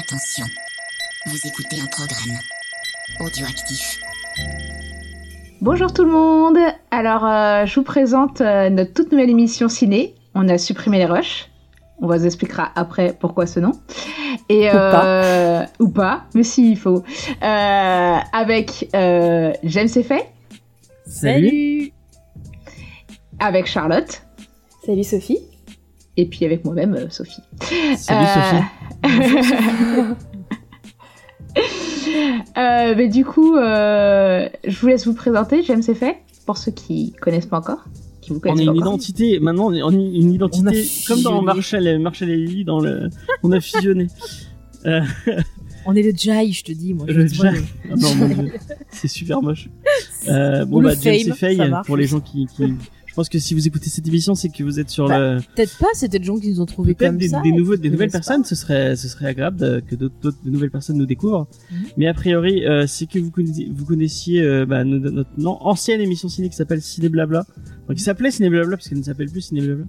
Attention, vous écoutez un programme audioactif. Bonjour tout le monde. Alors, euh, je vous présente euh, notre toute nouvelle émission ciné. On a supprimé les rushs. On vous expliquera après pourquoi ce nom. Et, Ou pas. euh, ou pas, mais si il faut. Euh, avec euh, James Effet, Salut avec Charlotte, Salut Sophie. Et puis avec moi-même, euh, Sophie. Salut Euh, Sophie. Euh, mais du coup, euh, je vous laisse vous présenter, James Effet, pour ceux qui connaissent pas encore, qui vous On a une encore. identité, maintenant on est une identité a comme dans. Marshall, Marshall et Lily, dans le... on a fusionné. Euh, On est le Jai, je te dis, moi. Le Jai. ah non, mon Dieu, c'est super moche. Euh, bon Ou le bah James Fame, et Faye, ça marche pour les gens qui, pense que si vous écoutez cette émission, c'est que vous êtes sur Bah, le... Peut-être pas, c'était des gens qui nous ont Peut-être comme des, ça. des, nouveaux, nouvelles personnes, ce serait, ce serait agréable de- que d'autres, nouvelles personnes nous découvrent. Mhm. Mais a priori, euh, c'est que vous connaissiez, vous connaissiez euh, bah, no- notre non, ancienne émission ciné qui s'appelle Ciné Blabla, enfin, qui s'appelait Ciné Blabla parce qu'elle ne s'appelle plus Ciné Blabla.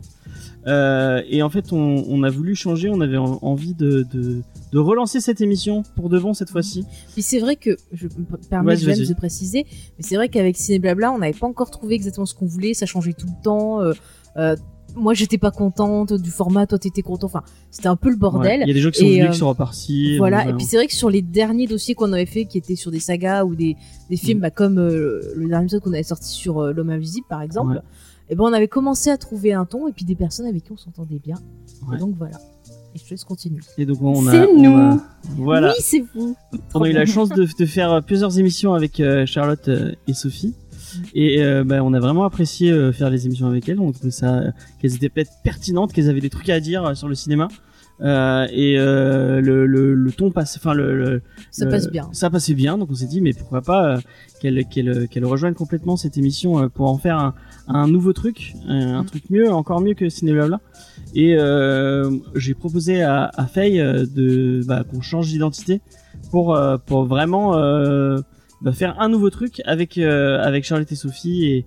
Euh, et en fait, on, on a voulu changer, on avait en- envie de, de, de relancer cette émission pour de bon cette fois-ci. Puis c'est vrai que, je me permets vas-y. de préciser, mais c'est vrai qu'avec Ciné Blabla, on n'avait pas encore trouvé exactement ce qu'on voulait, ça changeait tout le temps. euh, euh, moi, j'étais pas contente du format, toi, t'étais content. Enfin, c'était un peu le Ouais. bordel. Il y a des gens qui sont venus, euh, qui sont repartis. Voilà, et puis c'est vrai que sur les derniers dossiers qu'on avait fait, qui étaient sur des sagas ou des, des films, Mm. bah, comme euh, le dernier épisode qu'on avait sorti sur euh, L'homme invisible, par exemple, Ouais. et ben on avait commencé à trouver un ton, et puis des personnes avec qui on s'entendait bien. Ouais. Et donc voilà. Et je te laisse continuer. Et donc on a, C'est nous. a- voilà. Oui, c'est vous. On a eu la chance de, de faire plusieurs émissions avec euh, Charlotte euh, et Sophie. Et euh, bah, on a vraiment apprécié euh, faire les émissions avec elles. On trouvait ça qu'elles étaient peut-être pertinentes, qu'elles avaient des trucs à dire euh, sur le cinéma. Euh, et euh, le, le, le ton passe, enfin le, le- Ça passe bien. Ça passait bien, donc on s'est dit mais pourquoi pas euh, qu'elle qu'elle qu'elle rejoigne complètement cette émission euh, pour en faire un, un nouveau truc, un, un Mm. truc mieux, encore mieux que Ciné Blabla. Et euh, j'ai proposé à, à Faye euh, de bah, qu'on change d'identité pour euh, pour vraiment euh, bah, faire un nouveau truc avec euh, avec Charlotte et Sophie et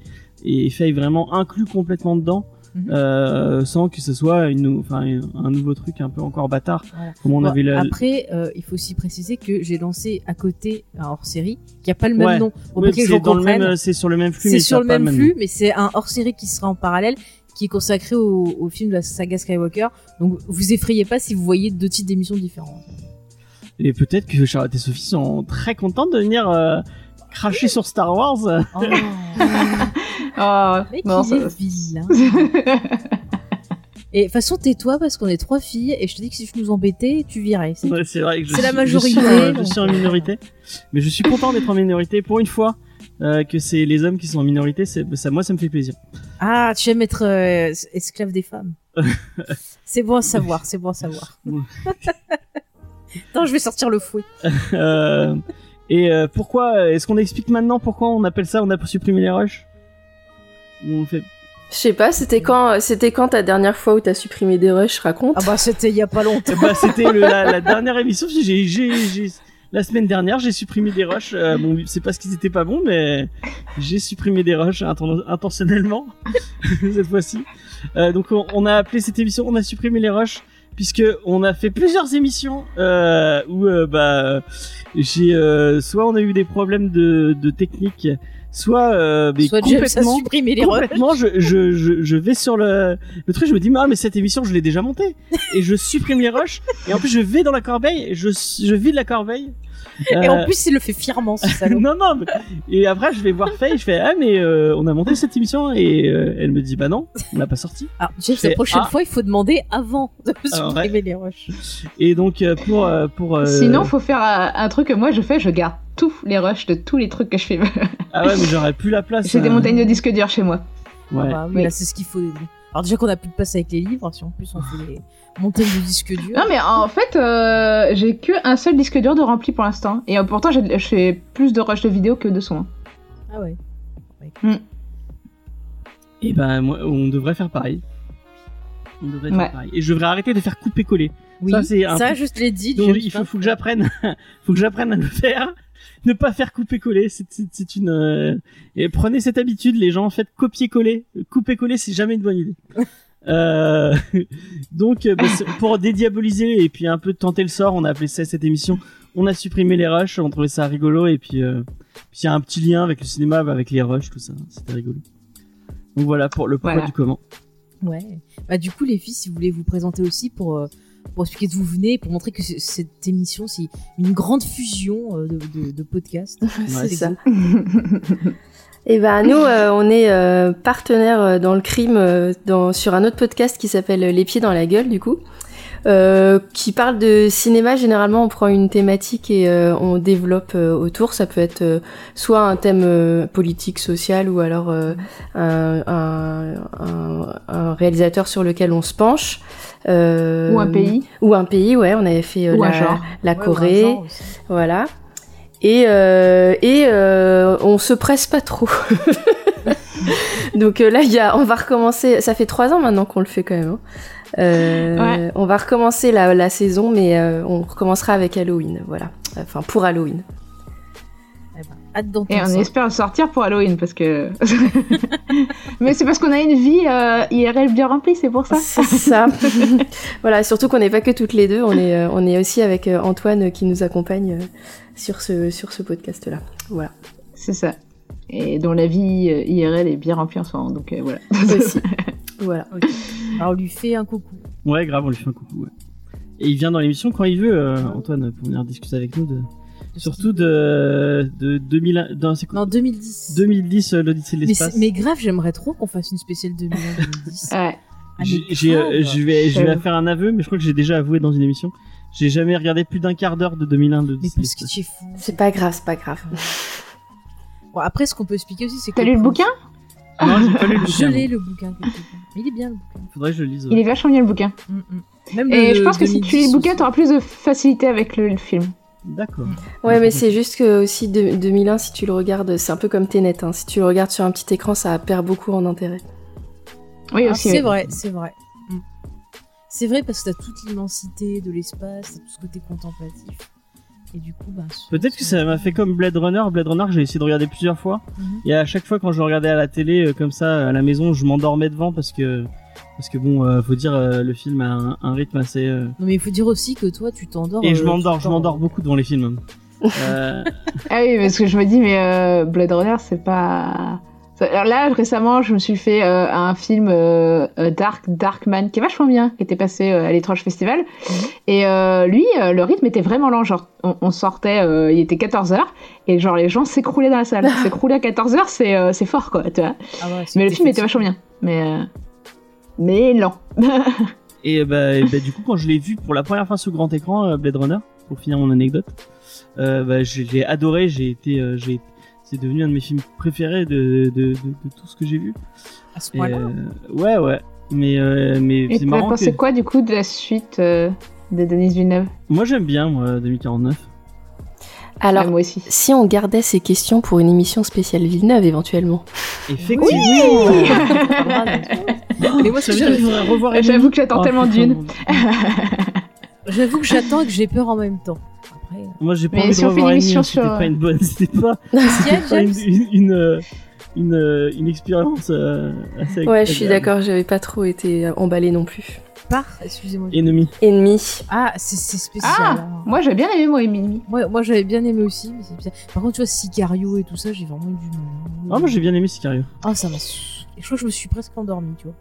et Faye vraiment inclus complètement dedans. Mhm. euh, sans que ce soit une, enfin, un nouveau truc un peu encore bâtard Voilà. comme on Bon, avait la, Après, euh, il faut aussi préciser que j'ai lancé à côté un hors-série qui a pas le même Ouais. nom. C'est le sur le même flux, C'est mais sur le même flux, mais c'est un hors-série qui sera en parallèle, qui est consacré au, au film de la saga Skywalker. Donc, vous effrayez pas si vous voyez deux titres d'émissions différents. Et peut-être que Charlotte et Sophie sont très contentes de venir euh, cracher sur Star Wars. Oh, Oh, mec, non, ça- est vilain. Et de toute façon, tais-toi parce qu'on est trois filles et je te dis que si je nous embêtais, tu virais. C'est- Ouais, c'est vrai que je C'est la majorité, Je suis, en- je donc, suis en minorité, mais je suis content d'être en minorité pour une fois. Euh, que c'est les hommes qui sont en minorité, ça, moi ça me fait plaisir. Ah, tu aimes être euh, esclave des femmes. c'est bon à savoir, c'est bon à savoir. Attends, je vais sortir le fouet. Euh, et euh, pourquoi Est-ce qu'on explique maintenant pourquoi on appelle ça On a supprimé les rushs? Ou on fait Je sais pas, c'était quand, c'était quand ta dernière fois où t'as supprimé des rushs, raconte. Ah bah c'était il y a pas longtemps. bah, c'était la, la dernière émission. J'ai, j'ai, j'ai- la semaine dernière, j'ai supprimé des rushs. Euh, bon, c'est parce qu'ils étaient pas bons, mais j'ai supprimé des rushs inten- intentionnellement cette fois-ci. Euh, donc, on, a appelé cette émission, on a supprimé les rushs puisque on a fait plusieurs émissions euh, où euh, bah j'ai euh, soit on a eu des problèmes de, de technique, soit euh, mais Soit complètement supprimé les rushs. complètement je, je, je, je vais sur le, le truc je me dis ah mais cette émission je l'ai déjà montée et je supprime les rushs et en plus je vais dans la corbeille je, je vide la corbeille Et Euh, en plus, il le fait fièrement, ce salaud. non non mais- et après je vais voir Faye je fais ah mais euh, on a monté cette émission et euh, elle me dit bah non on l'a pas sorti James, fais, la prochaine ah. fois, il faut demander avant de Ah, supprimer les rushs. et donc euh, pour euh, pour euh, Sinon, faut faire euh, un truc que moi je fais, je garde tous les rushs de tous les trucs que je fais. ah ouais mais j'aurais plus la place J'ai des euh, montagnes de disques durs chez moi. ouais. Ah bah oui, Oui. là, c'est ce qu'il faut. Alors déjà qu'on a plus de place avec les livres, si en plus on fait les montagnes de disques durs. Non, mais en fait, euh, j'ai que un seul disque dur de rempli pour l'instant. Et euh, pourtant, j'ai- je fais plus de rushs de vidéo que de son. Ah ouais. et ben moi on devrait faire pareil on devrait faire pareil et je devrais arrêter de faire couper coller Oui, Ça, c'est un ça truc- je te l'ai dit. Donc il faut, faut que j'apprenne, faut que j'apprenne à le faire, ne pas faire couper-coller. C'est, une. euh, Et prenez cette habitude, les gens, faites copier-coller. Couper-coller, c'est jamais une bonne idée. Euh, donc, euh, bah, pour dédiaboliser et puis un peu tenter le sort, on a appelé ça cette émission. On a supprimé les rushs, on trouvait ça rigolo et puis euh, puis il y a un petit lien avec le cinéma, bah, avec les rushs, tout ça. C'était rigolo. Donc voilà pour le pourquoi Voilà. du comment. Ouais. Bah du coup les filles, si vous voulez vous présenter aussi pour pour expliquer d'où vous venez, pour montrer que cette émission c'est une grande fusion euh, de, de, de podcasts. C'est c'est ça. Et ben nous, euh, on est euh, partenaire euh, dans le crime euh, dans, sur un autre podcast qui s'appelle Les pieds dans la gueule, du coup, euh, qui parle de cinéma. Généralement, on prend une thématique et euh, on développe euh, autour. Ça peut être euh, soit un thème euh, politique, social, ou alors euh, un, un, un- un réalisateur sur lequel on se penche. Euh, Ou un pays. Ou un pays, ouais. On avait fait euh, la, la Ouais, Corée. aussi. Voilà. Et, euh, et euh, on se presse pas trop. Donc euh, là, il y a, on va recommencer. Ça fait trois ans maintenant qu'on le fait quand même. hein. Euh, Ouais. On va recommencer la, la saison, mais euh, on recommencera avec Halloween. Voilà. Enfin, pour Halloween. Eh ben, Et on espère le sortir pour Halloween parce que. Mais c'est parce qu'on a une vie euh, IRL bien remplie, c'est pour ça. C'est ça. voilà. Surtout qu'on n'est pas que toutes les deux. On est, euh, on est aussi avec euh, Antoine qui nous accompagne euh, sur ce, sur ce podcast-là. Voilà. C'est ça. Et dont la vie euh, IRL est bien remplie en ce moment, donc euh, voilà. Aussi. Voilà. Ok. Alors on lui fait un coucou. Ouais, grave, on lui fait un coucou. Ouais. Et il vient dans l'émission quand il veut, euh, Antoine, pour venir discuter avec nous de surtout de de 2000 dans Non 2010. 2010 euh, l'Odyssée de mais, l'espace. mais grave, j'aimerais trop qu'on fasse une spéciale 2001-2010. Ouais. Ah, J'ai- euh, je vais, je vais faire un aveu, mais je crois que j'ai déjà avoué dans une émission. J'ai jamais regardé plus d'un quart d'heure de 2001 de Mais parce que tu es fou. C'est pas grave, c'est pas grave. Bon, après, ce qu'on peut expliquer aussi, c'est que. T'as lu le bouquin Non, j'ai pas lu le Je bouquin. l'ai le bouquin. Mais il est bien le bouquin. Faudrait que je le lise. Il est vachement bien le bouquin. Mm, mm. Même Et le je pense que si tu lis 2010 le bouquin, t'auras plus de facilité avec le, le film. D'accord. Ouais, mais c'est juste que aussi de- 2001, si tu le regardes, c'est un peu comme Tenet. Hein. Si tu le regardes sur un petit écran, ça perd beaucoup en intérêt. Oui, Ah, aussi. c'est oui. vrai, c'est vrai. Mm. C'est vrai parce que t'as toute l'immensité de l'espace, tout ce côté contemplatif. Et du coup, bah. Peut-être que ça m'a fait comme Blade Runner. Blade Runner, j'ai essayé de regarder plusieurs fois. Mhm. Et à chaque fois, quand je le regardais à la télé, euh, comme ça, à la maison, je m'endormais devant parce que, parce que bon, euh, faut dire, euh, le film a un, un rythme assez. euh, Non, mais il faut dire aussi que toi, tu t'endors. Et je m'endors, je m'endors beaucoup devant les films. Euh, Ah oui, parce que je me dis, mais euh, Blade Runner, c'est pas. Alors là, récemment, je me suis fait euh, un film euh, euh, Dark Darkman qui est vachement bien, qui était passé euh, à l'étrange festival. Et euh, lui, euh, le rythme était vraiment lent. Genre, on, on sortait, euh, il était 14h, et genre, les gens s'écroulaient dans la salle. S'écrouler à 14h, c'est euh, c'est fort, quoi, tu vois. Ah ouais, Mais le film était vachement bien. Mais. euh, Mais lent. et, bah, et bah, du coup, quand je l'ai vu pour la première fois sur grand écran, Blade Runner, pour finir mon anecdote, euh, bah, j'ai j'ai adoré. J'ai été, euh, c'est devenu un de mes films préférés de, de, de, de tout ce que j'ai vu. À ce Et, point-là. euh, ouais, ouais. Mais, euh, mais Et c'est marrant pensé que quoi, du coup, de la suite euh, de Denis Villeneuve? Moi j'aime bien moi 2049. Alors, Ouais, Moi aussi. si on gardait ces questions pour une émission spéciale Villeneuve, éventuellement. Effectivement. Mais moi. J'avoue que j'attends Oh, tellement putain, d'une. J'avoue que j'attends et que j'ai peur en même temps. Après, euh, Moi j'ai pas Mais envie si de une revoir émission Emily, C'était sur- pas une bonne, c'était pas, une, une, une, euh, une, euh, une expérience euh, assez Ouais, je suis d'accord, j'avais pas trop été emballée non plus. Par, excusez-moi. Ennemi. Ennemi. Ah, c'est spécial. Ah hein. Moi, j'ai bien aimé, moi, Emily. Moi, moi j'avais bien aimé aussi, mais. Par contre, tu vois, Sicario et tout ça, j'ai vraiment eu du mal. hein. Ah moi j'ai bien aimé Sicario. Ah, ça m'a. Je crois que je me suis presque endormie, tu vois.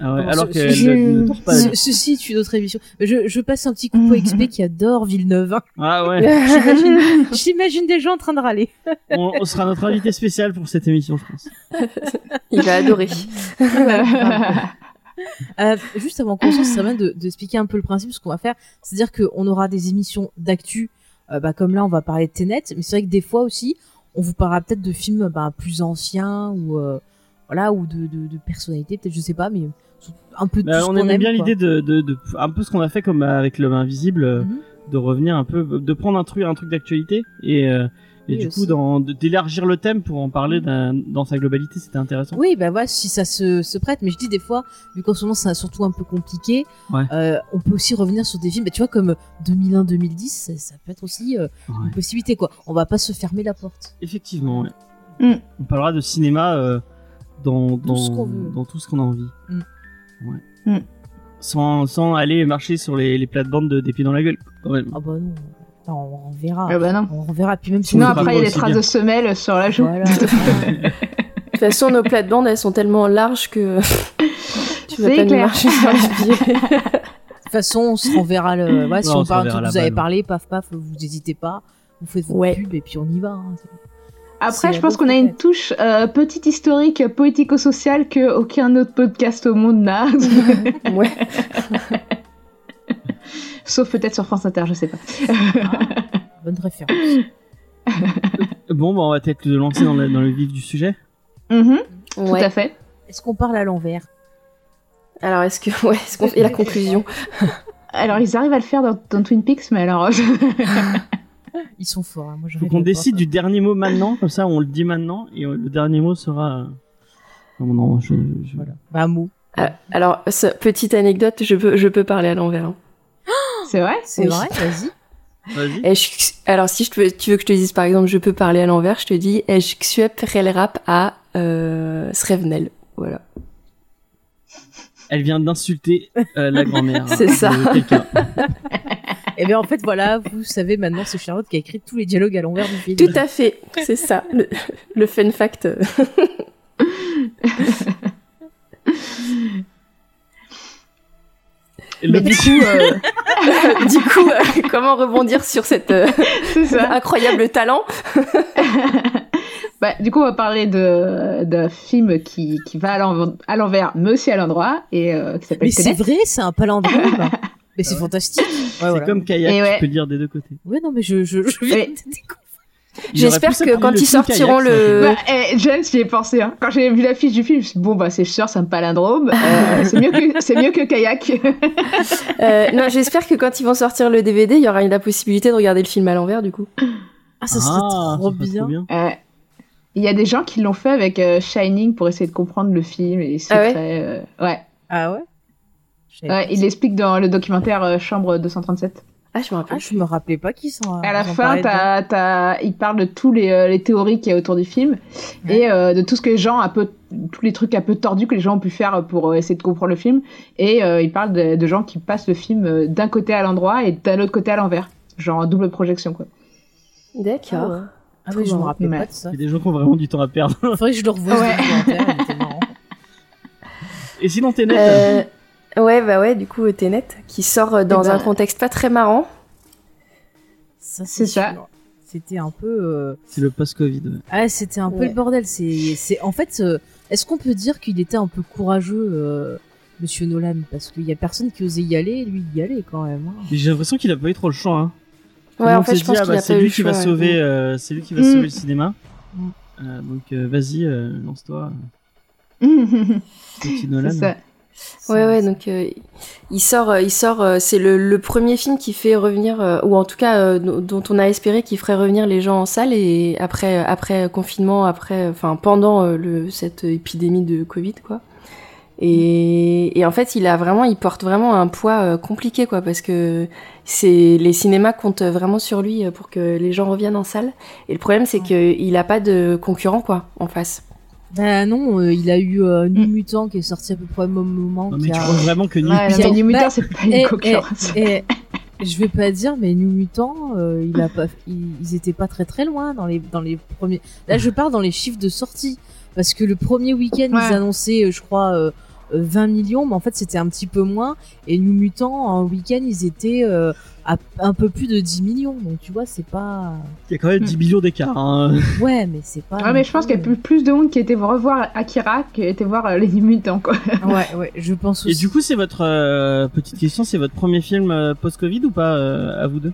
Ah ouais, alors ce- que ce- elle ne dort pas. Ce- ceci est une autre émission. Je, je passe un petit coucou à XP qui adore Villeneuve. hein. Ah ouais. J'imagine- J'imagine des gens en train de râler. on, on sera notre invité spécial pour cette émission, je pense. Il va adorer. Euh, juste avant qu'on commence, ce serait bien de, de expliquer un peu le principe, ce qu'on va faire. C'est-à-dire qu'on aura des émissions d'actu, euh, bah, comme là, on va parler de Tenet, mais c'est vrai que des fois aussi, on vous parlera peut-être de films bah, plus anciens ou euh, voilà ou de, de, de personnalités, peut-être, je sais pas, mais un peu de Bah, tout ce on qu'on aime bien l'idée de, de, de un peu ce qu'on a fait comme avec l'homme invisible, euh, Mhm. de revenir un peu, de prendre un truc, un truc d'actualité et, euh, et Oui, du aussi. coup d'élargir le thème pour en parler d'un- dans sa globalité, c'était intéressant. Oui, bah voilà, si ça se, se prête. Mais je dis des fois, vu qu'en ce moment c'est surtout un peu compliqué, Ouais. euh, on peut aussi revenir sur des films, bah, tu vois, comme 2001-2010, ça, ça peut être aussi euh, Ouais. une possibilité, quoi. On va pas se fermer la porte. Effectivement, ouais. Mm. On parlera de cinéma euh, dans, dans, ce qu'on veut. dans tout ce qu'on a envie. Mm. Sans, sans aller marcher sur les, les plates-bandes de, des pieds dans la gueule, quand même. Ah bah non. Non, on verra. Ah bah non. On verra. Puis même si Sinon après il y a des traces bien. de semelles sur la joue. Voilà. De toute façon, nos plates-bandes, elles sont tellement larges que tu vas pas nous marcher sur les pieds. De toute façon, on se renverra le. Ouais, si on on parle de vous avez parlé, paf paf, vous hésitez pas, vous faites votre Ouais. pub et puis on y va. hein. Après, je pense qu'on a une touche euh, petite historique poético-sociale que aucun autre podcast au monde n'a. Ouais. Sauf peut-être sur France Inter, je sais pas. Ah, bonne référence. Bon, bah, on va peut-être le lancer dans le, dans le vif du sujet. Mhm, Tout Ouais. à fait. Est-ce qu'on parle à l'envers? Alors, est-ce que, ouais, est-ce qu'on fait la conclusion? Alors, ils arrivent à le faire dans, dans Twin Peaks, mais alors. Ils sont forts. hein. Moi, je Faut qu'on décide du dernier mot maintenant, comme ça on le dit maintenant, et euh, le dernier mot sera. euh, Non, non, je. je- Voilà. Bah, un mot. Ah, Alors, ce- petite anecdote, je peux, je peux parler à l'envers. hein. C'est vrai C'est Oui. vrai, vas-y. Je- alors, si je te veux- tu veux que je te dise, par exemple, je peux parler à l'envers, je te dis, je suis rap à euh, Srevenel. Voilà. Elle vient d'insulter euh, la grand-mère. C'est ça. Et bien, en fait, voilà, vous savez maintenant, c'est Charlotte qui a écrit tous les dialogues à l'envers du film. Tout à fait, c'est ça, le, le fun fact. Mais du coup, euh, du coup, euh, comment rebondir sur cet euh, incroyable talent? Bah, du coup, on va parler de d'un film qui, qui va à l'en- à l'envers, mais aussi à l'endroit, et euh, qui s'appelle Mais c'est vrai, c'est un palindrome. mais c'est Ouais. fantastique. Ouais, C'est voilà. comme kayak, Et ouais. tu peux dire des deux côtés. Ouais, non, mais je, viens de J'espère que quand ils sortiront kayak, le- Bah, eh, James, j'y ai pensé. Hein. Quand j'ai vu l'affiche du film, je me suis dit, bon, bah, c'est sûr, c'est un palindrome. Euh, c'est mieux que c'est mieux que kayak. Euh, Non, j'espère que quand ils vont sortir le DVD, il y aura la possibilité de regarder le film à l'envers, du coup. Ah, ça serait Ah, trop ça bien. Euh, Il y a des gens qui l'ont fait avec euh, Shining pour essayer de comprendre le film et c'est Ah ouais très, euh, ouais. Ah ouais? Ouais, il ça. l'explique dans le documentaire euh, Chambre 237. Ah, je me rappelle. Ah, je me rappelais pas qu'ils sont. À la fin, t'as, t'as, il parle de tous les, euh, les théories qu'il y a autour du film Ouais. et euh, de tout ce que les gens un peu, tous les trucs un peu tordus que les gens ont pu faire pour euh, essayer de comprendre le film. Et euh, il parle de, de gens qui passent le film euh, d'un côté à l'endroit et d'un autre côté à l'envers, genre en double projection quoi. D'accord. Ah, ouais. Ah oui, je me rappelais pas de ça. Il y a des gens qui ont vraiment du temps à perdre. Faudrait que je le revoie. Ouais. Et sinon, t'es net Euh, ouais, bah ouais, du coup, Tenet, qui sort euh, dans Eh ben- un contexte pas très marrant. Ça, C'est ça. sûr. C'était un peu. euh, C'est le post-Covid. ouais. Ah, c'était un peu Ouais. le bordel. C'est, c'est, en fait, euh, est-ce qu'on peut dire qu'il était un peu courageux, euh, Monsieur Nolan, parce qu'il y a personne qui osait y aller, lui il y allait quand même. hein. J'ai l'impression qu'il a pas eu trop le choix. Hein. Ouais, en fait, je pense ah, bah, c'est pas eu lui qui va sauver, ouais. euh, c'est lui qui va Mm. sauver le cinéma. Mm. Euh, donc euh, vas-y, euh, lance-toi, c'est petit Nolan. ça. Ouais, ouais, donc euh, il sort, euh, il sort. euh, c'est le, le premier film qui fait revenir, euh, ou en tout cas dont on a espéré qu'il ferait revenir les gens en salle et après, après confinement, après, enfin pendant le cette épidémie de Covid, quoi. Et, et en fait, il a vraiment, il porte vraiment un poids compliqué, quoi, parce que c'est les cinémas comptent vraiment sur lui pour que les gens reviennent en salle. Et le problème, c'est qu'il a pas de concurrent, quoi, en face. Bah non, euh, il a eu euh, New Mm. Mutant qui est sorti à peu près au même moment. Non, mais tu a- crois vraiment que New Ouais, mais New bah, Mutant, c'est pas eh, une concurrence. Et je vais pas dire, mais New Mutant, euh, il a pas, ils, ils étaient pas très très loin dans les dans les premiers. Là, je parle dans les chiffres de sortie parce que le premier week-end Ouais. ils annonçaient, euh, je crois, euh, 20 millions, mais en fait c'était un petit peu moins. Et New Mutant en week-end ils étaient euh, à un peu plus de 10 millions. Donc tu vois, c'est pas. Il y a quand même 10 millions d'écart. Hein. Ouais, mais c'est pas. Ouais, mais je pense qu'il y a plus, plus de monde qui était revoir Akira qui était voir euh, les New Mutants, quoi. Ouais, ouais, je pense aussi. Et du coup, c'est votre euh, petite question, c'est votre premier film euh, post-Covid ou pas euh, à vous deux?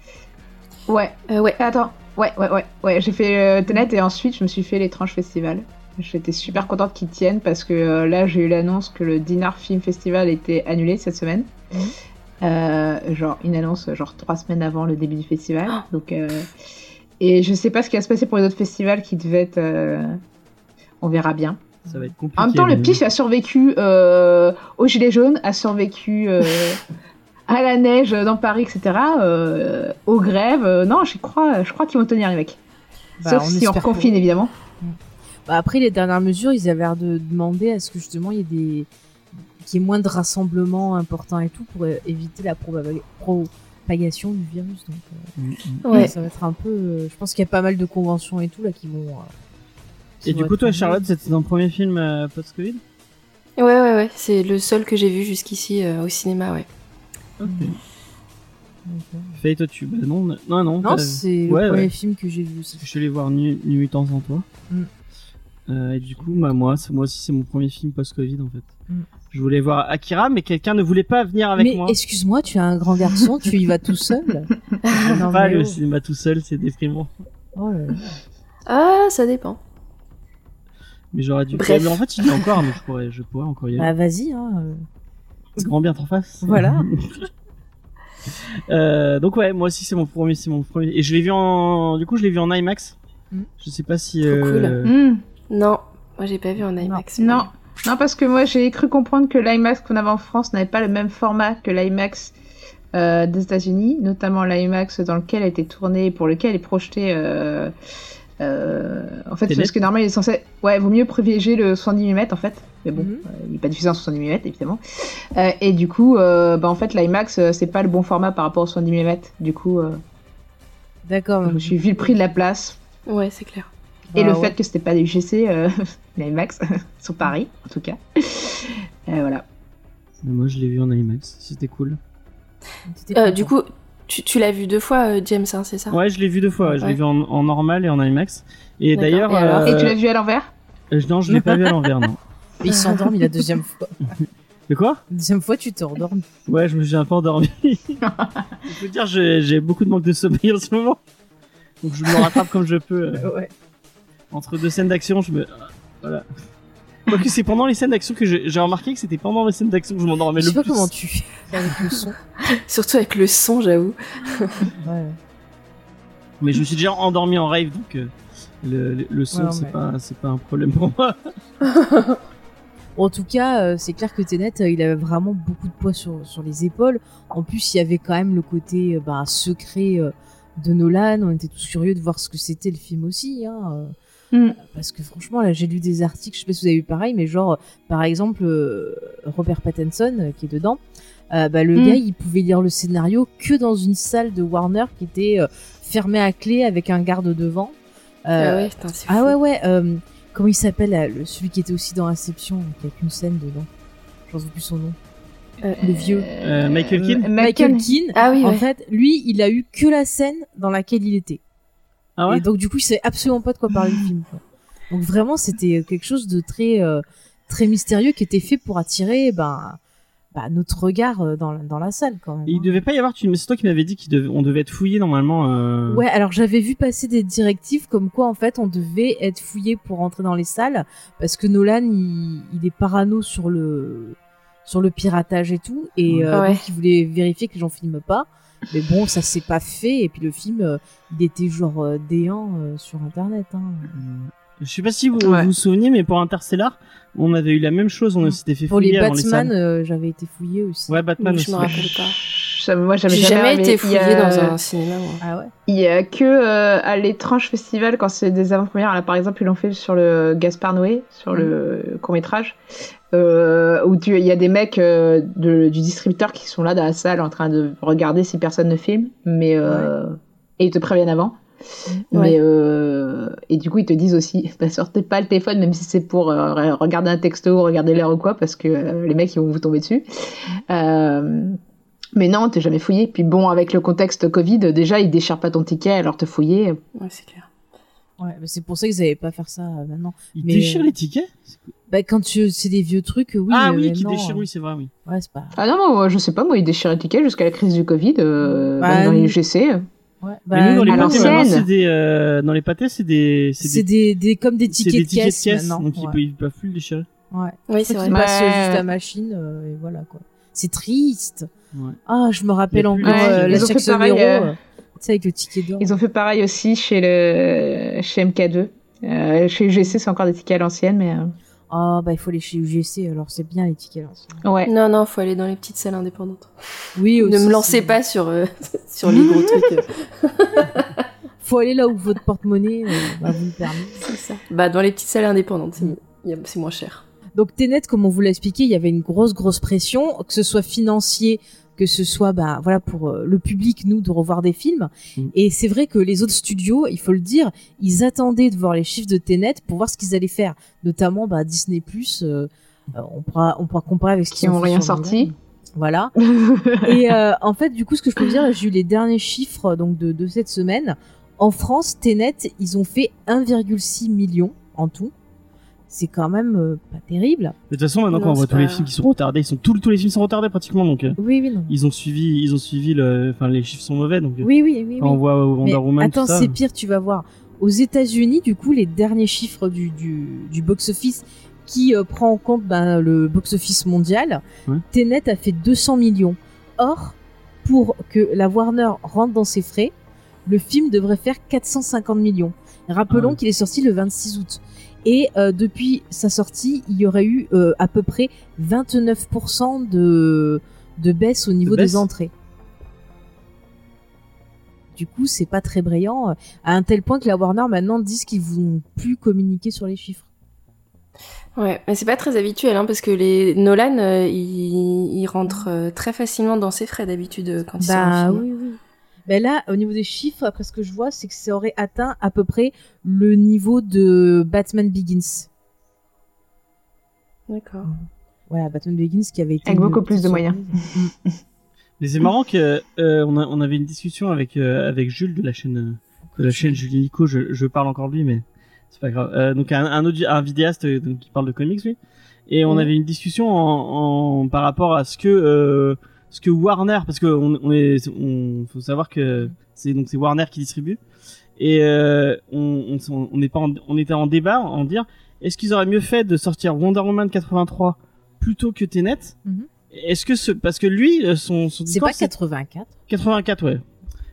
Ouais. Euh, ouais. Attends. Ouais, ouais, ouais. Ouais, j'ai fait euh, Tenet et ensuite je me suis fait l'étrange festival. J'étais super contente qu'ils tiennent parce que euh, là j'ai eu l'annonce que le Dinar Film Festival était annulé cette semaine. Mhm. Euh, genre une annonce genre trois semaines avant le début du festival. Donc euh, et je sais pas ce qui va se passer pour les autres festivals qui devaient être. euh, On verra bien. Ça va être compliqué. En même temps, le pif a survécu euh, au gilet jaune, a survécu euh, à la neige dans Paris, etc. euh, aux grèves. Euh, non, je crois, je crois qu'ils vont tenir les mecs. Bah, Sauf on si on reconfine, évidemment. Bah, après les dernières mesures, ils avaient l'air de demander à ce que justement il y ait des qu'il y ait moins de rassemblements importants et tout pour euh, éviter la propagation du virus. Donc, euh, Ouais. ça va être un peu. euh, je pense qu'il y a pas mal de conventions et tout là qui vont. euh, qui Et vont du coup, toi. Charlotte, c'était ton premier film euh, post-Covid? Ouais, ouais, ouais. C'est le seul que j'ai vu jusqu'ici euh, au cinéma, ouais. Ok. Euh, Faye, toi, tu. Bah, non, non, non. Non, t'as- c'est Ouais, le premier ouais. film que j'ai vu aussi. Je suis allé voir Nuit Nuit Mutant sans toi. Mm. Euh, et du coup, bah, moi, moi aussi, c'est mon premier film post-Covid en fait. Mm. Je voulais voir Akira, mais quelqu'un ne voulait pas venir avec mais moi. excuse-moi, tu es un grand garçon, tu y vas tout seul Ah, non, Pas mais le oh. cinéma tout seul, c'est déprimant. Oh là là. Ah, ça dépend. Mais j'aurais dû. Bref. Mais en fait, il y a encore, donc je pourrais, je pourrais encore y aller. Bah vas-y, hein. euh. C'est grand bien en face. Voilà. Euh, donc ouais, moi aussi c'est mon premier, c'est mon premier. Et je l'ai vu en, du coup je l'ai vu en IMAX. Mm. Je sais pas si. Trop euh, Hmm. Non, moi j'ai pas vu en IMAX. Non. Non, parce que moi j'ai cru comprendre que l'IMAX qu'on avait en France n'avait pas le même format que l'IMAX euh, des États-Unis, notamment l'IMAX dans lequel a été tourné, pour lequel est projeté. Euh, euh, en fait, parce que normalement il est censé. Ouais, vaut mieux privilégier le 70 mm en fait. Mais bon, Mhm. euh, il n'est pas diffusé en 70 mm évidemment. Euh, et du coup, euh, bah, en fait, l'IMAX c'est pas le bon format par rapport au 70 mm. Du coup, euh, D'accord. je me suis vu le prix de la place. Ouais, c'est clair. Et Bah le ouais. fait que c'était pas des UGC, euh, l'IMAX, sur Paris, en tout cas. Euh, voilà. mais moi je l'ai vu en IMAX, c'était cool. Euh, du coup, tu, tu l'as vu deux fois, euh, James, hein, c'est ça Ouais, je l'ai vu deux fois. ouais. Je l'ai vu en, en normal et en IMAX. Et d'ailleurs, Et Et tu l'as vu à l'envers? Euh, non, je l'ai pas vu à l'envers, non. Mais il s'est endormi la deuxième fois. De quoi? La deuxième fois, tu t'es endormi. Ouais, je me suis un peu endormi. Je peux dire, j'ai j'ai beaucoup de manque de sommeil en ce moment. Donc je me rattrape comme je peux. euh, Ouais. Entre deux scènes d'action, je me. Voilà. Quoique c'est pendant les scènes d'action que j'ai remarqué que c'était pendant les scènes d'action que je m'endormais Je le sais pas plus. comment tu fais avec le son. Surtout avec le son, j'avoue. Ouais. Mais je me suis déjà endormi en rave, donc euh, le, le, le son, Ouais, c'est mais- pas, c'est pas un problème pour moi. En tout cas, euh, c'est clair que Tenet, euh, il avait vraiment beaucoup de poids sur, sur les épaules. En plus, il y avait quand même le côté euh, bah, secret euh, de Nolan. On était tous curieux de voir ce que c'était le film aussi. Hein, euh, Mm. Parce que franchement, là, j'ai lu des articles, je sais pas si vous avez vu pareil, mais genre, euh, par exemple, euh, Robert Pattinson, euh, qui est dedans, euh, bah, le Mm. gars, il pouvait lire le scénario que dans une salle de Warner qui était euh, fermée à clé avec un garde devant. Euh, ah ouais, putain, c'est ah fou. ouais, ouais. euh, comment il s'appelle, celui qui était aussi dans Inception, qui a qu'une scène dedans Je ne sais plus son nom. Euh, Le vieux. Euh, Michael Keane Michael Keane. Ah oui, En ouais. fait, lui, il a eu que la scène dans laquelle il était. Ah ouais Et donc, du coup, il savait absolument pas de quoi parler le film. quoi. Donc, vraiment, c'était quelque chose de très, euh, très mystérieux qui était fait pour attirer ben, bah, notre regard euh, dans, la- dans la salle, quand même. Et il hein. devait pas y avoir, tu- c'est toi qui m'avais dit qu'on devait, être fouillé normalement. euh, Ouais, alors j'avais vu passer des directives comme quoi en fait on devait être fouillé pour rentrer dans les salles parce que Nolan il, il est parano sur le sur le piratage et tout et euh, Ouais. donc il voulait vérifier que les gens filment pas. Mais bon, ça s'est pas fait et puis le film euh, il était genre euh, déant euh, sur internet. Hein. Je sais pas si vous Ouais. vous, vous souvenez, mais pour Interstellar, on avait eu la même chose, on s'était fait Pour fouiller avant les Batman, euh, j'avais été fouillé aussi. Ouais, Batman Je aussi. me rappelle pas. Moi, j'avais J'ai jamais, été fouillée a- dans un cinéma, moi. Ah ouais. Il y a que euh, à l'étrange festival quand c'est des avant-premières. Là, par exemple, ils l'ont fait sur le Gaspard Noé, sur le court métrage, euh, où tu- il y a des mecs euh, de- du distributeur qui sont là dans la salle en train de regarder si personne ne filme, mais euh, et ils te préviennent avant. Ouais. Mais euh, et du coup ils te disent aussi, bah, sortez pas le téléphone même si c'est pour euh, re- regarder un texto, ou regarder l'heure ou quoi, parce que euh, les mecs ils vont vous tomber dessus. Euh, mais non, t'es jamais fouillé. Puis bon, avec le contexte Covid, déjà, ils déchirent pas ton ticket, alors te fouiller. Ouais, c'est clair. Ouais, mais c'est pour ça qu'ils avaient pas faire ça euh, maintenant. Ils Mais, déchirent euh, les tickets? Bah quand tu c'est des vieux trucs, oui. Ah oui, qui maintenant, déchirent, euh, oui, c'est vrai, oui. Ouais, c'est pas. Ah non, moi, je sais pas, moi, ils déchirent les tickets jusqu'à la crise du Covid, euh, Bah, même dans les UGC. Ouais. mais nous, dans les pâtés, c'est des, euh, dans les pâtés, c'est des, C'est des, des comme des c'est tickets, des de, tickets caisse de caisse, maintenant. donc ils, ouais. peuvent, ils peuvent plus le déchirer. Ouais. Oui, c'est vrai. qu'ils passent juste la machine euh, et voilà quoi. C'est triste. Ouais. Ah, je me rappelle encore euh, la Ils ont fait Jackson pareil, euh, euh, sais avec le ticket d'or. Ils ont fait pareil aussi chez le chez MK2. Euh, chez UGC, c'est encore des tickets à l'ancienne, mais euh, Ah bah il faut aller chez UGC alors c'est bien les tickets là. ouais. Non, non, faut aller dans les petites salles indépendantes. Oui, ne aussi, me lancez pas sur, euh, sur les gros trucs. euh, Faut aller là où votre porte-monnaie euh, bah, vous le permet. c'est ça. Bah, dans les petites salles indépendantes, c'est c'est moins cher. Donc Tenet, comme on vous l'a expliqué, il y avait une grosse grosse pression, que ce soit financier, que ce soit bah voilà pour euh, le public nous de revoir des films. Mm. Et c'est vrai que les autres studios, il faut le dire, ils attendaient de voir les chiffres de Tenet pour voir ce qu'ils allaient faire, notamment bah, Disney Plus. euh, euh, on pourra on pourra comparer avec ce Qui qu'ils ont rien sorti. Voilà. Et euh, en fait, du coup, ce que je peux vous dire, j'ai eu les derniers chiffres donc de, de cette semaine. En France, Tenet, ils ont fait 1,6 million en tout. C'est quand même euh, pas terrible. De toute façon, maintenant, Non, quand on voit tous les films qui sont retardés, ils sont tous, tous les films sont retardés pratiquement, donc euh, Oui, oui, non. ils ont suivi, ils ont suivi le, enfin, les chiffres sont mauvais, donc euh, Oui, oui, oui. quand oui. on voit Wonder Mais Woman, attends, c'est pire, tu vas voir. Aux États-Unis, du coup, les derniers chiffres du, du, du box-office qui euh, prend en compte ben, le box-office mondial, Ouais. Tenet a fait 200 millions. Or, pour que la Warner rentre dans ses frais, le film devrait faire 450 millions. Rappelons Ah ouais. qu'il est sorti le 26 août. Et euh, depuis sa sortie, il y aurait eu euh, à peu près 29% de, de baisse au niveau baisse des entrées. Du coup, c'est pas très brillant, euh, à un tel point que la Warner maintenant disent qu'ils vont plus communiquer sur les chiffres. Ouais, mais c'est pas très habituel, hein, parce que les Nolan, euh, ils, ils rentrent euh, très facilement dans ses frais d'habitude quand ils sortent un Bah film. oui, oui. Ben là, au niveau des chiffres, après ce que je vois, c'est que ça aurait atteint à peu près le niveau de Batman Begins. D'accord. Voilà, Batman Begins qui avait été Avec beaucoup plus de moyens. Mais c'est marrant que euh, on, a- on avait une discussion avec euh, avec Jules de la chaîne euh, de la chaîne Julie Nico. Je, je parle encore de lui, mais c'est pas grave. Euh, donc un un, audi- un vidéaste donc, qui parle de comics lui. Et on avait une discussion en, en par rapport à ce que euh, ce que Warner parce que on, on est on faut savoir que c'est donc c'est Warner qui distribue et euh, on on on n'est pas en- on était en débat en dire est-ce qu'ils auraient mieux fait de sortir Wonder Woman 83 plutôt que Tenet? Mhm. est-ce que ce parce que lui euh, son son C'est discours, pas 84. 84, ouais.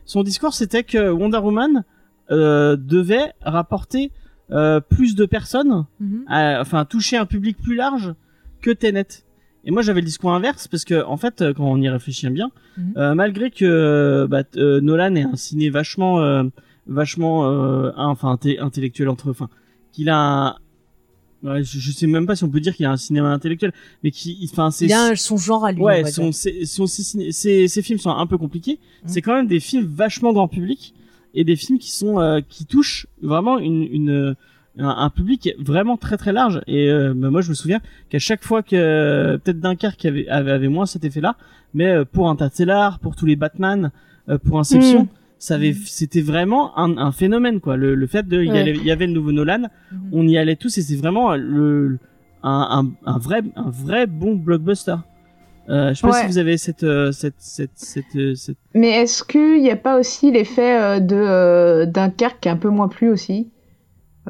Son discours, c'était que Wonder Woman euh, devait rapporter euh, plus de personnes, Mhm. à- enfin toucher un public plus large que Tenet. Et moi, j'avais le discours inverse parce que, en fait, euh, quand on y réfléchit bien, euh, malgré que euh, bah, euh, Nolan est un ciné vachement, euh, vachement, enfin intellectuel entre, enfin, qu'il a, un, ouais, je, je sais même pas si on peut dire qu'il a un cinéma intellectuel, mais qui, enfin, c'est Il a son genre à lui. Ouais, son, ses, son- ses ciné- ses- ses films sont un peu compliqués. Mhm. C'est quand même des films vachement grand public et des films qui sont euh, qui touchent vraiment une, une un, un public vraiment très très large. Et euh, bah, moi, je me souviens qu'à chaque fois que peut-être Dunkerque avait, avait avait moins cet effet-là, mais euh, pour Interstellar, pour tous les Batman, euh, pour Inception. Mm. Ça avait, c'était vraiment un, un phénomène quoi. Le, le fait de, il y, Ouais. avait, il y avait le nouveau Nolan, Mhm. on y allait tous et c'est vraiment le un, un, un vrai un vrai bon blockbuster. Euh, je sais pas Ouais. si vous avez cette euh, cette cette cette, euh, cette- Mais est-ce qu'il n'y a pas aussi l'effet euh, de euh, Dunkerque qui est un peu moins plu aussi? euh...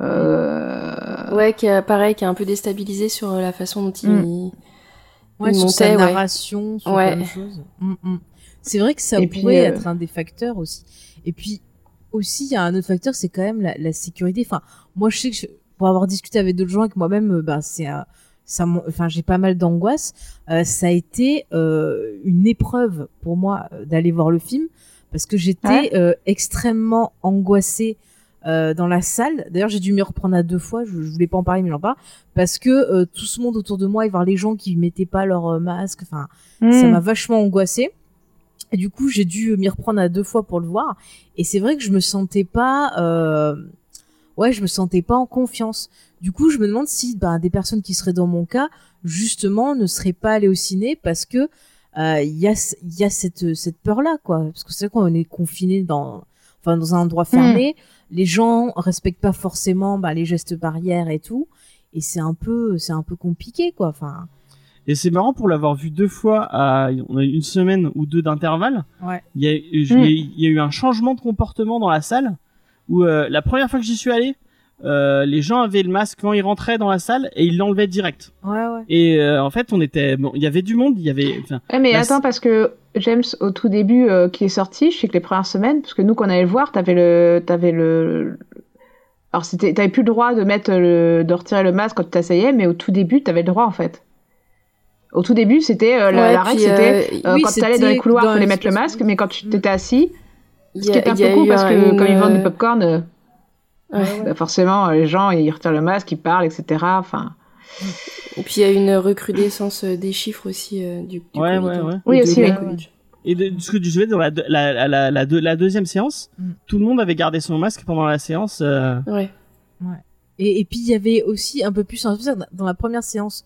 Ouais, qui a, pareil, qui a un peu déstabilisé sur euh, la façon dont il... Mm. Ouais, il sur sa montait, ouais. narration, sur Ouais. plein de choses. Mm, mm. C'est vrai que ça Et pourrait puis, euh, être un des facteurs aussi. Et puis aussi, il y a un autre facteur, c'est quand même la, la sécurité. Enfin, moi, je sais que je- pour avoir discuté avec d'autres gens et que moi-même, euh, ben, c'est un- ça, enfin, j'ai pas mal d'angoisse. Euh, ça a été euh, une épreuve pour moi euh, d'aller voir le film parce que j'étais Ouais. euh, extrêmement angoissée euh, dans la salle. D'ailleurs, j'ai dû m'y reprendre à deux fois. Je, je voulais pas en parler, mais j'en parle parce que euh, tout ce monde autour de moi et voir les gens qui mettaient pas leur euh, masque, enfin, ça hmm. m'a vachement angoissée. Et du coup, j'ai dû m'y reprendre à deux fois pour le voir. Et c'est vrai que je me sentais pas, euh... ouais, je me sentais pas en confiance. Du coup, je me demande si bah, des personnes qui seraient dans mon cas, justement, ne seraient pas allées au ciné parce que euh, il y a, y a cette, cette peur-là, quoi. Parce que c'est vrai qu'on est confiné dans, enfin, dans un endroit fermé. Les gens respectent pas forcément bah, les gestes barrières et tout. Et c'est un peu, c'est un peu compliqué, quoi. Enfin, Et c'est marrant pour l'avoir vu deux fois à on a eu une semaine ou deux d'intervalle. ouais. Il y a Mm. il y a eu un changement de comportement dans la salle où euh, la première fois que j'y suis allé, euh, les gens avaient le masque quand ils rentraient dans la salle et ils l'enlevaient direct. Ouais, ouais. Et euh, en fait, on était bon, il y avait du monde, il y avait enfin Ouais, mais attends, parce que James, au tout début, euh, qui est sorti, je sais que les premières semaines, parce que nous, quand on allait le voir, t'avais le, t'avais le, alors c'était, t'avais plus le droit de mettre le, de retirer le masque quand tu t'asseyais, mais au tout début, t'avais le droit, en fait. Au tout début, c'était, euh, la, Ouais, la règle, c'était, euh, euh, oui, quand t'allais dans les couloirs, dans fallait les mettre le masque, mais quand tu t'étais assis, il ce qui a- était un il peu cool, parce que quand ils vendent du euh, popcorn, euh, ouais. bah, forcément, les gens, ils retirent le masque, ils parlent, etc. Enfin, Et puis il y a une recrudescence euh, des chiffres aussi euh, du, du Ouais, Covid, ouais, hein. ouais. Oui, De aussi, la oui. Et de, de ce que tu disais dans la, la, la, la, la deux- la deuxième séance, Mm. tout le monde avait gardé son masque pendant la séance. euh, Ouais. Et, et puis il y avait aussi un peu plus ça, dans la première séance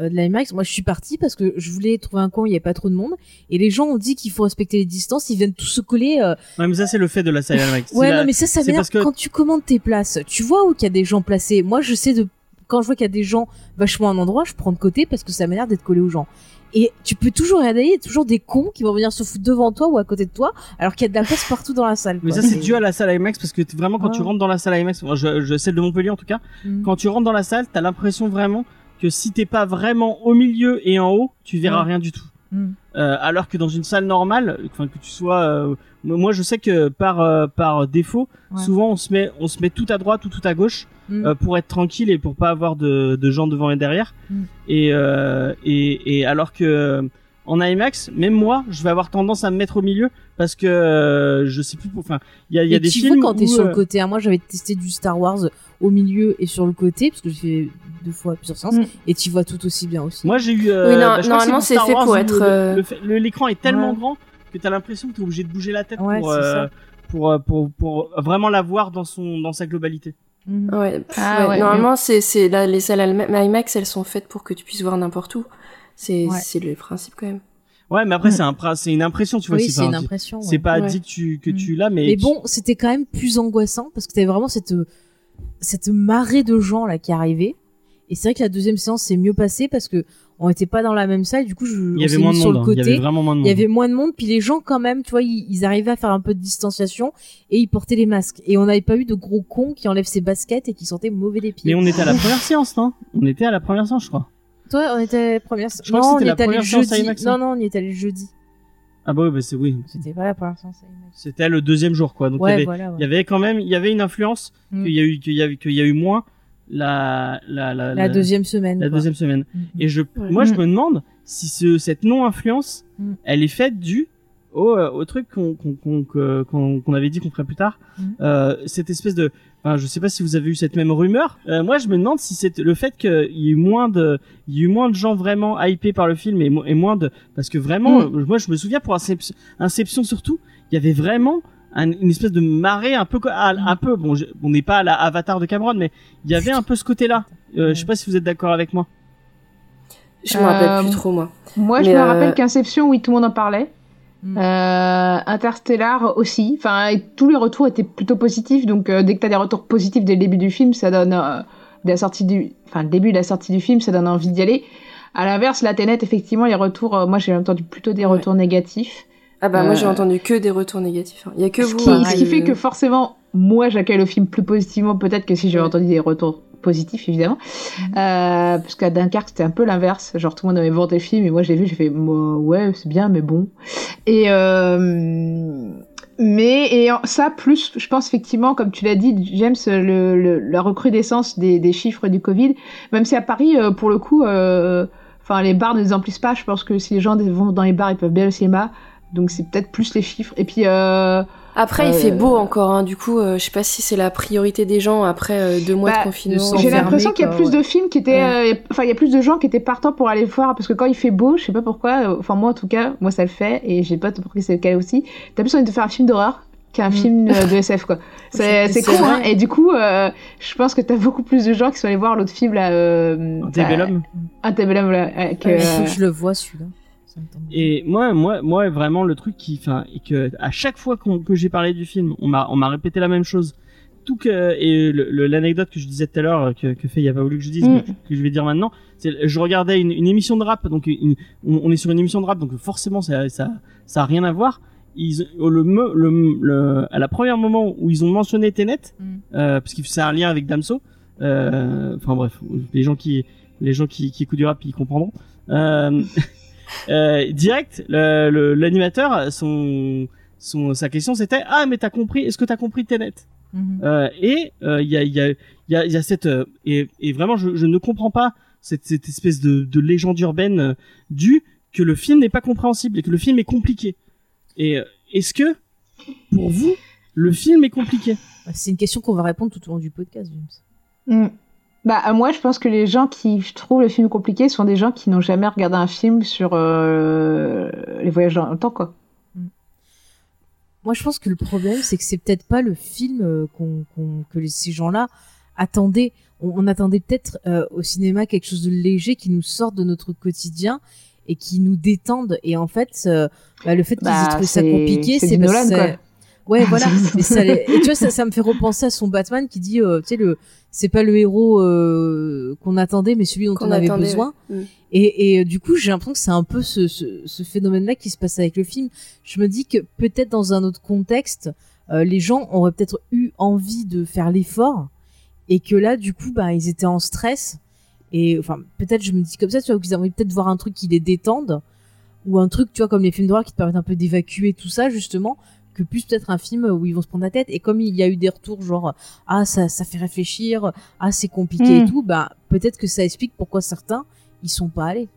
euh, de l'IMAX. Moi, je suis partie parce que je voulais trouver un coin où il y avait pas trop de monde. Et les gens ont dit qu'il faut respecter les distances. Ils viennent tous se coller. euh, Ouais, mais ça c'est le fait de la salle IMAX. Ouais, la- non, mais ça, ça parce que- Quand tu commandes tes places, tu vois où qu'il y a des gens placés. Moi, je sais de quand je vois qu'il y a des gens vachement à un endroit, je prends de côté parce que ça m'énerve d'être collé aux gens. Et tu peux toujours regarder, il y a toujours des cons qui vont venir se foutre devant toi ou à côté de toi, alors qu'il y a de la place partout dans la salle. Mais quoi. ça c'est dû à la salle IMAX parce que vraiment quand tu Ouais. rentres dans la salle IMAX, je, je celle de Montpellier en tout cas, Mm. quand tu rentres dans la salle, t'as l'impression vraiment que si t'es pas vraiment au milieu et en haut, tu verras Ouais. rien du tout. Mm. Euh, alors que dans une salle normale, enfin que tu sois, euh, moi je sais que par euh, par défaut, Ouais. souvent on se met on se met tout à droite ou tout à gauche Mm. pour être tranquille et pour pas avoir de, de gens devant et derrière. Mm. Et, et et alors que en IMAX, même moi, je vais avoir tendance à me mettre au milieu parce que je sais plus. Enfin, il y a, il y a Et des tu films vois quand t'es sur le côté. hein, moi, j'avais testé du Star Wars au milieu et sur le côté, parce que j'ai fait deux fois plusieurs séances, Mm. et tu vois tout aussi bien aussi. Moi, j'ai eu. euh, Oui, non, bah, normalement, c'est fait Wars pour où être, le- euh, L'écran est tellement Ouais. grand que t'as l'impression que t'es obligé de bouger la tête Ouais, pour, euh, pour, pour pour vraiment la voir dans son dans sa globalité. Mhm. Ouais, pff, Ah ouais. ouais, Normalement, c'est c'est là les salles IMAX, elles sont faites pour que tu puisses voir n'importe où. C'est Ouais. c'est le principe quand même. Ouais, mais après Mm. c'est un c'est une impression, tu vois. Oui, c'est une un- impression. C'est ouais. pas Ouais. dit que tu que Mm. tu l'as, mais. Mais bon, c'était quand même plus angoissant parce que t'avais vraiment cette cette marée de gens là qui arrivaient. Et c'est vrai que la deuxième séance s'est mieux passée parce que on était pas dans la même salle. Du coup, je, il y on avait moins de sur monde. le hein. Il y côté. avait vraiment moins de Il monde. y avait moins de monde, puis les gens quand même, tu vois, ils, ils arrivaient à faire un peu de distanciation et ils portaient les masques. Et on n'avait pas eu de gros cons qui enlèvent ses baskets et qui sentaient mauvais des pieds. Mais on était à la première séance, non? On était à la première séance, je crois. Toi, on était première. Je crois non, que on la est allé première séance jeudi. Hein. Non, non, on y est allé le jeudi. Ah bah oui, bah c'est oui. C'était pas la première séance. C'était le deuxième jour, quoi. Donc il y Ouais, avait voilà. ouais. il y avait quand même il y avait une influence Mm. qu'il y a eu qu'il y a eu qu'il y a eu moins la la la, La deuxième semaine. la quoi. deuxième semaine. Mhm. Et je Ouais. moi je Mm. me demande si ce cette non influence Mm. elle est faite due au euh, au truc qu'on qu'on qu'on qu'on avait dit qu'on ferait plus tard Mm. euh, cette espèce de enfin je sais pas si vous avez eu cette même rumeur Euh, moi je me demande si c'est le fait qu'il y ait eu moins de il y a eu moins de gens vraiment hypés par le film et, mo- et moins de parce que vraiment Mm. euh, moi je me souviens pour Inception, Inception surtout il y avait vraiment un- une espèce de marée un peu un peu bon je- on n'est pas à la Avatar de Cameron mais il y avait un peu ce côté là je sais pas si vous êtes d'accord avec moi Je me rappelle Euh, plus trop moi. Moi, je me euh, rappelle qu'Inception, oui, tout le monde en parlait. Mm. Euh, Interstellar aussi. Enfin, et tous les retours étaient plutôt positifs. Donc, euh, dès que t'as des retours positifs dès le début du film, ça donne, euh, dès la sortie du, enfin, le début de la sortie du film, ça donne envie d'y aller. À l'inverse, la Tenet, effectivement, les retours, euh, moi, j'ai entendu plutôt des Ouais. retours négatifs. Ah bah moi Euh, j'ai entendu que des retours négatifs. hein. Il y a que ce vous. qui, hein, ce qui fait que forcément, moi, j'accueille le film plus positivement, peut-être que si j'avais Ouais. entendu des retours positifs, évidemment. Euh, parce qu'à Dunkerque, c'était un peu l'inverse. Genre, tout le monde avait vanté le film, et moi, je l'ai vu, j'ai fait, ouais, c'est bien, mais bon. Et, euh, mais, et en- ça, plus, je pense effectivement, comme tu l'as dit, James, le, le- la recrudescence des, des chiffres du Covid, même si à Paris, euh, pour le coup, euh, enfin, les bars ne les emplissent pas, je pense que si les gens vont dans les bars, ils peuvent bien au cinéma. Donc c'est peut-être plus les chiffres. Et puis euh, Après il euh, fait beau encore. Hein. Du coup euh, je sais pas si c'est la priorité des gens après euh, deux mois Bah, de confinement. de j'ai l'impression qu'il y a plus ouais. de films qui étaient, euh, enfin il y a plus de gens qui étaient partants pour aller le voir parce que quand il fait beau, je sais pas pourquoi, euh, enfin moi en tout cas, moi ça le fait et j'ai pas compris que c'est le cas aussi. T'as plus envie de faire un film d'horreur qu'un Mm. film euh, de SF quoi. C'est con hein. Et du coup, euh, je pense que t'as beaucoup plus de gens qui sont allés voir l'autre film là. Euh, Antebellum bah, Antebellum là. avec, Il euh, faut que je le vois celui-là. Et moi, moi, moi, vraiment, le truc qui, enfin, et que à chaque fois que j'ai parlé du film, on m'a, on m'a répété la même chose. Tout que et le- le- l'anecdote que je disais tout à l'heure que, que fait, il a pas voulu que je dise, Mm. mais que je vais dire maintenant. C'est, je regardais une, une émission de rap, donc une- on, on est sur une émission de rap, donc forcément ça, ça, ça a rien à voir. Ils, le, me- le, le, à la première moment où ils ont mentionné Tenet, Mm. euh, parce que c'est un lien avec Damso. euh, Enfin bref, les gens qui, les gens qui, qui écoutent du rap, ils comprendront. Euh, euh, direct, l'animateur, son, son, sa question c'était ah mais t'as compris, est-ce que t'as compris Tenet? Mhm. euh, Et euh, il y a, il y a, il y a, il y a cette euh, et, et vraiment je, je ne comprends pas cette, cette espèce de, de légende urbaine euh, du que le film n'est pas compréhensible et que le film est compliqué. Et euh, est-ce que pour vous le film est compliqué? C'est une question qu'on va répondre tout au long du podcast, James. mm. Bah moi, je pense que les gens qui trouvent le film compliqué sont des gens qui n'ont jamais regardé un film sur euh, les voyages dans le temps, quoi. Moi, je pense que le problème, c'est que c'est peut-être pas le film euh, qu'on, qu'on- que ces gens-là attendaient. On, on attendait peut-être euh, au cinéma quelque chose de léger qui nous sorte de notre quotidien et qui nous détende. Et en fait, euh, bah, le fait qu'ils Bah, aient trouvé ça compliqué, c'est parce que Ouais, voilà. et, ça, et tu vois, ça, ça me fait repenser à son Batman qui dit, euh, tu sais, le, c'est pas le héros euh, qu'on attendait, mais celui dont on avait attendait, besoin. ouais. Mm. Et, et euh, du coup, j'ai l'impression que c'est un peu ce, ce, ce phénomène-là qui se passe avec le film. Je me dis que peut-être dans un autre contexte, euh, les gens auraient peut-être eu envie de faire l'effort, et que là, du coup, bah, ils étaient en stress. Et enfin, peut-être, je me dis comme ça, tu vois, qu'ils aimeraient peut-être voir un truc qui les détende, ou un truc, tu vois, comme les films d'horreur qui te permettent un peu d'évacuer tout ça, justement, que plus peut-être un film où ils vont se prendre la tête. Et comme il y a eu des retours genre, ah, ça, ça fait réfléchir, ah, c'est compliqué et Mm. tout, bah, peut-être que ça explique pourquoi certains, ils sont pas allés.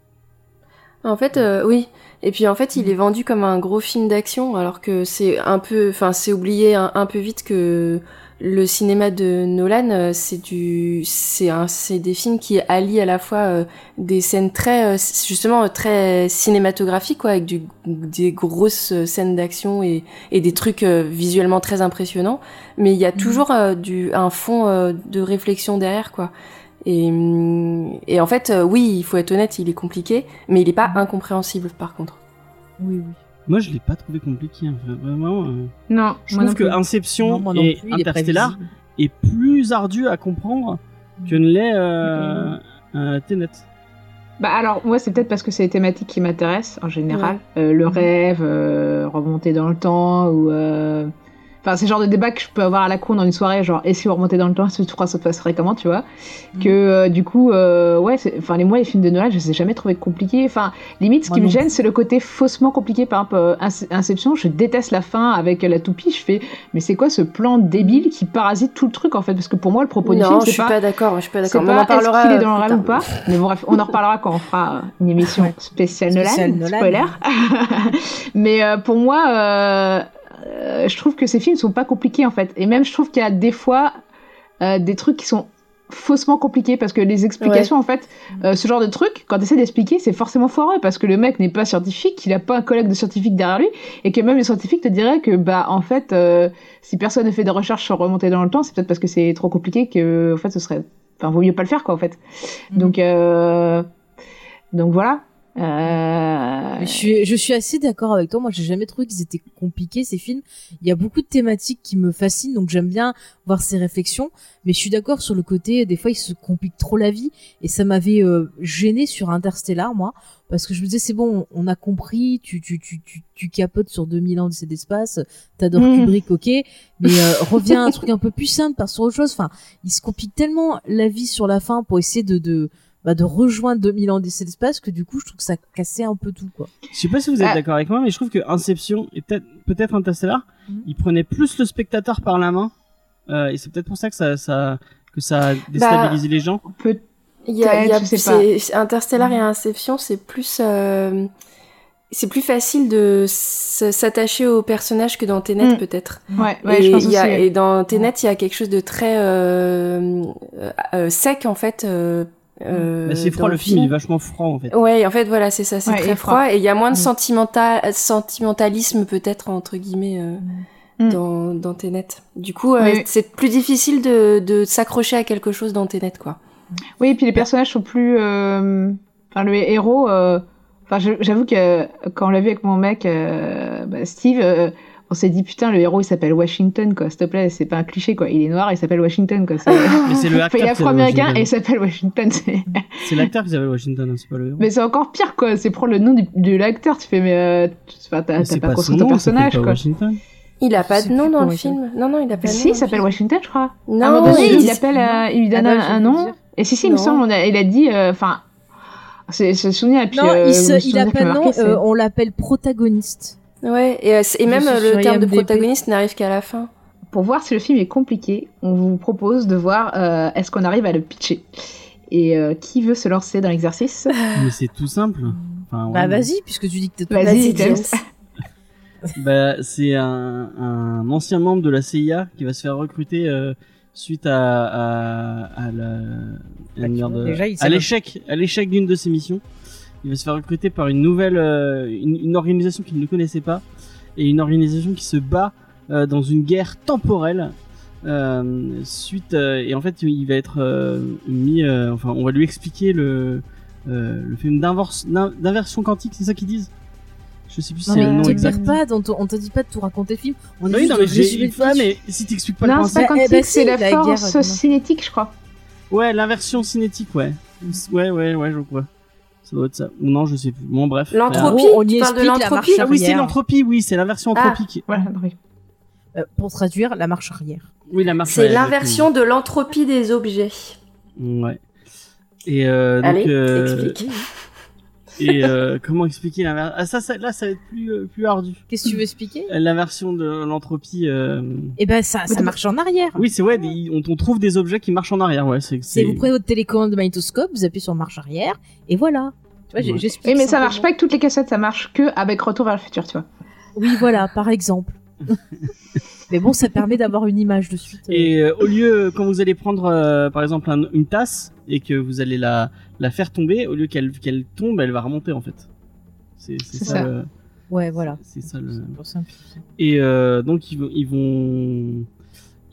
En fait, euh, oui. Et puis en fait, il est vendu comme un gros film d'action, alors que c'est un peu, enfin, c'est oublié un, un peu vite que le cinéma de Nolan, euh, c'est du, c'est un, c'est des films qui allient à la fois euh, des scènes très, euh, justement, très cinématographiques, quoi, avec du, des grosses scènes d'action et, et des trucs euh, visuellement très impressionnants. Mais il y a toujours euh, du, un fond de réflexion derrière, quoi. Et, hum, et en fait, oui, il faut être honnête, il est compliqué, mais il est pas incompréhensible par contre. Oui, oui. Moi, je l'ai pas trouvé compliqué. hein, Vraiment. euh. Non, Je moi non trouve que plus. Inception Non, moi non et plus, il est Interstellar est plus ardu à comprendre que ne l'est euh, euh, Tenet. Bah alors, moi, c'est peut-être parce que c'est les thématiques qui m'intéressent en général. Euh, le rêve, euh, remonter dans le temps, ou. Euh, Enfin, c'est le genre de débat que je peux avoir à la cour dans une soirée, genre, et si vous remontez dans le temps, que tu crois ça se passerait comment, tu vois Que, euh, du coup, euh, ouais, enfin, les, moi, les films de Noël, je les ai jamais trouvés compliqués. Enfin, limite, ce Moi qui me non gêne, c'est le côté faussement compliqué. Par exemple, euh, Ince- Inception, je déteste la fin avec la toupie. Je fais, mais c'est quoi ce plan débile qui parasite tout le truc, en fait? Parce que pour moi, le propos du non, film, je c'est suis pas pas, d'accord, je suis pas d'accord. On en pas est-ce parlera. qu'il est dans le euh, rêve ou pas? Mais bon, bref, on en reparlera quand on fera une émission spéciale Nolan. Nolan. Spoiler. Mais euh, pour moi, euh, je trouve que ces films sont pas compliqués en fait. Et même, je trouve qu'il y a des fois euh, des trucs qui sont faussement compliqués parce que les explications en fait euh, ce genre de truc quand tu essaies d'expliquer c'est forcément foireux parce que le mec n'est pas scientifique il a pas un collègue de scientifique derrière lui et que même les scientifiques te diraient que bah en fait si personne ne fait de recherche sur remonter dans le temps c'est peut-être parce que c'est trop compliqué que en fait ce serait enfin vaut mieux pas le faire quoi en fait Mhm. donc donc voilà euh... Je suis, je suis assez d'accord avec toi. Moi, j'ai jamais trouvé qu'ils étaient compliqués ces films. Il y a beaucoup de thématiques qui me fascinent, donc j'aime bien voir ces réflexions. Mais je suis d'accord sur le côté, des fois, ils se compliquent trop la vie, et ça m'avait euh, gêné sur Interstellar, moi, parce que je me disais c'est bon, on a compris, tu, tu, tu, tu, tu capotes sur 2000 ans d'essai d'espace, t'adores Mm. Kubrick, ok, mais euh, reviens à un truc un peu plus simple, par sur autre chose. Enfin, ils se compliquent tellement la vie sur la fin pour essayer de, de bah, de rejoindre 2000 ans d'essai d'espace que du coup je trouve que ça cassait un peu tout quoi. Je sais pas si vous êtes Ah. d'accord avec moi, mais je trouve que Inception et peut-être peut-être Interstellar, Mhm. il prenait plus le spectateur par la main, euh, et c'est peut-être pour ça que ça, ça que ça a déstabilisé les gens. peut Il y a, il y a pas. Interstellar et Inception, c'est plus, euh, c'est plus facile de s- s'attacher au personnage que dans Tenet Mm. peut-être. ouais, ouais et, je pense y a- aussi. et dans Tenet, il y a quelque chose de très euh, euh, euh, sec en fait. Euh, euh, c'est froid, dans le film il est vachement froid en fait. Ouais, en fait, voilà, c'est ça, c'est Ouais, très froid. froid. Et il y a moins de Mm. sentimental, sentimentalisme, peut-être, entre guillemets, euh, Mm. dans, dans Tenet. Du coup, euh, Oui. c'est plus difficile de, de s'accrocher à quelque chose dans Tenet, quoi. Oui, et puis les personnages sont plus. euh, Enfin, le héros. euh, Enfin, j'avoue que quand on l'a vu avec mon mec, euh, bah, Steve, euh, on s'est dit putain, le héros il s'appelle Washington, quoi. S'il te plaît, c'est pas un cliché, quoi. Il est noir, il s'appelle Washington, quoi. C'est- le Enfin, acteur. il est afro-américain et il s'appelle Washington. c'est- l'acteur qui s'appelle Washington, hein, c'est pas le héros. Mais c'est encore pire, quoi. C'est prendre le nom du, de l'acteur. Tu fais, mais euh, t'as pas, son construit ton personnage, pas quoi. Washington. Il a pas de nom dans le film. Non, non, il a pas de nom. Si, il dans le s'appelle. Washington, je crois. Non, donné, il appelle, euh, il lui donne Ah bah, un, nom. dire. Et si, si, il me semble, on a- il a dit, euh, enfin, c'est souvenir. Et puis, non, euh, il, se- le il souvenir a pas de nom, euh, on l'appelle protagoniste. Ouais, et, euh, et même euh, le terme de protagoniste n'arrive qu'à la fin. Pour voir si le film est compliqué, on vous propose de voir euh, est-ce qu'on arrive à le pitcher? Et euh, qui veut se lancer dans l'exercice? Mais c'est tout simple. Enfin, Bah vas-y, puisque tu dis que t'es tout Vas-y. Bah, c'est un, un ancien membre de la CIA qui va se faire recruter euh, suite à, à, à la, Bah, l'échec, à l'échec d'une de ses missions. Il va se faire recruter par une nouvelle, euh, une, une organisation qu'il ne connaissait pas, et une organisation qui se bat euh, dans une guerre temporelle. Euh, suite euh, et en fait il va être euh, mis, euh, enfin on va lui expliquer le euh, le film d'inversion quantique, c'est ça qu'ils disent? Je sais plus si Non, c'est le nom te exact. perds pas, on te, on te dit pas de tout raconter le film. On dit Oui, non, mais j'ai le ouais, pitch. mais si t'expliques pas le Non, c'est principe. pas Eh quantique, ben, c'est la la guerre, force cinétique, je crois. Ouais, l'inversion cinétique, ouais. Ouais, ouais, ouais, je crois. Ça doit être ça. Ou non, je sais plus. Bon, bref. L'entropie, on y tu parles de explique la l'entropie Ah oui, c'est l'entropie, oui, c'est l'inversion Ah. anthropique. Voilà, oui. Euh, pour traduire, la marche arrière. Oui, la marche. C'est l'inversion de l'entropie des objets. Ouais. Et euh, donc, Allez, euh, explique. Et euh, comment expliquer l'inversion Ah ça, ça, là, ça va être plus euh, plus ardu. Qu'est-ce que tu veux expliquer? L'inversion de l'entropie. Euh... Eh ben, ça, ça marche en arrière. Oui, c'est ouais, des- on, on trouve des objets qui marchent en arrière, ouais. C'est. C'est vous prenez votre télécommande de magnétoscope, vous appuyez sur marche arrière, et voilà. Tu vois, j'ai- Ouais. j'explique Oui, mais ça marche pas avec toutes les cassettes, ça marche que avec Retour vers le futur, tu vois. Oui, voilà, par exemple. mais bon, ça permet d'avoir une image de suite. euh. Et euh, au lieu, quand vous allez prendre euh, par exemple un- une tasse et que vous allez la, la faire tomber, au lieu qu'elle qu'elle tombe, elle va remonter en fait. C'est ça. ça. le- Ouais, voilà. C'est ça le. Pour simplifier. Et euh, donc ils vont, ils vont,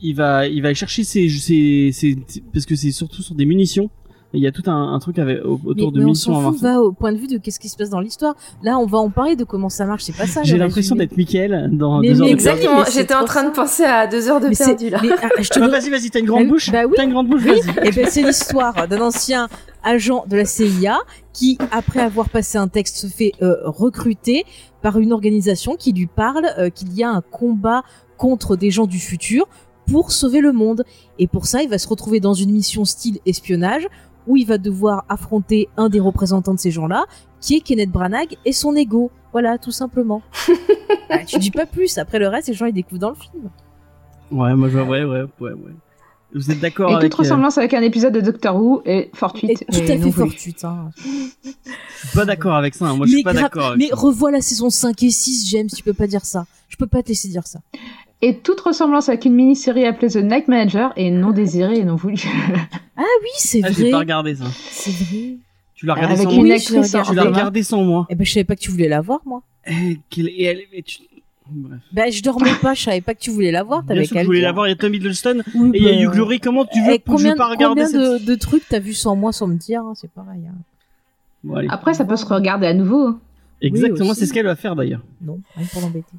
il va, il va chercher ses, ses, ses- parce que c'est surtout sur des munitions. Il y a tout un, un truc avec, autour mais, de mais on s'en fout, Marseille. va au point de vue de qu'est-ce qui se passe dans l'histoire. Là, on va en parler de comment ça marche, c'est pas ça. J'ai l'impression d'être Michael dans Mais- deux heures mais de perdu. Exactement, j'étais en train de penser à deux heures de perdu là. mais, ah, te Ah, le- vas-y, vas-y, t'as une grande Bah, bouche. bah oui. T'as une grande bouche, Oui, vas-y. et ben c'est l'histoire d'un ancien agent de la CIA qui, après avoir passé un texte, se fait euh, recruter par une organisation qui lui parle euh, qu'il y a un combat contre des gens du futur pour sauver le monde. Et pour ça, il va se retrouver dans une mission style espionnage où il va devoir affronter un des représentants de ces gens-là, qui est Kenneth Branagh et son ego. Voilà, tout simplement. Bah, tu dis pas plus. Après le reste, les gens ils découvrent dans le film. Ouais, moi je vois, ouais, ouais, ouais, ouais. Vous êtes d'accord Et avec toute euh, ressemblance avec un épisode de Doctor Who est Et fortuite. tout à et fait fortuite. Hein. Je suis pas d'accord avec ça. hein. Moi, je suis pas grave, d'accord. mais ça. revois la saison 5 et 6, James, tu peux pas dire ça. Je peux pas te laisser dire ça. Et toute ressemblance avec une mini-série appelée The Night Manager est non désirée et non voulue. Oui, c'est Ah, j'ai vrai. pas regardé ça. C'est vrai. Tu l'as regardé Avec sans une moi. Je Tu l'as Thomas. regardé sans moi. Eh ben, je savais pas que tu voulais la voir, moi. Eh, quelle- et elle- et tu- Bref. Ben, je dormais pas, je savais pas que tu voulais la voir. Bien T'avais sûr qu'à que je voulais la voir. Il y a Tom Hiddleston Oui, et il y a ben, Hugh Glory. Comment tu veux eh, que je combien, vais pas regarder combien cette... de, de trucs t'as vu sans moi sans me dire hein, C'est pareil. hein. Bon, allez. Après, ça peut se regarder à nouveau. Exactement, c'est ce qu'elle va faire d'ailleurs. Non, rien pour l'embêter.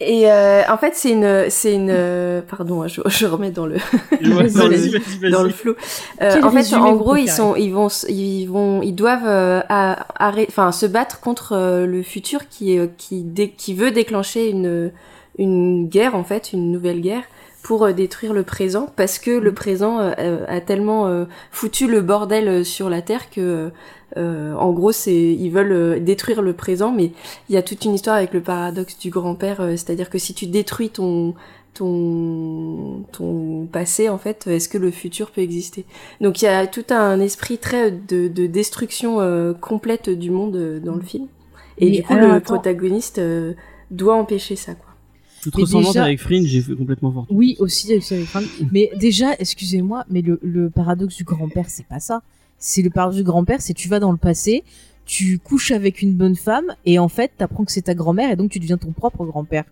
Et euh, en fait, c'est une, c'est une, euh, pardon, je, je remets dans le, Ouais, Désolée. vas-y, vas-y, vas-y. dans le flou. Euh, en fait, en gros, ils sont, ils vont, ils vont, ils doivent euh, à- enfin, se battre contre euh, le futur qui, est- qui, dé- qui veut déclencher une, une guerre en fait, une nouvelle guerre pour euh, détruire le présent parce que le présent euh, euh, a tellement euh, foutu le bordel euh, sur la terre que euh, en gros c'est ils veulent détruire le présent mais il y a toute une histoire avec le paradoxe du grand-père euh, c'est-à-dire que si tu détruis ton ton ton passé en fait est-ce que le futur peut exister? Donc il y a tout un esprit très de, de destruction euh, complète du monde dans le film. Et Mais du coup le protagoniste euh, doit empêcher ça quoi Toute ressemblance déjà- avec Fringe, j'ai fait complètement fort. Oui, aussi avec ça, avec Franck. Mais déjà, excusez-moi, mais le, le paradoxe du grand-père, c'est pas ça. C'est le paradoxe du grand-père, c'est tu vas dans le passé, tu couches avec une bonne femme, et en fait, t'apprends que c'est ta grand-mère, et donc tu deviens ton propre grand-père.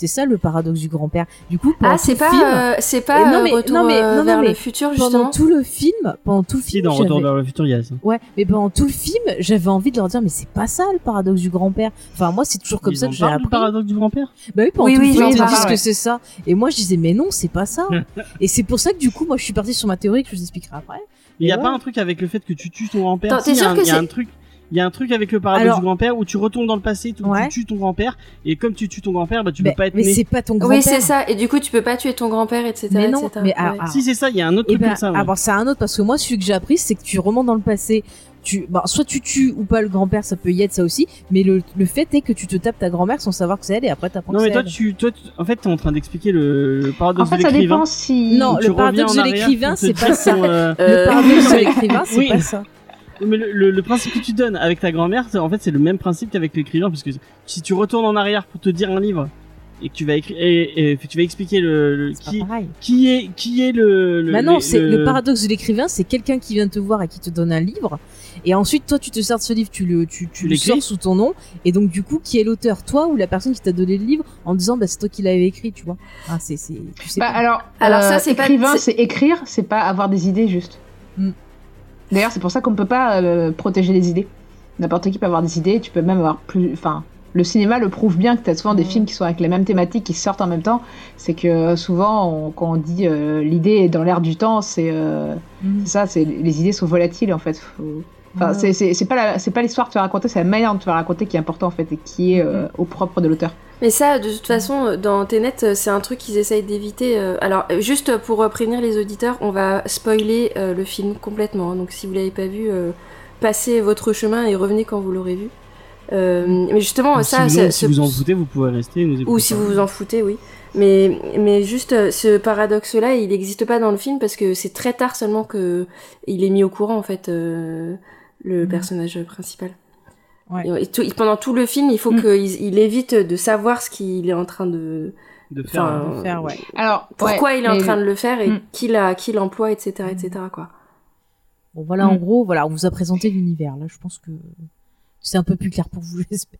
C'est ça le paradoxe du grand-père. Du coup, pendant ah c'est tout le pas film, euh, c'est pas non, euh, mais- retour non, mais- euh, non, non, vers mais le futur pendant justement tout le film, pendant tout le Si, film, dans Retour j'avais- vers le futur, il y a ça. Ouais, mais pendant tout le film, j'avais envie de leur dire, mais c'est pas ça le paradoxe du grand-père. Enfin, moi, c'est toujours comme Ils ça que j'ai appris. paradoxe du grand-père? Bah oui, pendant Oui, tout oui, le film, ils disent que c'est ça. Et moi, je disais, mais non, c'est pas ça. et c'est pour ça que du coup, moi, je suis partie sur ma théorie que je vous expliquerai après. Il y a ouais. pas un truc avec le fait que tu tues ton grand-père Si, t'es il y a sûr un- que Il y a c'est- un truc. Il y a un truc avec le paradoxe Alors- du grand-père où tu retournes dans le passé, tu, tues ton grand-père, et comme tu tues ton grand-père, bah tu mais peux pas être mais c'est pas ton grand-père. oui c'est ça et du coup tu peux pas tuer ton grand-père etc Mais non, etc. mais alors- Ouais. alors- Si c'est ça, il y a un autre Et truc ben, comme ça. ouais. ah bon, c'est un autre parce que moi, celui que j'ai appris, c'est que tu remontes dans le passé. Tu, bah, soit tu tues ou pas le grand-père, ça peut y être ça aussi. Mais le, le fait est que tu te tapes ta grand-mère sans savoir que c'est elle et après t'apprends Non mais toi elle. tu, toi, tu- en fait t'es en train d'expliquer le, le En paradoxe fait, de ça l'écrivain. dépend si. Non, le paradoxe en de arrière l'écrivain, c'est pas ça. euh, Le Euh, paradoxe de l'écrivain, c'est pas ça. Mais le, le- le principe que tu donnes avec ta grand-mère, c'est- en fait, c'est le même principe qu'avec l'écrivain, parce que si tu retournes en arrière pour te dire un livre, et que tu vas écrire et, tu vas expliquer le, qui est qui est le, le Bah non, c'est le paradoxe de l'écrivain, c'est quelqu'un qui vient te voir et qui te donne un livre, et ensuite toi tu te sers de ce livre, tu le tu, tu Tu le l'écris sors sous ton nom, et donc du coup qui est l'auteur, toi ou la personne qui t'a donné le livre, en disant bah c'est toi qui l'avais écrit, tu vois. Ah c'est c'est tu sais Bah, pas. alors, Alors, euh, ça, c'est pas- écrivain, c'est- c'est écrire, c'est pas avoir des idées juste. Mm. D'ailleurs, c'est pour ça qu'on ne peut pas euh, protéger les idées. N'importe qui peut avoir des idées, tu peux même avoir plus. Enfin, le cinéma le prouve bien que tu as souvent des Mm. films qui sont avec les mêmes thématiques qui sortent en même temps. C'est que euh, souvent, on- quand on dit euh, l'idée est dans l'air du temps, c'est euh, Mhm. c'est ça, c'est les idées sont volatiles en fait. Faut- Enfin, c'est- pas la- c'est pas l'histoire que tu vas raconter, c'est la manière dont tu vas raconter qui est important en fait et qui est euh, au propre de l'auteur. Mais ça, de toute façon, dans Tenet, euh, c'est un truc qu'ils essayent d'éviter. euh, Alors, euh, juste pour euh, prévenir les auditeurs, on va spoiler euh, le film complètement. hein. Donc, si vous l'avez pas vu, euh, passez votre chemin et revenez quand vous l'aurez vu. Euh, mais justement, Donc, ça, si, vous, en- ça- si ce- vous en foutez, vous pouvez rester. et Nous ou si vous vous en foutez, oui. Mais, mais juste, euh, ce paradoxe-là, il n'existe pas dans le film parce que c'est très tard seulement que il est mis au courant, en fait, euh, le Mhm. personnage principal. Ouais. Et, et tout- pendant tout le film, il faut Mm. qu'il il évite de savoir ce qu'il est en train de... de faire. Enfin, De faire, ouais. Alors, Pourquoi ouais, il est en train de le faire et Mm. qui l'a- qui l'emploie, etc., etc., quoi. Bon voilà en Mm. gros, voilà, on vous a présenté l'univers là, je pense que c'est un peu plus clair pour vous, j'espère.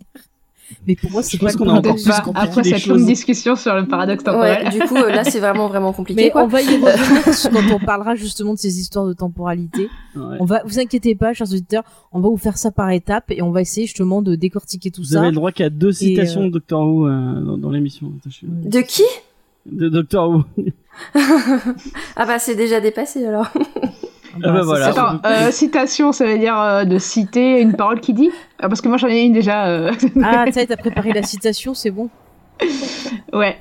Mais pour moi, c'est pas qu'on a encore plus après cette longue discussion sur le paradoxe temporel. Ouais, du coup, euh, là, c'est vraiment, vraiment compliqué, Mais quoi. on va y revenir quand on parlera justement de ces histoires de temporalité. Ouais. On va, vous inquiétez pas, chers auditeurs, on va vous faire ça par étapes et on va essayer justement de décortiquer tout Vous ça. avez le droit qu'à deux citations euh, de Doctor Who euh, dans, dans l'émission. De qui? De Doctor Who. Ah bah, c'est déjà dépassé, alors. Ah bah ça, voilà. Attends, euh, citation, ça veut dire euh, de citer une parole qui dit Ah, Parce que moi j'en ai une déjà. euh, Ah, tu sais, t'as préparé la citation, c'est bon. ouais.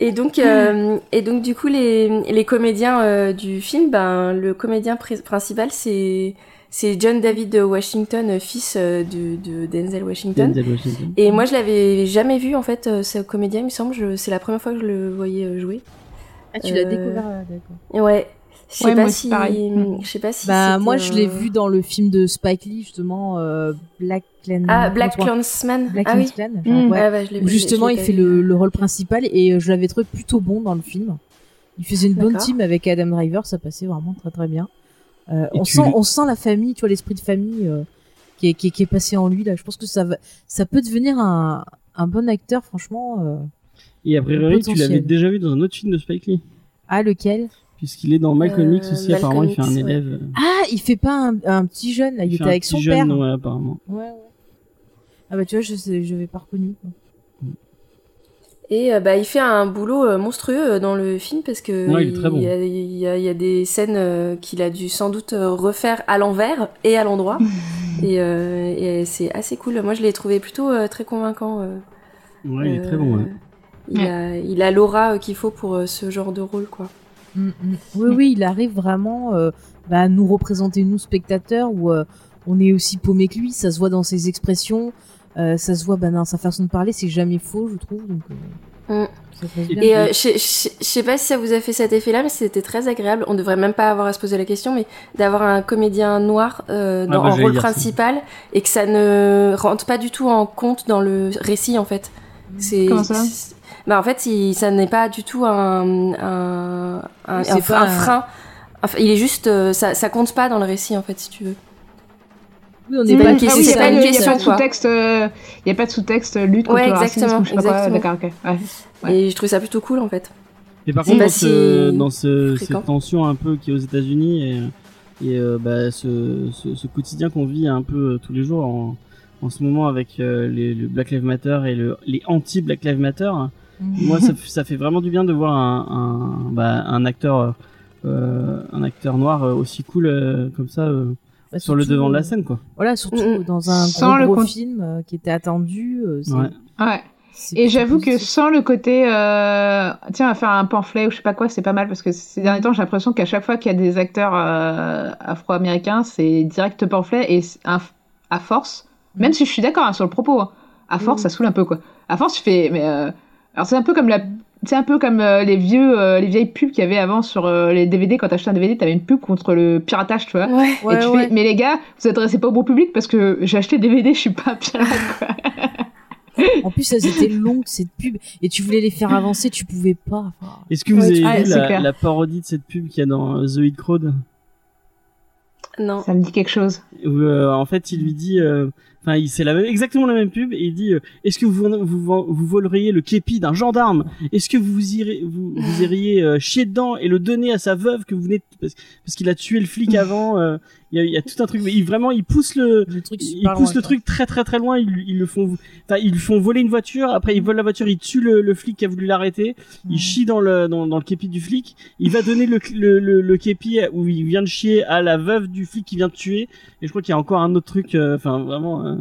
Et donc, euh, et donc du coup, les, les comédiens euh, du film, ben, le comédien pr- principal, c'est c'est John David Washington, euh, fils euh, de, de Denzel Washington. Denzel Washington. Et moi, je l'avais jamais vu en fait, euh, ce comédien, il me semble. C'est la première fois que je le voyais euh, jouer. Ah, tu l'as Euh, découvert, euh, d'accord. Ouais. Je sais Ouais, pas si. Mm. je sais pas si. Bah, moi, je l'ai vu dans le film de Spike Lee, justement, euh, Black Clan. Ah, Black Clansman. Black ah oui. Clan, Mm. genre, ouais. Ouais, ouais, je l'ai Où je l'ai- justement je il fait le, le rôle principal et euh, je l'avais trouvé plutôt bon dans le film. Il faisait une bonne team avec Adam Driver, ça passait vraiment très très bien. Euh, on tu sent on sent la famille, tu vois l'esprit de famille euh, qui, est, qui, est, qui est passé en lui là. Je pense que ça va, ça peut devenir un, un bon acteur franchement. Euh. Et a priori, tu l'avais déjà vu dans un autre film de Spike Lee. Ah lequel? Puisqu'il est dans Malcolm Euh, X aussi, Malcolm apparemment, il fait un ouais. élève. euh, Ah il fait pas un, un petit jeune là, il, fait était un avec petit son jeune, père. ouais, apparemment. Ouais, ouais. Ah bah tu vois je sais, je vais pas reconnu. quoi. Et euh, bah, il fait un boulot euh, monstrueux euh, dans le film parce que Ouais, il est très bon. y, a, il y a- il y a des scènes euh, qu'il a dû sans doute euh, refaire à l'envers et à l'endroit. et euh, et c'est assez cool. Moi, je l'ai trouvé plutôt euh, très convaincant. euh. Ouais, il est très Euh, bon, ouais. Il, a, il a l'aura euh, qu'il faut pour euh, ce genre de rôle, quoi. Mm, mm. Oui, oui, il arrive vraiment euh, bah, à nous représenter, nous, spectateurs, où euh, on est aussi paumé que lui. Ça se voit dans ses expressions, euh, ça se voit bah, dans sa façon de parler. C'est jamais faux, je trouve. Donc, euh, Mm. Et euh, je je- sais pas si ça vous a fait cet effet-là, mais c'était très agréable. On devrait même pas avoir à se poser la question, mais d'avoir un comédien noir euh, dans, bah, en rôle ça. principal et que ça ne rentre pas du tout en compte dans le récit, en fait. C'est Comment ça c'est- bah en fait, il, ça n'est pas du tout un un, un, C'est un- pas un un- frein. Enfin, il est juste, euh, ça, ça compte pas dans le récit, en fait, si tu veux. Oui, on c'est n'est pas Ah question, oui, n'y pas a, une pas de- il y a question, pas de quoi. sous-texte, euh, il y a pas de sous-texte euh, lutte contre Ouais, le racisme. D'accord, ok. Ouais. Ouais. Et je trouve ça plutôt cool, en fait. Et par contre, dans, ce, si dans ce, fréquent. cette tension un peu qui est aux États-Unis et, et euh, bah, ce, ce, ce quotidien qu'on vit un peu tous les jours en, en ce moment avec euh, les, le Black Lives Matter et le, les anti-Black Lives Matter. Moi ça, ça fait vraiment du bien de voir un, un, bah, un acteur euh, un acteur noir euh, aussi cool euh, comme ça euh, Bah, sur le devant de la scène quoi. Voilà, surtout Mm, mm. dans un Sans gros, le gros film euh, qui était attendu. euh, Ouais. Ouais. Et j'avoue que sans le côté, euh, tiens, à faire un pamphlet ou je sais pas quoi, c'est pas mal parce que ces derniers temps, j'ai l'impression qu'à chaque fois qu'il y a des acteurs euh, afro-américains, c'est direct pamphlet et à force, même si je suis d'accord hein, sur le propos, hein, à force, Mm. ça saoule un peu quoi. À force, tu fais, mais euh, alors c'est un peu comme la, c'est un peu comme euh, les vieux, euh, les vieilles pubs qu'il y avait avant sur euh, les DVD. Quand t'achetais un DVD, t'avais une pub contre le piratage, tu vois. Ouais. Ouais, tu ouais. fais, mais les gars, vous adressez pas au bon public parce que j'ai acheté le DVD, je suis pas un pirate quoi. En plus, elles étaient longues cette pub et tu voulais les faire avancer, tu pouvais pas. Est-ce que vous Ouais, avez tu- Ah, vu c'est la, parodie de cette pub qu'il y a dans The Hit Crowd? Non. Ça me dit quelque chose. où euh, en fait il lui dit euh, enfin c'est la même exactement la même pub et il dit euh, est-ce que vous vous, vous vous voleriez le képi d'un gendarme? Est-ce que vous irez vous, vous iriez euh, chier dedans et le donner à sa veuve que vous venez de- parce, parce qu'il a tué le flic avant euh, il y, a, il y a tout un truc mais il vraiment il pousse le le truc il super pousse loin, le truc très très très loin. Ils, ils le font, ils font voler une voiture. Après, ils volent la voiture. Ils tuent le, le flic qui a voulu l'arrêter. Mhm. Il chie dans le dans, dans le képi du flic. Il va donner le, le, le, le képi où il vient de chier à la veuve du flic qui vient de tuer. Et je crois qu'il y a encore un autre truc. euh, Enfin, vraiment. euh,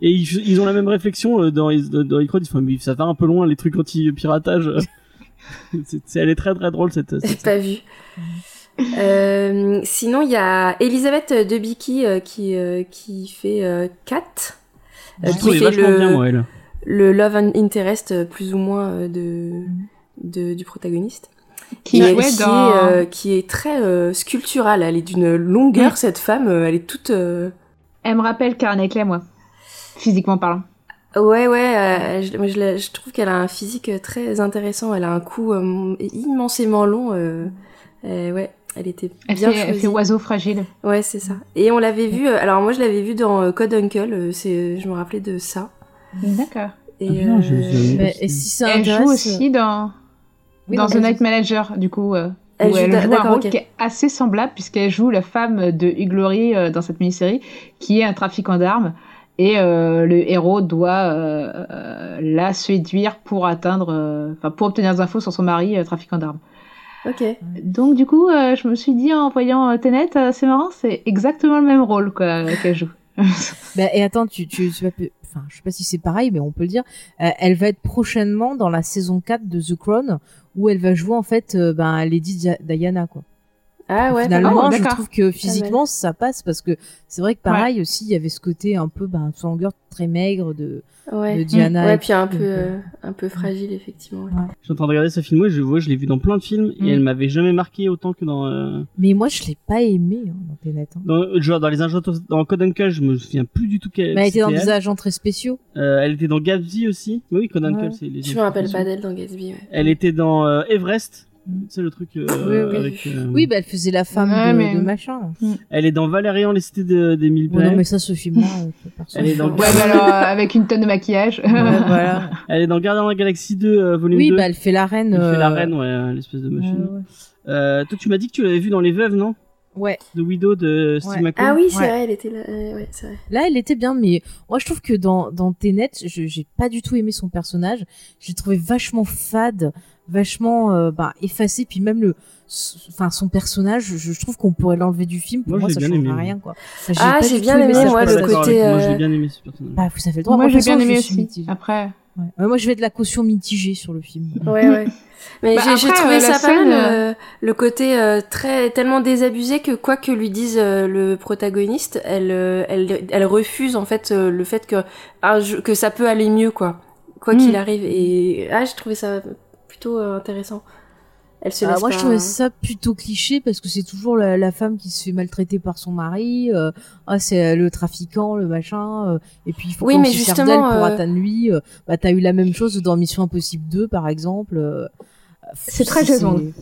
et ils, ils ont la même réflexion euh, dans dans, dans Ils font, mais ça va un peu loin les trucs anti-piratage. c'est, c'est- elle est très très drôle cette. J'ai cette pas vu. Euh, sinon, il y a Elisabeth Debicki euh, qui, euh, qui fait euh, Cat, euh, J'ai qui trouvé fait le, bien moi elle. le love and interest euh, plus ou moins euh, de, de- du protagoniste. Qui Et jouait qui, dans. est, euh, qui est très euh, sculpturale. Elle est d'une longueur, cette femme. euh, Elle est toute. euh, Elle me rappelle Karen Clay, moi. Physiquement parlant. Ouais, ouais. euh, je, trouve qu'elle a un physique euh, très intéressant. Elle a un cou euh, immensément long. euh, euh, ouais, elle était Elle bien fait, elle fait oiseau fragile. Ouais, c'est ça. Et on l'avait vu. euh, alors moi, je l'avais vu dans euh, Code Uncle. euh, c'est, je me rappelais de ça. D'accord. Et Ah, euh, et si ça Elle joue aussi dans, oui, dans non, The elle Night joue- Manager, du coup. euh, Elle où joue elle un rôle qui est assez semblable puisqu'elle joue la femme de Hugh Laurie euh, dans cette mini-série qui est un trafiquant d'armes et euh, le héros doit euh, euh, la séduire pour atteindre euh, enfin pour obtenir des infos sur son mari euh, trafiquant d'armes. Ok. Donc du coup euh, je me suis dit en voyant euh, Tenet euh, c'est marrant c'est exactement le même rôle quoi qu'elle joue. Bah, et attends, tu, tu, tu vas enfin, je sais pas si c'est pareil, mais on peut le dire. Euh, elle va être prochainement dans la saison 4 de The Crown, où elle va jouer en fait, euh, ben, Lady Dia- Diana, quoi. Ah ouais. Finalement, Oh, je trouve que physiquement, ça passe parce que c'est vrai que pareil aussi, il y avait ce côté un peu, ben, son longueur très maigre de, Ouais. de Diana. Ouais, et puis un peu, euh, un peu fragile effectivement. ouais. Je suis en train de regarder ce film. Moi, je vois, je l'ai vu dans plein de films Mm. et elle m'avait jamais marqué autant que dans. euh, Mais moi, je l'ai pas aimé hein, dans Tenet. Hein. Dans, genre dans les agents dans Code Uncle, je me souviens plus du tout qu'elle. Mais elle était dans des agents très spéciaux. Euh, elle était dans Gatsby aussi. Oui, Code Uncle, c'est les. Je me rappelle pas d'elle dans Gatsby. Ouais. Elle était dans euh, Everest. Mm. C'est le truc euh, Oui, oui. avec. euh, Oui, bah, elle faisait la femme Ouais, de, mais- de machin. Elle est dans Valérian, les cités de- des mille Ouais, non, plaies. mais ça, ce film-là, euh, Elle est dans- Ouais bah alors avec une tonne de maquillage. Ouais, voilà. Elle est dans Gardien de la Galaxie 2, euh, volume Oui, 2. bah, elle fait la reine. Elle fait la euh, reine, ouais, l'espèce de ouais, machine. ouais. Euh, toi, tu m'as dit que tu l'avais vu dans Les Veuves, non? Ouais. The Widow de Steve Ouais. McQueen. Ah oui, c'est Ouais. vrai, elle était là. euh, ouais, c'est vrai. Là, elle était bien, mais moi, je trouve que dans, dans Tenet, je, j'ai pas du tout aimé son personnage. Je l'ai trouvé vachement fade, vachement euh, bah, effacé, puis même le, enfin, son personnage, je, je trouve qu'on pourrait l'enlever du film. Pour Moi, moi, j'ai ça aimé, rien, quoi. Enfin, Ah, pas j'ai bien aimé, moi, le côté, Moi, euh, j'ai bien aimé ce personnage. Bah, vous avez le droit. Moi j'ai bien aimé je suis aussi. Après. Ouais. Ouais, moi, je vais de la caution mitigée sur le film. Ouais, ouais. Mais Bah, j'ai, trouvé euh, ça pas mal, scène, euh, le côté euh, très tellement désabusé que quoi que lui dise euh, le protagoniste, elle, euh, elle, elle refuse en fait euh, le fait que ah, je- que ça peut aller mieux quoi, quoi Mm. qu'il arrive. Et ah, j'ai trouvé ça plutôt euh, intéressant. Elle se Ah, laisse moi, pas... je trouvais ça plutôt cliché parce que c'est toujours la, la femme qui se fait maltraiter par son mari. euh, ah, c'est euh, le trafiquant, le machin. euh, et puis, il faut Oui, mais justement, d'elle pour atteindre lui. euh, bah, t'as eu la même chose dans Mission Impossible 2, par exemple. euh, C'est très James Bond.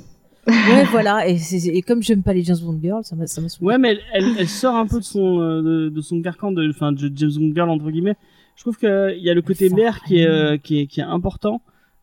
Ouais, voilà. Et, c'est- et comme j'aime pas les James Bond girls, ça m'a ça. Ouais, mais elle, elle, elle sort un peu de son, euh, de, de son carcan de, enfin, de James Bond Girl, entre guillemets. Je trouve qu'il y a le côté mère qui est, euh, qui est, qui est important.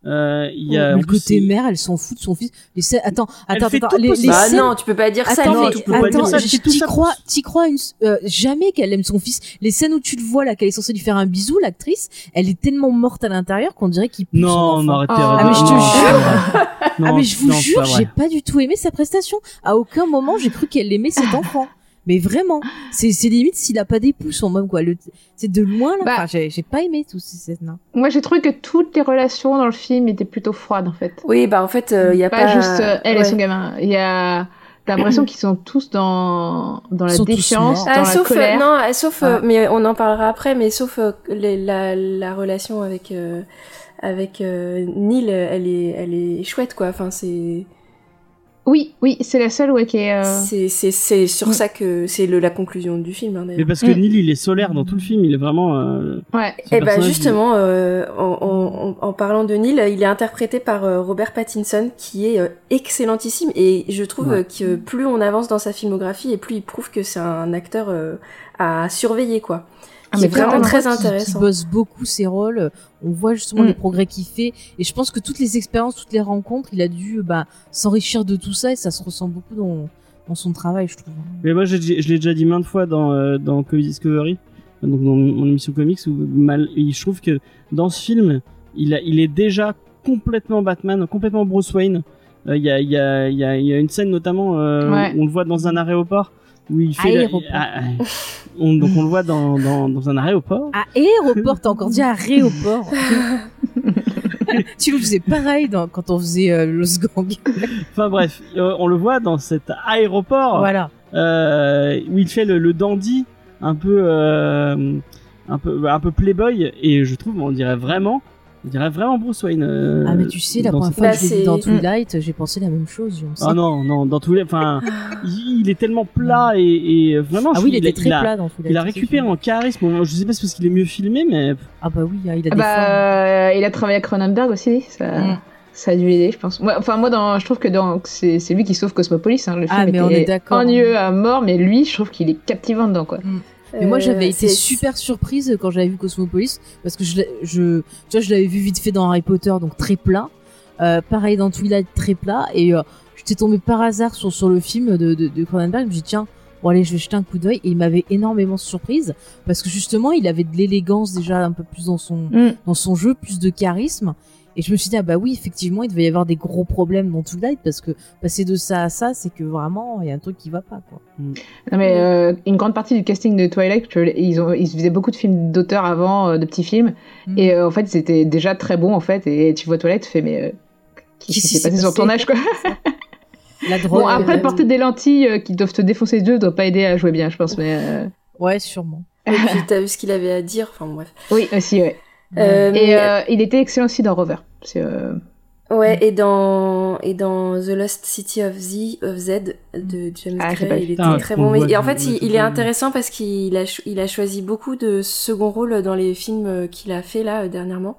Euh, il y a, Mais en le côté mère, elle s'en fout de son fils. Les scènes- Attends, Elle attends, fait attends. tout les, les Bah scènes- non, tu peux pas dire ça. Attends, non, mais mais tu peux pas attends, dire ça, t'y ça. crois, t'y crois une, euh, jamais qu'elle aime son fils. Les scènes où tu le vois là, qu'elle est censée lui faire un bisou, l'actrice, elle est tellement morte à l'intérieur qu'on dirait qu'il Non, enfant. mais arrêtez. Oh. arrêtez. Ah, mais je te Non, jure. non, ah mais je vous non, jure, pas j'ai pas du tout aimé sa prestation. À aucun moment j'ai cru qu'elle aimait cet enfant. Mais vraiment, c'est c'est limite s'il a pas des pouces en même quoi. Le- C'est de loin là. Bah. Enfin, j'ai j'ai pas aimé tous ces scènes-là. Moi j'ai trouvé que toutes les relations dans le film étaient plutôt froides en fait. Oui, bah en fait, il y a pas, pas, juste euh, elle et son gamin. Il y a t'as l'impression qu'ils sont tous dans dans la défiance, dans Ah, la sauf, euh, colère. non, euh, sauf, euh, Ouais. mais on en parlera après, mais sauf euh, les- la, la relation avec euh, avec euh, Neil, elle est elle est chouette quoi. Enfin c'est Oui, oui, c'est la seule ouais, qui est. euh, C'est c'est c'est sur ça que c'est le la conclusion du film hein, Mais parce que Mm. Neil, il est solaire dans tout le film, il est vraiment. euh, Ouais. ce Eh ben personnage, justement, euh, en, en- en- parlant de Neil, il est interprété par euh, Robert Pattinson, qui est euh, excellentissime. Et je trouve Ouais. euh, que plus on avance dans sa filmographie, et plus il prouve que c'est un acteur euh, à surveiller, quoi. Ah, Qui mais est vraiment très intéressant. Qui bosse beaucoup ses rôles. On voit justement Mm. les progrès qu'il fait. Et je pense que toutes les expériences, toutes les rencontres, il a dû bah, s'enrichir de tout ça et ça se ressent beaucoup dans, dans son travail, je trouve. Mais moi, je l'ai déjà dit maintes fois dans, euh, dans Discovery, donc dans mon émission comics, où mal, je trouve que dans ce film, il, a, il est déjà complètement Batman, complètement Bruce Wayne. Euh, Il y, a, il y, a, il y, a, il y a une scène notamment euh, Ouais. où on le voit dans un aéroport où il fait Aéroport. On- donc on le voit dans, dans, dans un aéroport À aéroport, t'as encore dit aéroport. tu nous faisais pareil dans- quand on faisait euh, Los Gang. enfin bref euh, on le voit dans cet aéroport Voilà. euh, où il fait le, le dandy un peu euh, un peu un peu playboy et je trouve on dirait vraiment on dirait vraiment Bruce Wayne euh, Ah, mais tu sais, la dans première fois Bah, que je l'ai dans Mm. Twilight, j'ai pensé la même chose. ah sais. non non dans tous les enfin il, il est tellement plat et, et vraiment Ah oui, trouve il était très a, plat dans Twilight. il a récupéré en charisme je sais pas si c'est parce qu'il est mieux filmé mais Ah bah oui, il a des formes. Bah, il a travaillé avec Cronenberg aussi. Ça, Mm. ça a dû l'aider, je pense. Ouais, enfin, moi, dans, je trouve que dans, c'est, lui qui sauve Cosmopolis. Hein. Le Ah, film mais on était est d'accord. ennuyeux à mort, mais lui, je trouve qu'il est captivant dedans, quoi. Mais moi, Euh, j'avais été c'est- super surprise quand j'avais vu Cosmopolis parce que je, je, tu vois, je l'avais vu vite fait dans Harry Potter, donc très plat. Euh, pareil dans Twilight, très plat. Et euh, j'étais tombée par hasard sur, sur le film de, de, de Cronenberg. Je me suis dit, tiens, bon allez, je vais jeter un coup d'œil. Et il m'avait énormément surprise parce que justement, il avait de l'élégance déjà un peu plus dans son, Mm. dans son jeu, plus de charisme. Et je me suis dit, ah bah oui, effectivement, il devait y avoir des gros problèmes dans Twilight parce que passer de ça à ça, c'est que vraiment, il y a un truc qui va pas, quoi. Non, mais euh, une grande partie du casting de Twilight, ils, ont, ils faisaient beaucoup de films d'auteurs avant, euh, de petits films. Mm. Et euh, en fait, c'était déjà très bon, en fait. Et tu vois Twilight, tu fais, mais. euh, qui Qu'est-ce qui s'est passé sur tournage, quoi? La drogue. Bon, après, porter des lentilles euh, qui doivent te défoncer les yeux doit pas aider à jouer bien, je pense. Mais euh, Ouais, sûrement. Et puis t'as vu ce qu'il avait à dire, enfin bref. oui, aussi, ouais. Euh, Et euh, il était excellent aussi dans Rover. C'est, euh, Ouais, et dans et dans The Lost City of Z, of Z de James Ah, Gray, il était Ah, très on bon. Et en fait, il, est intéressant parce qu'il a cho- il a choisi beaucoup de second rôles dans les films euh, qu'il a fait là euh, dernièrement.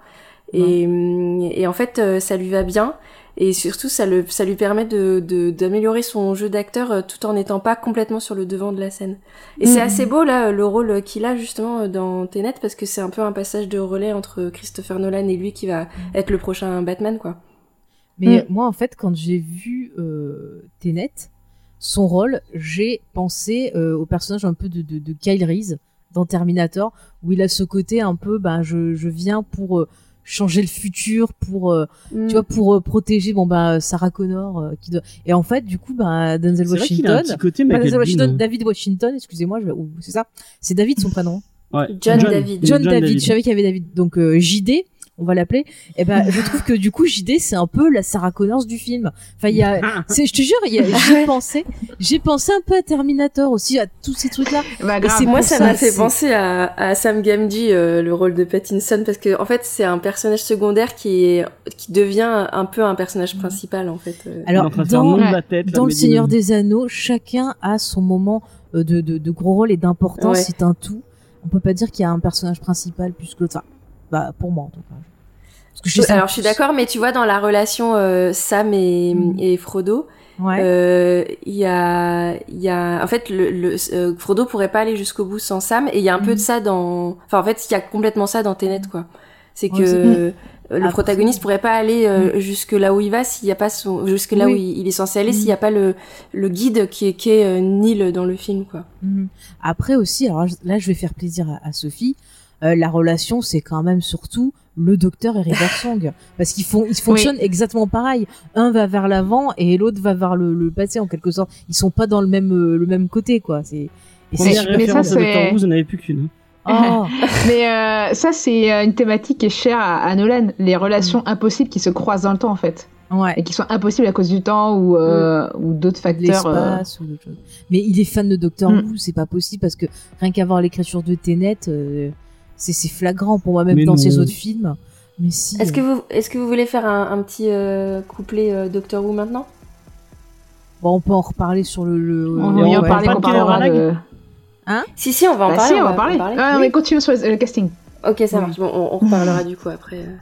Et, hum, et en fait, ça lui va bien. Et surtout, ça, le, ça lui permet de, de, d'améliorer son jeu d'acteur euh, tout en n'étant pas complètement sur le devant de la scène. Et c'est Mhm. assez beau, là, le rôle qu'il a justement euh, dans Tenet, parce que c'est un peu un passage de relais entre Christopher Nolan et lui qui va être le prochain Batman, quoi. Mais Mm. moi, en fait, quand j'ai vu euh, Tenet, son rôle, j'ai pensé euh, au personnage un peu de, de, de Kyle Reese dans Terminator, où il a ce côté un peu, ben, je, je viens pour euh, changer le futur, pour, euh, Mm. tu vois, pour euh, protéger, bon, ben, Sarah Connor, euh, qui doit... Et en fait, du coup, ben, Denzel c'est vrai qu'il a un Washington... petit côté pas Michael Denzel Washington, Bean. David Washington, excusez-moi, je... ou c'est ça C'est David son prénom Ouais. John David. John, David. je savais qu'il y avait David. Donc euh, JD, on va l'appeler. Et ben, je trouve que du coup JD, c'est un peu la Sarah Connors du film. Enfin, il y a, c'est, je te jure, il y a- j'ai pensé, j'ai pensé un peu à Terminator aussi, à tous ces trucs-là. Bah, Et grave. c'est Moi, ça m'a fait penser à, à Sam Gamgee, euh, le rôle de Pattinson, parce que en fait, c'est un personnage secondaire qui est qui devient un peu un personnage principal, en fait. euh. Alors dans, la tête, dans le Seigneur des Anneaux, chacun a son moment euh, de, de, de gros rôle et d'importance. Ouais. C'est un tout. On peut pas dire qu'il y a un personnage principal plus que l'autre. Enfin, bah pour moi en tout cas. Parce que je sais Alors, je suis d'accord, mais tu vois, dans la relation euh, Sam et, Mm. et Frodo, Ouais. euh, il y a, il y a, en fait, le, le euh, Frodo pourrait pas aller jusqu'au bout sans Sam, et il y a un peu Mhm. de ça dans, enfin, en fait, il y a complètement ça dans Tenet, quoi. C'est que euh, le Après- protagoniste pourrait pas aller euh, jusque là où il va s'il y a pas son, jusque là Oui. où il, il est censé aller s'il y a pas le, le guide qui est, qui est euh, Neil dans le film, quoi. Après aussi, alors là je vais faire plaisir à, à Sophie. Euh, la relation, c'est quand même surtout le docteur et River Song, parce qu'ils font, ils fonctionnent exactement pareil. Un va vers l'avant et l'autre va vers le, le passé en quelque sorte. Ils sont pas dans le même euh, le même côté quoi. C'est et c'est ça, vous avez plus qu'une. Oh, Mais euh, ça, c'est une thématique qui est chère à, à Nolan. Les relations impossibles qui se croisent dans le temps, en fait. ouais. Et qui sont impossibles à cause du temps ou, euh, ou d'autres facteurs. euh. l'espace ou. Mais il est fan de Doctor Mm. Who, c'est pas possible parce que rien qu'à voir l'écriture de Tenet, euh, c'est c'est flagrant pour moi même Mais dans ses non. autres films. Mais si. Est-ce que vous, est-ce que vous voulez faire un, un petit euh, couplet euh, Doctor Who maintenant? Bon, on peut en reparler sur le. le... On y on en parle parler de Kenneth parlera de... Si, si, on va en Bah parler. si, on va en parler. Ah, non, Oui. mais continue sur le casting. Ok, ça marche. Bon, on, on reparlera du coup après. euh.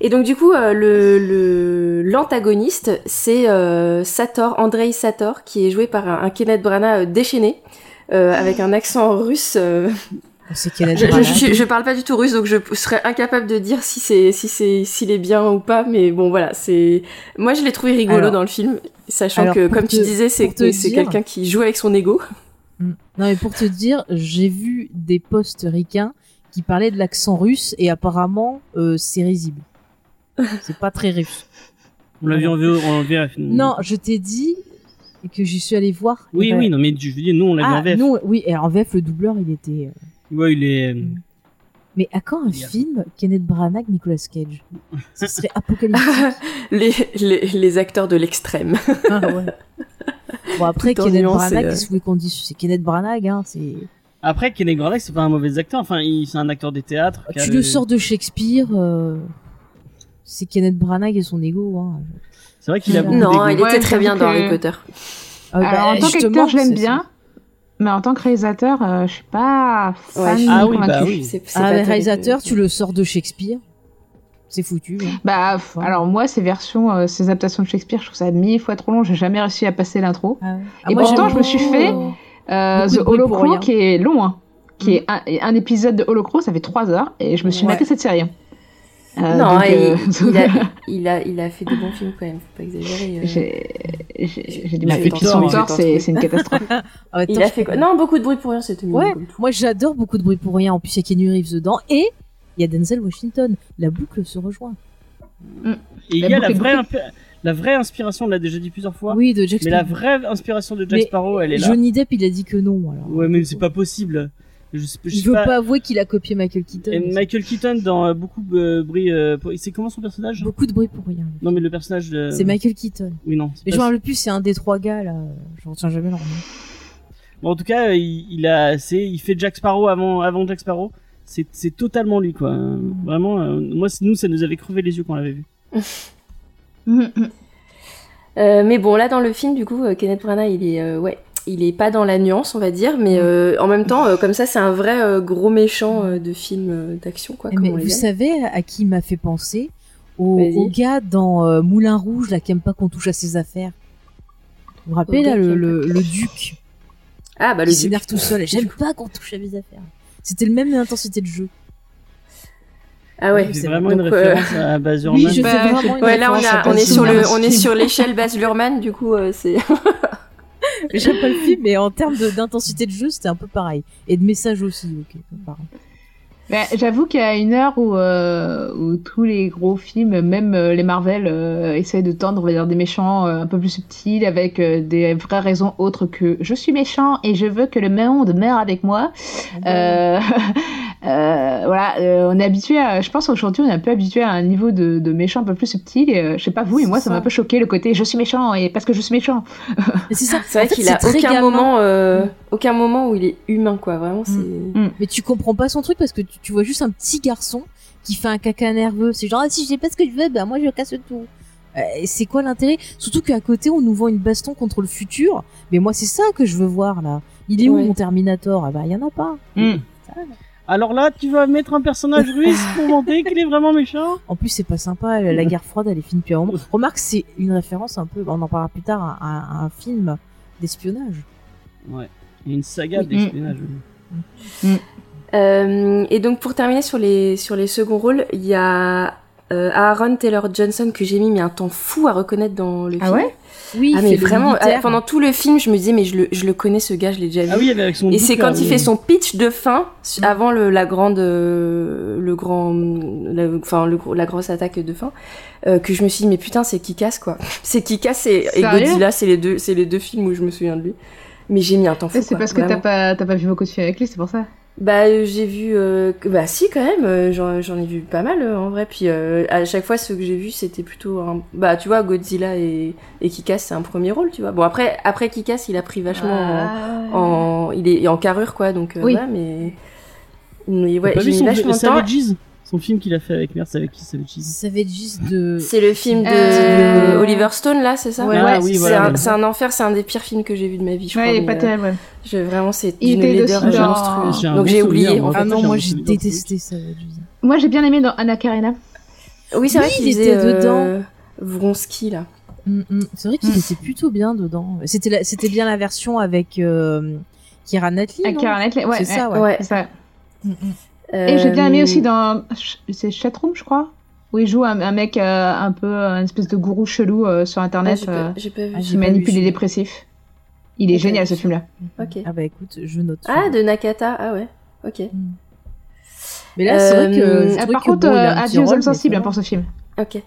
Et donc du coup, euh, le l'antagoniste, c'est euh, Sator, Andrei Sator, qui est joué par un, un Kenneth Branagh euh, déchaîné, euh, avec un accent russe. euh. Je, je, parle pas du tout russe, donc je serais incapable de dire si c'est si c'est s'il est bien ou pas. Mais bon, voilà, c'est. Moi, je l'ai trouvé rigolo Alors- dans le film, sachant Alors, que, comme tu disais, c'est c'est quelqu'un qui joue avec son ego. Mm. Non, mais pour te dire, j'ai vu des posts ricains qui parlaient de l'accent russe et apparemment, euh, c'est risible. C'est pas très russe. On l'a vu en VF. Non, je t'ai dit que j'y suis allée voir. Oui, Euh, oui, non, mais je veux dire, nous, on l'a vu Ah, en VF. non, oui, et en VF, le doubleur, il était. Euh, Ouais, il est. Mais à quand un film Kenneth Branagh, Nicolas Cage Ce serait apocalyptique. les, les les acteurs de l'extrême. Ah, ouais. Bon, après, Tout Kenneth nuance, Branagh, qu'est-ce que vous voulez qu'on dise? C'est Kenneth Branagh, hein, c'est. Après, Kenneth Branagh, c'est pas un mauvais acteur. Enfin, il- c'est un acteur des théâtres. qui a Tu le sors de Shakespeare, euh, c'est Kenneth Branagh et son ego. Hein. C'est vrai qu'il a beaucoup Non, il Ouais, était très bien dans que- Harry Potter. Ah, bah, Alors, en tant qu'acteur, je l'aime bien. Mais en tant que réalisateur, euh, je suis pas fan Ouais, Ah oui, convaincue. bah oui. C'est- c'est Ah, mais réalisateur, tu le sors de Shakespeare, c'est foutu. hein. Bah, pff, alors moi, ces versions, euh, ces adaptations de Shakespeare, je trouve ça mille fois trop long. J'ai jamais réussi à passer l'intro. Ah ouais. Et moi, pourtant, je me suis fait- euh, The Holocron, qui est long, hein, qui est un, un épisode de Holocron, ça fait 3 heures, et je me suis Ouais. maté cette série. Euh, non, donc, euh, il a, il, a, il a fait de bons films quand même, faut pas exagérer. euh. j'ai j'ai- j'ai du Il mal. a fait Et puis son c'est c'est une catastrophe. ah ouais, Il a fait quoi? Non, beaucoup de bruit pour rien, c'était Ouais, moi j'adore beaucoup de bruit pour rien. En plus, il y a Kenny Reeves dedans et il y a Denzel Washington. La boucle se rejoint. Et il La y a la vraie, la vraie inspiration, on l'a déjà dit plusieurs fois. Oui, de Jack Mais la Sparrow. vraie inspiration de Jack Mais Sparrow, elle est là. Johnny Depp, il a dit que non. Alors. Ouais, mais c'est pas possible. Je sais, je Il veut pas. pas avouer qu'il a copié Michael Keaton. Et Michael Keaton dans euh, beaucoup de bruit. euh, pour- c'est comment son personnage? Beaucoup de bruit pour rien. Non, mais le personnage. de- C'est Michael Keaton. Oui, non. Mais je me rappelle plus, c'est un des trois gars là. Je retiens jamais leur nom. Bon, en tout cas, il, il a, c'est, il fait Jack Sparrow avant, avant Jack Sparrow. C'est, c'est totalement lui, quoi. Euh, Vraiment, euh, moi, nous, ça nous avait crevé les yeux quand on l'avait vu. Euh, mais bon, là dans le film, du coup, euh, Kenneth Branagh, il est, euh, ouais, il est pas dans la nuance, on va dire, mais euh, en même temps, euh, comme ça, c'est un vrai euh, gros méchant euh, de film euh, d'action, quoi. Comme mais on les vous savez à qui il m'a fait penser? Au, gars dans euh, Moulin Rouge là qui aime pas qu'on touche à ses affaires. Vous vous rappelez là qui le, duc? Ah bah qui le s'énerve duc. tout seul. J'aime pas qu'on touche à mes affaires. C'était le même intensité de jeu. Ah ouais. c'est vraiment une euh, référence à Baz Oui, Luhrmann. je Bah, vraiment une Ouais, là on, a, est sur le, Luhrmann. on est sur l'échelle Baz Luhrmann, du coup, euh, c'est. J'aime pas le film, mais en termes d'intensité de jeu, c'était un peu pareil. Et de message aussi, ok. Bah, J'avoue qu'il y a une heure où, euh, où tous les gros films, même euh, les Marvel, euh, essayent de tendre vers des méchants euh, un peu plus subtils, avec euh, des vraies raisons autres que je suis méchant et je veux que le monde meure avec moi. Euh, euh, voilà, euh, on est habitué à, je pense qu'aujourd'hui on est un peu habitué à un niveau de, de méchant un peu plus subtil. Et, euh, je sais pas vous, et moi ça m'a un peu choqué le côté je suis méchant et parce que je suis méchant. Mais c'est ça. C'est vrai qu'il a aucun gamin. moment, euh, aucun moment où il est humain, quoi. Vraiment, c'est. Mais tu comprends pas son truc parce que tu, tu vois juste un petit garçon qui fait un caca nerveux. C'est genre, ah, si je sais pas ce que je veux, bah moi je casse tout. Euh, c'est quoi l'intérêt? Surtout qu'à côté, on nous vend une baston contre le futur. Mais moi, c'est ça que je veux voir là. Il est où mon Terminator? Ah bah, il y en a pas. Mm. Alors là, tu vas mettre un personnage russe pour montrer qu'il est vraiment méchant? En plus, c'est pas sympa. La guerre froide, elle est finie depuis un moment. Remarque, c'est une référence un peu, on en parlera plus tard, à, à- à un film d'espionnage. Ouais. Une saga Mm. d'espionnage. Euh, et donc pour terminer sur les sur les seconds rôles, il y a euh, Aaron Taylor Johnson que j'ai mis mais un temps fou à reconnaître dans le Ah film. ouais? Oui, Ah il mais vraiment euh, pendant tout le film, je me disais mais je le je le connais ce gars, je l'ai déjà vu. Ah oui, avec son Et c'est quand il fait son pitch de fin su- avant le, la grande, euh, le grand, la- enfin le, la grosse attaque de fin, euh, que je me suis dit mais putain c'est Kikas quoi. C'est Kikas et, et Sérieux? Godzilla, c'est les deux, c'est les deux films où je me souviens de lui. Mais j'ai mis un temps fou. C'est parce que t'as pas, t'as pas vu beaucoup de films avec lui, c'est pour ça. Bah euh, j'ai vu, euh, bah si quand même, euh, j'en ai vu pas mal euh, en vrai. Puis euh, à chaque fois ceux que j'ai vus c'était plutôt, un... bah tu vois Godzilla et, et Kikas c'est un premier rôle, tu vois. Bon après après Kikas il a pris vachement en, en- il est en carrure quoi donc euh, Oui. ouais, mais mais ouais j'ai vu mis vachement de temps. Savages Son film qu'il a fait avec merde, c'est avec qui ça Ça va être juste de. C'est le film de, Euh, Oliver Stone là, c'est ça Ouais, Ah ouais, oui, c'est voilà. un, c'est un enfer, c'est un des pires films que j'ai vu de ma vie. Je Ouais, crois, il est pas euh, terrible. ouais. je, vraiment, c'est une laideur monstrueuse. Donc j'ai oublié. en fait. Ah fait, non, moi j'ai détesté ça. Julia. Moi, j'ai bien aimé dans Anna Karenina. Oui, c'est vrai qu'il était euh, dedans. Vronsky là. Mm, mm. C'est vrai qu'il était plutôt bien dedans. C'était bien la version avec euh, Keira Knightley. Avec non Keira Knightley, ouais. C'est ça, ouais. Ouais. c'est ça. Mm, mm. Et j'ai bien aimé Euh, aussi dans. C'est Chatroom, je crois. Où il joue un, un mec euh, un peu. une espèce de gourou chelou euh, sur ah, internet j'ai euh, pas, vu. Ah, qui manipule vu les dépressifs. Il est génial ce film-là. Ok. Ah bah écoute, je note. Ah, de Nakata. Ah ouais. Ok. Mais là, c'est vrai que. Euh, Ah, par que contre, bon, euh, un adieu aux mais sensibles hein, pour ce film. Ok.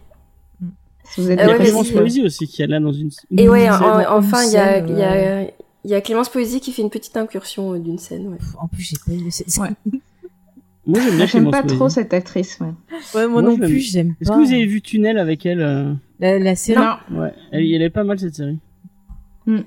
Si vous êtes Ah ouais, Il y a vas-y. Clémence Poésie aussi qui est là dans une. une Et ouais, scène. en- enfin, il y a, scène, il y, a, ouais. il y a Clémence Poésie qui fait une petite incursion euh, d'une scène. Ouais. En plus, j'ai pas aimé cette Ouais. Moi j'aime bien J'aime pas trop cette actrice. Ouais. Ouais, moi, Moi, non plus, j'aime pas. Est-ce que vous avez vu Tunnel avec elle euh, la, la série Non, Ouais, elle, elle est pas mal cette série. Hmm.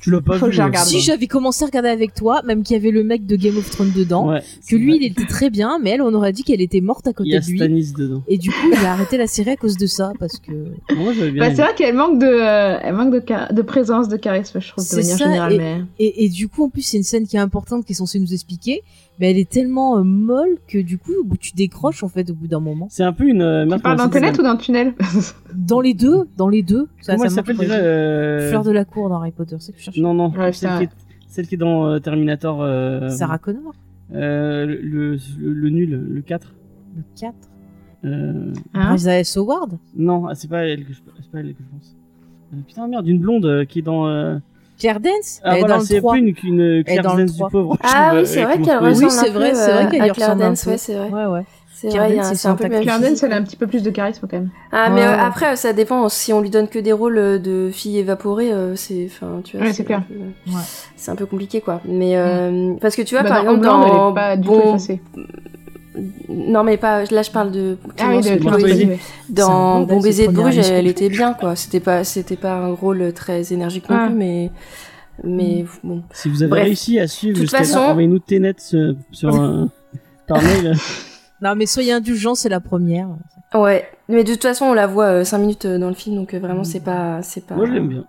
Tu l'as pas Faut vu que euh, regarde. Si j'avais commencé à regarder avec toi, même qu'il y avait le mec de Game of Thrones dedans, Ouais, que lui vrai. il était très bien, mais elle on aurait dit qu'elle était morte à Il côté y a de lui. Stanis dedans. Et du coup, il a arrêté la série à cause de ça, parce que Moi j'avais bien Bah, aimé. c'est vrai qu'elle manque de, euh, elle manque de, de présence, de charisme, je trouve, de manière ça, générale. et- Mais... et, et du coup en plus c'est une scène qui est importante qui est censée nous expliquer, mais elle est tellement euh, molle que du coup tu décroches en fait au bout d'un moment. C'est un peu une. euh, Tu parles ça d'Internet ou d'un tunnel Dans les deux, dans les deux. Ça, Comment ça elle s'appelle déjà euh, Fleur de la cour dans Harry Potter, c'est que je cherche. Non, non, Ouais, celle, ça- qui est, celle qui est dans euh, Terminator. Euh, Sarah Connor, euh, le, le, le nul, le 4. le 4. Euh, Hein S. Howard, non, ah, c'est pas, elle que je- c'est pas elle que je pense. Euh, putain, merde, une blonde euh, qui est dans. Claire Dance, Ah elle voilà, est dans c'est le 3. un peu une, une Claire Dance du 3. pauvre. Ah oui, c'est vrai qu'elle Poésie. Oui, ressemble c'est vrai, c'est vrai euh, qu'elle ressemble un Dance, peu. ouais, c'est vrai. Ouais, ouais. C'est Claire vrai, a- c'est c'est un peu Claire. Dance, elle a un petit peu plus de charisme quand même. Ah, mais euh, après, ça dépend. Si on lui donne que des rôles euh, de filles évaporées, euh, c'est, enfin, tu vois, Ouais, c'est clair. un peu- Ouais. c'est un peu compliqué, quoi. Mais euh, parce que tu vois, Bah, par exemple, dans elle est pas du tout Bon- effacée. Non, mais pas. Là, je parle de Ah oui, de un dans Bon baiser de Bruges, elle était bien, quoi. C'était pas, c'était pas un rôle très énergique non Ah. plus, mais, mais bon. Si vous avez Bref. réussi à suivre De toute jusqu'à là, façon- envoyez-nous Ténet sur, sur un- par mail. Non, mais soyez indulgents, c'est la première. Ouais, mais de toute façon, on la voit 5 minutes euh, dans le film, donc euh, vraiment, c'est pas, c'est pas. Moi je l'aime bien.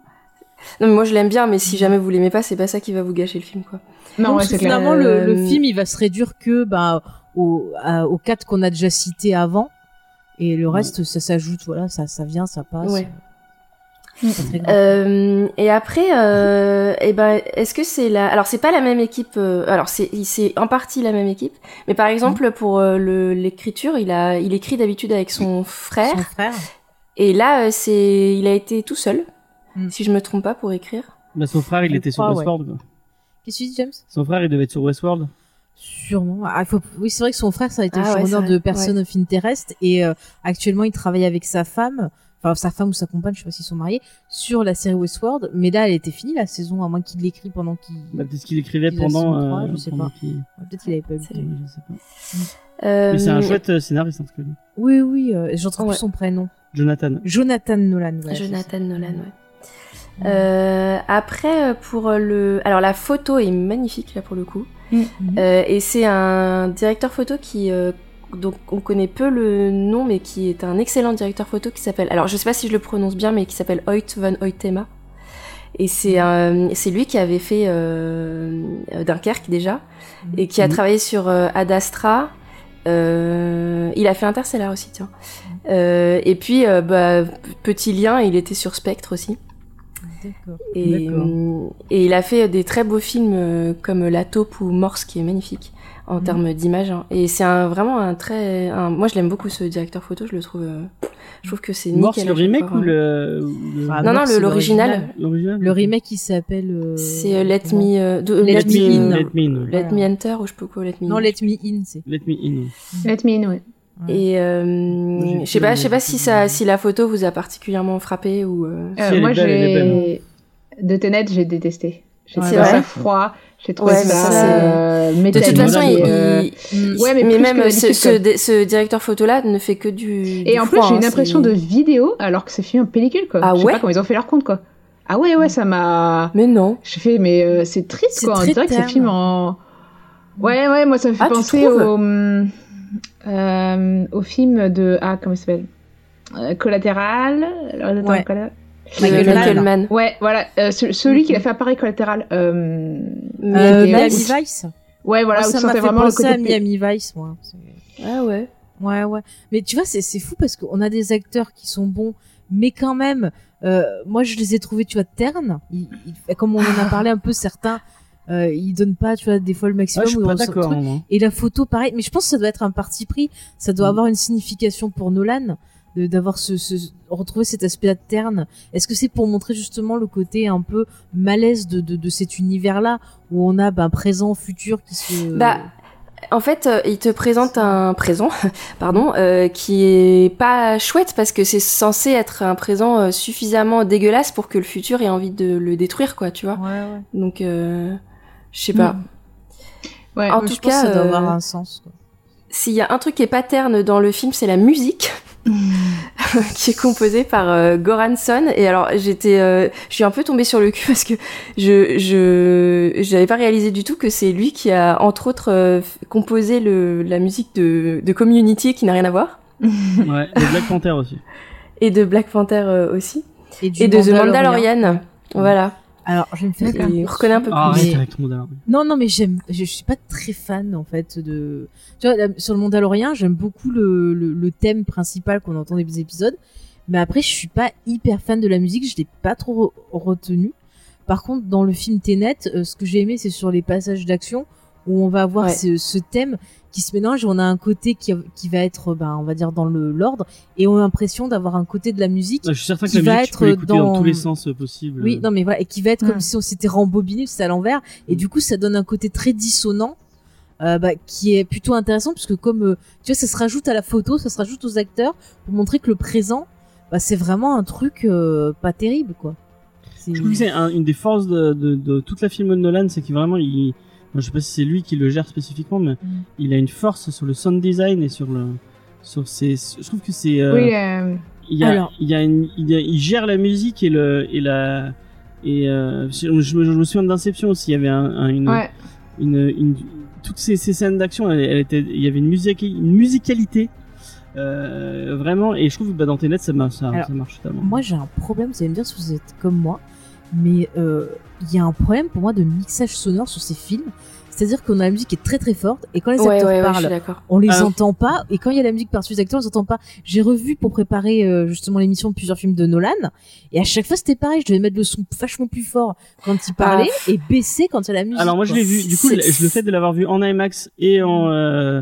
Non, mais moi je l'aime bien, mais si jamais vous l'aimez pas, c'est pas ça qui va vous gâcher le film, quoi. Non, Donc, ouais, finalement, le, le Euh, film, il va se réduire que bah, aux, à- aux quatre qu'on a déjà cités avant. Et le reste, ça s'ajoute, voilà, ça, ça vient, ça passe. Ouais. Grave. Euh, et après, euh, eh ben, est-ce que c'est la, alors c'est pas la même équipe, euh, alors c'est, c'est en partie la même équipe, mais par exemple pour euh, le, l'écriture, il a, il écrit d'habitude avec son frère, Son frère. et là euh, c'est, il a été tout seul, Mm. si je me trompe pas pour écrire. Bah, son frère il Je était sur crois. Westworld. Qu'est-ce que tu dis, James? Son frère il devait être sur Westworld. Sûrement. Ah, faut... Oui, c'est vrai que son frère, ça a été Ah le ouais, de Person of Interest. Et euh, actuellement, il travaille avec sa femme, enfin sa femme ou sa compagne, je sais pas s'ils sont mariés, sur la série Westworld. Mais là, elle était finie, la saison, à moins qu'il l'écrit pendant qu'il... Bah, peut-être qu'il écrivait son pendant. droit, euh, je sais pendant pas. qu'il- Peut-être qu'il avait pas eu le C'est- temps. Ouais, je sais pas. Euh, Mais c'est un chouette euh, scénariste en tout cas. Oui, oui, euh, j'en trouve Ouais. plus son prénom. Jonathan. Jonathan Nolan. Jonathan Nolan, ouais. Euh, après, euh, pour le, alors la photo est magnifique là pour le coup, Mhm. Euh, et c'est un directeur photo qui, euh, donc on connaît peu le nom, mais qui est un excellent directeur photo qui s'appelle, alors je sais pas si je le prononce bien, mais qui s'appelle Hoyt van Hoytema. Et c'est euh, c'est lui qui avait fait euh, Dunkerque déjà, et qui a travaillé sur Ad Astra. Euh, il a fait Interstellar aussi, tiens. Euh, et puis, bah, petit lien, il était sur Spectre aussi. Et, euh, et il a fait des très beaux films euh, comme La Taupe ou Morse qui est magnifique en Mhm. termes d'image. hein. Et c'est un, vraiment un très. un- moi je l'aime beaucoup ce directeur photo, je le trouve. euh, je trouve que c'est nickel. Morse le remake ou le. Ah, Non, non, l'original. L'original Le remake, il s'appelle... euh, C'est euh, Let Me. euh, Let Let, Me Me In. In. Let me in. Let Voilà. Me Enter ou je sais pas quoi, Let Me In. Non, Let Me In, c'est... Let me in. Let me in, ouais. Et euh, je sais pas, je sais pas si ça, si la photo vous a particulièrement frappé ou. euh, Euh, Si, moi, j'ai. De Tenet, j'ai détesté. J'ai Ouais, trouvé bah ça ouais. froid. J'ai trouvé Ouais, mais ça. euh, De toute façon, il, euh, Ouais, mais mais, même ce, ce, directeur photo-là ne fait que du. Et du en plus, j'ai hein, une impression de vidéo alors que c'est filmé en pellicule, quoi. Ah je sais ouais pas comment ils ont fait leur compte, quoi. Ah ouais, ouais, ça m'a. Mais non. J'ai fait, mais euh, c'est triste, C'est quoi. On très dirait que c'est film en. Ouais, ouais, moi, ça me fait Ah, penser au. Euh, au film de ah comment il s'appelle? Euh, Collatéral. Alors, attends, Ouais. Colla- Michael, Euh, Michael Mann. Ouais, voilà, euh, ce- celui qui a fait apparaître Collatéral. Euh... Euh, Miami ouais. Vice. Ouais, voilà, Moi, où ça m'a fait vraiment le penser côté. à Miami Vice, moi. Ah ouais. Ouais, ouais. Mais tu vois, c'est c'est fou parce qu'on a des acteurs qui sont bons, mais quand même, euh, moi je les ai trouvés, tu vois, ternes. Ils- ils- comme on en a parlé un peu, certains, euh, ils donnent pas, tu vois, des fois le Ah, maximum. je suis pas dans ce d'accord. truc. Et la photo, pareil. Mais je pense que ça doit être un parti pris. Ça doit Mm. avoir une signification pour Nolan de- d'avoir ce, ce retrouver cet aspect terne. Est-ce que c'est pour montrer justement le côté un peu malaise de, de, de cet univers-là où on a ben, présent, futur qui se. Bah, En fait, euh, il te présente un présent, pardon, euh, qui est pas chouette parce que c'est censé être un présent euh, suffisamment dégueulasse pour que le futur ait envie de le détruire, quoi, tu vois. Ouais, ouais. Donc, euh, je sais pas. Ouais. En tout je pense cas, que ça doit euh, avoir un sens. S'il y a un truc qui est pas terne dans le film, c'est la musique. qui est composée par euh, Goranson et alors j'étais euh, je suis un peu tombée sur le cul parce que je je j'avais pas réalisé du tout que c'est lui qui a entre autres euh, composé le la musique de de Community qui n'a rien à voir Ouais, et Black Panther aussi. et de Black Panther euh, aussi du et de The Mandalorian. Mandalorian voilà Alors, je vais me faire et on reconnaît un peu plus Ah, arrête Mais- avec ton Mandalorian. Non, non, mais j'aime. Je, je suis pas très fan en fait de. Tu vois, sur le Mandalorian, j'aime beaucoup le, le, le thème principal qu'on entend dans les épisodes, mais après, je suis pas hyper fan de la musique. Je l'ai pas trop re- retenu. Par contre, dans le film Tenet, euh, ce que j'ai aimé, c'est sur les passages d'action où on va avoir Ouais. ce, ce thème qui se mélange. On a un côté qui, qui va être, ben, on va dire, dans le l'ordre, et on a l'impression d'avoir un côté de la musique Ah, Je suis certain que qui la va musique, tu être peux dans... dans- tous les sens euh, possibles. oui, non mais voilà, et qui va être Mm. comme si on s'était rembobiné, c'est à l'envers, et Mm. du coup ça donne un côté très dissonant, euh, bah, qui est plutôt intéressant puisque comme euh, tu vois, ça se rajoute à la photo, ça se rajoute aux acteurs pour montrer que le présent, bah, c'est vraiment un truc euh, pas terrible quoi. Je trouve que c'est un- une des forces de, de, de toute la film de Nolan, c'est qu'il vraiment, il, je sais pas si c'est lui qui le gère spécifiquement, mais Mm. il a une force sur le sound design et sur le, sur ses, je trouve que c'est, euh, Oui, euh, il y a, Alors. il y a une, il, y a- il gère la musique et le, et la, et euh, je, je me, je me souviens d'Inception aussi, il y avait un, un- une, ouais. une, une, toutes ces, ces scènes d'action, elle, elle était, il y avait une musique, une musicalité. Euh, vraiment et je trouve que bah, dans Tenet ça, marche- ça, Alors, ça marche totalement Moi j'ai un problème, vous allez me dire si vous êtes comme moi, mais euh, il y a un problème pour moi de mixage sonore sur ces films. C'est-à-dire qu'on a la musique qui est très très forte et quand les ouais acteurs ouais, parlent, on les Ah. entend pas. Et quand il y a la musique par-dessus les acteurs on les entend pas. J'ai revu pour préparer euh, justement l'émission plusieurs films de Nolan. Et à chaque fois c'était pareil. Je devais mettre le son vachement plus fort quand il parlait et baisser quand il y a la musique. Alors moi je l'ai vu, du coup le, le fait de l'avoir vu en IMAX et en euh,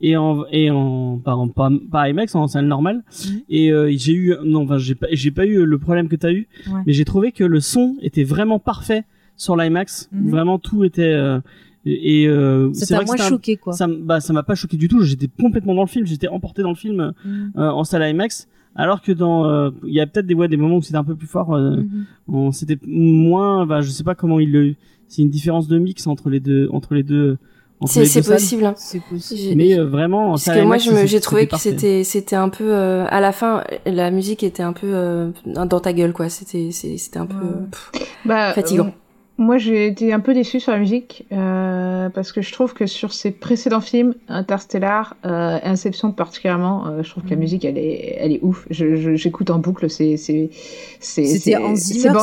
et en et en pas en pas, pas IMAX en salle normale Mhm. et euh, j'ai eu non enfin j'ai pas j'ai pas eu le problème que t'as eu Ouais. mais j'ai trouvé que le son était vraiment parfait sur l'IMAX Mhm. vraiment tout était euh, et euh, ça c'est vrai que moins un- choqué quoi ça bah ça m'a pas choqué du tout j'étais complètement dans le film j'étais emporté dans le film euh, en salle IMAX alors que dans euh, il y a peut-être des ouais, des moments où c'était un peu plus fort euh, Mhm. on c'était moins bah je sais pas comment il le c'est une différence de mix entre les deux entre les deux c'est les c'est possible hein. c'est possible mais euh, vraiment en Parce que moi, j'ai trouvé que c'était c'était un peu euh, à la fin, la musique était un peu euh, dans ta gueule, quoi. C'était c'était un peu pff, Bah, fatigant. Euh, moi, j'ai été un peu déçue sur la musique euh, parce que je trouve que sur ses précédents films, Interstellar, euh, Inception particulièrement, euh, je trouve que la Mhm. musique, elle est, elle est ouf. Je- je- J'écoute en boucle ces, ces, ces, bandes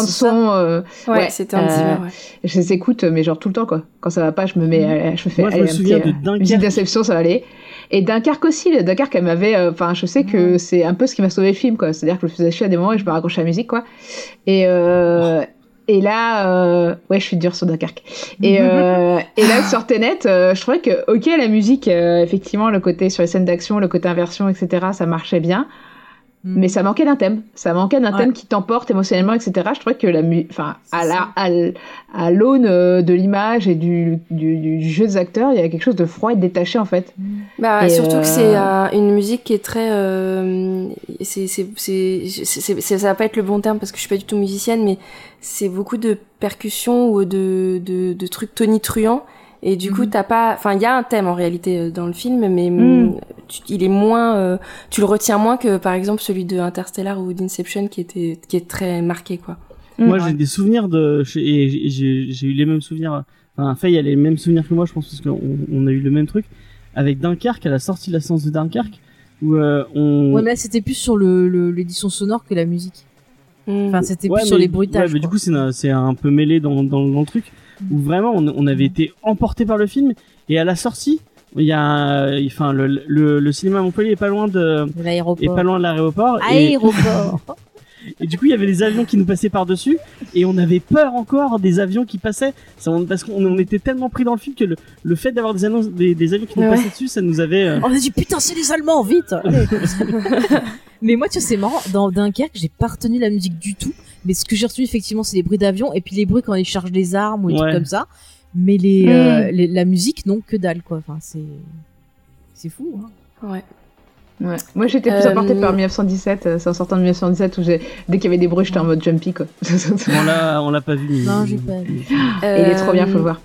son. euh, Ouais, ouais, c'était un euh, Zimmer, ouais. je les écoute, mais genre tout le temps, quoi. Quand ça va pas, je me mets, euh, je me fais. Moi, je me souviens petit, de euh, Dunkerque. musique d'Inception, ça va aller. Et Dunkerque aussi, le Dunkerque, elle m'avait. euh, Enfin, je sais que Ouais. c'est un peu ce qui m'a sauvé le film, quoi. C'est-à-dire que je me faisais chier à des moments et je me raccrochais à la musique, quoi. Et, euh, et là, euh, ouais, je suis dure sur Dunkerque. Et, euh, et là, sur Tenet, euh, je trouvais que, ok, la musique, euh, effectivement, le côté sur les scènes d'action, le côté inversion, etc., ça marchait bien. Mhm. Mais ça manquait d'un thème. Ça manquait d'un Ouais. thème qui t'emporte émotionnellement, etc. Je trouvais que la mu enfin, à la, à l'aune euh, de l'image et du, du, du jeu des acteurs, il y a quelque chose de froid et de détaché, en fait. Bah, Et, surtout euh, que c'est euh, une musique qui est très. Euh, c'est, c'est, c'est, c'est- c'est- ça va pas être le bon terme parce que je suis pas du tout musicienne, mais c'est beaucoup de percussions ou de, de, de trucs tonitruants. Et du coup, Mhm. t'as pas. Enfin, il y a un thème en réalité euh, dans le film, mais Mhm. mm, tu- il est moins. euh, tu le retiens moins que par exemple celui de Interstellar ou d'Inception qui était qui est très marqué, quoi. moi Mm. j'ai des souvenirs de et j'ai- eu les mêmes souvenirs enfin Faye a les mêmes souvenirs que moi je pense parce qu'on on a eu le même truc avec Dunkerque à la sortie de la séance de Dunkerque où euh, on. Ouais, mais là, c'était plus sur le le- l'édition sonore que la musique. Mm. Enfin, c'était Ouais, plus sur les bruitages. ouais, mais du coup, c'est un, c'est un peu mêlé dans, dans, dans le truc où vraiment on, on avait été emporté par le film et à la sortie, il y a, enfin, le, le, le cinéma à Montpellier est pas loin de, De est l'aéroport. pas loin de l'aéroport et, Aéroport. et du coup, il y avait des avions qui nous passaient par dessus et on avait peur encore des avions qui passaient Ça, on- parce qu'on on était tellement pris dans le film que le, le fait d'avoir des, annonces- des, des avions qui nous Ouais. passaient dessus, ça nous avait. euh, On a dit putain, c'est les Allemands, vite. Mais moi, tu vois, c'est marrant. Dans Dunkerque, j'ai pas retenu la musique du tout. Mais ce que j'ai retenu effectivement, c'est les bruits d'avion et puis les bruits quand ils chargent des armes ou des Ouais. trucs comme ça. Mais les, Mm. euh, les- la musique, non, que dalle quoi. Enfin, c'est c'est fou. Hein. Ouais. Ouais. Moi, j'étais plus Euh, emportée par 1917. euh, C'est en sortant de 1917 où j'ai- dès qu'il y avait des bruits, j'étais en mode jumpy, quoi. on l'a, on l'a pas vu. Non, j'ai pas vu. Et il est trop bien, faut le voir.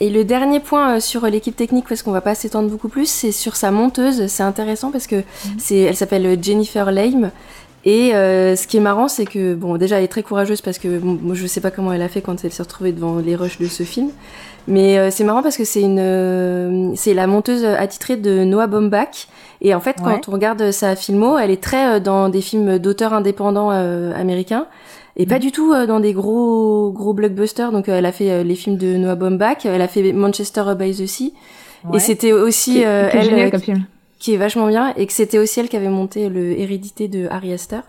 Et le dernier point sur l'équipe technique, parce qu'on va pas s'étendre beaucoup plus, c'est sur sa monteuse. C'est intéressant parce que c'est, elle s'appelle Jennifer Lame. Et euh, ce qui est marrant, c'est que bon, déjà, elle est très courageuse parce que bon, moi, je sais pas comment elle a fait quand elle s'est retrouvée devant les rushs de ce film. Mais euh, c'est marrant parce que c'est une, euh, c'est la monteuse attitrée de Noah Baumbach. Et en fait, Ouais. quand on regarde sa filmo, elle est très euh, dans des films d'auteurs indépendants euh, américains. Et pas du tout euh, dans des gros gros blockbusters. Donc elle a fait les films de Noah Baumbach, elle a fait Manchester by the Sea. Ouais. Et c'était aussi elle génial comme film. Qui est vachement bien et que c'était aussi elle qui avait monté le Hérédité de Harry Astor.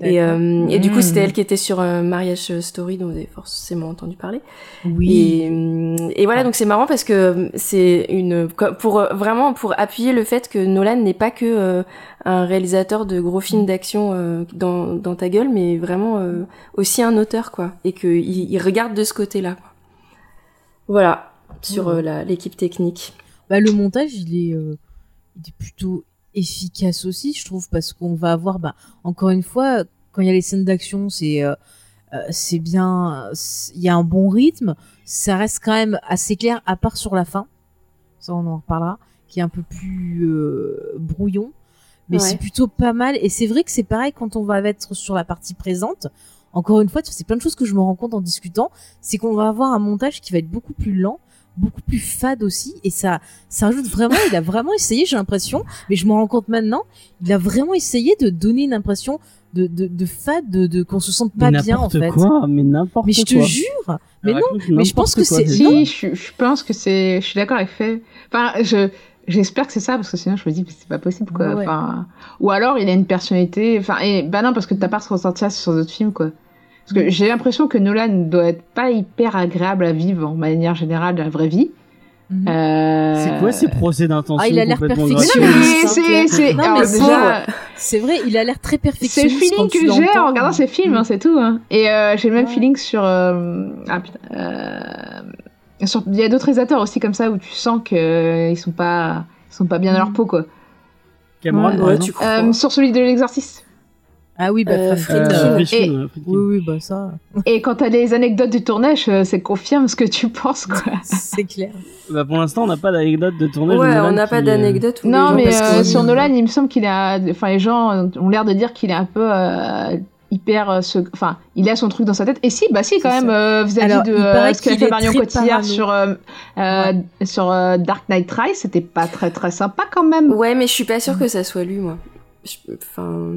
Et, euh, et du coup, c'était elle qui était sur euh, Mariage Story, dont vous avez forcément entendu parler. oui. Et, euh, et voilà, donc c'est marrant parce que c'est une pour euh, vraiment pour appuyer le fait que Nolan n'est pas que euh, un réalisateur de gros films d'action euh, dans, dans ta gueule, mais vraiment euh, aussi un auteur quoi, et que il, regarde de ce côté-là. Voilà sur euh, la- l'équipe technique. Bah, le montage, il est, euh, il est plutôt efficace aussi, je trouve, parce qu'on va avoir, bah, encore une fois, quand il y a les scènes d'action, c'est, euh, euh, c'est bien, il y a un bon rythme, ça reste quand même assez clair, à part sur la fin, ça on en reparlera, qui est un peu plus euh, brouillon, mais Ouais. c'est plutôt pas mal. Et c'est vrai que c'est pareil quand on va être sur la partie présente. Encore une fois, c'est plein de choses que je me rends compte en discutant, c'est qu'on va avoir un montage qui va être beaucoup plus lent, beaucoup plus fade aussi, et ça, ça rajoute vraiment. il a vraiment essayé, j'ai l'impression, mais je me rends compte maintenant, il a vraiment essayé de donner une impression de de, de fade, de, de qu'on se sente pas mais bien en fait. quoi, mais n'importe Mais quoi. je te jure, mais non, mais je pense que c'est-. Si, je, je pense que c'est. Je suis d'accord avec Faye. Enfin, je. J'espère que c'est ça parce que sinon je me dis que c'est pas possible quoi. Ouais. Enfin, ou alors il a une personnalité. Enfin, et bah non parce que t'as pas ressenti ça sur d'autres films quoi. Parce que j'ai l'impression que Nolan doit être pas hyper agréable à vivre en manière générale dans la vraie vie. Mhm. Euh... C'est quoi ces procès d'intention Ah, il a l'air perfectionniste. c'est, vrai, il a l'air très c'est le perfectionniste. feeling que j'ai en regardant ces films, hein, c'est tout. Hein. Et euh, j'ai le même Ouais. feeling sur. euh, Ah putain. euh, sur- Il y a d'autres réalisateurs aussi comme ça où tu sens qu'ils sont pas, ils sont pas bien dans leur peau quoi. Cameron, Ouais, tu crois. Euh, sur celui de l'exorciste. Ah oui, bah Euh, Euh, Et-. Oui, oui, bah ça, Et quand t'as les anecdotes du tournage, euh, ça confirme ce que tu penses quoi. c'est clair. Bah, pour l'instant, on n'a pas d'anecdote de tournage. Ouais, Nolan on n'a pas euh, d'anecdote. non mais euh, sur Nolan, il me semble qu'il a, enfin les gens ont l'air de dire qu'il est un peu euh, hyper, euh, ce- enfin il a son truc dans sa tête. Et si, bah si quand C'est même euh, vis-à-vis de euh, ce qu'a fait Marion Cotillard parano. sur euh, euh, sur euh, Dark Knight Rise, c'était pas très très sympa quand même. Ouais, mais je suis pas sûre que ça soit lui, moi. Je- Enfin,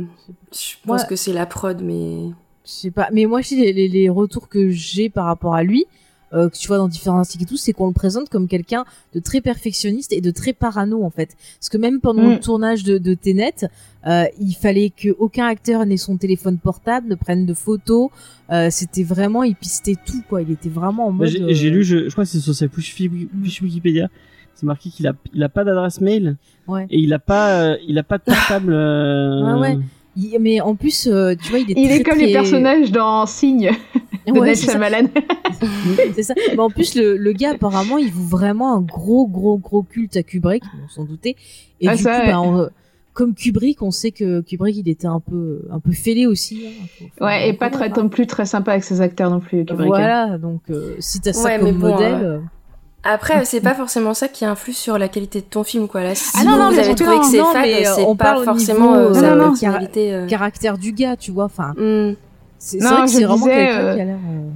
je pense Ouais. que c'est la prod, mais. Je sais pas, mais moi, je sais, les, les, les retours que j'ai par rapport à lui, euh, que tu vois dans différents articles et tout, c'est qu'on le présente comme quelqu'un de très perfectionniste et de très parano en fait. Parce que même pendant Mm. le tournage de, de Tenet, euh, il fallait que aucun acteur n'ait son téléphone portable, ne prenne de photos. Euh, C'était vraiment, il pistait tout quoi. Il était vraiment en Bah, mode. J'ai euh, lu, je, je crois que c'est sur sa fiche Wikipédia. C'est marqué qu'il a, il a pas d'adresse mail Ouais. et il a pas, euh, il a pas de portable. euh, Ouais, ouais. il- mais en plus, euh, tu vois, il est Il très, est comme très... les personnages dans Signe de Ouais, c'est ça. Shyamalan. c'est ça. Mais en plus, le, le gars, apparemment, il voue vraiment un gros, gros, gros culte à Kubrick, on s'en doutait. Et Ah, du ça, coup, bah, on- comme Kubrick, on sait que Kubrick, il était un peu, un peu fêlé aussi. hein. Faut- Ouais, et pas très hein. non plus très sympa avec ses acteurs non plus. Kubrick. Voilà, donc euh, si t'as ça Ouais, comme modèle, Après, c'est pas forcément ça qui influe sur la qualité de ton film, quoi. Là, si Ah non, non, vous avez trouvé non. que c'est fade, euh, c'est on pas forcément niveau, euh, non, non, personnalité. euh. caractère du gars, tu vois. Enfin, Hmm. C'est vrai que je c'est vraiment quelqu'un euh, qui a l'air. euh,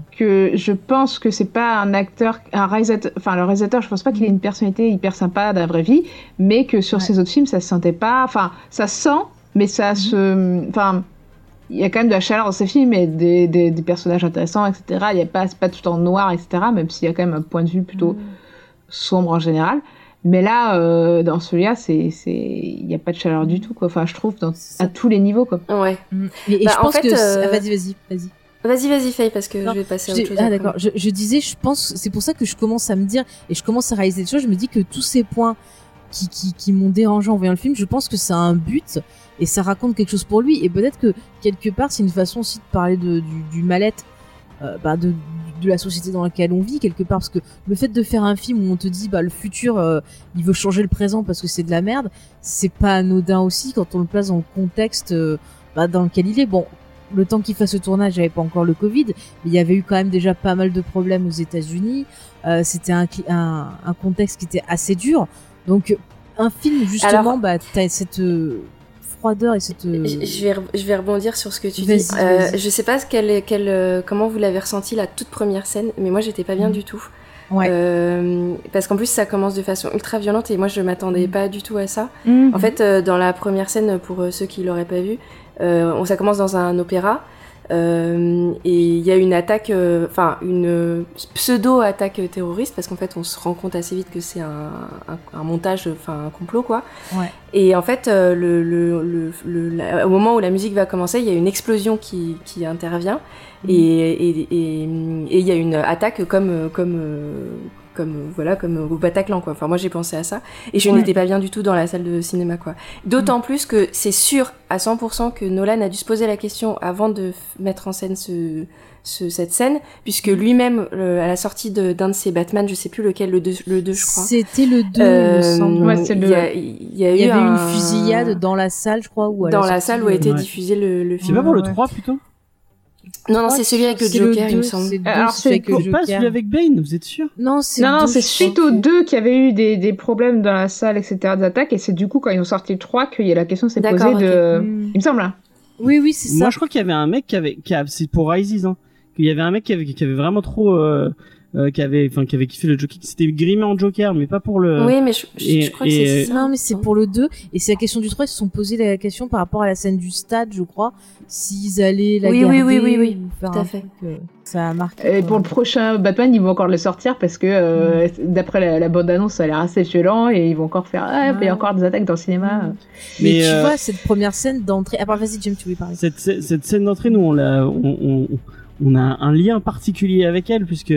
que je pense que c'est pas un acteur, un réalisateur, enfin le réalisateur, je pense pas qu'il ait une personnalité hyper sympa dans la vraie vie, mais que sur Ouais. ses autres films, ça se sentait pas, enfin ça se sent, mais ça se, enfin il y a quand même de la chaleur dans ses films et des, des, des personnages intéressants, etc. Il y a pas, c'est pas tout en noir, etc. Même s'il y a quand même un point de vue plutôt sombre en général. Mais là, euh, dans celui-là, c'est, c'est, il y a pas de chaleur du tout, quoi. Enfin, je trouve dans, à tous les niveaux, quoi. Ouais. Mm. Et, et Bah, je en pense fait, que. euh, ah, vas-y, vas-y, vas-y. Vas-y, vas-y, Faye, parce que Non, je vais passer à autre chose. ah d'accord. Je, je disais, je pense, c'est pour ça que je commence à me dire et je commence à réaliser des choses. Je me dis que tous ces points qui, m'ont dérangé en voyant le film, je pense que ça a un but et ça raconte quelque chose pour lui. Et peut-être que quelque part, c'est une façon aussi de parler du, du mal-être, euh, bah, de, la société dans laquelle on vit quelque part. Parce que le fait de faire un film où on te dit, bah le futur, euh, il veut changer le présent parce que c'est de la merde, c'est pas anodin aussi quand on le place dans le contexte euh, bah, dans lequel il est. Bon, le temps qu'il fasse le tournage, il n'y pas encore le Covid, mais il y avait eu quand même déjà pas mal de problèmes aux États-Unis. C'était un contexte qui était assez dur. Donc, un film, justement, Alors- bah, t'as cette euh, froideur et cette. euh, Je, vais, je vais rebondir sur ce que tu dis. Euh, je sais pas euh, comment vous l'avez ressenti la toute première scène, mais moi j'étais pas bien Mhm. du tout. Ouais. Euh, parce qu'en plus ça commence de façon ultra violente et moi je m'attendais Mhm. pas du tout à ça. Mm. En fait, euh, dans la première scène, pour ceux qui l'auraient pas vu, on, ça commence dans un opéra. Euh, et il y a une attaque, euh, enfin une pseudo-attaque terroriste, parce qu'en fait on se rend compte assez vite que c'est un, un, un montage, enfin un complot quoi. Ouais. Et en fait, euh, le, le, le, la- au moment où la musique va commencer, il y a une explosion qui, qui intervient et et- et- et il y a une attaque comme comme euh, comme voilà comme au Bataclan quoi. Enfin moi j'ai pensé à ça et je Ouais. n'étais pas bien du tout dans la salle de cinéma quoi. D'autant plus que c'est sûr à 100% que Nolan a dû se poser la question avant de mettre en scène ce, ce- cette scène puisque lui-même euh, à la sortie de- d'un de, ses Batman, je sais plus lequel le 2 le 2 je crois. C'était le 2, il me Euh. Ouais, c'est il le- y a, il y a Il y eu avait un- une fusillade dans la salle, je crois. Ou dans la salle où a euh, été Ouais. diffusé le, le C'est film. pas pour le Ouais. 3 plutôt? Non, non, c'est celui avec le Joker, il me semble. Alors, celui c'est Pas celui avec Bane, vous êtes sûr? Non, c'est Non, non, c'est suite aux deux qui avaient eu des, des problèmes dans la salle, etc., des attaques, et c'est du coup quand ils ont sorti le 3 qu'il y a la question s'est posée de... Mm. Il me semble, hein. Oui, oui, c'est ça. Moi, je crois qu'il y avait un mec qui avait, qui a, c'est pour Rises, hein, qu'il y avait un mec qui avait, qui avait vraiment trop, euh, euh, qui avait, enfin, qui avait kiffé le Joker, qui s'était grimé en Joker, mais pas pour le. Oui, mais je, je- et- je crois que c'est ça. Non, mais c'est pour le 2. Et c'est la question du 3. Ils se sont posé la question par rapport à la scène du stade, je crois. S'ils allaient la Oui, garder oui, oui, oui, oui, tout à fait. truc, euh, ça a marqué. Et quoi. pour le prochain Batman, ils vont encore le sortir parce que, euh, d'après la, la bande-annonce, ça a l'air assez violent, et ils vont encore faire... Ah, il y a encore des attaques dans le cinéma. Mais, Mais, tu euh, vois, cette première scène d'entrée. Ah, part, vas-y, James, tu voulais parler. Cette, cette, cette scène d'entrée, nous, on l'a, on, on, on a un lien particulier avec elle, puisque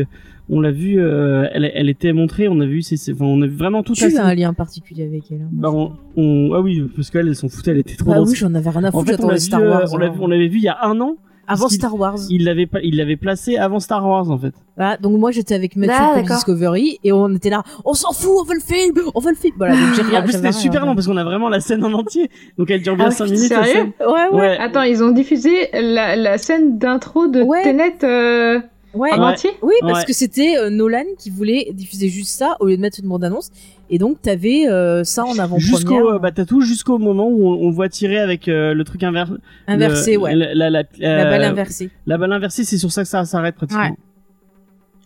on l'a vu, euh, elle, elle était montrée, on a vu, c'est, enfin, on a vu vraiment toute la Tu as un lien particulier avec elle. hein. Bah, on, on- ah oui, parce qu'elle, elle s'en foutait, elle était trop Ah oui, j'en avais rien à En foutre, fait, on Star vu, euh, Wars. on hein. vu, on l'avait vu il y a un an. Avant Star Wars. Il l'avait, pas- il l'avait placé avant Star Wars, en fait. Voilà, donc moi j'étais avec Mathieu Ah, pour. Discovery et on était là, on s'en fout, on veut le film, on veut le film. Voilà, donc j'ai rien. en plus, c'était super hein. long parce qu'on a vraiment la scène en entier. Donc elle dure bien Ah, 5 putain, minutes. sérieux? Ouais, ouais. Ouais. Attends, ils ont diffusé la, la scène d'intro de Ouais. Tenet euh, Ouais. en Ouais. entier Oui, parce Ouais. que c'était euh, Nolan qui voulait diffuser juste ça au lieu de mettre une bande-annonce. Et donc t'avais euh, ça en avant-première. Jusqu'au, euh, bah, t'as tout jusqu'au moment où on, on voit tirer avec euh, le truc inversé. inversé, ouais. La, la, la, La balle inversée. La balle inversée, c'est sur ça que ça s'arrête pratiquement. Ouais.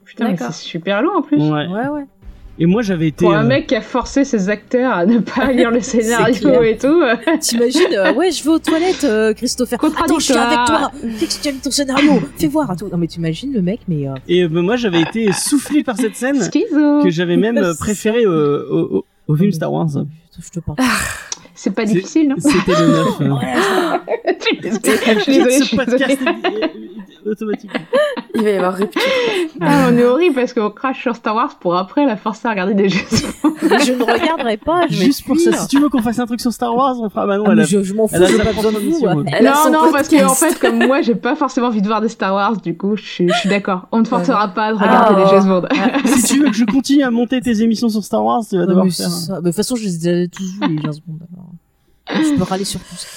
Putain, mais c'est super long en plus. Ouais. Ouais, ouais. Et moi, j'avais été. Pour un euh, mec qui a forcé ses acteurs à ne pas lire le scénario et tout. T'imagines, euh, ouais, je vais aux toilettes, euh, Christopher. Attends, je suis avec toi. Qu'est-ce que tu as mis ton scénario Fais voir. Attends. Non, mais t'imagines le mec, mais. euh, Et bah, moi, j'avais été soufflé par cette scène que j'avais même préféré euh, au, au, au film Star Wars. Je te parle. C'est pas difficile, non C'était le 9. hein. Ouais, Je suis désolée, je suis désolée, je Ce suis podcast désolée. est- est- est automatique. Il va y avoir rupture. Ah, on est horrible parce qu'on crache sur Star Wars pour après la forcer à regarder des jeux. mais je ne regarderai pas. Je Juste pour ça, si tu veux qu'on fasse un truc sur Star Wars, on fera. Bah non, Ah, elle a- je, je m'en fous, elle a pas besoin a non, non, parce que en fait, comme moi, j'ai pas forcément envie de voir des Star Wars, du coup, je suis, je suis d'accord. On ne forcera pas à regarder Ah. les James Bond. si tu veux que je continue à monter tes émissions sur Star Wars, tu vas devoir faire. De toute façon, je les ai tous vus, les James Bond. Je peux râler sur tout ça.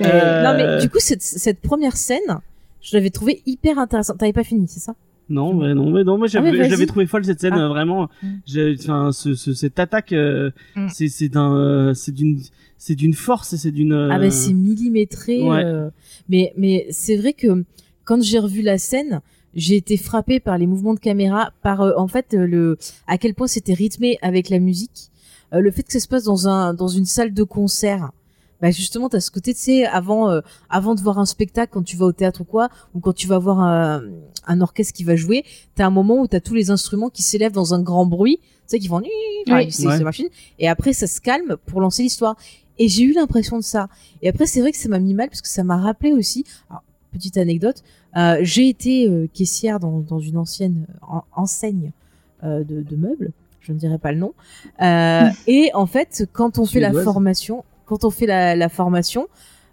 Euh, Non, mais du coup, cette, cette première scène, je l'avais trouvée hyper intéressante. T'avais pas fini, c'est ça? Non, mais non, mais non, moi j'avais, Ah, je l'avais trouvé folle cette scène, Ah. euh, vraiment. Mm. J'ai- Enfin, ce, ce- cette attaque, euh, Mm. c'est, c'est d'un, euh, c'est d'une, c'est d'une force c'est d'une. euh, Ah ben c'est millimétré. Ouais. euh, mais mais c'est vrai que quand j'ai revu la scène, j'ai été frappée par les mouvements de caméra, par euh, en fait euh, le à quel point c'était rythmé avec la musique, Euh, le fait que ça se passe dans un dans une salle de concert. Bah justement, t'as ce côté, tu sais, avant euh, avant de voir un spectacle, quand tu vas au théâtre ou quoi, ou quand tu vas voir un, un orchestre qui va jouer, t'as un moment où t'as tous les instruments qui s'élèvent dans un grand bruit, tu sais, qui font Oui. c'est Ouais. c'est machine, et après ça se calme pour lancer l'histoire. Et j'ai eu l'impression de ça. Et après, c'est vrai que ça m'a mis mal parce que ça m'a rappelé aussi. alors, petite anecdote. euh, j'ai été euh, caissière dans, dans une ancienne en- enseigne euh, de, de meubles. Je ne dirai pas le nom. Euh, et en fait, quand on fait la formation, quand on fait la, la formation,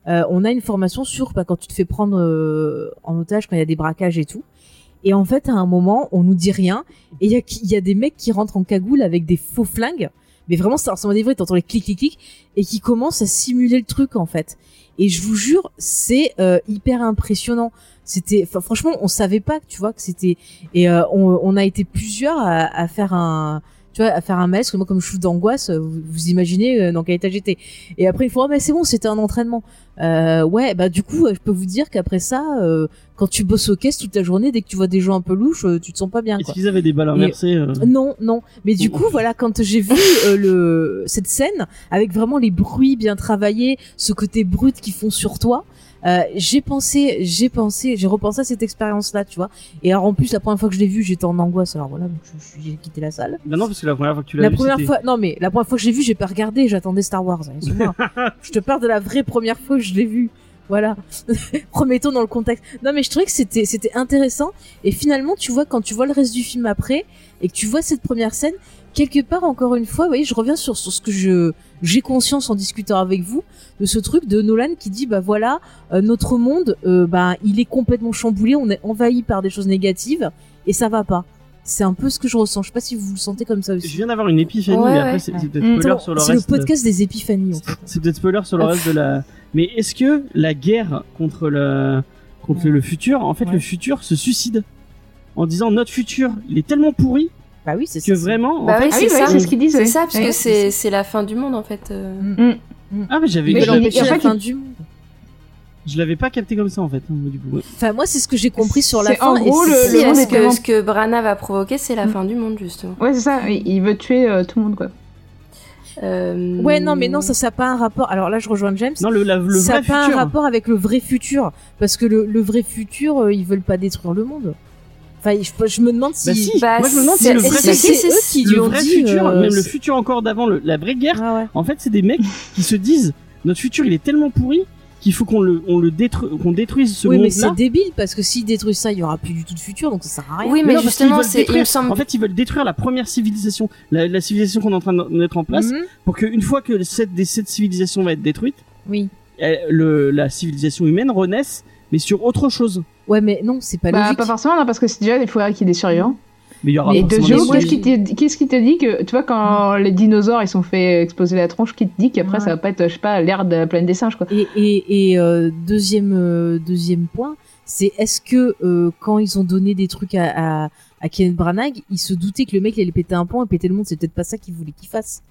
euh, on a une formation sur bah, quand tu te fais prendre euh, en otage, quand il y a des braquages et tout. Et en fait, à un moment, on nous dit rien. Et il y a, y des mecs qui rentrent en cagoule avec des faux flingues. Mais vraiment, ça ressemble à des vrais. T'entends les clics, clics, clics. Et qui commencent à simuler le truc, en fait. Et je vous jure, c'est euh, hyper impressionnant. C'était, franchement, on savait pas, tu vois, que c'était. Et euh, on, on a été plusieurs à, à faire un, tu vois, à faire un malaise. Parce que moi, comme je suis d'angoisse, vous, vous imaginez euh, dans quel état j'étais. Et après, il faut, ah, mais c'est bon, c'était un entraînement. Euh, ouais, bah du coup, euh, je peux vous dire qu'après ça, euh, quand tu bosses au caisse toute la journée, dès que tu vois des gens un peu louches, euh, tu te sens pas bien. Est-ce qu'ils avaient des balles Et- inversées euh, Non, non. Mais du coup, voilà, quand j'ai vu euh, le cette scène avec vraiment les bruits bien travaillés, ce côté brut qu'ils font sur toi, euh, j'ai pensé, j'ai pensé, j'ai repensé à cette expérience-là, tu vois. Et alors en plus, la première fois que je l'ai vu, j'étais en angoisse. Alors voilà, donc je- j'ai quitté la salle. Bah non, parce que la première fois que tu l'as La vu, première c'était- fois, non mais la première fois que je l'ai vu, j'ai pas regardé, j'attendais Star Wars. hein, je te parle de la vraie première fois que je l'ai vu. Voilà. Remettons dans le contexte. Non mais je trouvais que c'était c'était intéressant et finalement tu vois quand tu vois le reste du film après et que tu vois cette première scène quelque part encore une fois, vous voyez, je reviens sur, sur ce que je j'ai conscience en discutant avec vous de ce truc de Nolan qui dit bah voilà euh, notre monde euh, bah il est complètement chamboulé, on est envahi par des choses négatives et ça va pas. C'est un peu ce que je ressens. Je sais pas si vous le sentez comme ça Je aussi. viens d'avoir une épiphanie, Ouais, mais après ouais. c'est peut-être spoiler sur le C'est le reste. podcast des épiphanies en fait. C'est peut-être spoiler sur le reste de la. Mais est-ce que la guerre contre le contre Ouais. le futur, en fait, Ouais. le futur se suicide en disant notre futur, il est tellement pourri Bah oui, c'est que ça. vraiment. en Bah oui, Ah c'est ça. c'est ce qu'ils disent. C'est ça, parce Ouais. que c'est c'est la fin du monde en fait. euh. Ah mais j'avais, Mais en la fait, fin il- du monde. je l'avais pas capté comme ça en fait. Du coup, ouais. Enfin, moi, c'est ce que j'ai compris sur la fin. en gros le- Si, le monde est que, ce que Brana va provoquer, c'est la Mm. fin du monde justement. Ouais, c'est ça. Il veut tuer euh, tout le monde, quoi. Euh, Ouais, non, mais non, ça, ça n'a pas un rapport. Alors là, je rejoins James. Non, le, la- le ça vrai n'a pas un rapport avec le vrai futur. Parce que le, le vrai futur, euh, ils veulent pas détruire le monde. Enfin, je, je me demande si. Bah si. Bah, Moi je me demande si c'est- le vrai que c'est- c'est eux qui lui le ont vrai dit. futur, euh, même le c'est- futur encore d'avant la vraie guerre, Ah ouais. en fait, c'est des mecs qui se disent notre futur il est tellement pourri qu'il faut qu'on le on le détruise qu'on détruise ce Oui, mais monde c'est là. débile parce que s'ils détruisent ça, il y aura plus du tout de futur, donc ça sert à rien. Oui, mais, non, justement, c'est, semble. En fait, ils veulent détruire la première civilisation, la, la civilisation qu'on est en train de mettre en place, Mhm. pour qu'une fois que cette, cette civilisation va être détruite, Oui. elle- le, la civilisation humaine renaisse, mais sur autre chose. Ouais, mais non, c'est pas Bah, logique. pas forcément, non, parce que c'est déjà, il faudrait qu'il y ait des survivants. Mais il y aura Et de des Joe, qu'est-ce qui te qu'est-ce qui te dit que, tu vois, quand les dinosaures ils sont fait exploser la tronche, qui te dit qu'après Ouais. ça va pas être, je sais pas, l'ère de la planète des singes, quoi. Et, et, et euh, deuxième, euh, deuxième point, c'est est-ce que euh, quand ils ont donné des trucs à, à, à Kenneth Branagh, ils se doutaient que le mec il allait péter un pont et péter le monde, c'est peut-être pas ça qu'ils voulaient qu'il fasse.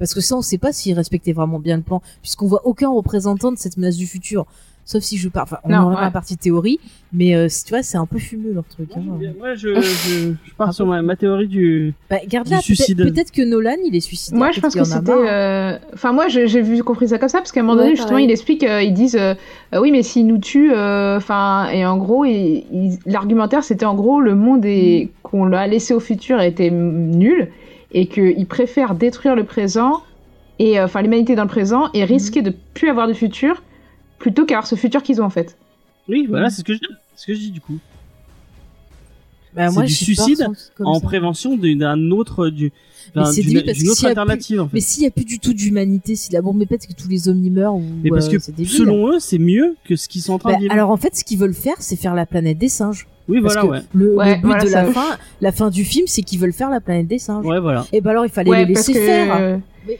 Parce que ça, on sait pas s'il respectait vraiment bien le plan, puisqu'on voit aucun représentant de cette menace du futur. Sauf si je parle, enfin, on Non, à ouais. la partie théorie, mais euh, tu vois, c'est un peu fumeux leur truc. hein. Moi, je, je, je pars sur ma, ma théorie du. Bah, Du suicide. peut-être peut-être que Nolan, il est suicidaire. Moi, je pense qu'il que en c'était. euh, Enfin, moi, j'ai vu compris ça comme ça parce qu'à un moment Ouais, donné, justement, pareil. il explique, euh, ils disent, euh, euh, oui, mais s'ils nous tuent, euh, enfin, et en gros, l'argumentaire, c'était en gros, le monde est qu'on l'a laissé au futur était nul et qu'ils préfèrent détruire le présent et euh, enfin l'humanité dans le présent et risquer de plus avoir de futur plutôt qu'avoir ce futur qu'ils ont en fait. Oui, voilà, c'est ce que je, ce que je dis du coup. Bah, c'est moi, du je suis pas suicide En ça. prévention d'une- d'un autre, du, Mais d'un- c'est d'une autre plus- alternative en fait. Mais s'il y a plus du tout d'humanité, si la bombe est pète, que tous les hommes y meurent, ou Mais parce euh, que débile. selon eux, c'est mieux que ce qu'ils sont en train Bah, de vivre. alors en fait, ce qu'ils veulent faire, c'est faire la planète des singes. Oui, Parce voilà, que ouais. le, but voilà, de la ça- fin, la fin du film, c'est qu'ils veulent faire la planète des singes. Ouais, voilà. Et bah alors il fallait Ouais, les laisser que faire. euh, Mais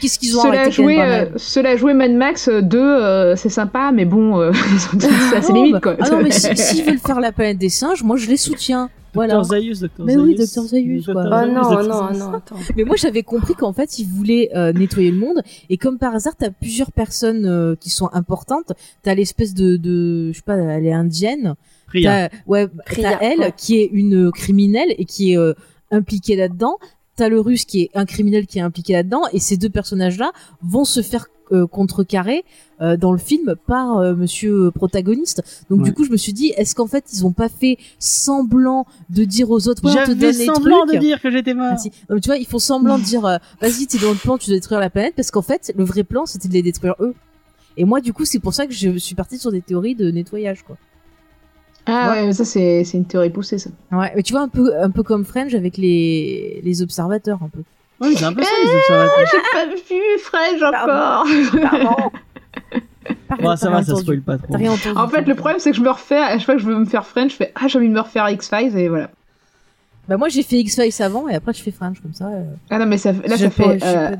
Qu'est-ce qu'ils ont Cela joué, euh, cela joué Mad Max 2, euh, c'est sympa, mais bon, euh, c'est assez Oh, limite bah- quoi. Ah non, mais si- s'ils veulent faire la planète des singes, moi je les soutiens. Voilà. Docteur Mais oui. Dr. Zaius, quoi. Dr. Zaius, non, Dr. non, non, attends. Mais moi j'avais compris qu'en fait ils voulaient euh, nettoyer le monde et comme par hasard t'as plusieurs personnes euh, qui sont importantes. T'as l'espèce de, de, je sais pas, elle est indienne. Priya. T'as, ouais, Priya, t'as elle ouais. qui est une criminelle et qui est euh, impliquée là-dedans. T'as le russe qui est un criminel qui est impliqué là-dedans et ces deux personnages-là vont se faire euh, contrecarrer euh, dans le film par euh, monsieur protagoniste. Donc Ouais. du coup je me suis dit est-ce qu'en fait ils ont pas fait semblant de dire aux autres ouais, on te les semblant trucs de dire que j'étais mort. Donc, tu vois, ils font semblant de dire, euh, vas-y, t'es dans le plan, tu dois détruire la planète, parce qu'en fait, le vrai plan, c'était de les détruire eux. Et moi, du coup, c'est pour ça que je suis partie sur des théories de nettoyage, quoi. Ah ouais, mais ça c'est c'est une théorie poussée ça. Ouais, mais tu vois, un peu, un peu comme French avec les, les observateurs, un peu. Oui, c'est un peu ça, les observateurs. J'ai pas vu French encore. Pardon. Pardon, Bon, ça va, ça spoil pas trop. T'as rien entendu. En fait, le problème c'est que je me refais à chaque fois que je veux me faire French, je fais ah j'ai envie de me refaire X Files et voilà. Bah, moi, j'ai fait X-Files avant, et après, je fais French, comme ça. euh, Ah non mais ça, là ça pas- fait. euh,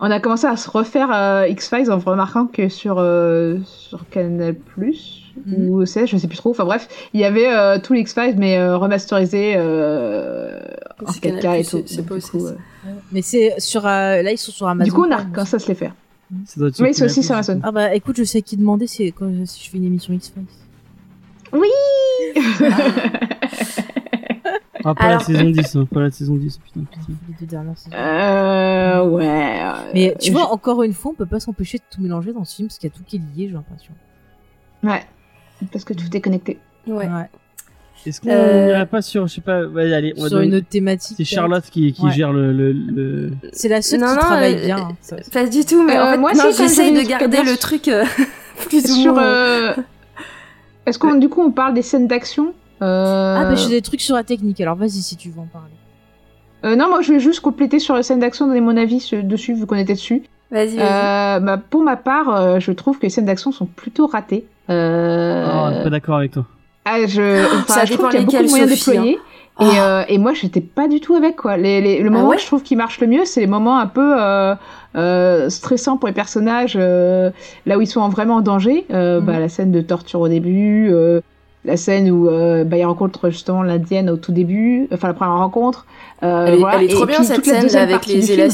on a commencé à se refaire euh, X Files en remarquant que sur euh, sur Canal Plus Mhm. ou c'est je sais plus trop. Enfin bref, il y avait euh, tous les X Files mais euh, remasterisés euh, en C'est 4K Canal+, et tout. c'est- pas du aussi ça. euh, Mais c'est sur, euh, là, ils sont sur Amazon. du coup on a recommencé à se les faire. Ça doit être Oui, c'est aussi sur Amazon. Ah bah, écoute, je sais qui demander quand, si je fais une émission X-Files. Ah, pas Alors- la saison 10, hein, pas la saison 10, putain. putain. Les deux dernières saisons. Euh, ouais. euh, Mais tu je- vois, encore une fois, on peut pas s'empêcher de tout mélanger dans ce film parce qu'il y a tout qui est lié, j'ai l'impression. Ouais. Parce que tout est connecté. Ouais. Est-ce qu'on Euh, n'irait pas sur, je sais pas, ouais, allez, on va Sur donner- une autre thématique. C'est. Charlotte qui, qui Ouais. gère le, le, le- C'est la seule Non, qui non, travaille euh, bien. hein, ça. Pas du tout, mais Euh, en fait, moi, non, si, ça, j'essaye j'avais de garder le truc euh, plus ou Sur. moins. euh, Est-ce qu'on, du coup, on parle des scènes d'action euh... Ah, bah j'ai des trucs sur la technique, alors vas-y si tu veux en parler. euh, Non, moi, je vais juste compléter sur les scènes d'action, donner mon avis dessus, vu qu'on était dessus. Vas-y, vas-y. Euh, bah, pour ma part, euh, je trouve que les scènes d'action sont plutôt ratées. Euh... Oh, pas d'accord avec toi. Ah, je, enfin, Ça je trouve qu'il y a beaucoup de moyens déployés. Oh. Et, euh, et moi, j'étais pas du tout avec quoi. Les, les- le moment ouais que je trouve qui marche le mieux, c'est les moments un peu euh, euh, stressants pour les personnages, euh, là où ils sont en- vraiment en danger. Euh, Mhm. bah, la scène de torture au début, euh, la scène où euh, bah, ils rencontrent justement l'indienne au tout début, enfin la première rencontre. Euh, elle, est, voilà. elle est Et trop bien puis cette scène avec les film.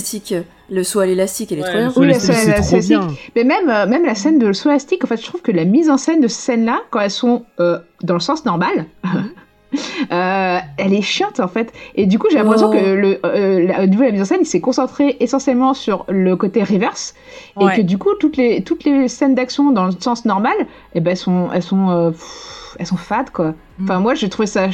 Le saut à l'élastique, elle est trop bien. le Oui, la scène- c'est trop c'est- bien. Mais même, euh, même la scène de Solastic, en fait, je trouve que la mise en scène de ces scènes-là, quand elles sont euh, dans le sens normal, euh, elle est chiante en fait. Et du coup, j'ai l'impression Oh. que le, euh, la- au niveau de la mise en scène, il s'est concentré essentiellement sur le côté reverse, et Ouais. que du coup, toutes les toutes les scènes d'action dans le sens normal, eh ben, elles sont elles sont euh, pff, elles sont fades quoi. Enfin, moi, j'ai trouvé ça.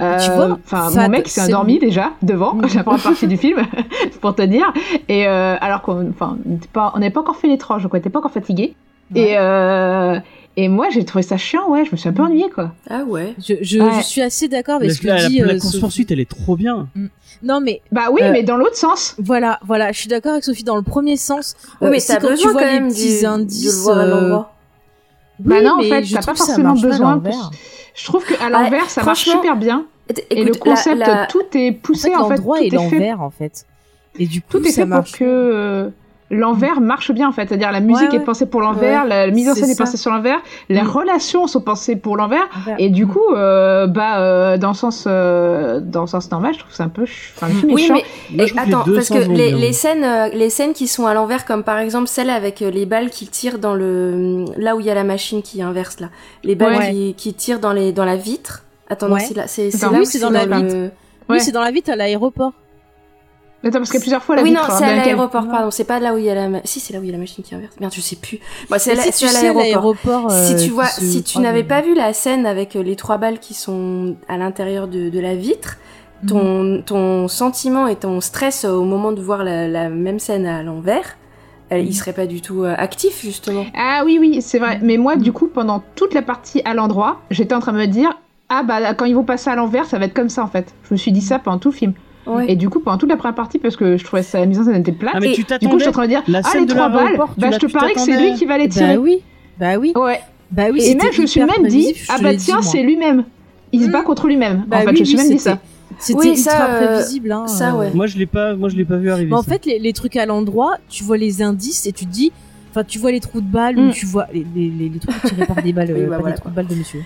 euh, Tu vois, enfin, mon mec s'est endormi déjà devant Mm. la première partie du film, pour te dire. Et euh, alors qu'on, enfin, on n'était pas, on n'avait pas encore fait les tranches, donc on n'était pas encore fatigué. Et euh, et moi, j'ai trouvé ça chiant. Ouais, je me suis un peu ennuyée quoi. Ah ouais. Je, je, Ouais. je suis assez d'accord avec La, ce que la, dit la euh, course Sophie. poursuite, elle est trop bien. Non mais Bah oui, Euh, mais dans l'autre sens. voilà, voilà, je suis d'accord avec Sophie dans le premier sens. Oui, euh, mais si t'as quand tu besoin vois quand les même petits du, indices, de le voir à euh, l'endroit. Bah oui, non, en fait, t'as pas que forcément pas à besoin. Je trouve qu'à l'envers, ça marche super bien. Et le concept, la- la- tout est En poussé fait, en fait. tout est fait l'envers en fait. Et du coup, tout est ça fait pour que euh, l'envers marche bien en fait. C'est-à-dire la musique Ouais, ouais. est pensée pour l'envers, Ouais, la mise en scène est pensée sur l'envers, les Mm. relations sont pensées pour l'envers. Envers. Et du coup, euh, bah euh, dans le sens euh, dans le sens normal, je trouve que c'est un peu, enfin le film est Oui, chiant. mais Moi, Et attends, parce que les, scènes, euh, les scènes qui sont à l'envers, comme par exemple celle avec les balles qui tirent dans le, là où il y a la machine qui inverse là, les balles Ouais. qui, qui tirent dans les, dans la vitre. Attends, non, c'est là, c'est c'est Attends, là oui, où c'est dans la le- Ouais. Oui, c'est dans la vitre à l'aéroport. Attends, parce qu'il y a plusieurs fois la oui, non, c'est hein, à l'aéroport, pardon. C'est pas là où il y a la, si, c'est là où il y a la machine qui inverse. Merde, je sais plus. Bon, c'est là- si à l'aéroport. l'aéroport. si euh, tu qui vois, se si tu n'avais euh, pas vu la scène avec euh, les trois balles qui sont à l'intérieur de, de la vitre, ton, Mhm. ton sentiment et ton stress euh, au moment de voir la, la même scène à l'envers, euh, Mhm. il serait pas du tout euh, actif justement. Ah oui, oui, c'est vrai. Mais moi, du coup, pendant toute la partie à l'endroit, j'étais en train de me dire, ah bah quand ils vont passer à l'envers, ça va être comme ça en fait. Je me suis dit ça pendant tout le film. Ouais. Et du coup, pendant toute la première partie, parce que je trouvais ça, la mise en scène était plate, Ah, mais tu du coup, je suis en train de dire, La ah les trois balles, bah je te parie que c'est lui qui va les tirer. Bah oui, bah oui, Ouais. bah oui. et même, je me suis même dit, ah bah tiens, c'est lui-même. Il se Mm. bat contre lui-même. Bah en fait, je me suis même dit ça. C'était Oui, ultra ça, euh, prévisible. Hein, ça, euh. ouais. Moi, je l'ai pas, moi, je l'ai pas vu arriver. Mais en ça. fait, les, les trucs à l'endroit, tu vois les indices et tu te dis, enfin, tu vois les trous de balles ou Mm. tu vois les, les, les, les trucs tirés par des balles, Oui, euh, bah pas voilà, des trous de balles de monsieur.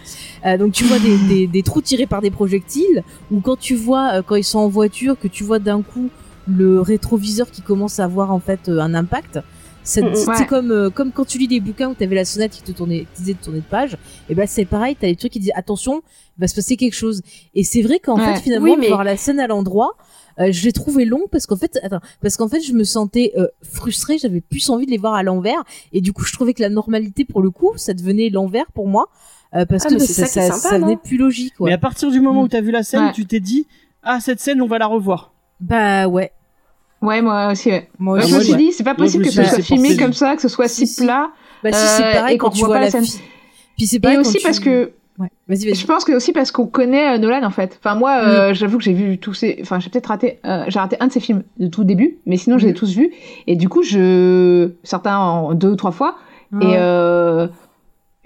Euh, donc tu vois des, des, des trous tirés par des projectiles ou quand tu vois euh, quand ils sont en voiture que tu vois d'un coup le rétroviseur qui commence à avoir en fait euh, un impact. C'est Mm, mm. c'est Ouais. comme euh, comme quand tu lis des bouquins où t'avais la sonnette qui te tournait, qui disait de tourner de page. Et ben c'est pareil, t'as les trucs qui disent attention, il va se passer quelque chose. Et c'est vrai qu'en Ouais. fait finalement Oui, mais- voir la scène à l'endroit, euh, je l'ai trouvé long parce qu'en fait, attends, parce qu'en fait, je me sentais euh, frustrée, j'avais plus envie de les voir à l'envers, et du coup, je trouvais que la normalité, pour le coup, ça devenait l'envers pour moi, euh, parce Ah, que ça, ça ça, sympa, ça non venait plus logique. Ouais. Mais à partir du moment Mm. où t'as vu la scène, Ouais. tu t'es dit, ah, cette scène, on va la revoir. Bah ouais. Ouais, moi aussi, ouais. Moi je aussi, me ouais. suis dit, c'est pas je possible me que ce soit filmé comme ça, que ce soit Si, plat. Bah si, Euh, c'est pareil et quand tu vois pas la scène. Puis c'est pareil Et aussi parce que Ouais. Vas-y, vas-y. Je pense que aussi parce qu'on connaît euh, Nolan en fait. Enfin moi, euh, j'avoue que j'ai vu tous ces. Enfin j'ai peut-être raté. euh, j'ai raté un de ses films de tout début, mais sinon je les ai tous vus. Et du coup je certains en deux ou trois fois. Et euh,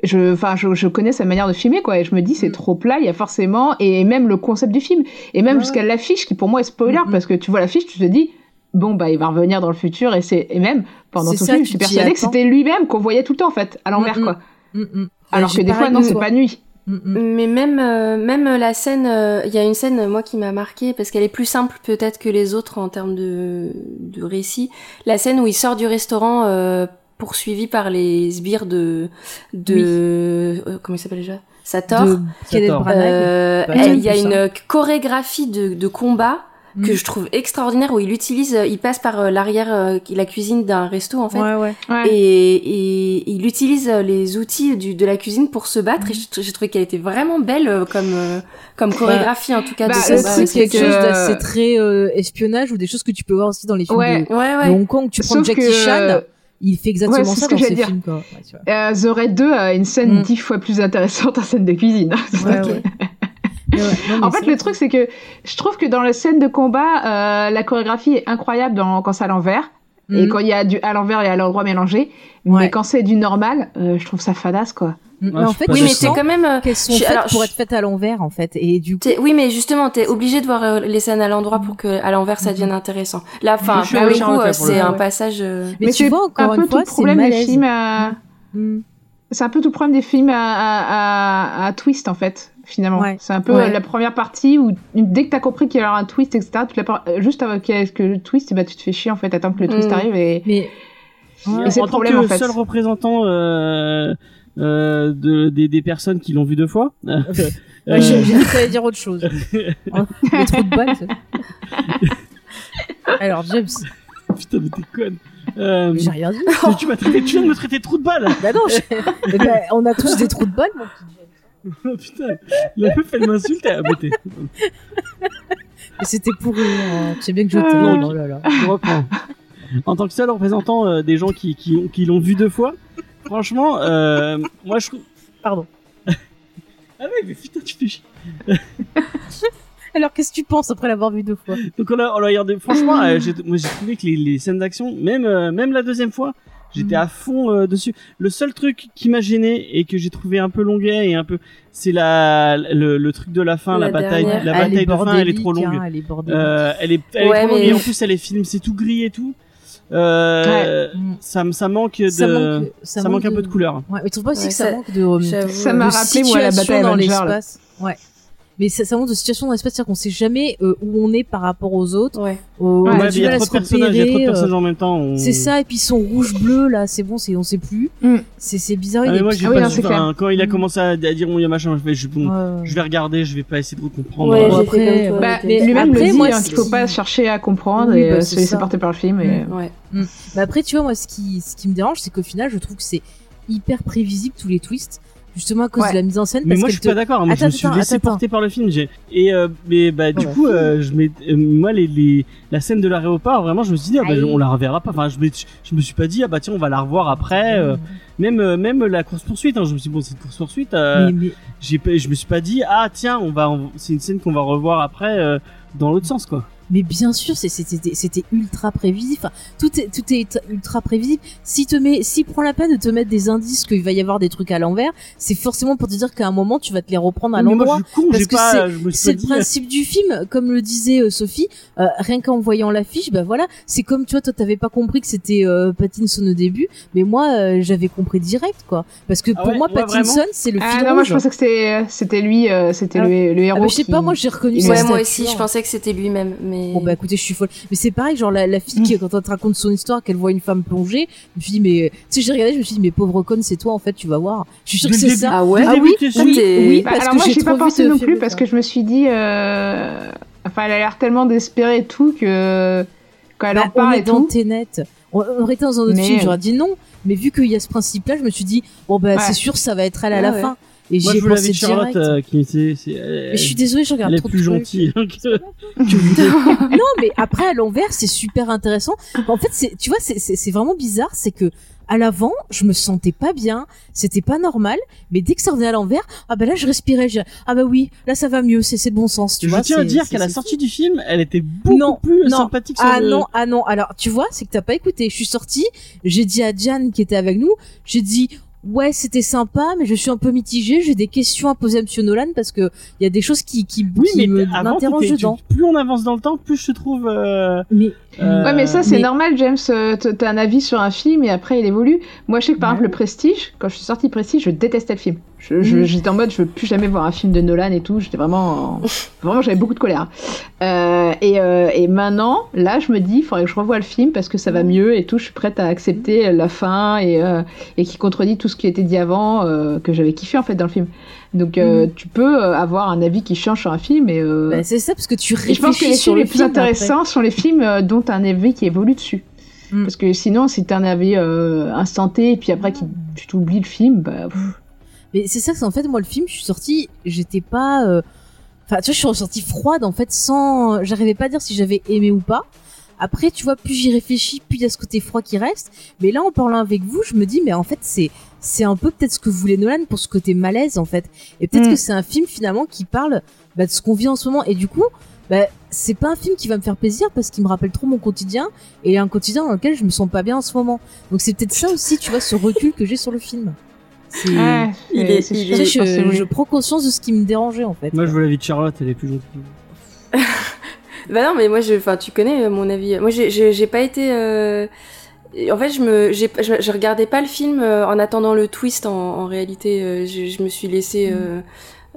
je, enfin je, je connais sa manière de filmer quoi. Et je me dis c'est Mhm. trop plat. Il y a forcément et même le concept du film et même jusqu'à l'affiche qui pour moi est spoiler Mhm. parce que tu vois l'affiche, tu te dis bon bah il va revenir dans le futur et c'est et même pendant tout le ça, film, je suis persuadée que c'était lui-même qu'on voyait tout le temps en fait à l'envers Mhm. quoi. Mm, mm. Alors que des fois non c'est pas nuit. Mm, mm. Mais même, euh, même la scène, euh, il y a une scène, moi, qui m'a marqué parce qu'elle est plus simple peut-être que les autres en termes de, de récit. La scène où il sort du restaurant euh, poursuivi par les sbires de... de euh, comment il s'appelle déjà? Sator. Il y a une chorégraphie de, de combat que Mm. je trouve extraordinaire où il utilise, euh, il passe par euh, l'arrière, euh, la cuisine d'un resto en fait. Ouais, ouais. Ouais. Et, et il utilise les outils du, de la cuisine pour se battre et j'ai j'ai trouvé qu'elle était vraiment belle comme comme chorégraphie en tout cas bah, de Ça, le combat. truc, c'est quelque que- chose d'assez très euh, espionnage ou des choses que tu peux voir aussi dans les films Ouais. de, ouais de ouais Hong Kong. Tu prends Sauf Jackie que, Chan, il fait exactement ouais, ça ce que dans ses dire. films. Quoi. Ouais, tu vois. Euh, The Raid 2 a une scène Mm. dix fois plus intéressante en scène de cuisine. Ouais, Ok. Ouais. Non, en fait, c'est- le truc, c'est que je trouve que dans la scène de combat, euh, la chorégraphie est incroyable dans, quand c'est à l'envers. Et Mhm. quand il y a du à l'envers et à l'endroit mélangé. Ouais. Mais quand c'est du normal, euh, je trouve ça fadasse, quoi. Mm. Ouais, mais en fait, oui tu mais sens quand même euh, qu'elles sont je- faites alors, pour je- être faites à l'envers en fait. Et du coup, oui mais justement t'es obligé de voir euh, les scènes à l'endroit pour que à l'envers ça devienne intéressant. Là enfin pour le c'est un ouais. passage. euh, mais, tu c'est vois encore un une peu fois, tout le c'est problème des films à... Mm. C'est un peu tout le problème des films à, à, à- à twist, en fait, finalement. Ouais. C'est un peu Ouais. euh, la première partie où dès que t'as compris qu'il y aura un twist, etc., toute la par- juste avant qu'il y ait que le twist, bah, tu te fais chier, en fait, attends que le twist Mm. arrive et... Mais Et c'est en le tant problème, que en fait. seul représentant euh, euh, de, des, des personnes qui l'ont vu deux fois. euh, Ouais, j'ai dit que dire autre chose. Hein, Le trou de balle. Alors James, Putain, mais t'es conne. Euh, j'ai rien dit. tu- tu m'as traité, tu viens de me traiter de trou de balle. Bah non, je- ben, on a tous des trous de balle, mon petit James. Oh, putain, la meuf elle m'insulte à beauté. Mais c'était pour rire. hein. Tu sais bien que je Euh, t'aime. non. Oh là là. Je reprends. En tant que seul représentant euh, des gens qui, qui, ont- qui l'ont vu deux fois, franchement, euh, moi je trouve. Pardon. Ah ouais, mais putain, tu fais chier. Alors qu'est-ce que tu penses après l'avoir vu deux fois? Donc on a, on a regardé. Franchement, euh, j'ai- moi j'ai trouvé que les, les scènes d'action, même, euh, même la deuxième fois, j'étais Mhm. à fond euh, dessus. Le seul truc qui m'a gêné et que j'ai trouvé un peu longuet et un peu, c'est la le, le truc de la fin, la, La bataille, dernière. la bataille de fin, elle est trop longue. hein, elle est. Euh, elle est, elle est Ouais, trop longue mais- et en plus elle est film, c'est tout gris et tout. Euh, Mm. ça, me- ça manque de, ça ça, manque, un peu de couleur. Ouais, mais tu trouves pas aussi Ouais, que ça, ça- manque de, Ça m'a de rappelé, moi, la bataille dans l'espace? Ouais. Mais ça, ça manque de situation dans l'espace, c'est-à-dire qu'on sait jamais euh, où on est par rapport aux autres. Ouais. On Ouais, a Ouais, mais du il y a mal à trop se de personnages, il y a trop de repérer, euh, personnages en même temps. on- C'est ça, et puis ils sont rouge-bleu là, c'est bon, c'est on sait plus. Mm. C'est c'est bizarre. Ah, il mais est moi Ah oui, non, quand il a Mm. commencé à, à dire bon il y a machin, je vais, je, bon, Ouais, je vais regarder, je vais pas essayer de comprendre. Ouais, Euh, après, toi. Bah, avec mais lui-même le dit hein, qu'il faut pas chercher à comprendre Oui, et bah, euh, se laisser porter par le film. Et... Ouais. Mais après, tu vois, moi, ce qui, ce qui me dérange, c'est qu'au final, je trouve que c'est hyper prévisible tous les twists, justement à cause Ouais. de la mise en scène. Mais parce moi je suis te- pas d'accord, moi je me suis attends, laissé attends, porter par le film. J'ai et euh, mais bah du bah, coup euh, je mets euh, moi les, les la scène de l'aéroport vraiment je me suis dit ah, bah, on la reverra pas. Enfin je me je me suis pas dit ah bah tiens on va la revoir après. euh, même même la course poursuite hein, je me suis dit bon c'est une course poursuite. Mais, mais- j'ai pas- je me suis pas dit ah tiens on va c'est une scène qu'on va revoir après euh, dans l'autre sens quoi. Mais bien sûr, c'est- c'était c'était ultra prévisible. Enfin, tout est tout est ultra prévisible. Si te met, si prend la peine de te mettre des indices qu'il va y avoir des trucs à l'envers, c'est forcément pour te dire qu'à un moment tu vas te les reprendre à l'endroit. parce que C'est le euh, principe du film, comme le disait euh, Sophie. euh, rien qu'en voyant l'affiche, bah voilà, c'est comme tu vois, toi t'avais pas compris que c'était euh, Pattinson au début, mais moi euh, j'avais compris direct quoi. Parce que Ah pour ouais, moi ouais, Pattinson c'est le Ah non, moi je pensais que c'était c'était lui, euh, c'était Ah. le, le Ah, héros. mais je sais qui- pas, moi j'ai reconnu Ouais, moi aussi, je pensais que c'était lui-même, mais. Bon bah écoutez, je suis folle. Mais c'est pareil, genre la, la fille qui quand elle te raconte son histoire, qu'elle voit une femme plonger, je me suis dit mais tu sais j'ai regardé, je me suis dit mais pauvre conne, c'est toi en fait, tu vas voir. Je suis sûre que c'est ça. Ah ouais Ah oui, t'es t'es- Oui, Bah, parce alors que moi j'ai pas pensé non plus parce que je me suis dit, euh... enfin elle a l'air tellement désespérée et tout que quand elle Bah, en on parle est et dans tout. Ténet. On, on aurait été dans un autre Mais- film, j'aurais dit non. Mais vu qu'il y a ce principe-là, je me suis dit bon bah Ouais. c'est sûr ça va être elle à Ah la ouais. fin. Et Moi, je Charlotte, direct. euh, qui était, c'est, elle, Mais je suis désolée, je regarde elle trop de plus trucs. gentille que, non, mais après à l'envers, c'est super intéressant. En fait, c'est, tu vois, c'est, c'est, c'est vraiment bizarre, c'est que à l'avant, je me sentais pas bien, c'était pas normal, mais dès que ça revenait à l'envers, ah bah là je respirais, je- ah bah oui, là ça va mieux, c'est, c'est bon sens, tu je vois. tiens à dire c'est- qu'à la sortie du film, elle était beaucoup Non, plus non. sympathique Ah le- non, ah non. Alors, tu vois, c'est que t'as pas écouté. Je suis sortie, j'ai dit à Diane qui était avec nous, j'ai dit ouais, c'était sympa, mais je suis un peu mitigée. J'ai des questions à poser à Monsieur Nolan parce que il y a des choses qui qui, Oui, qui m'interrogent dedans. plus on avance dans le temps, plus je te trouve. Euh, Mais euh, Ouais, mais ça, c'est mais- normal, James. euh, t- T'as un avis sur un film et après, il évolue. Moi, je sais que par Ouais. exemple, le Prestige, quand je suis sortie Prestige, je détestais le film. Je- je- Mhm. J'étais en mode, je veux plus jamais voir un film de Nolan et tout. J'étais vraiment. en- Vraiment, j'avais beaucoup de colère. Euh, et, euh, et maintenant, là, je me dis, il faudrait que je revoie le film parce que ça va mieux et tout. Je suis prête à accepter la fin et, euh, et qui contredit tout ce qui été dit avant, que j'avais kiffé en fait dans le film. Donc, euh, tu peux avoir un avis qui change sur un film et. bah, c'est ça parce que tu et réfléchis je pense que les films le les plus film intéressants sont les films dont t'as un avis qui évolue dessus. Mm. Parce que sinon, si t'as un avis instanté et puis après qui- tu t'oublies le film, bah. pff. Mais c'est ça, c'est en fait moi le film, je suis sortie, j'étais pas. euh, Enfin, tu vois, je suis ressortie froide en fait, sans. J'arrivais pas à dire si j'avais aimé ou pas. Après, tu vois, plus j'y réfléchis, plus il y a ce côté froid qui reste. Mais là, en parlant avec vous, je me dis, mais en fait, c'est c'est un peu peut-être ce que voulait Nolan pour ce côté malaise en fait. Et peut-être Mm. que c'est un film finalement qui parle bah, de ce qu'on vit en ce moment. Et du coup, bah, c'est pas un film qui va me faire plaisir parce qu'il me rappelle trop mon quotidien et un quotidien dans lequel je me sens pas bien en ce moment. Donc c'est peut-être ça aussi, tu vois, ce recul que j'ai sur le film. C'est Ouais, Il c'est- est- c'est il sûr, tu sais, je je, je prends conscience de ce qui me dérangeait en fait. Moi, je veux la vie de Charlotte, elle est plus gentille. Bah non, mais moi, je, enfin, tu connais euh, mon avis. Moi, j'ai- j'ai j'ai pas été. euh, En fait, je me, j'ai, je, je regardais pas le film euh, en attendant le twist. En, en réalité, je, je me suis laissé euh,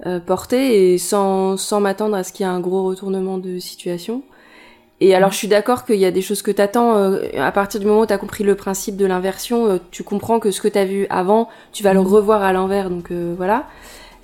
euh, porter et sans, sans m'attendre à ce qu'il y ait un gros retournement de situation. Et alors, je suis d'accord qu'il y a des choses que t'attends. euh, à partir du moment où t'as compris le principe de l'inversion, euh, tu comprends que ce que t'as vu avant, tu vas le revoir à l'envers. Donc euh, voilà.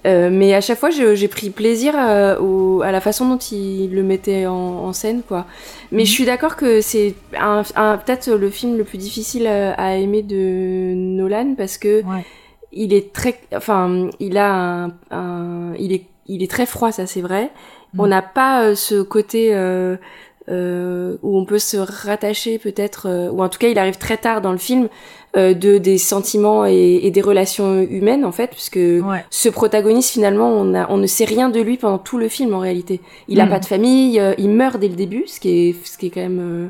Euh, mais à chaque fois, j'ai pris plaisir euh, au- à la façon dont il le mettait en, en scène, quoi. Mais je suis d'accord que c'est un, un- peut-être le film le plus difficile à, à aimer de Nolan parce que Ouais. il est très, enfin, il a un, un- il est, il est très froid, ça c'est vrai. Mm. On n'a pas euh, ce côté euh, euh, où on peut se rattacher peut-être, euh, ou en tout cas, il arrive très tard dans le film euh, de des sentiments et, et des relations humaines en fait, puisque Ouais. ce protagoniste finalement on, a, on ne sait rien de lui pendant tout le film en réalité. Il a Mm. pas de famille, euh, il meurt dès le début, ce qui est ce qui est quand même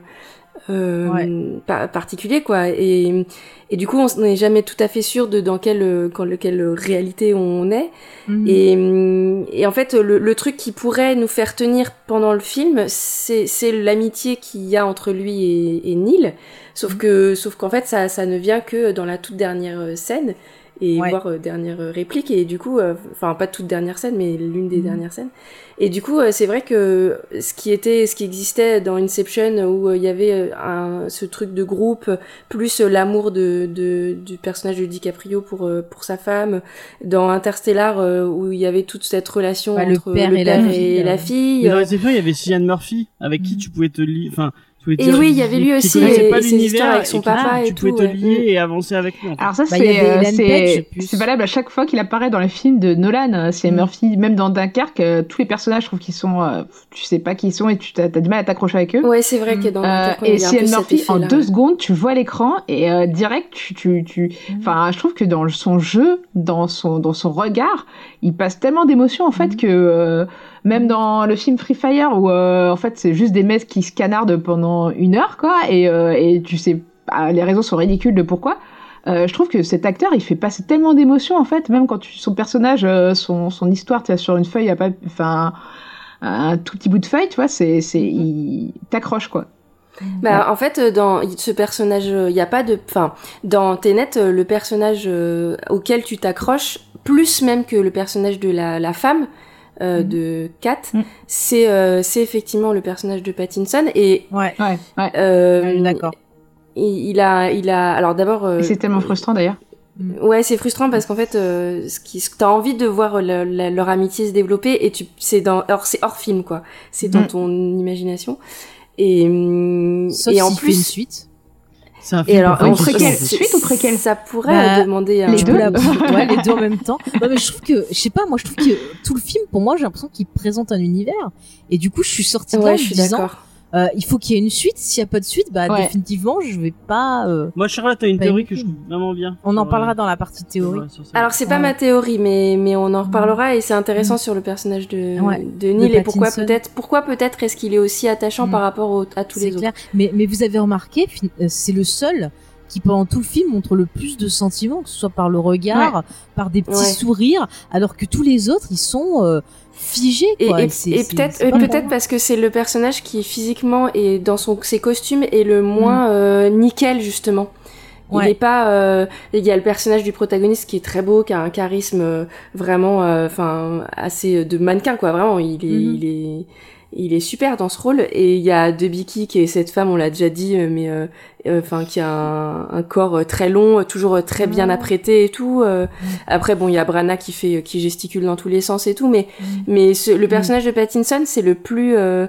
euh, Ouais. pa- particulier quoi. Et, et du coup on n'est jamais tout à fait sûr de dans quelle quand quelle réalité on est. Mhm. Et, et en fait, le, le truc qui pourrait nous faire tenir pendant le film, c'est c'est l'amitié qu'il y a entre lui et, et Neil. Sauf Mhm. que, sauf qu'en fait, ça, ça ne vient que dans la toute dernière euh, scène et Ouais. voire euh, dernière euh, réplique. Et du coup, euh, enfin pas toute dernière scène, mais l'une des Mhm. dernières scènes. Et du coup, euh, c'est vrai que ce qui était, ce qui existait dans Inception, où euh, il y avait un, ce truc de groupe, plus euh, l'amour de, de, du personnage de DiCaprio pour euh, pour sa femme, dans Interstellar, euh, où il y avait toute cette relation Bah, le entre père et la fille, et euh. la fille. Mais dans Réception, il y avait Cillian Murphy, avec qui Mhm. tu pouvais te lire, enfin, pouvais Et oui, il y avait lui aussi, et- pas et ses histoires l'univers avec son et papa tu et pouvais tout, te ouais. lier et avancer avec lui. en fait. Alors ça, Bah, c'est euh, c'est- valable à chaque fois qu'il apparaît dans les films de Nolan. euh, C'est Mm. Murphy, même dans Dunkerque, euh, tous les personnages, je trouve qu'ils sont, euh, tu sais pas qui ils sont et tu as, du mal à t'accrocher avec eux. Ouais, c'est vrai que dans Euh, et cet Murphy, en deux secondes, tu vois l'écran et euh, direct, tu, tu, tu, Mm. enfin, je trouve que dans son jeu, dans son, dans son regard, il passe tellement d'émotions en fait Mhm. que euh, même dans le film Free Fire où euh, en fait c'est juste des mecs qui se canardent pendant une heure quoi et, euh, et tu sais, bah, les raisons sont ridicules de pourquoi. Je trouve que cet acteur, il fait passer tellement d'émotions en fait, même quand tu, son personnage, son, son histoire, tu as sur une feuille, enfin, un tout petit bout de feuille, tu vois, c'est, c'est, il t'accroche quoi. Bah, en fait, euh, dans ce personnage, il n'y a pas de. Enfin, dans Tenet, euh, le personnage euh, auquel tu t'accroches, plus même que le personnage de la, la femme euh, Mhm. de Kat, Mhm. c'est euh, c'est effectivement le personnage de Pattinson. Et. Ouais. Ouais, ouais. euh, D'accord. Il, il a, il a. Alors d'abord. euh, Et c'est tellement frustrant d'ailleurs. Ouais, c'est frustrant parce qu'en fait, euh, ce qui, ce t'as envie de voir le- le- leur amitié se développer et tu, c'est dans, hors, c'est hors film quoi. C'est dans Mm. ton imagination. Et, hum, Sauf et en s'il fait une plus, suite. C'est un et film alors, pour en préquel, suite ou préquel Ça pourrait Bah, demander un. les deux. la- ouais, les deux en même temps. Non, mais je trouve que, je sais pas, moi, je trouve que tout le film, pour moi, j'ai l'impression qu'il présente un univers. Et du coup, je suis sortie de là en Ouais, me je suis disant, d'accord. Euh, il faut qu'il y ait une suite. S'il y a pas de suite, bah, Ouais. définitivement, je vais pas, euh, Moi, Charlotte, t'as une théorie une que je trouve vraiment bien. on en Sur, parlera euh, dans la partie théorie. sur- sur ça. Alors c'est pas Ouais. ma théorie, mais mais on en reparlera et c'est intéressant sur le personnage de Ouais. de Neil et pourquoi peut-être pourquoi peut-être est-ce qu'il est aussi attachant Mm. par rapport au- à tous les clair. Mais, mais vous avez remarqué, euh, c'est le seul qui pendant tout le film montre le plus de sentiments, que ce soit par le regard, par des petits Ouais. sourires, alors que tous les autres, ils sont figés. Et, peut-être peut-être parce que c'est le personnage qui physiquement et dans son ses costumes est le Mm. moins euh, nickel justement. Il est pas. euh, Il y a le personnage du protagoniste qui est très beau, qui a un charisme euh, vraiment, euh, enfin, assez de mannequin quoi. Vraiment, il est, Mhm. il est, il est super dans ce rôle. Et il y a Debicki qui est cette femme, on l'a déjà dit, euh, mais euh, euh, enfin, qui a un, un corps euh, très long, euh, toujours euh, très bien apprêté et tout. euh. Mhm. Après, bon, il y a Brana qui fait, qui gesticule dans tous les sens et tout, mais Mhm. mais ce- le personnage de Pattinson, c'est le plus euh,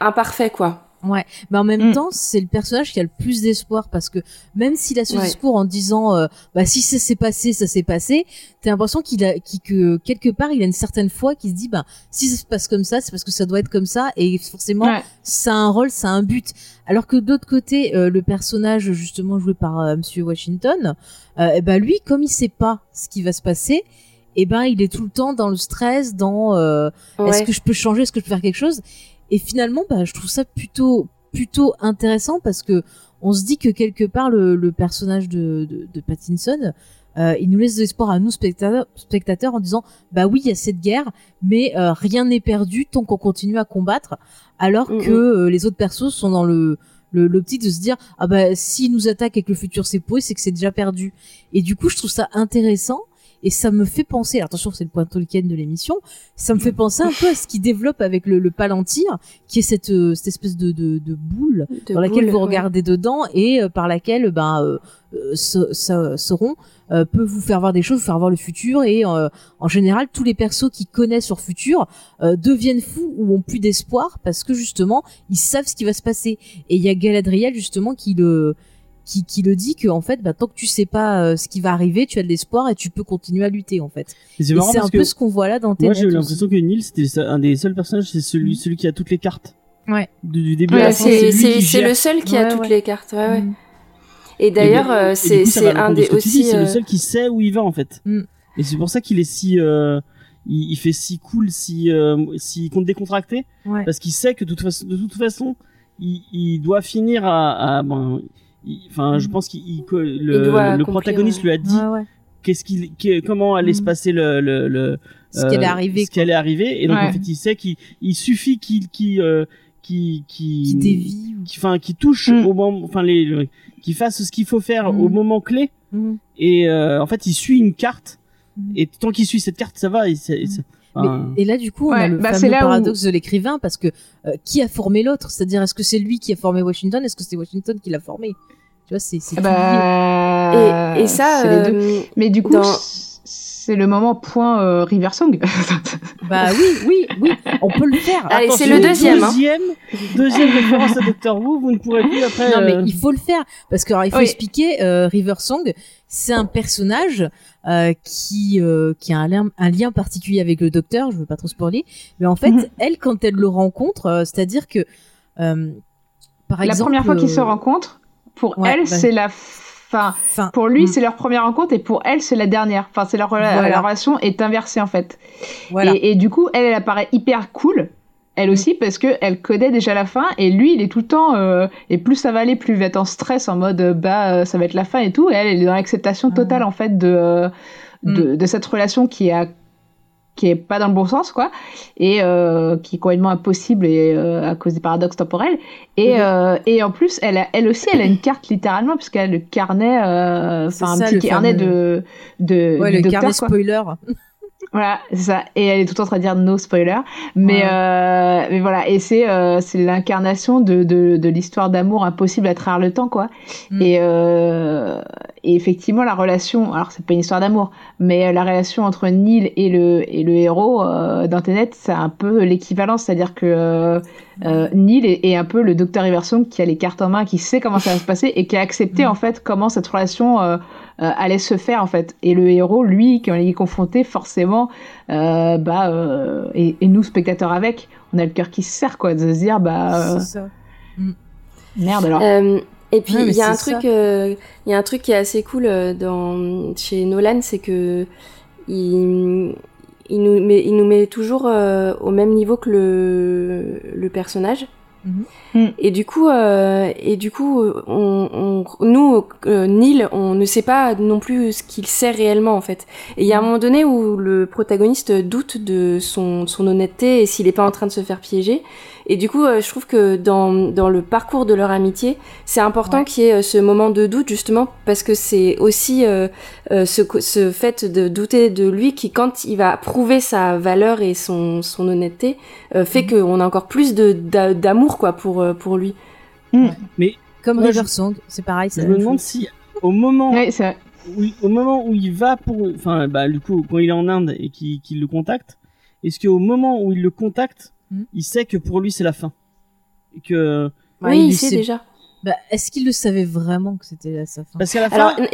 imparfait, quoi. Ouais, mais en même Mm. temps, c'est le personnage qui a le plus d'espoir parce que même s'il a ce Ouais. discours en disant euh, bah si ça s'est passé, ça s'est passé, t'as l'impression qu'il a qu'il- que quelque part il a une certaine foi qui se dit bah si ça se passe comme ça, c'est parce que ça doit être comme ça et forcément Ouais. ça a un rôle, ça a un but. Alors que d'autre côté, euh, le personnage justement joué par euh, Monsieur Washington, euh, eh ben lui, comme il sait pas ce qui va se passer, eh ben il est tout le temps dans le stress, dans euh, est-ce que je peux changer, est-ce que je peux faire quelque chose? Et finalement, bah, je trouve ça plutôt plutôt intéressant parce que on se dit que quelque part le, le personnage de, de, de Pattinson, euh, il nous laisse de l'espoir à nous spectateurs, spectateurs en disant bah oui il y a cette guerre, mais euh, rien n'est perdu tant qu'on continue à combattre, alors que euh, les autres persos sont dans le le l'optique de se dire ah bah s'ils nous attaquent et que le futur s'est posé, c'est que c'est déjà perdu. Et du coup, je trouve ça intéressant et ça me fait penser, attention, c'est le point Tolkien de l'émission, ça me fait penser un peu à ce qu'il développe avec le, le Palantir, qui est cette, euh, cette espèce de, de, de boule De dans laquelle boule, vous ouais. regardez dedans et euh, par laquelle ben euh, euh, ce, ce, ce rond euh, peut vous faire voir des choses, vous faire voir le futur et euh, en général tous les persos qui connaissent leur futur euh, deviennent fous ou ont plus d'espoir parce que justement ils savent ce qui va se passer et il y a Galadriel justement qui le qui, qui le dit que en fait bah, tant que tu sais pas euh, ce qui va arriver tu as de l'espoir et tu peux continuer à lutter en fait c'est un peu ce qu'on voit là dans moi, Tenet j'ai eu l'impression que Neil, c'était un des seuls personnages, c'est celui, Mhm. celui qui a toutes les cartes. Ouais. Du, du début Ouais, à la Ouais, fin, c'est le seul qui a toutes ouais. les cartes. Ouais, ouais. Mm. Et d'ailleurs, et euh, c'est un des aussi. C'est le euh, seul qui sait où il va en fait. Mm. Et c'est pour ça qu'il est si, il, il fait si cool, si, euh, si compte décontracté, Ouais. parce qu'il sait que de toute façon, de toute façon, il, il doit finir à, à ben, il- enfin, je Mm. pense qu'il, il- le, le protagoniste ouais. lui a dit Ouais, ouais. qu'est-ce qu'il, qu'est- comment allait se Mm. passer le, le, le ce qui allait euh, arriver ce qui allait arriver, et donc Ouais. en fait, il sait qu'il, il suffit qu'il, qu'il, euh, qu'il, qu'il, qui dévie qui, enfin, qui touche Mm. au moment, enfin les, le- qui fasse ce qu'il faut faire Mm. au moment clé. Mhm. Et euh, en fait, il suit une carte. Mhm. Et tant qu'il suit cette carte, ça va. c'est- c'est- Mais- et là, du coup, on Ouais, a le bah, c'est fameux là où- paradoxe de l'écrivain parce que euh, qui a formé l'autre? C'est-à-dire, est-ce que c'est lui qui a formé Washington? Est-ce que c'est Washington qui l'a formé? Tu vois, c'est Ah bah, Et, et ça, c'est les deux. euh, Mais du coup, dans- c'est le moment point euh, River Song. Bah oui, oui, oui, on peut le faire. Allez, c'est le deuxième, hein. Deuxième, deuxième référence à Doctor Who, vous ne pourrez plus après. Non mais euh, il faut le faire parce que alors, il faut Oui. expliquer euh, River Song, c'est un personnage euh, qui euh, qui a un lien, un lien particulier avec le docteur, je veux pas trop spoiler, mais en fait, Mhm. elle quand elle le rencontre, euh, c'est-à-dire que euh, par la exemple première fois qu'ils se rencontrent, pour ouais, elle, bah- c'est la fin. enfin, Pour lui, mm, c'est leur première rencontre et pour elle, c'est la dernière. Enfin, c'est leur, Voilà. relation est inversée en fait. voilà. Et, et du coup, elle, elle apparaît hyper cool. Elle Mm. aussi, parce que elle connaît déjà la fin, et lui, il est tout le temps, euh, et plus ça va aller, plus il va être en stress, en mode, euh, bah, euh, ça va être la fin et tout, et elle, elle est dans l'acceptation Ah. totale, en fait, de, euh, Mm. de, de cette relation qui a qui est pas dans le bon sens quoi et euh, qui est complètement impossible et euh, à cause des paradoxes temporels et Mhm. euh, et en plus elle a, elle aussi elle a une carte littéralement puisqu'elle a le carnet enfin un ça, petit carnet fameux- de de ouais, du le docteur, carnet quoi. spoiler. Voilà, c'est ça. Et elle est tout le temps en train de dire no spoiler. Mais, Ouais. euh, mais voilà, et c'est euh, c'est l'incarnation de, de, de l'histoire d'amour impossible à travers le temps, quoi. Mm. Et, euh, et effectivement, la relation, alors c'est pas une histoire d'amour, mais euh, la relation entre Neil et le, et le héros euh, d'Internet, c'est un peu l'équivalent. C'est-à-dire que euh, Neil est, est un peu le docteur Iverson qui a les cartes en main, qui sait comment ça va se passer et qui a accepté Mm. en fait comment cette relation allait se faire en fait. Et le héros, lui, quand il est confronté, forcément, euh, bah, euh, et, et nous spectateurs avec, on a le cœur qui se serre quoi, de se dire bah euh, C'est ça. merde alors. Euh, et puis il y a un truc, euh, il y a un truc qui est assez cool euh, dans chez Nolan, c'est que il, il nous met, il nous met toujours euh, au même niveau que le le personnage. Mhm. Mm. Et du coup, euh, et du coup, on, on, nous, euh, Neil, on ne sait pas non plus ce qu'il sait réellement en fait. Et il y a un moment donné où le protagoniste doute de son, son honnêteté et s'il est pas en train de se faire piéger. Et du coup, euh, je trouve que dans, dans le parcours de leur amitié, c'est important Ouais. qu'il y ait euh, ce moment de doute justement parce que c'est aussi euh, euh, ce, ce fait de douter de lui qui, quand il va prouver sa valeur et son, son honnêteté, euh, fait Mhm. qu'on a encore plus d'amour quoi pour pour lui. Comme Moi, River je- Song, c'est pareil. Je me demande si au moment où, au moment où il va pour, enfin, bah, du coup, quand il est en Inde et qu'il qu'il le contacte, est-ce qu'au moment où il le contacte, Hmm. il sait que pour lui c'est la fin et que Bah, oui, il sait sait. déjà. Bah, est-ce qu'il le savait vraiment que c'était sa fin parce qu'à la fin, Alors,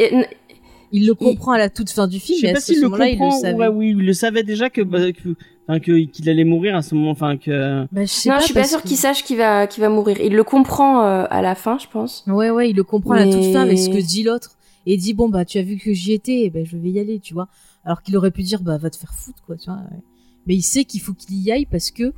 Il le il- comprend à la toute fin du je film, sais mais pas s'il le moment-là, il le comprend. savait. ouais, oui, il le savait déjà que, bah, que, enfin, que- qu'il allait mourir à ce moment, enfin que. Bah, je sais non, pas je suis pas que- qu'il sache qu'il va qu'il va mourir. Il le comprend euh, à la fin, je pense. Ouais, ouais, il le comprend à la toute fin avec ce que dit l'autre. Et il dit, bon, bah, tu as vu que j'y étais, eh ben, je vais y aller, tu vois. Alors qu'il aurait pu dire, bah, va te faire foutre, quoi, tu vois. ouais. Mais il sait qu'il faut qu'il y aille parce que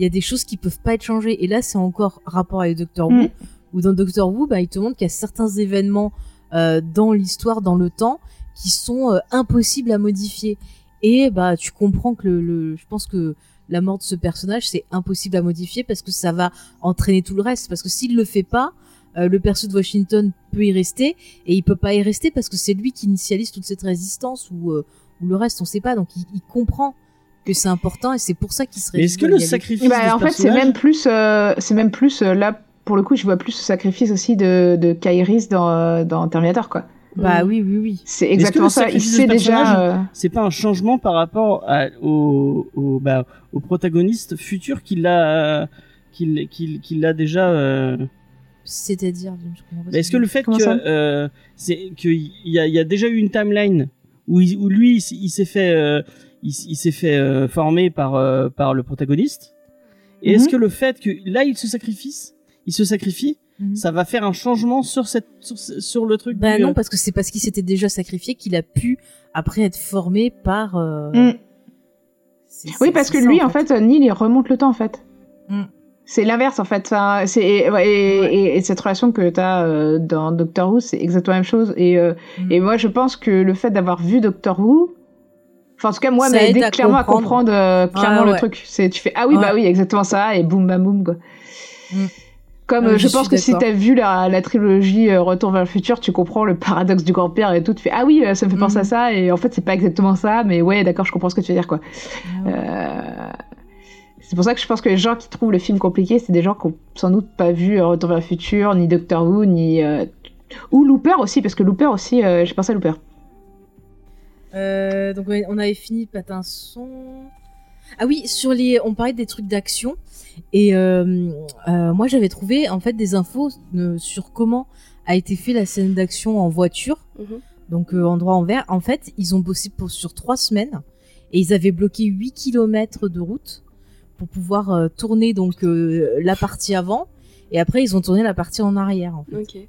il y a des choses qui peuvent pas être changées. Et là, c'est encore rapport avec Doctor Who, Mm. où dans Doctor Who, bah, il te montre qu'il y a certains événements euh, dans l'histoire, dans le temps, qui sont euh, impossibles à modifier. Et bah, tu comprends que le, le- je pense que la mort de ce personnage, c'est impossible à modifier parce que ça va entraîner tout le reste. Parce que s'il le fait pas, euh, le perso de Washington peut y rester et il peut pas y rester parce que c'est lui qui initialise toute cette résistance ou, euh, ou le reste, on sait pas. Donc il, il comprend que c'est important et c'est pour ça qu'il serait. Mais est-ce que le sacrifice Bah, de ce en fait, c'est même plus, euh, c'est même plus euh, là pour le coup, je vois plus ce sacrifice aussi de, de Kairis dans, euh, dans Terminator, quoi. Bah oui, oui, oui. C'est que exactement le ça. Il sait déjà. euh, c'est pas un changement par rapport à- au, au, bah, au protagoniste futur qu'il a, qu'il, qu'il, qu'il a déjà. euh, C'est-à-dire, je comprends pas Mais ce est-ce que le fait que euh, c'est qu'il y a, il y a déjà eu une timeline où, il- où lui il, s'est fait euh, il, s'est fait euh, former par euh, par le protagoniste et est-ce Mhm. que le fait que là il se sacrifie il se sacrifie Mhm. ça va faire un changement sur cette sur, sur le truc Bah du- non, parce que c'est parce qu'il s'était déjà sacrifié qu'il a pu après être formé par. euh, mm. Oui, parce que ça, lui, en fait, Neil, il remonte le temps, en fait. Mm. C'est l'inverse, en fait. Enfin, c'est, et, ouais, et, et- et cette relation que tu as dans Doctor Who, c'est exactement la même chose. Et, euh, Mm. et moi, je pense que le fait d'avoir vu Doctor Who, enfin, en tout cas, moi, m'a aidé à clairement à comprendre. euh, clairement le ouais. truc. C'est, tu fais, ah oui, bah oui, exactement ça, et boum, bam, boum, quoi. Mm. Comme euh, je, je pense que si t'as vu la, la trilogie euh, Retour vers le futur, tu comprends le paradoxe du grand-père et tout. Tu fais ah oui, ça me fait penser Mhm. à ça et en fait c'est pas exactement ça, mais ouais d'accord, je comprends ce que tu veux dire quoi. Euh, C'est pour ça que je pense que les gens qui trouvent le film compliqué, c'est des gens qui ont sans doute pas vu Retour vers le futur, ni Doctor Who, ni ou Looper aussi, parce que Looper aussi, j'ai pensé à Looper. Euh, donc on avait fini Patinson. Ah oui, sur les, on parlait des trucs d'action et euh, euh, moi j'avais trouvé en fait des infos euh, sur comment a été fait la scène d'action en voiture, Mhm. donc euh, endroit en vert. En fait, ils ont bossé pour sur trois semaines et ils avaient bloqué 8 km de route pour pouvoir tourner donc euh, la partie avant et après ils ont tourné la partie en arrière. En fait. Ok.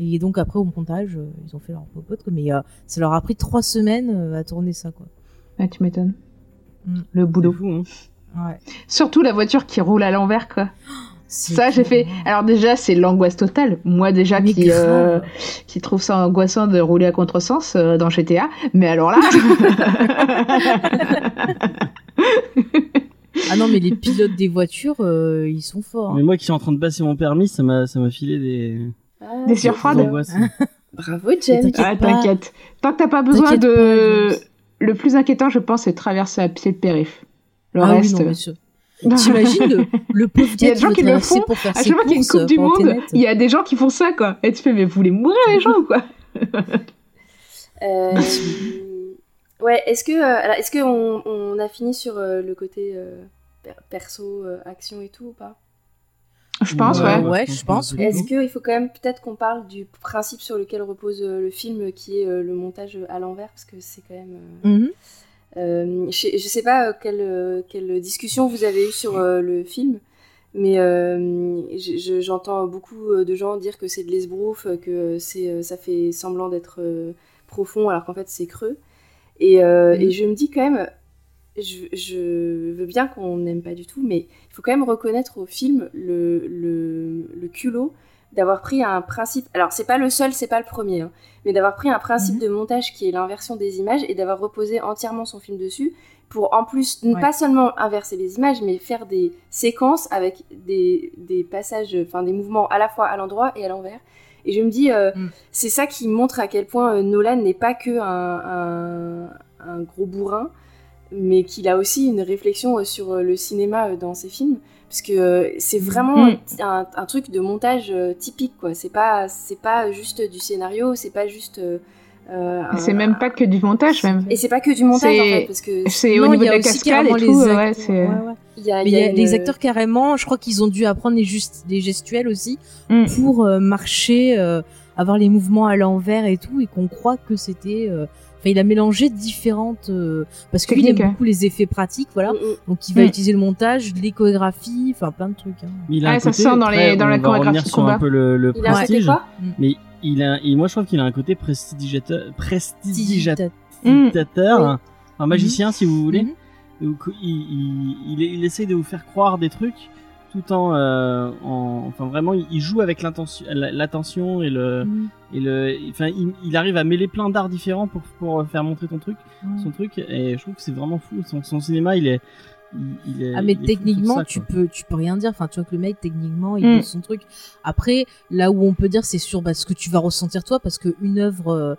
Et donc après au montage, euh, ils ont fait leur popote, quoi. mais euh, ça leur a pris trois semaines euh, à tourner ça quoi. Ah, tu m'étonnes. Mm. Le boulot. fou, hein. Ouais. Surtout la voiture qui roule à l'envers, quoi. Ça, j'ai fait. Alors déjà, c'est l'angoisse totale. Moi déjà Mais qui euh, trouve ça angoissant de rouler à contresens euh, dans GTA, mais alors là, Ah non, mais les pilotes des voitures, euh, ils sont forts. hein. Mais moi qui suis en train de passer mon permis, ça m'a ça m'a filé des, Ah, Des surfroides angoisses. Bravo, Jen. T'inquiète ah, t'inquiète. Tant que t'as pas besoin de, pas, le plus inquiétant, je pense, c'est de traverser à pied le périph. Le ah reste. oui, non, sûr. T'imagines le, le pauvre Il y a gars des qui gens veut qui le font. pour faire à chaque fois qu'il y a une coupe du pour monde, il y a des gens qui font ça, quoi. Et tu fais, mais vous voulez mourir les gens ou quoi Euh, ouais, est-ce que, euh, alors, est-ce que on, on a fini sur euh, le côté euh, per- perso, euh, action et tout ou pas? Je pense, Ouais, je pense, oui. Est-ce qu'il faut quand même peut-être qu'on parle du principe sur lequel repose euh, le film, qui est euh, le montage à l'envers, parce que c'est quand même. euh, Mhm. Euh, je, je sais pas quelle, quelle discussion vous avez eue sur euh, le film, mais euh, je- je- j'entends beaucoup de gens dire que c'est de l'esbrouf, que c'est, ça fait semblant d'être profond alors qu'en fait c'est creux. Et, et je me dis quand même, je, je veux bien qu'on n'aime pas du tout, mais il faut quand même reconnaître au film le, le, le culot d'avoir pris un principe. Alors c'est pas le seul, c'est pas le premier, hein, mais d'avoir pris un principe Mhm. de montage qui est l'inversion des images et d'avoir reposé entièrement son film dessus pour en plus ne Ouais. pas seulement inverser les images, mais faire des séquences avec des, des passages, enfin des mouvements à la fois à l'endroit et à l'envers. Et je me dis, euh, Mm. c'est ça qui montre à quel point euh, Nolan n'est pas que un, un, un gros bourrin, mais qu'il a aussi une réflexion euh, sur euh, le cinéma euh, dans ses films, parce que c'est vraiment Mm. un, un truc de montage euh, typique, quoi. C'est pas, c'est pas juste du scénario, c'est pas juste. euh, C'est même pas que du montage, même. Et c'est pas que du montage en fait, parce que C'est au niveau il y de a la cascade et les tout. acteurs. Ouais, c'est. Ouais, ouais. il y a, il y une- les acteurs carrément, je crois qu'ils ont dû apprendre les, les gestuels aussi Mm. pour euh, marcher, euh, avoir les mouvements à l'envers et tout, et qu'on croit que c'était. Enfin, il a mélangé différentes euh, parce qu'il aime Techniques, hein. beaucoup les effets pratiques, voilà. Mm, mm. Donc il va Mm. utiliser le montage, l'échographie, enfin plein de trucs. hein. Mais il a Ah, un ça côté, sent dans les- dans la va revenir chorégraphie sur combat. un peu le, le Il prestige, mais il a, et moi je trouve qu'il a un côté prestidigitateur, prestidigitateur, un magicien si vous voulez. Mhm. Donc, il, il, il, il essaye de vous faire croire des trucs tout en, euh, en enfin vraiment, il joue avec l'intention, l'attention et le, Mhm. et le, enfin, il, il arrive à mêler plein d'arts différents pour, pour faire montrer ton truc, Mhm. son truc, et je trouve que c'est vraiment fou. Son, son cinéma, il est, il, il est. Ah mais il est techniquement ça, tu peux tu peux rien dire enfin tu vois que le mec techniquement il Mm. fait son truc après là où on peut dire c'est sur bah, ce que tu vas ressentir toi parce que une œuvre euh,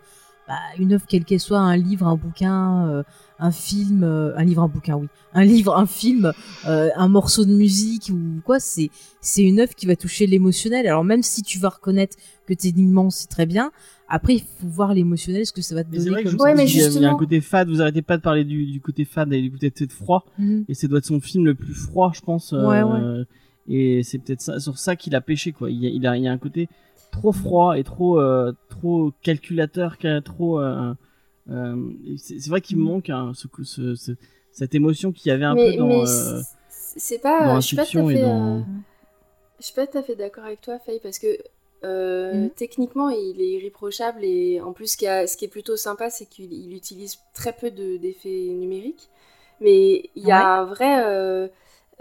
bah, une œuvre quelle qu'elle soit un livre un bouquin euh, un film euh, un livre un bouquin oui un livre un film euh, un morceau de musique ou quoi c'est c'est une œuvre qui va toucher l'émotionnel alors même si tu vas reconnaître que techniquement c'est très bien après il faut voir l'émotionnel ce que ça va te Mais c'est donner vrai que je comme Ouais, mais il y a un côté fade. Vous arrêtez pas de parler du, du côté fade et du côté peut-être froid. Mhm. Et ça doit être son film le plus froid, je pense. euh, Ouais, ouais. Et c'est peut-être ça, sur ça qu'il a pêché, quoi. Il y a, il a, il y a un côté trop froid et trop, euh, trop calculateur, trop. Euh, c'est vrai qu'il me manque hein, ce, ce- ce- cette émotion qu'il y avait un mais, peu dans. mais euh, c'est- pas, dans je suis pas tout à fait, dans- euh, je suis pas tout à fait d'accord avec toi, Faye, parce que euh, Mhm. techniquement, il est irréprochable et en plus, ce qui, a- ce qui est plutôt sympa, c'est qu'il il utilise très peu de- d'effets numériques, mais il y a un vrai, euh,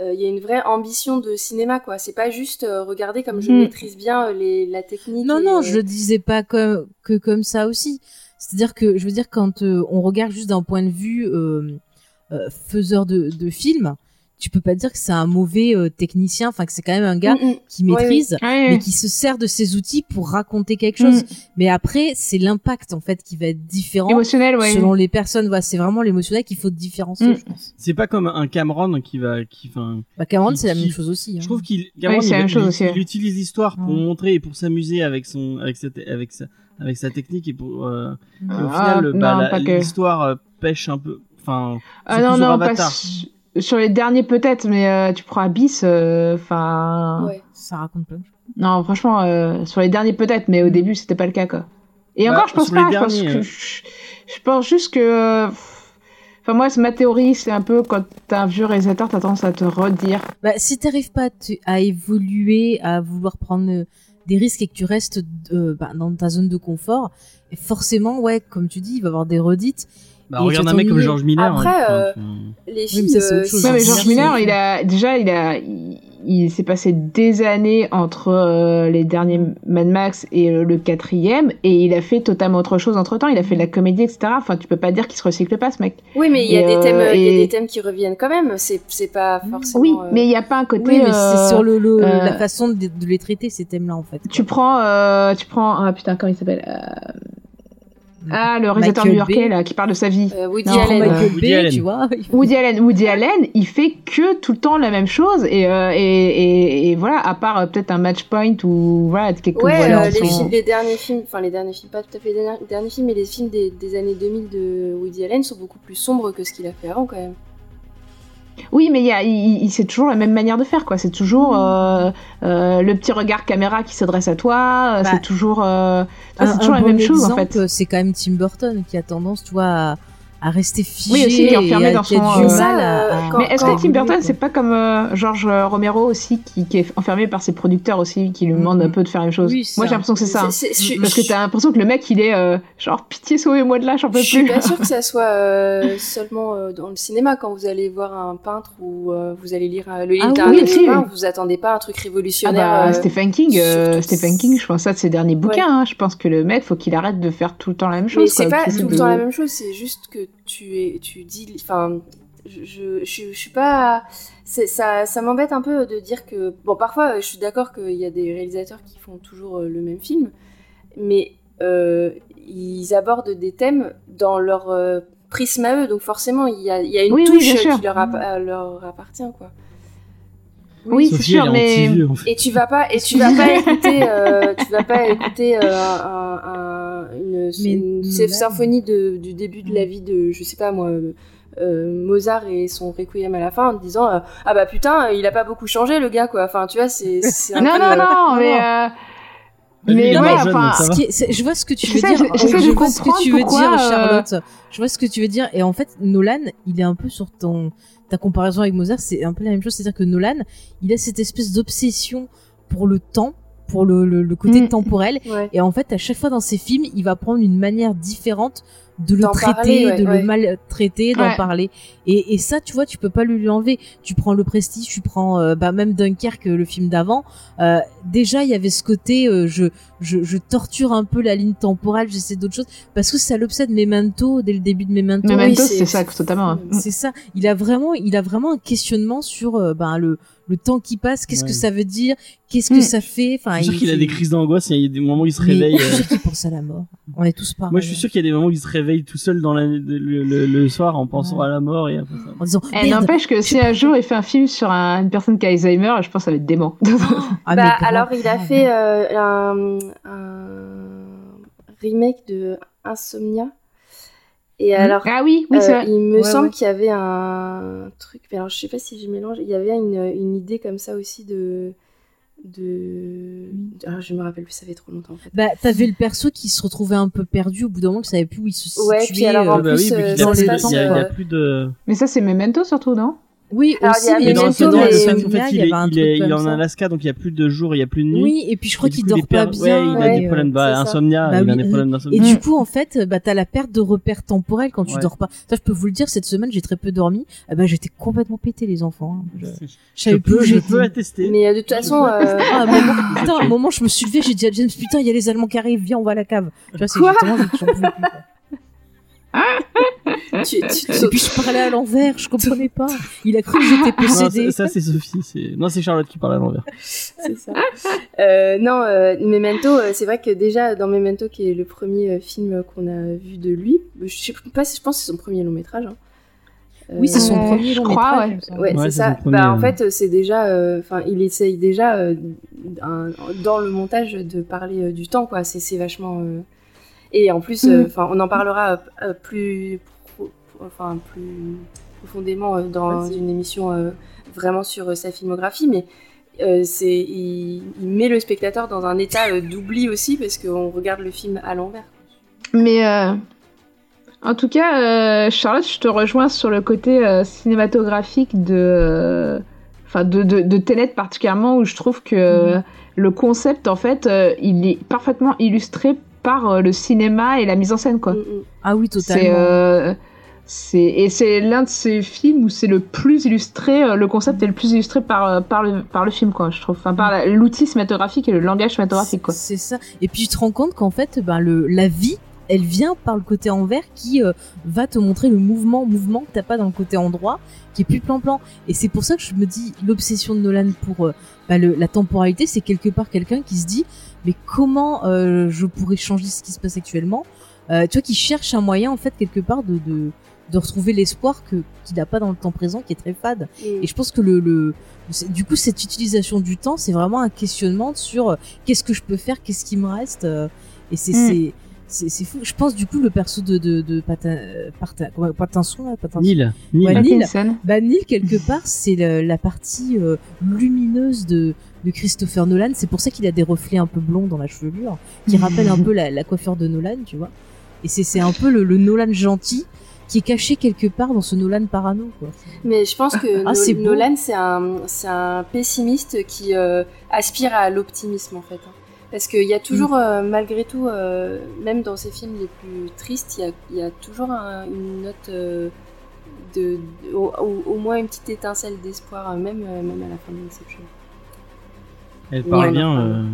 euh, il y a une vraie ambition de cinéma, quoi. C'est pas juste euh, regarder comme je Mhm. maîtrise bien les, la technique. Non, et, non, je le disais pas comme, que comme ça aussi. C'est-à-dire que, je veux dire, quand euh, on regarde juste d'un point de vue euh, euh, faiseur de, de film, tu peux pas dire que c'est un mauvais euh, technicien, enfin que c'est quand même un gars Mm, mm. qui maîtrise, Ouais, mais qui se sert de ses outils pour raconter quelque chose. Mm. Mais après, c'est l'impact en fait qui va être différent émotionnel, ouais. selon les personnes. Voilà, c'est vraiment l'émotionnel qu'il faut différencier, Mm. je pense. C'est pas comme un Cameron qui va, qui, enfin, Bah Cameron, c'est la même chose aussi. hein. je trouve qu'il, Cameron, il, la même il- chose aussi, il ouais. utilise l'histoire pour Mm. montrer et pour s'amuser avec son, avec cette, avec sa, avec sa technique et pour, euh, et au Ah, final, bah, que. l'histoire euh, pêche un peu, enfin, Ah non, non, pas Avatar. su- sur les derniers peut-être, mais euh, tu prends Abyss, euh, enfin... Ouais. Ça raconte plein de choses. Non, franchement, euh, sur les derniers peut-être, mais au début, c'était pas le cas, quoi. Et Bah, encore, je pense sur les pas, je pense, derniers, que, euh. je, je pense juste que... euh, Enfin, moi, c'est ma théorie, c'est un peu quand t'as un vieux réalisateur, t'as tendance à te redire. Bah, si t'arrives pas à, évoluer, à vouloir prendre euh, des risques et que tu restes euh, bah, dans ta zone de confort, et forcément, ouais, comme tu dis, il va y avoir des redites. Bah, Et regarde un mec comme. George Miller. Après, hein, euh, Les mais films. euh, autre chose. Ouais, mais George Miller, il a déjà, il a, il, il s'est passé des années entre euh, les derniers Mad Max et euh, le quatrième, et il a fait totalement autre chose entre temps. Il a fait de la comédie, etc. Enfin, tu peux pas dire qu'il se recycle pas, ce mec. Oui, mais il y a Et, des euh, thèmes, il y a et- des thèmes qui reviennent quand même. C'est, c'est pas forcément. Oui, euh, mais il n'y a pas un côté. Oui, mais euh, c'est sur le, le- euh, la façon de, de les traiter ces thèmes-là en fait. Tu prends, euh, tu prends, ah putain, comment il s'appelle euh, Ah, le réalisateur new-yorkais là, qui parle de sa vie. euh, Woody Non, Allen. euh, Woody Bay, Allen. tu vois. Woody Allen, Woody Allen, il fait que tout le temps la même chose et euh, et, et, et voilà, à part euh, peut-être un match point ou voilà quelques Ouais, voilà, euh, les, son- films- les derniers films, enfin les derniers films, pas tout à fait les derniers, les derniers films, mais les films des, des années 2000 de Woody Allen sont beaucoup plus sombres que ce qu'il a fait avant quand même. Oui, mais c'est toujours la même manière de faire quoi. C'est toujours euh, euh, le petit regard caméra qui s'adresse à toi. euh, Bah, c'est toujours, euh, c'est toujours un la même chose en fait. C'est quand même Tim Burton qui a tendance, tu vois, à, à rester figé Oui, aussi, il est enfermé dans qui son, du euh, mal Ça, à- euh, à- quand- Mais est-ce que Tim Burton, c'est pas comme euh, George Romero aussi, qui, qui est enfermé par ses producteurs aussi, qui lui demandent un peu de faire la même chose Oui, Moi, j'ai l'impression que c'est ça. hein. Parce que t'as l'impression que le mec, il est euh, genre pitié, sauvez-moi de là, j'en peux Je suis plus. pas sûre que ça soit euh, seulement euh, dans le cinéma quand vous allez voir un peintre ou euh, vous allez lire euh, le livre Ah d'un oui, oui. vous attendez pas un truc Ah révolutionnaire. bah, euh, Stephen King, euh, Stephen King, je pense ça de ses derniers bouquins. hein. Je pense que le mec, faut qu'il arrête de faire tout le temps la même chose. mais c'est pas tout le temps la même chose, c'est juste que tu es, tu dis, enfin, je, je, je, je suis pas, ça, ça m'embête un peu de dire que, bon, parfois, je suis d'accord qu'il y a des réalisateurs qui font toujours euh, le même film, mais euh, ils abordent des thèmes dans leur euh, prisme à eux, donc forcément, il y a, il y a une Oui, touche qui leur, app- euh, leur appartient, quoi. Oui, c'est sûr, mais anti-vieux, en fait. Et tu vas pas, et tu vas pas écouter, euh, tu vas pas écouter euh, un, un- une, Mais une Nolan. symphonie de, du début de la vie de, je sais pas moi, euh, euh, Mozart et son requiem à la fin en te disant euh, ah bah putain il a pas beaucoup changé le gars quoi. Enfin tu vois c'est c'est un non, peu, non, euh, non, mais. Mais ouais, enfin, je vois ce que tu veux dire. je- vois ce que tu veux comprendre dire, pourquoi, euh, Charlotte. Je vois ce que tu veux dire. Et en fait, Nolan, il est un peu sur ton ta comparaison avec Mozart, c'est un peu la même chose. C'est-à-dire que Nolan, il a cette espèce d'obsession pour le temps, pour le, le, le côté Mm. temporel. ouais. Et en fait, à chaque fois dans ses films, il va prendre une manière différente de le traiter, parler, ouais, de ouais. le maltraiter, d'en Ouais. parler. Et, et ça, tu vois, tu peux pas lui enlever. Tu prends le Prestige, tu prends euh, bah, même Dunkerque, le film d'avant. Euh, déjà, il y avait ce côté, euh, je, je, je torture un peu la ligne temporelle, j'essaie d'autres choses, parce que ça l'obsède Memento dès le début de Memento. Memento, Oui, c'est c'est- ça, totalement. C'est ça. Il a vraiment, il a vraiment un questionnement sur euh, ben, le, le temps qui passe. Qu'est-ce que ça veut dire Qu'est-ce que Mm. ça fait Enfin, Je suis sûr il- qu'il a des crises d'angoisse, il y a des moments où il se réveille. Je suis euh, sûr qu'il pense à la mort. On est tous pareils. Moi, je suis sûr qu'il y a des moments où il se réveille tout seul dans la, le, le, le soir en pensant Ouais. à la mort et après ça. En disant. Eh, N'empêche que si un jour il fait un film sur un- une personne qui a Alzheimer, je pense que ça va être dément. Ah, mais bah alors il a fait euh, un, un remake de Insomnia. Et alors ah oui, oui, Euh, il me Ouais, semble ouais. qu'il y avait un truc, mais alors je sais pas si je mélange, il y avait une, une idée comme ça aussi de. De... Ah, je me rappelle plus, ça fait trop longtemps en fait. Bah, t'avais le perso qui se retrouvait un peu perdu au bout d'un moment, qui savait plus où il se situait. Ouais, puis alors, en euh, bah oui, plus, euh, qu'il y a dans plus les de- temps, il y a- il y a plus de. Mais ça, c'est Memento surtout, non? Oui, Alors, aussi, il y a mais dans Memento, dans en fait, il il il est, il est en. Alaska, donc il y a plus de jours, il y a plus de nuit. Oui, et puis je crois Et qu'il dort pas bien. Ouais, il a ouais, des problèmes. Bah, c'est ça. insomnia, Bah il a des problèmes Et d'insomnie. du coup, en fait, bah, t'as la perte de repères temporels quand tu Ouais. dors pas. Ça, je peux vous le dire, cette semaine, j'ai très peu dormi. Eh ben, j'étais complètement pété, les enfants. hein. Je, je Je savais plus je peux attester. Mais euh, de toute façon, euh, Ah, à un moment, putain, à un moment, je me suis levée, j'ai dit à James, putain, il y a les Allemands qui arrivent, viens, on va à la cave. Tu vois, c'est Quoi justement, j'en pouvais plus, quoi. tu, tu, Et puis je parlais à l'envers, je comprenais pas. Il a cru que j'étais Non, possédée. ça, ça, c'est Sophie. c'est- Non, c'est Charlotte qui parle à l'envers. c'est ça. Euh, non, euh, Memento, euh, c'est vrai que déjà dans Memento, qui est le premier film qu'on a vu de lui, je sais pas, si- je pense que c'est son premier long métrage. hein. Oui, c'est son Euh, premier je long crois, métrage, ouais. c'est c'est ça. premier, bah, en fait, c'est déjà, enfin, il essaye déjà euh, un- dans le montage de parler euh, du temps, quoi. C'est c'est vachement. Et en plus, euh, Mhm. enfin, on en parlera euh, euh, plus, enfin, plus profondément dans une émission vraiment sur sa filmographie, mais. euh, c'est il, il met le spectateur dans un état euh, d'oubli aussi parce qu'on regarde le film à l'envers. Mais euh, en tout cas, Charlotte, je te rejoins sur le côté cinématographique de, enfin de, de, de Tenet particulièrement où je trouve que euh, le concept en fait, il est parfaitement illustré par euh, le cinéma et la mise en scène quoi. Mm, mm. Ah oui, totalement. euh, c'est et c'est l'un de ces films où c'est le plus illustré, euh, le concept est le plus illustré par par le par le film quoi, je trouve, enfin par l'outil cinématographique et le langage cinématographique quoi. C'est ça. Et puis tu te rends compte qu'en fait, ben, le, la vie, elle vient par le côté envers qui euh, va te montrer le mouvement, mouvement que t'as pas dans le côté endroit, qui est plus plan-plan. Et c'est pour ça que je me dis, l'obsession de Nolan pour euh, bah, le, la temporalité, c'est quelque part quelqu'un qui se dit, mais comment euh, je pourrais changer ce qui se passe actuellement? Euh, Tu vois, qui cherche un moyen, en fait, quelque part de, de, de retrouver l'espoir que qu'il n'a pas dans le temps présent, qui est très fade. Et je pense que le, du coup cette utilisation du temps, c'est vraiment un questionnement sur euh, qu'est-ce que je peux faire, qu'est-ce qui me reste. euh, et c'est Mm. C'est fou. Je pense du coup le perso de de, de Patin, euh, comment- Patinson, Patinson. Neil. Neil. Ouais, Neil. Pattinson. Bah Neil quelque part c'est la partie euh, lumineuse de de Christopher Nolan. C'est pour ça qu'il a des reflets un peu blonds dans la chevelure, qui rappellent un peu la, la coiffure de Nolan, tu vois. Et c'est c'est un peu le, le Nolan gentil qui est caché quelque part dans ce Nolan parano, quoi. Mais je pense que Ah, No-. Nolan, c'est un, c'est un pessimiste qui euh, aspire à l'optimisme, en fait. hein. Parce qu'il y a toujours, Mm. euh, malgré tout, euh, même dans ses films les plus tristes, il y a, il y a toujours un- une note euh, de, de- au, au- au moins une petite étincelle d'espoir, même, euh, même à la fin de Inception. Elle parle Oui, bien, euh,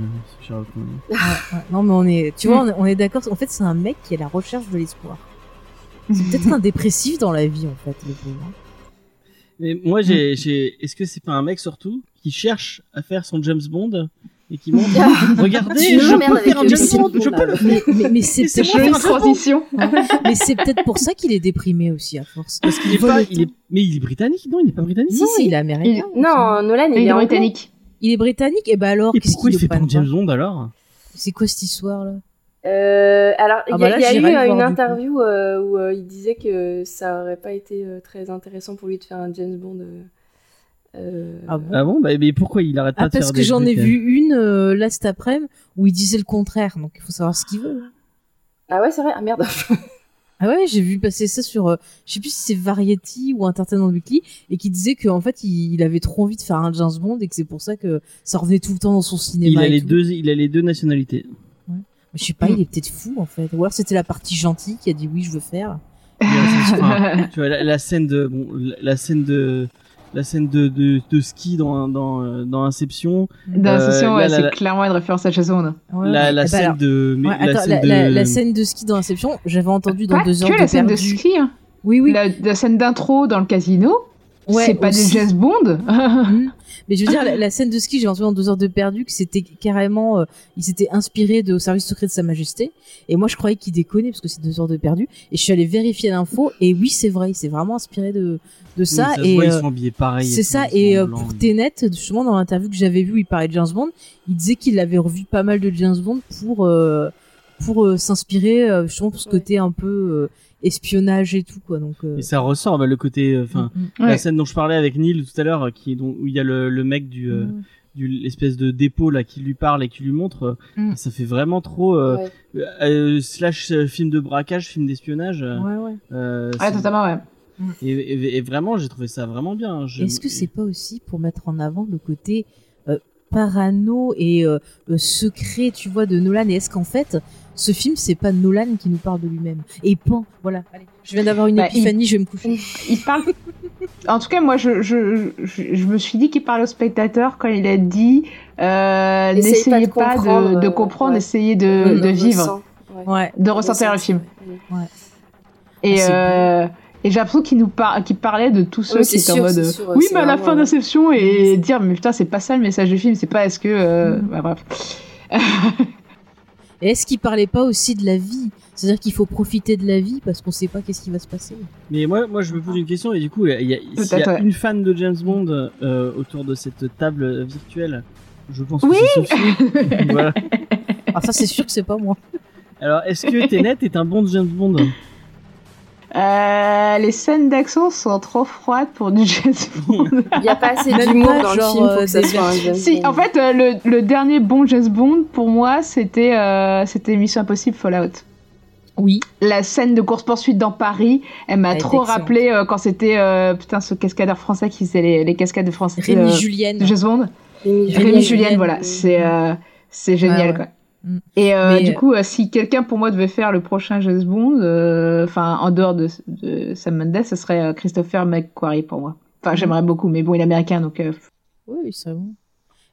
Charlotte. Ouais, ouais. Non, mais on est, tu vois, on est, on est d'accord. En fait, c'est un mec qui est à la recherche de l'espoir. C'est peut-être un dépressif dans la vie, en fait, le pauvre. hein. Mais moi, j'ai, j'ai, est-ce que c'est pas un mec surtout qui cherche à faire son James Bond et qui montre, regardez, je peux faire un James je peux là. le faire. Mais, mais, mais c'est Mais c'est peut-être moi, Jolie un très bon- transition. mais c'est peut-être pour ça qu'il est déprimé aussi, à force. Parce qu'il est pas, mais il est britannique, non, il est pas britannique? Si, Non, si, il- est américain. Non, Nolan, il, Il est britannique. Il est britannique, et bah alors, Et qu'est-ce pourquoi qu'il il fait le pas un prenne James Bond alors? C'est quoi cette histoire, là? Euh, alors, il Ah y bah y a eu euh, une interview euh, où euh, il disait que ça aurait pas été euh, très intéressant pour lui de faire un James Bond. Euh, Ah bon Ah bon, bah, mais pourquoi il arrête pas Ah, de faire parce que j'en ai vu une, euh, là, cet après-midi, où il disait le contraire, donc il faut savoir ce qu'il veut. hein. Ah ouais, c'est vrai. Ah merde. Ah ouais, j'ai vu passer ça sur, euh, je sais plus si c'est Variety ou Entertainment Weekly, et qui disait qu'en fait, il, il avait trop envie de faire un James Bond et que c'est pour ça que ça revenait tout le temps dans son Il cinéma. a et les tout. deux, il a les deux nationalités. Je sais pas, il est peut-être fou en fait. Ou alors c'était la partie gentille qui a dit oui, je veux faire. Enfin, tu vois la, la scène de, bon, la, la scène de, la scène de, de, de ski dans, dans, dans Inception, Dans Euh, Inception, ouais, c'est clairement une référence à Jason. Ouais, la, la Eh ben scène alors, de, ouais, la attends, scène la, de, la- la scène de ski dans Inception, j'avais entendu dans Pas deux heures que de la scène de ski. hein. Oui, oui. La, la scène d'intro dans le casino, Ouais, c'est pas aussi. des James Bond. Mhm. Mais je veux dire, la, la scène de ski, j'ai entendu dans deux heures de perdu que c'était carrément, euh, il s'était inspiré de au service secret de Sa Majesté. Et moi, je croyais qu'il déconnait parce que c'est deux heures de perdu. Et je suis allée vérifier l'info. Et oui, c'est vrai, il s'est vraiment inspiré de, de Oui, ça. se et voit, ils euh, sont habillés pareil. C'est ça. Et en euh, pour Tenet, justement, dans l'interview que j'avais vue où il parlait de James Bond, il disait qu'il avait revu pas mal de James Bond pour euh, pour euh, s'inspirer justement pour ce Ouais. côté un peu euh, espionnage et tout quoi. Donc euh, Et ça ressort, bah, le côté, euh, enfin, mm, mm. La scène dont je parlais avec Neil tout à l'heure, euh, qui est donc, où il y a le, le mec du, euh, Mm. du l'espèce de dépôt là qui lui parle et qui lui montre, euh, Mm. ça fait vraiment trop euh, Ouais. euh, slash euh, film de braquage, film d'espionnage. euh, Ouais, ouais. euh, Ouais, c'est- totalement, ouais. et, et- et vraiment, j'ai trouvé ça vraiment bien. Je- Est-ce que c'est pas aussi pour mettre en avant le côté euh, parano et secret, tu vois, de Nolan? Et est-ce qu'en fait, ce film, c'est pas Nolan qui nous parle de lui-même Et Pan, voilà. Allez, je viens d'avoir une Bah, épiphanie, je vais me coucher. Il parle. En tout cas, moi, je, je, je, je me suis dit qu'il parle au spectateur quand il a dit euh, Essayez n'essayez pas pas de de, comprendre, de euh, comprendre, ouais. essayez de, vivre, ouais. Ouais. de ressentir le film. Ouais. Et, Ah, euh, et j'ai l'impression qu'il nous par... qu'il parlait de tous ceux Oui, qui étaient en mode. sûr, oui, mais à la fin d'Inception et dire, mais putain, c'est pas ça le message du film, c'est pas est-ce que. euh, bah, bref. Et est-ce qu'il parlait pas aussi de la vie? C'est-à-dire qu'il faut profiter de la vie parce qu'on sait pas qu'est-ce qui va se passer. Mais moi, moi, je me pose une question et du coup, il y a, s'il y Peut-être, a ouais. une fan de James Bond euh, autour de cette table virtuelle, je pense Oui. que c'est Sophie. voilà. Ah ça c'est sûr que c'est pas moi. Alors, est-ce que Tenet est un bon James Bond? Euh, les scènes d'action sont trop froides pour du James Bond. Il n'y a pas assez d'humour dans le film pour euh, que ça soit un James si, Bond. en fait, euh, le, le dernier bon James Bond, pour moi, c'était euh, c'était Mission Impossible Fallout. Oui. La scène de course-poursuite dans Paris, elle m'a trop rappelé euh, quand c'était, euh, putain, ce cascadeur français qui faisait les, les cascades de français. Rémi euh, Julienne. James Bond. Rémi Rémi Julienne. Julienne, voilà, c'est euh, c'est génial Ouais, ouais. quoi. Mm. Et euh, Mais, du euh, coup, euh, si quelqu'un pour moi devait faire le prochain James Bond, euh, enfin en dehors de, de Sam Mendes, ce serait euh, Christopher McQuarrie pour moi. Enfin, Mm. j'aimerais beaucoup, mais bon, il est américain, donc euh, Oui, c'est bon.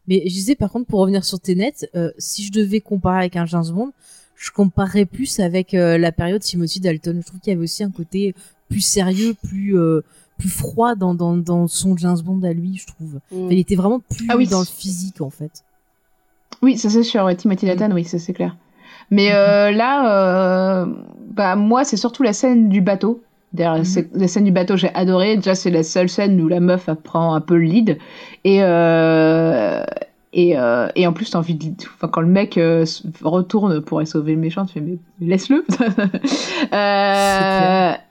Mais je disais par contre pour revenir sur Tenet, euh, si je devais comparer avec un James Bond, je comparerais plus avec euh, la période Timothy Dalton. Je trouve qu'il y avait aussi un côté plus sérieux, plus euh, plus froid dans, dans dans son James Bond à lui, je trouve. Mm. Enfin, il était vraiment plus Ah oui. dans le physique en fait. Oui, ça c'est sûr. Ouais, Mm. Timothy Dalton, oui, ça c'est clair. Mais euh, là, euh, bah moi, c'est surtout la scène du bateau. D'ailleurs, Mhm. c'est- la scène du bateau, j'ai adoré. Déjà, c'est la seule scène où la meuf prend un peu le lead. Et euh, et, et en plus, t'as envie de. Enfin, quand le mec retourne pour aller sauver le méchant, tu fais mais laisse-le.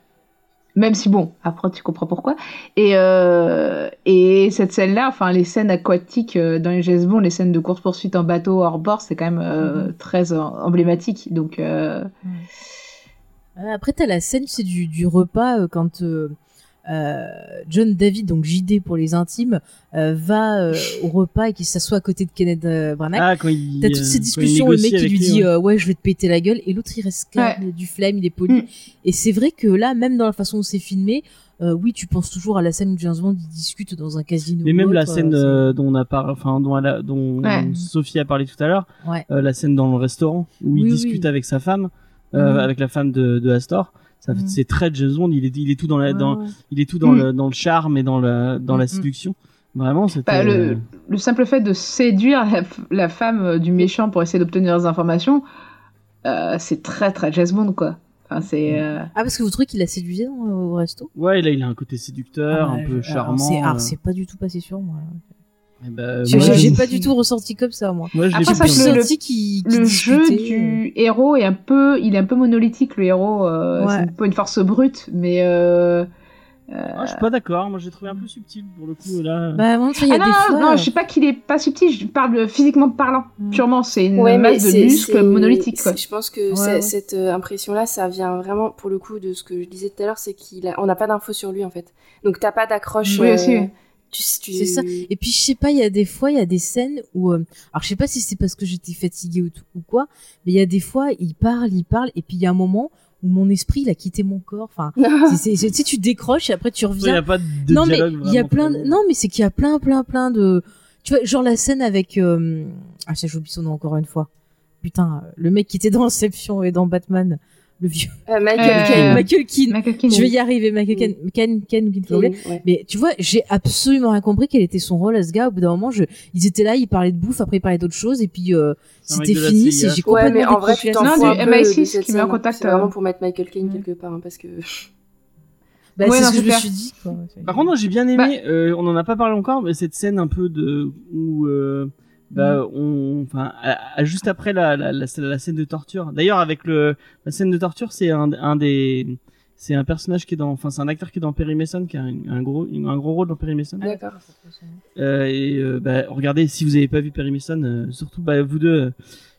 même si bon, après tu comprends pourquoi. Et euh, et cette scène-là, enfin les scènes aquatiques euh, dans les Bond, les scènes de course poursuite en bateau hors bord, c'est quand même euh, très euh, emblématique. Donc euh, Euh, Après, t'as la scène, c'est du, du repas euh, quand John David, donc JD pour les intimes, euh, va euh, au repas et qu'il s'assoit à côté de Kenneth euh, Branagh. Ah, quand il. T'as toutes euh, ces discussions, le mec qui lui dit ouais. euh, ouais je vais te péter la gueule et l'autre il reste calme, il a du flemme, il est poli. Mm. Et c'est vrai que là, même dans la façon dont c'est filmé, euh, oui tu penses toujours à la scène où James Bond discute dans un casino. Mais même la scène euh, euh, dont on a parlé, enfin dont, elle a- dont Ouais. Sophie a parlé tout à l'heure, ouais. euh, la scène dans le restaurant où il discute oui. avec sa femme, euh, Mhm. avec la femme de, de Astor. Ça, Mhm. C'est très James Bond. Il est, il est tout dans la, dans, Ouais, ouais. il est tout dans le, dans le charme et dans la, dans la Mhm. séduction. Vraiment, c'était. bah, euh, le, le simple fait de séduire la, la femme euh, du méchant pour essayer d'obtenir des informations, euh, c'est très très James Bond quoi. Enfin, c'est euh, Ah parce que vous trouvez qu'il l'a séduisait dans- au resto? Ouais, là, il a un côté séducteur, Ah, un peu charmant. c'est- euh, c'est pas du tout passé sur moi. Bah, J'ai je- pas du tout ressenti comme ça moi. moi, je Après, pas bien. le- le jeu du héros est un peu, il est un peu monolithique le héros. euh, Ouais. C'est un peu une force brute, mais euh, Ah, je suis pas d'accord. Moi, j'ai trouvé un peu subtil pour le coup. Là. Bah moi il y a Ah des non, fois. non, je sais pas qu'il est pas subtil, je parle physiquement parlant. Mm. Purement, c'est une Ouais, masse de muscles. Quoi. c'est- Je pense que Ouais, c'est- ouais. cette euh, impression-là, ça vient vraiment pour le coup de ce que je disais tout à l'heure, c'est qu'il a- on n'a pas d'infos sur lui en fait. Donc t'as pas d'accroche. Oui, euh, aussi, oui. Tu- tu- C'est ça. Et puis je sais pas, il y a des fois, il y a des scènes où, euh, alors je sais pas si c'est parce que j'étais fatiguée ou, tout- ou quoi, mais il y a des fois, il parle, il parle, et puis il y a un moment où mon esprit, il a quitté mon corps. Enfin, tu sais, tu décroches et après tu Il n'y a reviens. pas de non mais il y a plein, de... non mais c'est qu'il y a plein, plein, plein de, tu vois, genre la scène avec, euh... ah ça j'oublie son nom encore une fois. Putain, euh, le mec qui était dans Inception et dans Batman, le vieux Euh, Michael Euh, Caine. Michael Keane. Michael Keane, Je vais y arriver, Michael Keane, Keane, Keane, Keane, Keane, Caine, ouais. mais tu vois, j'ai absolument rien compris quel était son rôle à ce gars. Au bout d'un moment, je, ils étaient là, ils parlaient de bouffe, après ils parlaient d'autres choses, et puis euh, c'était fini. J'ai Ouais, complètement mais en vrai, tu t'en fous du un peu MI6 de cette qui met en contact, C'est vraiment euh, pour mettre Michael Caine quelque part, hein, parce que. Bah, Ouais, c'est ce que je me suis dit. Quoi. Par contre, j'ai bien aimé. Bah- euh, on en a pas parlé encore, mais cette scène un peu de où, euh, bah, on, enfin, à- à- juste après la, la, la, la scène de torture. D'ailleurs, avec le la scène de torture, c'est un, un des, c'est un personnage qui est dans, enfin, c'est un acteur qui est dans Perry Mason, qui a un, un gros, un gros rôle dans Perry Mason. D'accord. Euh, et euh, bah, regardez, si vous avez pas vu Perry Mason, euh, surtout bah, vous deux, euh,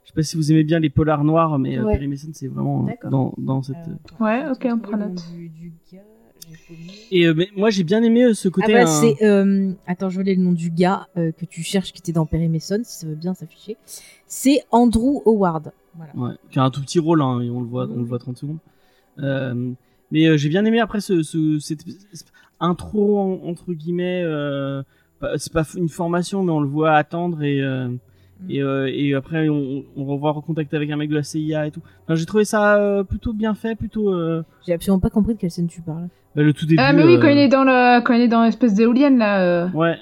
je sais pas si vous aimez bien les polars noirs, mais euh, Ouais. Perry Mason, c'est vraiment dans, dans cette. Ouais, ok, on prend note. Et euh, mais moi, j'ai bien aimé euh, ce Ah côté. bah un- c'est euh, attends je voulais le nom du gars que tu cherches qui était dans Perry Mason si ça veut bien s'afficher c'est Andrew Howard voilà Ouais, qui a un tout petit rôle, hein, et on le voit, on le voit 30 secondes. Mais j'ai bien aimé après ce, ce cette intro en- entre guillemets. C'est pas une formation, mais on le voit attendre et euh, Et, euh, et après, on, on revoit recontact avec un mec de la CIA et tout. Enfin, j'ai trouvé ça euh, plutôt bien fait, plutôt. euh, J'ai absolument pas compris de quelle scène tu parles. Bah, le tout début. Ah, mais oui, euh, quand il est dans le, quand il est dans l'espèce d'éolienne, là. euh, Ouais.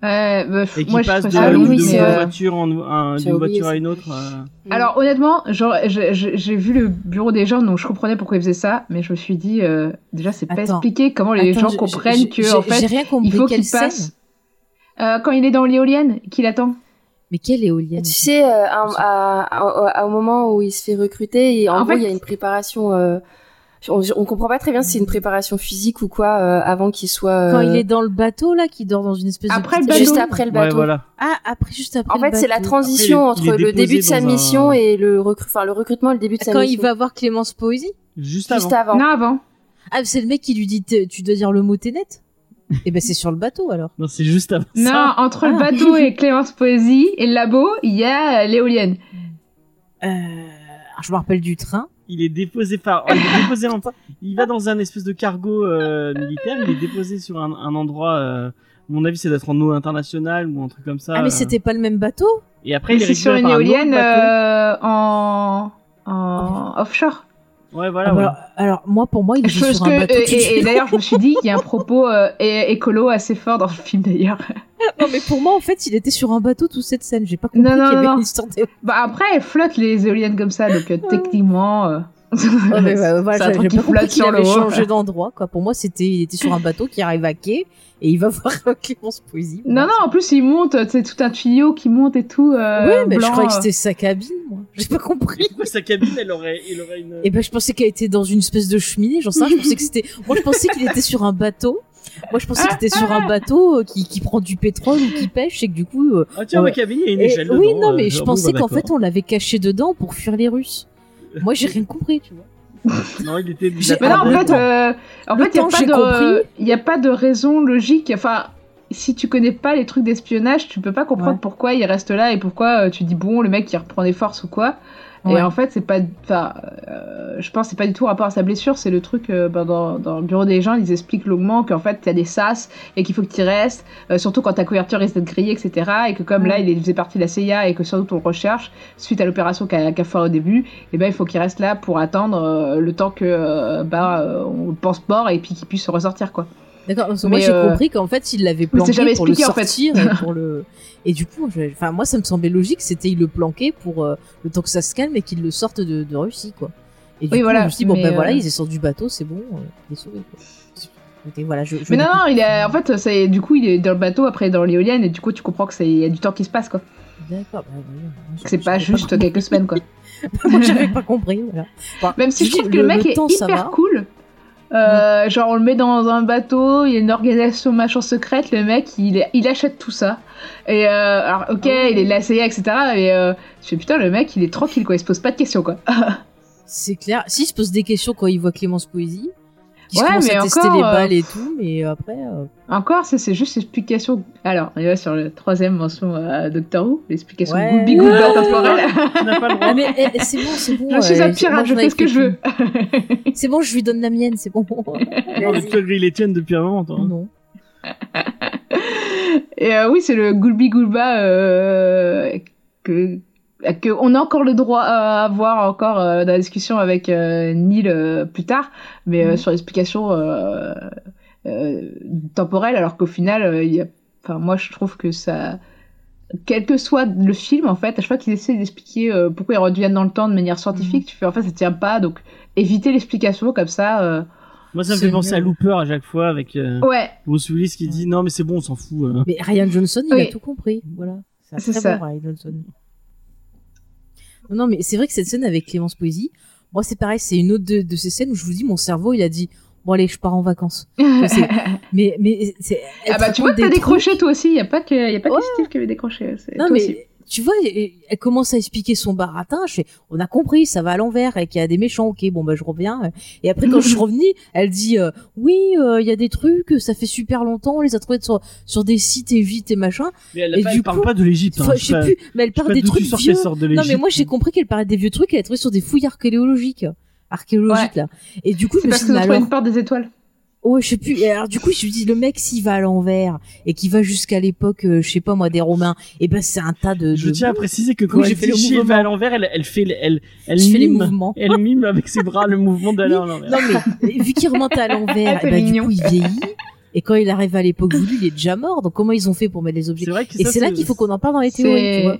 Ouais, bah, Et qui moi, je passe de, préfère Ah oui, de- de vrai. euh, voiture, en, un- voiture à une autre. euh. Alors honnêtement, genre je- je- j'ai vu le bureau des gens, donc je comprenais pourquoi ils faisaient ça, mais je me suis dit euh, déjà c'est pas expliqué comment les Attends, gens je- comprennent que en fait j'ai rien compris. il faut qu'il passe Euh, quand il est dans l'éolienne, qu'il attend. Mais quelle éolienne? Tu sais, euh, à- à- à- à- au moment où il se fait recruter, et en, En gros, fait- il y a une préparation. Euh, on, on comprend pas très bien si c'est une préparation physique ou quoi euh, avant qu'il soit. Quand euh, il est dans le bateau là, qui dort dans une espèce Après de le bateau. juste après le Ouais, bateau. voilà. Ah, après juste après. En le fait, c'est la transition Après, il il entre le début de sa un- mission et le recru... enfin le recrutement et le début de sa Quand il mission. va voir Clémence Poésie. Juste, Juste avant. avant. Non avant. Ah, c'est le mec qui lui dit tu dois dire le mot Ténet. Et ben c'est sur le bateau alors. Non, c'est juste avant. Non, ça. entre le Ah. bateau et Clémence Poésie et le labo, il y a euh, l'éolienne. Euh, je me rappelle du train. Il est déposé par. il est déposé en... Il va dans un espèce de cargo euh, militaire. Il est déposé sur un, un endroit. euh, à mon avis, c'est d'être en eau internationale ou un truc comme ça. Ah, mais euh. c'était pas le même bateau? Et après, il est C'est sur récupéré une par un autre éolienne bateau. euh, en en offshore. Ouais, voilà. Ah, bah, ouais. alors, alors, moi, pour moi, il Parce sur que- un bateau. et d'ailleurs, je me suis dit qu'il y a un propos euh, écolo assez fort dans le film d'ailleurs. Non, mais pour moi, en fait, il était sur un bateau toute cette scène. J'ai pas compris Non, non, qu'il y avait non. une histoire de. Bah après, elles flottent les éoliennes comme ça, donc euh, techniquement. Euh, Ouais, mais bah, c'est voilà, un truc qui flotte qu'il sur le avait haut. changé d'endroit, quoi. Pour moi, c'était, il était sur un bateau qui arrive à quai et il va voir Clémence Poésie. Non, non, en plus, il monte, c'est tout un tuyau qui monte et tout. Euh, Ouais, mais je croyais que euh. c'était sa cabine, moi. J'ai pas compris. Pourquoi sa cabine, elle aurait, il aurait une. Et ben, je pensais qu'elle était dans une espèce de cheminée, j'en sais rien, je pensais que c'était, moi, je pensais qu'il était sur un bateau. Moi, je pensais qu'il était sur un bateau euh, qui, qui prend du pétrole ou qui pêche et que du coup, euh, Ah tiens, ma cabine, il y a une et- échelle oui, non, euh, mais je genre, pensais bah, qu'en fait, on l'avait caché dedans pour fuir les Russes. Moi, j'ai rien compris, tu vois. Non, il était. J'ai- Mais non, Ah, en le fait, euh, en Le fait, il y a pas de, a pas raison logique. Enfin, si tu connais pas les trucs d'espionnage, tu peux pas comprendre Ouais. pourquoi il reste là et pourquoi euh, tu dis bon, le mec il reprend des forces ou quoi. Ouais. Et en fait, c'est pas, enfin, euh, je pense que c'est pas du tout rapport à sa blessure. C'est le truc euh, ben, dans, dans le bureau des gens, ils expliquent longuement qu'en fait, a des sas et qu'il faut que tu restes, euh, surtout quand ta couverture risque d'être grillée, etc. Et que comme là, il faisait partie de la CIA et que doute on recherche suite à l'opération qu'a qu'a fait au début, et ben il faut qu'il reste là pour attendre euh, le temps que bah euh, on pense mort et puis qu'il puisse se ressortir quoi. D'accord, parce que moi Mais, j'ai euh, compris qu'en fait il l'avait planqué jamais pour le expliqué, en fait. sortir et pour le et du coup, enfin moi ça me semblait logique, c'était il le planquait pour euh, le temps que ça se calme et qu'il le sorte de, de Russie quoi. Et du Oui, coup, voilà, je me suis dit bon ben voilà, euh, il est sorti du bateau, c'est bon, il est sauvé quoi. Et voilà, je, je Mais non non, il est en fait c'est du coup il est dans le bateau après dans l'éolienne et du coup tu comprends que c'est il y a du temps qui se passe quoi. D'accord, bah, c'est pas juste quelques semaines quoi. moi j'avais pas compris, voilà. Enfin, Même si je trouve que le, mec est temps, ça hyper cool. Euh, Genre on le met dans un bateau, il y a une organisation machin secrète, le mec il, achète tout ça. Et euh, alors ok, Ah il est de la CIA etc. Et euh, je fais putain le mec il est tranquille quoi, il se pose pas de questions quoi. C'est clair. Si se pose des questions quand il voit Clémence Poésie, qui Ouais, commence mais à tester encore, les euh, balles et tout, mais après euh, Encore, ça c'est juste l'explication. Alors, on y va sur la troisième mention à Doctor Who, l'explication Ouais. Goulby Goulba temporelle. Tu n'as pas le droit. Ah mais eh, c'est bon, c'est bon. je suis euh, un moi, pirate, je fais ce que je veux. C'est bon, je lui donne la mienne, c'est bon. Non, mais tu as grillé les tiennes depuis un moment, toi. hein. non. Et euh, oui, c'est le Goulby Goulba euh, que, que on a encore le droit à voir encore euh, dans la discussion avec euh, Neil euh, plus tard, mais euh, Mhm. sur l'explication euh, euh, temporelle, alors qu'au final, euh, il y a, enfin moi je trouve que ça, quel que soit le film en fait, à chaque fois qu'ils essaient d'expliquer euh, pourquoi ils reviennent dans le temps de manière scientifique, tu fais en fait ça tient pas, donc éviter l'explication comme ça. euh, Moi, ça me fait penser à. Looper à chaque fois avec euh, Ouais, Bruce Willis qui dit non, mais c'est bon, on s'en fout. euh. Mais Ryan Johnson, il Oui. a tout compris. Voilà. C'est très ça. bon, Ryan Johnson. Non, mais c'est vrai que cette scène avec Clémence Poésie, moi c'est pareil, c'est une autre de, de ces scènes où je vous dis, mon cerveau, il a dit, bon allez, je pars en vacances. Mais, mais c'est. Ah bah tu vois, t'as décroché toi aussi, y a pas que, y a pas Ouais. que Steve qui avait décroché. Non toi mais aussi. Tu vois, elle elle commence à expliquer son baratin. Je fais, on a compris, ça va à l'envers et qu'il y a des méchants. Ok, bon bah je reviens. Et après quand je suis revenue, elle dit, euh, oui, euh, il y a des trucs, ça fait super longtemps, on les a trouvés sur sur des sites et vite et machin. Mais elle, Et pas- du elle parle pas de l'Égypte. Hein, je sais pas- plus, mais elle parle des trucs vieux. de Non mais moi j'ai compris qu'elle parlait des vieux trucs qu'elle a trouvé sur des fouilles archéologiques archéologiques là. Et du coup je C'est me parce suis dit alors une porte des étoiles. Oh, je sais plus. Et alors, du coup, je me dis, le mec, s'il va à l'envers et qui va jusqu'à l'époque, euh, je sais pas moi, des Romains, et ben c'est un tas de. Je tiens à préciser que quand Oui, j'ai j'ai fait le elle va à l'envers, elle, elle fait, elle, elle les mime, mouvements. elle mime avec ses bras le mouvement d'aller à l'envers. Non mais vu qu'il remonte à l'envers, Ah, eh ben, du coup il vieillit. Et quand il arrive à l'époque voulue, il est déjà mort. Donc comment ils ont fait pour mettre les objets? C'est vrai que Et c'est là qu'il faut qu'on en parle dans les théories,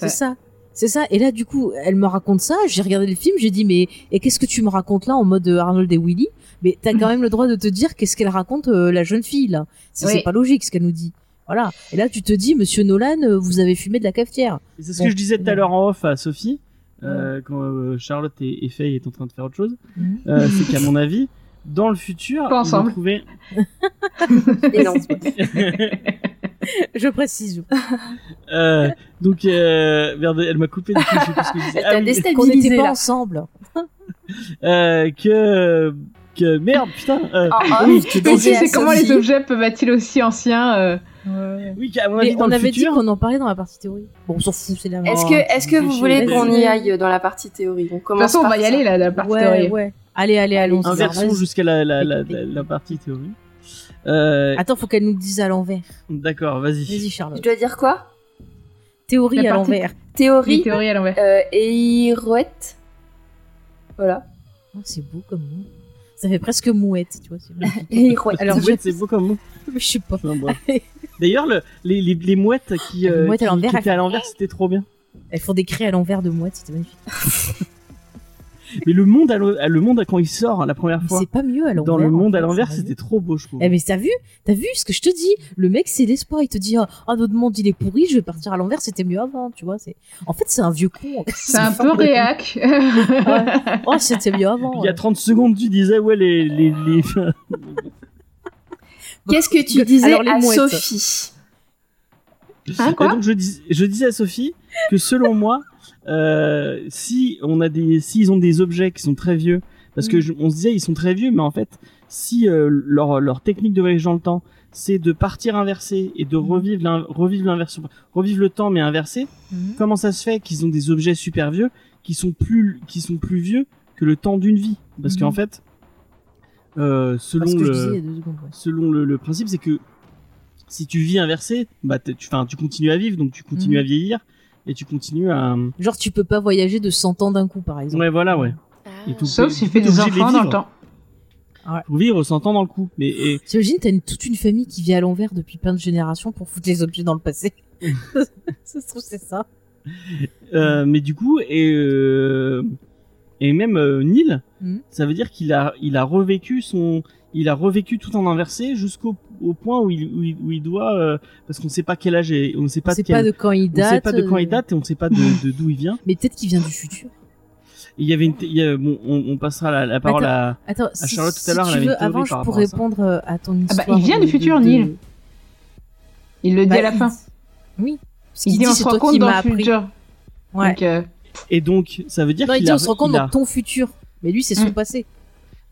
C'est ça. C'est ça. Et là, du coup, elle me raconte ça. J'ai regardé le film. J'ai dit, mais et qu'est-ce que tu me racontes là en mode euh, Arnold et Willy? Mais t'as quand même le droit de te dire qu'est-ce qu'elle raconte euh, la jeune fille là. C'est Oui. pas logique ce qu'elle nous dit. Voilà. Et là, tu te dis, Monsieur Nolan, euh, vous avez fumé de la cafetière. Et C'est ce Bon. que je disais tout à l'heure en off à Sophie, euh, quand euh, Charlotte et, et Faye est en train de faire autre chose. Mhm. Euh, c'est qu'à mon avis, dans le futur, Pas ils vont ensemble. trouver. Et non. Je précise. Euh, donc, euh, merde, elle m'a coupé coup, je sais plus ce que je disais. Elle Ah t'a oui, déstabilisé. Qu'on n'était pas là. ensemble. euh, que, merde, putain. euh, En off, oui, tu Tu sais à comment les objets peuvent être aussi anciens euh, oui, qu'à mon avis, Mais dans on le avait dit futur, qu'on en parlait dans la partie théorie. Bon, on s'en fout, c'est la même. Est-ce Oh, que, est-ce que vous voulez qu'on y aille dans la partie théorie? On De toute commence façon, on va y ça. aller là, la partie Ouais, théorie. ouais. Allez, allez, allons. inversons jusqu'à la, la, la, la, la partie théorie. Euh, Attends, faut qu'elle nous dise à l'envers. D'accord, vas-y. Vas-y, Je Charlotte. dois dire quoi? Théorie à l'envers. Théorie, théories à l'envers. euh, Eirouette. Voilà. Oh, c'est beau comme mot. Ça fait presque mouette, tu vois. Alors, je- c'est beau comme mot. Mais je sais pas. D'ailleurs, le, les, les, les mouettes qui, euh, Les mouettes à qui- étaient à font- l'envers, c'était trop bien. Elles font des cris à l'envers de mouette, c'était magnifique. Mais le monde, à le monde quand il sort hein, la première fois, c'est pas mieux à l'envers. dans le en monde fait, à l'envers, c'était trop beau, je trouve. Eh mais t'as vu T'as vu ce que je te dis? Le mec c'est l'espoir, il te dit ah notre monde il est pourri, je vais partir à l'envers, c'était mieux avant, tu vois. C'est en fait c'est un vieux con. C'est un peu réac. Oh c'était mieux avant. Il y a 30 secondes, tu disais, ouais, les. les, les... Qu'est-ce que tu disais Alors, à mouettes. Sophie? Hein, quoi? donc, je, dis, je disais à Sophie que selon moi, euh, si on a des, s'ils ont des objets qui sont très vieux, parce Mm. que je- on se disait ils sont très vieux, mais en fait, si euh, leur, leur technique de voyage dans le temps, c'est de partir inversé et de Mm. revivre l'in- revivre l'inversion, revivre le temps mais inversé, Mhm. comment ça se fait qu'ils ont des objets super vieux qui sont plus qui sont plus vieux que le temps d'une vie? Parce qu'en fait, euh, selon le disais secondes. ouais. selon le, le principe, c'est que si tu vis inversé, bah tu, tu continues à vivre, donc tu continues à vieillir et tu continues à. Genre tu peux pas voyager de 100 ans d'un coup par exemple. Ouais, voilà, ouais. Et tout- Sauf s'il fait des de enfants dans le vivre. temps. Pour vivre 100 ans dans le coup. Mais et, T'imagines t'as une, toute une famille qui vit à l'envers depuis plein de générations pour foutre les objets dans le passé. ça se trouve c'est ça. euh, mais du coup et euh, et même euh, Neil, Mhm. ça veut dire qu'il a il a revécu son il a revécu tout en inversé jusqu'au au point où il où il, où il doit euh, parce qu'on sait pas quel âge et on sait pas On sait de quel pas de quand il on date. sait pas de quand il euh, date et on sait pas de d'où il vient. Mais peut-être qu'il vient du futur. Il y avait une t- il y a- bon on, on passera la, la parole à Attends, si, Charlotte, tout à si l'heure, elle tu veux, avant, par je rapport pour à ça. répondre euh, à ton Ah bah, histoire. il vient du futur, de- Neil. Il le dit Bah, à la il- fin. Oui. Parce Il qu'il dit dit on se rend compte dans le futur. Ouais. Donc, euh, Et donc, ça veut dire Non, il qu'il on se rend compte dans ton futur. Mais lui, c'est son Mm. passé.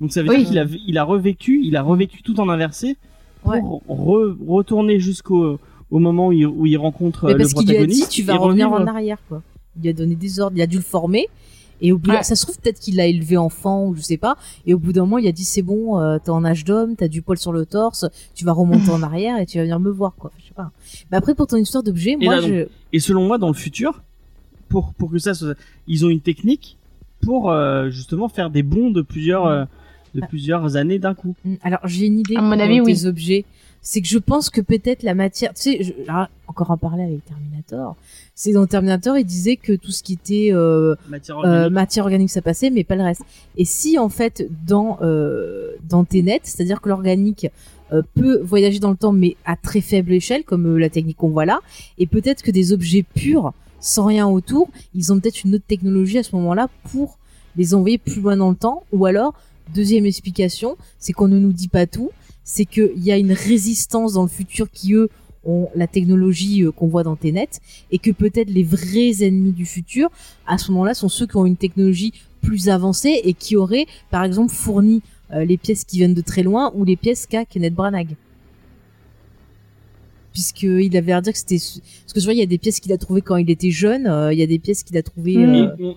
Donc ça veut Oui. dire qu'il a, il a revécu, il a revécu tout en inversé pour Ouais. re- retourner jusqu'au au moment où il, où il rencontre Mais euh, le parce qu'il lui a dit, protagoniste. tu vas revenir en arrière, quoi. Il lui a donné des ordres, il a dû le former. Et au bout Ouais. ça se trouve peut-être qu'il l'a élevé enfant ou je sais pas. Et au bout d'un moment, il a dit c'est bon, euh, t'es en âge d'homme, t'as du poil sur le torse, tu vas remonter en arrière et tu vas venir me voir, quoi. Je sais pas. Mais après pour ton histoire d'objet, moi là, donc, je. Et selon moi, dans le futur, pour pour que ça, soit- ils ont une technique pour euh, justement faire des bonds de plusieurs euh, de Ah. plusieurs années d'un coup. Hmm, Alors j'ai une idée À mon pour avis, tes oui. objets. C'est que je pense que peut-être la matière, tu sais, je, encore en parler avec Terminator. C'est dans Terminator, il disait que tout ce qui était euh, Matière euh, organique. matière organique ça passait mais pas le reste et si en fait dans euh, dans Tenet c'est à dire que l'organique euh, peut voyager dans le temps mais à très faible échelle comme euh, la technique qu'on voit là et peut-être que des objets purs sans rien autour ils ont peut-être une autre technologie à ce moment là pour les envoyer plus loin dans le temps ou alors deuxième explication c'est qu'on ne nous dit pas tout c'est qu'il y a une résistance dans le futur qui eux ont la technologie euh, qu'on voit dans Tenet et que peut-être les vrais ennemis du futur à ce moment-là sont ceux qui ont une technologie plus avancée et qui auraient par exemple fourni euh, les pièces qui viennent de très loin ou les pièces qu'a Kenneth Branagh. Puisqu'il avait l'air de dire que c'était parce que je vois il y a des pièces qu'il a trouvées quand il était jeune euh, il y a des pièces qu'il a trouvées euh,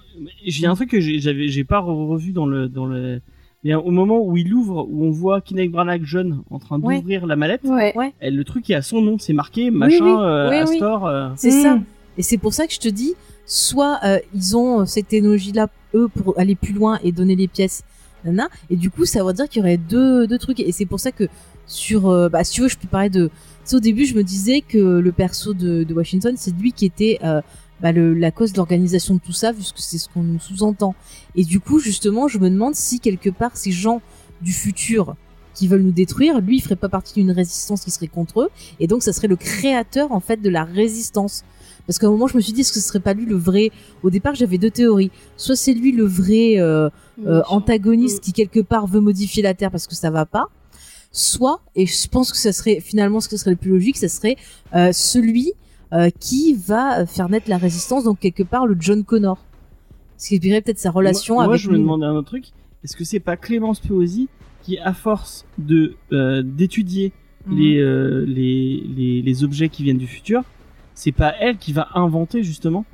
J'ai un truc que j'ai- j'avais, j'ai pas re- revu dans le dans le Mais au moment où il ouvre, où on voit Kenneth Branagh jeune en train Ouais. d'ouvrir la mallette, Ouais. elle- le truc est à son nom, c'est marqué machin oui, euh, oui, oui. Astor. euh, C'est Mm. ça. Et c'est pour ça que je te dis, soit euh, ils ont euh, cette technologie-là, eux, pour aller plus loin et donner les pièces, nana, et du coup, ça veut dire qu'il y aurait deux, deux trucs. Et c'est pour ça que sur, euh, bah, si tu veux, je peux parler de. Tu sais, au début, je me disais que le perso de, de Washington, c'est lui qui était euh, bah, le, la cause de l'organisation de tout ça, puisque c'est ce qu'on nous sous-entend. Et du coup, justement, je me demande si quelque part ces gens du futur qui veulent nous détruire, lui, il ferait pas partie d'une résistance qui serait contre eux, et donc ça serait le créateur en fait de la résistance. Parce qu'à un moment, je me suis dit, est-ce que ce serait pas lui le vrai? Au départ, j'avais deux théories. Soit c'est lui le vrai euh, euh, antagoniste qui quelque part veut modifier la Terre parce que ça va pas. Soit, et je pense que ça serait finalement ce que serait le plus logique, ça serait euh, celui euh, qui va faire naître la résistance, donc quelque part le John Connor. Ce qui expliquerait peut-être sa relation moi, moi, avec je me demandais un autre truc. Est-ce que c'est pas Clémence Peosi qui, à force de euh, d'étudier Mhm. les, euh, les, les les objets qui viennent du futur, c'est pas elle qui va inventer justement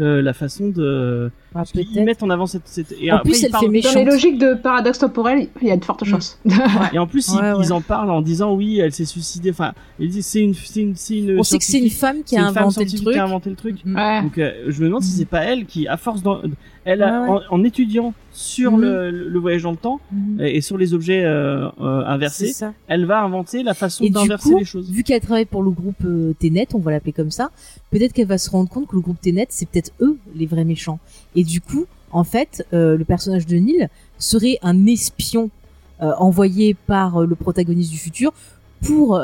la façon de Ah, mettent en avant cette, cette... et En après, plus, elle parlent- fait méchante. Dans les logiques de paradoxe temporel, il y a de fortes Mm. chances. et en plus ils, Ouais, ouais. ils en parlent en disant oui elle s'est suicidée enfin ils disent c'est une c'est une c'est une On sait que c'est une femme qui a une femme inventé le truc. qui a inventé le truc. Ouais. donc euh, je me demande si Mhm. c'est pas elle qui à force d'en- elle a- Ouais, ouais. En, en étudiant sur Mhm. le, le voyage dans le temps Mhm. et, et sur les objets euh, euh, inversés elle va inventer la façon d'inverser coup, les choses vu qu'elle travaille pour le groupe euh, Ténet, on va l'appeler comme ça, peut-être qu'elle va se rendre compte que le groupe Ténet, c'est peut-être eux les vrais méchants. Et du coup, en fait, euh, le personnage de Neil serait un espion euh, envoyé par euh, le protagoniste du futur pour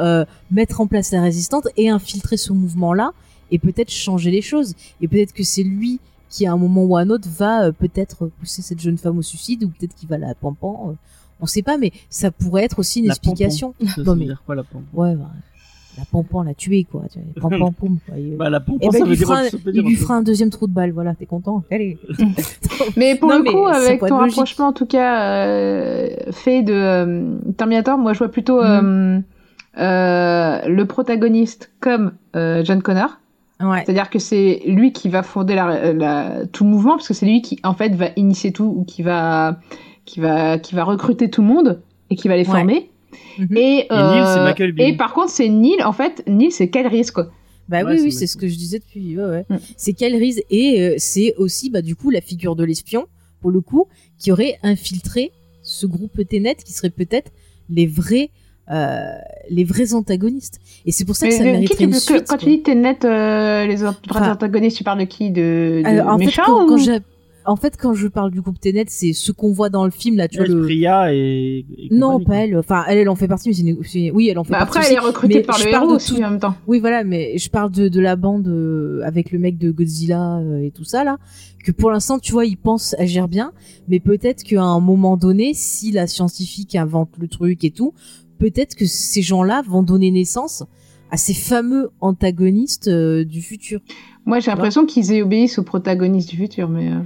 mettre en place la résistance et infiltrer ce mouvement-là et peut-être changer les choses. Et peut-être que c'est lui qui, à un moment ou à un autre, va peut-être pousser cette jeune femme au suicide ou peut-être qu'il va la pampan. on sait pas, mais ça pourrait être aussi une La explication. ça, ça non, veut mais- dire quoi la Ouais, bah, la pampan l'a tué, quoi. Tu vois, Pampan, poum, quoi. Et, bah la pompe eh ben, ça il veut lui dire fera, il lui fera un deuxième trou de balle, voilà, t'es content Allez. Mais pour Non, le coup, avec ton rapprochement en tout cas euh, fait de euh, Terminator, moi je vois plutôt Mhm. euh, euh, le protagoniste comme euh, John Connor. Ouais. C'est-à-dire que c'est lui qui va fonder la, la- tout le mouvement, parce que c'est lui qui en fait va initier tout ou qui va qui va qui va recruter tout le monde et qui va les Ouais. former. Mhm. Et, euh, Neil, c'est Michael Biehn. et par contre, c'est Neil. En fait, Neil, c'est quel risque quoi. Bah Ouais, oui, c'est oui, c'est ce que je disais depuis. Ouais, ouais. Mm. C'est Reese et euh, c'est aussi, bah, du coup, la figure de l'espion, pour le coup, qui aurait infiltré ce groupe Ténet qui serait peut-être les vrais, euh, les vrais antagonistes. Et c'est pour ça que Mais ça de- mériterait qui- une suite. quand quoi. tu dis t'es net, euh, les Enfin- antagonistes, tu parles de qui? De, de Alors, en fait, méchants quand, ou- quand en fait, quand je parle du groupe Ténet, c'est ce qu'on voit dans le film là, tu vois le. Priya et, et Non, pas elle. Enfin, elle, elle en fait partie, mais c'est une- oui, elle en fait Bah, partie. après, elle est recrutée Mais par le héros aussi tout- en même temps. Oui, voilà, mais je parle de, de la bande euh, avec le mec de Godzilla euh, et tout ça là, que pour l'instant, tu vois, ils pensent agir bien, mais peut-être qu'à un moment donné, si la scientifique invente le truc et tout, peut-être que ces gens-là vont donner naissance à ces fameux antagonistes euh, du futur. Moi, j'ai l'impression qu'ils obéissent aux protagonistes du futur, mais. euh,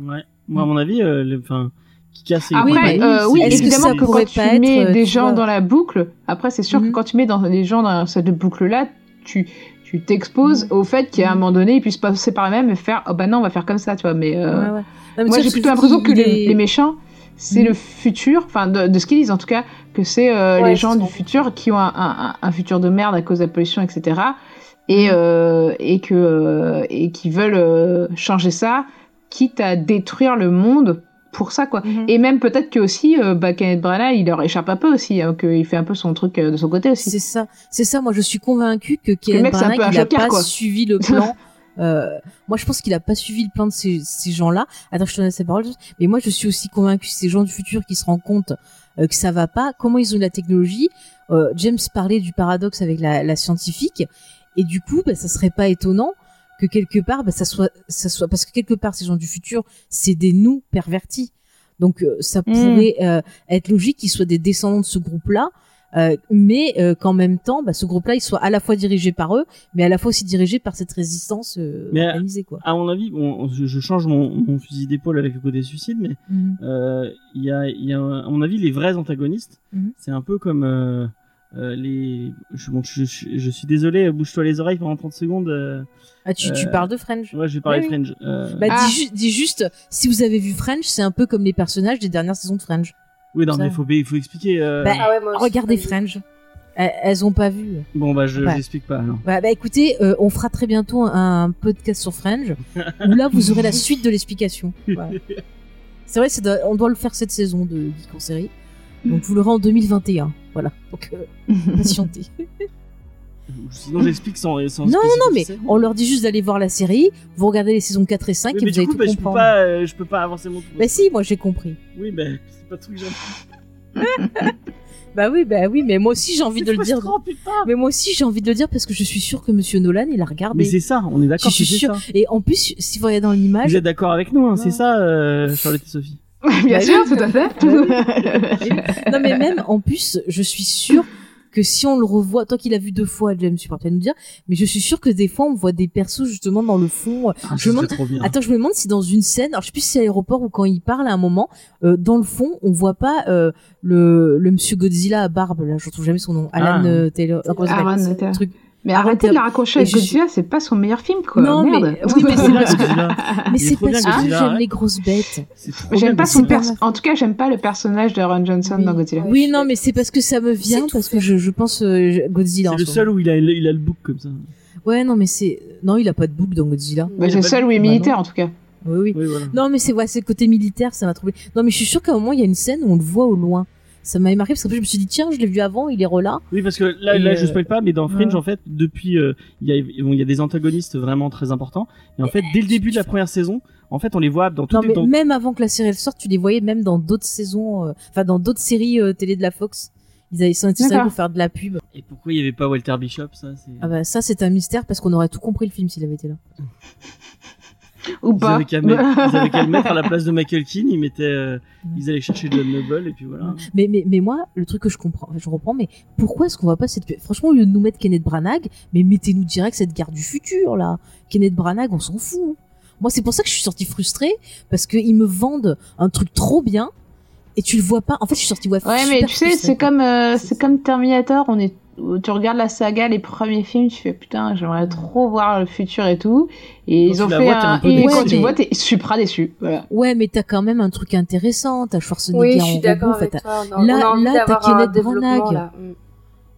Ouais. Moi, à mon avis, euh, le- enfin, qui casse Après, Oui, euh, oui, que évidemment ça que, quand tu être, mets euh, des tu gens vois- dans la boucle, après, c'est sûr Mhm. que quand tu mets dans des gens dans cette boucle-là, tu tu t'exposes Mhm. au fait qu'à un moment donné, ils puissent passer par eux-mêmes et faire oh bah non, on va faire comme ça, tu vois. Mais euh, Ouais, ouais. Non, mais moi, j'ai plutôt l'impression que les, méchants, c'est Mhm. le futur, enfin de, de ce qu'ils disent en tout cas, que c'est euh, Ouais, les gens du ça. futur qui ont un, un- un futur de merde à cause de la pollution, etc. Et, Mhm. euh, et que euh, et qui veulent euh, changer ça, quitte à détruire le monde pour ça quoi. Mhm. Et même peut-être que aussi, euh, bah, Kenneth Branagh, il leur échappe un peu aussi, hein, qu'il fait un peu son truc euh, de son côté aussi. C'est ça, c'est ça. Moi, je suis convaincue que Kenneth mec, Branagh, il a joker, pas quoi. suivi le plan. euh, moi, je pense qu'il a pas suivi le plan de ces, ces gens-là. Attends, je te donne ces paroles. Mais moi, je suis aussi convaincue que ces gens du futur qui se rendent compte euh, que ça va pas, comment ils ont la technologie. James parlait du paradoxe avec la, la scientifique, et du coup, bah, ça serait pas étonnant que quelque part, bah, ça soit, ça soit, parce que quelque part, ces gens du futur, c'est des nous pervertis. Donc, euh, ça Mm. pourrait euh, être logique qu'ils soient des descendants de ce groupe-là, euh, mais euh, qu'en même temps, bah, ce groupe-là, il soit à la fois dirigé par eux, mais à la fois aussi dirigé par cette résistance euh, Mais, organisée, quoi. À mon avis, bon, je, je change mon, mon fusil d'épaule avec le côté suicide, mais Mhm. euh, il y, a, y a, à mon avis, les vrais antagonistes, Mhm. c'est un peu comme les. Je, bon, je, je, je suis désolé, bouge-toi les oreilles pendant 30 secondes. Ah, tu, tu euh, parles de French. ouais, je vais parler Oui, de Fringe. Euh, Bah, Ah. dis, ju- dis juste, si vous avez vu French, c'est un peu comme les personnages des dernières saisons de French. Oui, non, Ça. mais il faut, il faut expliquer. euh, Bah, Ah ouais, moi aussi, Regardez. Fringe. Elles, ont pas vu. Bon, bah, je Ouais. j'explique pas. Bah, bah, écoutez, euh, on fera très bientôt un, un podcast sur Fringe où là vous aurez la suite de l'explication. C'est vrai, de- on doit le faire cette saison de Geek en série. Donc vous l'aurez en 2021. Voilà. Donc euh, patientez. Sinon, j'explique sans, sans Non, spécifier non, mais on leur dit juste d'aller voir la série, vous regardez les saisons 4 et 5 Oui, et mais vous du allez coup, tout bah, je peux comprendre. pas, euh, je peux pas avancer mon tour. Bah si, moi j'ai compris. Oui, bah, c'est pas tout que j'aime. Bah oui, bah oui, mais moi aussi j'ai envie de le dire. putain. Mais moi aussi j'ai envie de le dire parce que je suis sûre que Monsieur Nolan il a Mais regardé. c'est ça, on est d'accord. Je suis ça. Et en plus, si vous regardez dans l'image, Vous êtes d'accord avec nous, hein, c'est Non. ça, euh, Charlotte et Sophie. Bien Bah sûr, oui. tout à fait. non mais même en plus, je suis sûre que si on le revoit, toi qui l'as vu deux fois, James, tu pourras peut-être nous dire, mais je suis sûre que des fois on voit des persos justement dans le fond. Ah, je me demande, trop bien. attends, je me demande si dans une scène, alors je sais plus si c'est à l'aéroport ou quand il parle à un moment, euh, dans le fond, on voit pas euh, le le Monsieur Godzilla à barbe, là, je retrouve jamais son nom, Alan Ah. euh, euh, Aaron Taylor. truc. Mais arrêtez de la raccrocher avec je Godzilla, c'est pas son meilleur film, quoi. Non, mais- Merde. oui, mais c'est parce que-. Mais c'est parce que j'aime ouais. les grosses bêtes. J'aime pas son perso. En tout cas, j'aime pas le personnage de Ron Johnson Oui. dans Godzilla. Oui, non, mais c'est parce que ça me vient, parce fait. que je, je pense euh, Godzilla. C'est le seul où il a, il a le bouc comme ça. Ouais, non, mais c'est, non, il a pas de boucle dans Godzilla. Bah, c'est a le seul où il est Bah, militaire, en tout cas. Oui, oui. Oui, voilà. Non, mais c'est ouais, c'est le côté militaire, ça m'a trouvé. Non, mais je suis sûre qu'à un moment, il y a une scène où on le voit au loin. Ça m'avait marqué parce qu'après, je me suis dit, tiens, je l'ai vu avant, il est relà. Oui, parce que là, là je euh, spoil pas, mais dans Fringe, ouais. en fait, depuis, euh, il y, a, bon, il y a des antagonistes vraiment très importants. Et en fait, dès le début de la première saison, en fait, on les voit dans Non, toutes les. mais dans- même avant que la série elle sorte, tu les voyais même dans d'autres saisons, euh, enfin, dans d'autres séries euh, télé de la Fox. Ils avaient sont D'accord. pour faire de la pub. Et pourquoi il y avait pas Walter Bishop, ça c'est... Ah bah, ça, c'est un mystère parce qu'on aurait tout compris le film s'il avait été là. Ou Ils pas. avaient qu'à mettre, ils avaient qu'à le mettre à la place de Michael Keane, ils mettaient, euh, ils allaient chercher John Noble et puis voilà. Mais, mais, mais moi, le truc que je comprends, je reprends, mais pourquoi est-ce qu'on voit pas cette. Franchement, au lieu de nous mettre Kenneth Branagh, mais mettez-nous direct cette guerre du futur, là. Kenneth Branagh, on s'en fout. Moi, c'est pour ça que je suis sortie frustrée, parce qu'ils me vendent un truc trop bien, et tu le vois pas. En fait, je suis sortie, ouais, Ouais, mais tu sais, c'est comme, euh, c'est comme Terminator. On est, tu regardes la saga, les premiers films, tu fais putain, j'aimerais trop voir le futur et tout. Et Quand ils ont fait vois, un un. peu Et déçu. quand Ouais, tu mais- vois, t'es supra déçu. Voilà. Ouais, mais t'as quand même un truc intéressant. T'as Schwarzenegger Oui, je en suis robot. en fait, avec toi. A- Là- là, t'as Kenneth Branagh. là. Mm.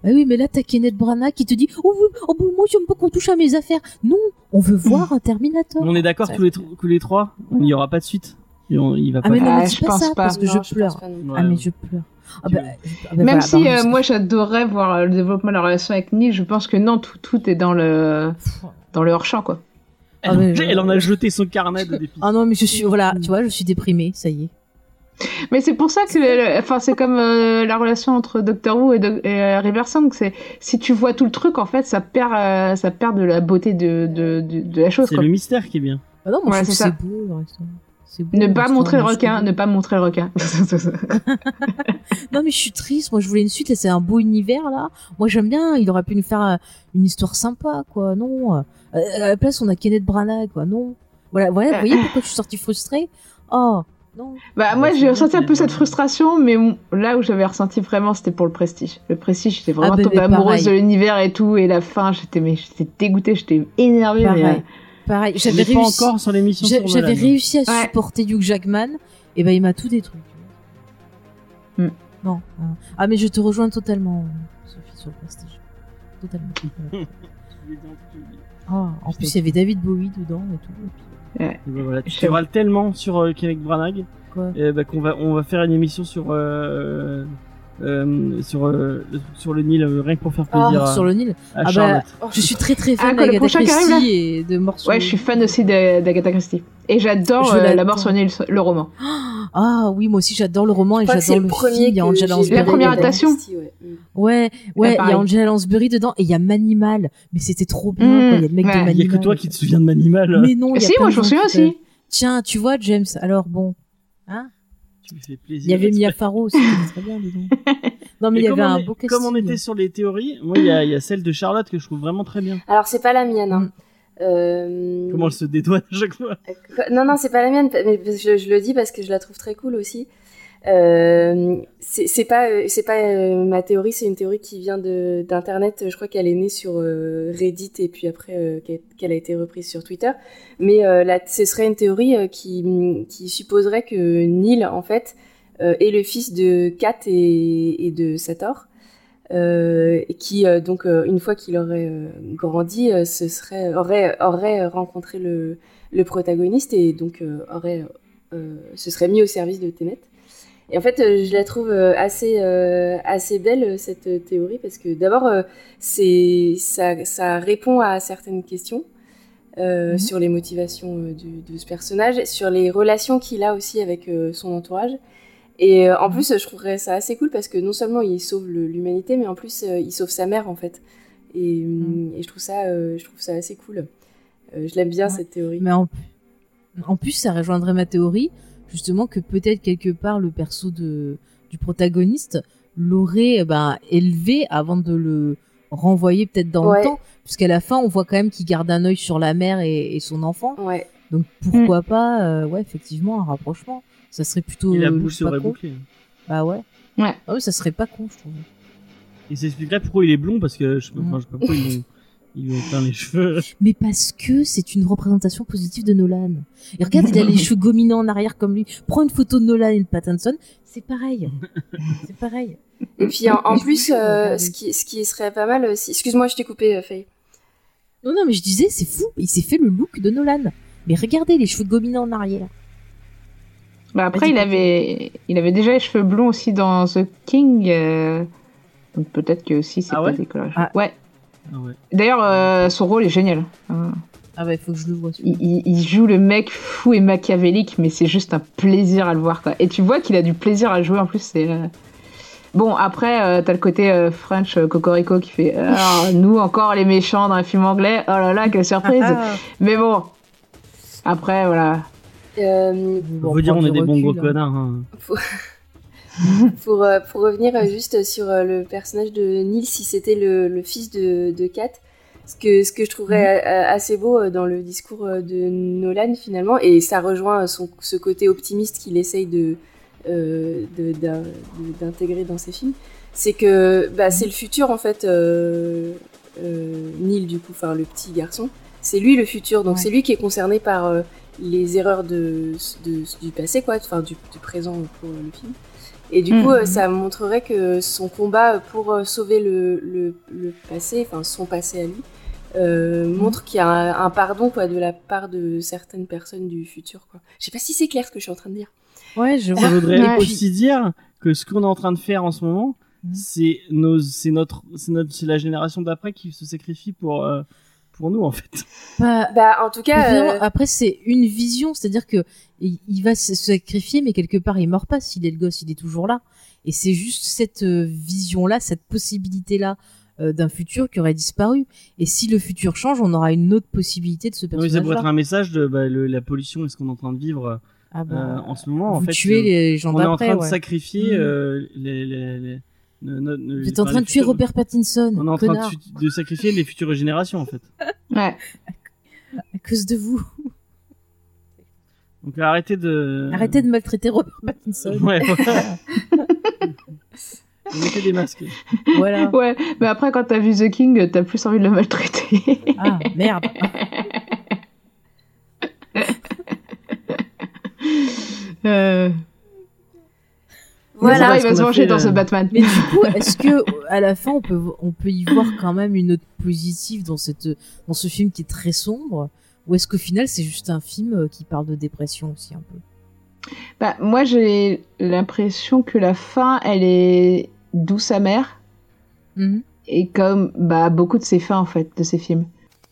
Ah oui, mais là, t'as Kenneth Branagh qui te dit Oh, oui, oh bah, moi, j'aime pas qu'on touche à mes affaires. Non, on veut voir un Terminator. On est d'accord tous les, tous les trois, il n'y aura pas de suite? Il va Ah, pas mais non, Ah, mais je dis pas pense ça, pas. parce que Non, je pleure. pas. Ah, mais je pleure. Ah, bah, ah, bah, Même voilà, si pardon, euh, moi j'adorerais voir euh, le développement de la relation avec Neil, je pense que non, tout, tout est dans le, dans le hors champ quoi. Elle, Ah, mais, elle euh, en a jeté son carnet de défi. Ah non, mais je suis, voilà, tu vois, je suis déprimée, ça y est. Mais c'est pour ça que, enfin, c'est comme euh, la relation entre Doctor Who et, Do- et euh, River Song. C'est si tu vois tout le truc, en fait, ça perd, euh, ça perd de la beauté de, de, de, de la chose. C'est le mystère qui est bien. Ah non, moi, Ouais, je trouve c'est beau, beau, Ne pas montrer le requin, ne pas montrer le requin. Non, mais je suis triste. Moi, je voulais une suite. C'est un beau univers, là. Moi, j'aime bien. Il aurait pu nous faire euh, une histoire sympa, quoi. Non. Euh, à la place, on a Kenneth Branagh, quoi. Non. Voilà, voilà. Vous voyez pourquoi je suis sortie frustrée? Oh, non. bah, Ah, moi, bah, j'ai ressenti un peu cette frustration, mais là où j'avais ressenti vraiment, c'était pour le prestige. Le prestige, j'étais vraiment Ah, bah, tombée mais amoureuse pareil. de l'univers et tout, et la fin, j'étais, mais j'étais dégoûtée, j'étais énervée. Mais, Pareil. euh, J'avais pas réussi. encore sur l'émission. J'avais réussi à Ouais. supporter Hugh Jackman. Et ben, il m'a tout détruit. Hmm. Non. hein. Ah, mais je te rejoins totalement, Sophie, sur le prestige. Totalement. Ah, en plus, il y avait David Bowie dedans et tout. et puis, Et ben voilà, tu Je- te râles tellement sur euh, Kenneth Branagh eh ben, qu'on va, on va faire une émission sur, euh, euh, sur, euh, le, sur le Nil, euh, rien que pour faire Ah, plaisir à, Sur le Nil. à Ah bah, Charlotte. Je suis très très fan Ah, quoi, le d'Agatha arrive, Christie et de Mort sur Ouais, je suis fan aussi d'A- d'Agatha Christie. Et j'adore euh, La mort sur le Nil, le roman. Ah oui, moi aussi j'adore le roman Je et j'adore le le premier film. Il y a Angela Lansbury. La première adaptation. Ouais. Ouais, ouais, il y a Angela Lansbury dedans et il y a Manimal. Mais c'était trop bien, Mmh, quoi. Il y a le mec ouais. de a Il y a Manimal. que toi qui te souviens de Manimal. Mais non, il y a si, moi je me souviens aussi. Tiens, tu vois, James, alors bon. Hein Il y avait Mia Farrow aussi, très bien dedans. Non, mais il y comme avait on un est- beau casting. Comme on était sur les théories, moi il y, a- il y a celle de Charlotte que je trouve vraiment très bien. Alors, c'est pas la mienne. Hein. Mm. Euh, Comment elle se dédouane à chaque fois? Non, non, c'est pas la mienne, mais je le dis parce que je la trouve très cool aussi. Euh, c'est pas, euh, euh, ma théorie, c'est une théorie qui vient d'internet. Je crois qu'elle est née sur Reddit et puis après qu'elle a été reprise sur Twitter. Mais ce serait une théorie qui supposerait que Neil, en fait, est le fils de Kat et, de Sator. Qui donc une fois qu'il aurait grandi, ce serait aurait aurait rencontré le, protagoniste et donc aurait se serait mis au service de Tenet. Et en fait, euh, je la trouve euh, assez euh, assez belle cette théorie parce que d'abord c'est ça ça répond à certaines questions. euh, Mhm. sur les motivations euh, de ce personnage, sur les relations qu'il a aussi avec euh, son entourage. Et en plus, je trouverais ça assez cool parce que non seulement il sauve l'humanité, mais en plus il sauve sa mère en fait. Et, et je trouve ça, je trouve ça assez cool. Je l'aime bien Ouais. cette théorie. Mais en, en plus, ça rejoindrait ma théorie, justement, que peut-être quelque part le perso de, du protagoniste l'aurait ben, élevé avant de le renvoyer peut-être dans Ouais. le temps. Puisqu'à la fin, on voit quand même qu'il garde un œil sur la mère et, et son enfant. Ouais. Donc pourquoi pas, euh, ouais, effectivement, un rapprochement. Ça serait plutôt. Et la euh, bouche serait con. bouclée. Bah ouais. Ouais. Ah oui, ça serait pas con, je trouve. Et ça expliquerait pourquoi il est blond, parce que je sais pas, Mm. enfin, je sais pas pourquoi ils lui ils lui ont teint les cheveux. Mais parce que c'est une représentation positive de Nolan. Et regarde, il a les cheveux gominants en arrière comme lui. Prends une photo de Nolan et de Pattinson, c'est pareil. c'est pareil. Et puis en, plus, euh, ce, qui, ce qui serait pas mal aussi. Excuse-moi, je t'ai coupé, euh, Faye. Non, non, mais je disais, c'est fou. Il s'est fait le look de Nolan. Mais regardez les cheveux gominants en arrière. Bah après, il avait, il avait déjà les cheveux blonds aussi dans The King. euh, Donc peut-être que aussi c'est Ah pas ouais? décollage. Ah. Ouais. Ouais. D'ailleurs, euh, son rôle est génial. Hein. Ah bah, il faut que je le vois. Il, il- il joue le mec fou et machiavélique, mais c'est juste un plaisir à le voir. Quoi. Et tu vois qu'il a du plaisir à jouer en plus. C'est euh, bon. Après, euh, t'as le côté euh, French euh, Cocorico qui fait nous encore les méchants dans un film anglais. Oh là là, quelle surprise. Ah, mais bon. Après, voilà. Euh, On peut dire on est des bons gros connards. hein. pour, euh, pour revenir euh, juste sur euh, le personnage de Neil, si c'était le, le fils de, de Kat, ce que, ce que je trouverais euh, assez beau dans le discours de Nolan finalement, et ça rejoint son, ce côté optimiste qu'il essaye de, euh, de- d'in- de- d'intégrer dans ses films, c'est que bah, c'est le futur en fait, euh, euh, Neil du coup, enfin le petit garçon, c'est lui le futur, donc Ouais. c'est lui qui est concerné par les erreurs de, de- du passé, quoi, enfin du, du présent pour le film. Et du Mhm. coup, euh, ça montrerait que son combat pour euh, sauver le, le, le passé, enfin son passé à lui, euh, montre qu'il y a un, un pardon quoi de la part de certaines personnes du futur. Quoi. Je sais pas si c'est clair ce que je suis en train de dire. Ouais, je vois. Ouais. aussi dire que ce qu'on est en train de faire en ce moment, Mhm. c'est nos, c'est notre, c'est notre, c'est la génération d'après qui se sacrifie pour, euh, pour nous en fait. Pas- Bah, en tout cas, euh, Après, c'est une vision, c'est-à-dire que il il va se sacrifier, mais quelque part, il meurt pas. S'il est le gosse, il est toujours là. Et c'est juste cette euh, vision-là, cette possibilité-là euh, d'un futur qui aurait disparu. Et si le futur change, on aura une autre possibilité de ce Oui, ça pourrait être un message de bah, le- la pollution et ce qu'on est en train de vivre Ah euh, bah, en ce moment. En vous fait, tuez les gens on est en train de sacrifier Mhm. euh, les, les, les- Vous êtes en train de tuer futurs- Robert Pattinson, On est en train de sacrifier les futures générations en fait. Ouais. à cause de vous. Donc arrêtez de. Arrêtez de maltraiter Robert Pattinson. Ouais, voilà. Mettez des masques. voilà. Ouais, mais après, quand t'as vu The King, t'as plus envie de le maltraiter. Ah, merde. euh... voilà. Il va se venger dans euh, ce Batman. Mais du coup, est-ce que à la fin on peut on peut y voir quand même une note positive dans cette dans ce film qui est très sombre? Ou est-ce qu'au final c'est juste un film euh, qui parle de dépression aussi un peu? Bah, moi, j'ai l'impression que la fin, elle est douce amère. Mhm. Et comme bah, beaucoup de ces fins, en fait, de ces films.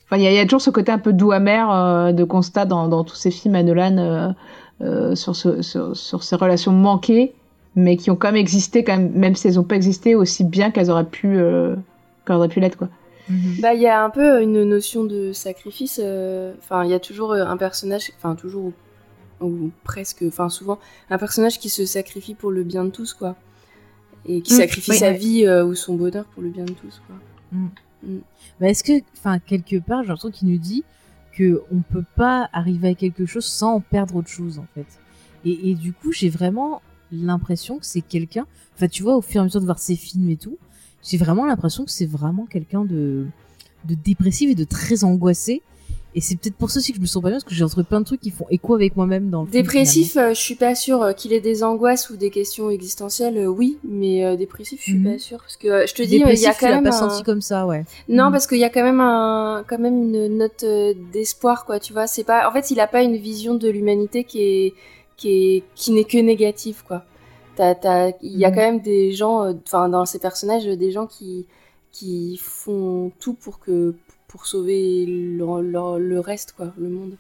Enfin, il y, a- il y a toujours ce côté un peu doux amer euh, de constat dans, dans tous ces films à Nolan euh, euh, sur, ce, sur, sur ces relations manquées, mais qui ont quand même existé, quand même, même si elles n'ont pas existé aussi bien qu'elles auraient pu, euh, qu'elles auraient pu l'être, quoi. Mhm. Bah, il y a un peu une notion de sacrifice. euh, Enfin, il y a toujours euh, un personnage, enfin toujours ou, ou presque, enfin souvent, un personnage qui se sacrifie pour le bien de tous, quoi. Et qui Mm, sacrifie oui. sa vie euh, ou son bonheur pour le bien de tous, quoi. Mais est-ce que enfin quelque part j'ai l'impression qu'il nous dit que on peut pas arriver à quelque chose sans perdre autre chose en fait. Et, et du coup j'ai vraiment l'impression que c'est quelqu'un. Enfin tu vois au fur et à mesure de voir ses films et tout, j'ai vraiment l'impression que c'est vraiment quelqu'un de de dépressif et de très angoissé. Et c'est peut-être pour ça aussi que je me sens pas bien, parce que j'ai retrouvé plein de trucs qui font écho avec moi-même dans le film, Dépressif, euh, je suis pas sûre euh, qu'il ait des angoisses ou des questions existentielles, euh, oui, mais euh, dépressif, je suis Mhm. pas sûre parce que je te dis, il y a tu quand même pas un- senti comme ça, ouais. non Mhm. parce qu'il y a quand même un, quand même une note d'espoir, quoi. Tu vois, c'est pas, en fait, il a pas une vision de l'humanité qui est, qui est, qui n'est que négative, quoi. T'as, t'as, il y a Mhm. quand même des gens, euh, enfin, dans ces personnages, des gens qui, qui font tout pour que, pour sauver le, le, le reste, quoi, le monde.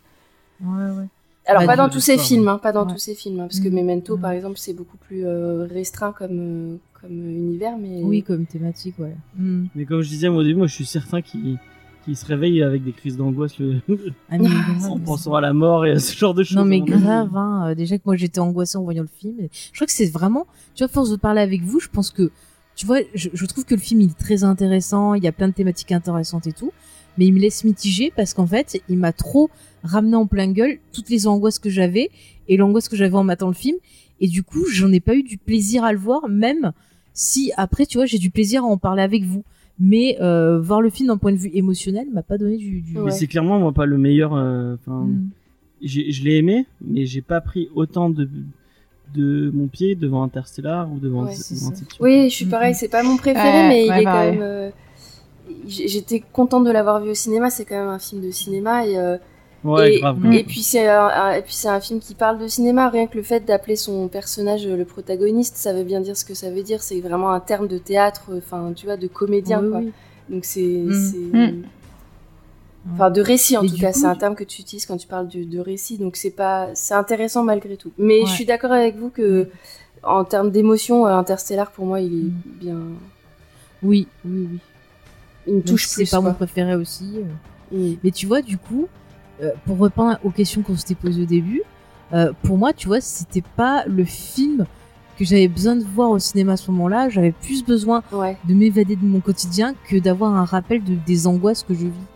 Ouais, ouais. Alors pas dans tous ces films, hein, pas dans Ouais. tous ces films, hein, parce que Mhm. Memento, Mhm. par exemple, c'est beaucoup plus euh, restreint comme euh, comme univers, mais Oui, comme thématique, ouais. Mais comme je disais moi, au début, moi je suis certain qu'il qu'il se réveille avec des crises d'angoisse le... Ah, mais grave. en pensant à la mort et à ce genre de choses. Non mais avis. grave, hein. euh, déjà que moi j'étais angoissée en voyant le film. Je crois que c'est vraiment, tu vois, force de parler avec vous, je pense que, tu vois, je, je trouve que le film il est très intéressant, il y a plein de thématiques intéressantes et tout, mais il me laisse mitigé parce qu'en fait, il m'a trop ramené en plein gueule toutes les angoisses que j'avais et l'angoisse que j'avais en matant le film, et du coup, j'en ai pas eu du plaisir à le voir, même si après, tu vois, j'ai du plaisir à en parler avec vous. Mais euh, voir le film d'un point de vue émotionnel m'a pas donné du. du... Ouais. Mais c'est clairement moi pas le meilleur. euh, Mm. je l'ai aimé, mais j'ai pas pris autant de de mon pied devant Interstellar ou devant, Ouais, oui, je suis pareil, c'est pas mon préféré, Ouais, mais il est quand même. euh, J'étais contente de l'avoir vu au cinéma, c'est quand même un film de cinéma et euh, Ouais, et, grave. Mm. et puis c'est un, un- et puis c'est un film qui parle de cinéma. Rien que le fait d'appeler son personnage le protagoniste, ça veut bien dire ce que ça veut dire. C'est vraiment un terme de théâtre, enfin tu vois, de comédien Oui, quoi. oui. Donc c'est, Mm. c'est- Mm. enfin de récit en Et tout cas. coup, c'est un terme que tu utilises quand tu parles de, de récit. Donc c'est pas, c'est intéressant malgré tout. Mais Ouais. je suis d'accord avec vous que en termes d'émotion, euh, Interstellar pour moi il est Mm. bien, Oui, oui, oui. il me touche si plus. C'est pas quoi. mon préféré aussi. euh. Mm. Mais tu vois, du coup, euh, pour répondre aux questions qu'on s'était posées au début, euh, pour moi, tu vois, c'était pas le film que j'avais besoin de voir au cinéma à ce moment-là. J'avais plus besoin Ouais. de m'évader de mon quotidien que d'avoir un rappel de, des angoisses que je vis.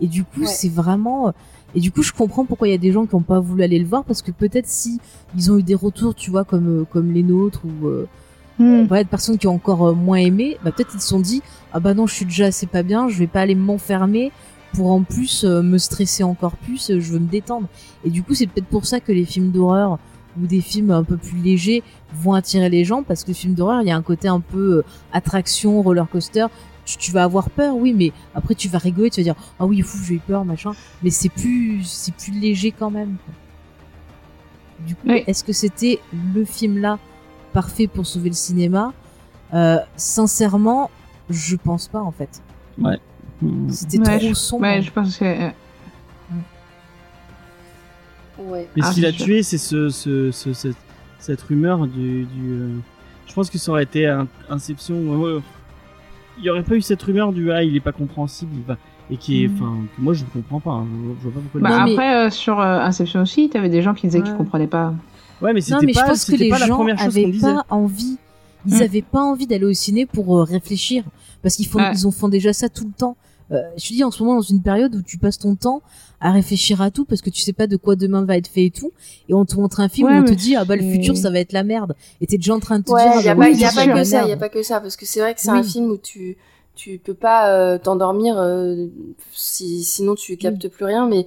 Et du coup, Ouais. c'est vraiment. euh, Et du coup, je comprends pourquoi il y a des gens qui n'ont pas voulu aller le voir parce que peut-être si ils ont eu des retours, tu vois, comme comme les nôtres ou euh, Hmm. voilà, de personnes qui ont encore moins aimé, bah peut-être ils se sont dit ah bah non, je suis déjà assez pas bien, je vais pas aller m'enfermer pour en plus euh, me stresser encore plus, euh, je veux me détendre. Et du coup, c'est peut-être pour ça que les films d'horreur ou des films un peu plus légers vont attirer les gens parce que le film d'horreur, il y a un côté un peu euh, attraction, roller coaster. Tu, tu vas avoir peur, oui, mais après tu vas rigoler, tu vas dire ah oui, fou, j'ai eu peur, machin. Mais c'est plus, c'est plus léger quand même. quoi. Du coup, Oui. est-ce que c'était le film là parfait pour sauver le cinéma? Euh, Sincèrement, je pense pas en fait. Mm. C'était Ouais, trop je- sombre. Ouais, je pense que. Ouais. Mais Ah, ce qu'il a sûr. tué, c'est ce, ce, ce- cette, cette rumeur du. du euh, Je pense que ça aurait été un, Inception. Il y aurait pas eu cette rumeur du ah il est pas compréhensible, il va et qui est, Mm. enfin, moi je ne comprends pas. hein. Je, je vois pas pourquoi. Bah, mais- Après, euh, sur euh, Inception aussi, t'avais des gens qui disaient qu'ils Ouais. comprenaient pas. Ouais, mais non, c'était mais je pas, pense que c'était les pas la gens première chose avaient qu'on disait. pas envie. Ils Mm. avaient pas envie d'aller au ciné pour euh, réfléchir parce qu'ils font, Ouais. ils ont font déjà ça tout le temps. Euh, je te dis en ce moment dans une période où tu passes ton temps à réfléchir à tout parce que tu sais pas de quoi demain va être fait et tout et on te montre un film Ouais, où on te dit ah bah le futur ça va être la merde. Et t'es déjà en train de te Ouais, dire il y a ah, pas, bah oui, y a c'est pas que ça, il y a pas que ça, parce que c'est vrai que c'est Oui. un film où tu tu peux pas euh, t'endormir euh, si sinon tu captes plus rien, mais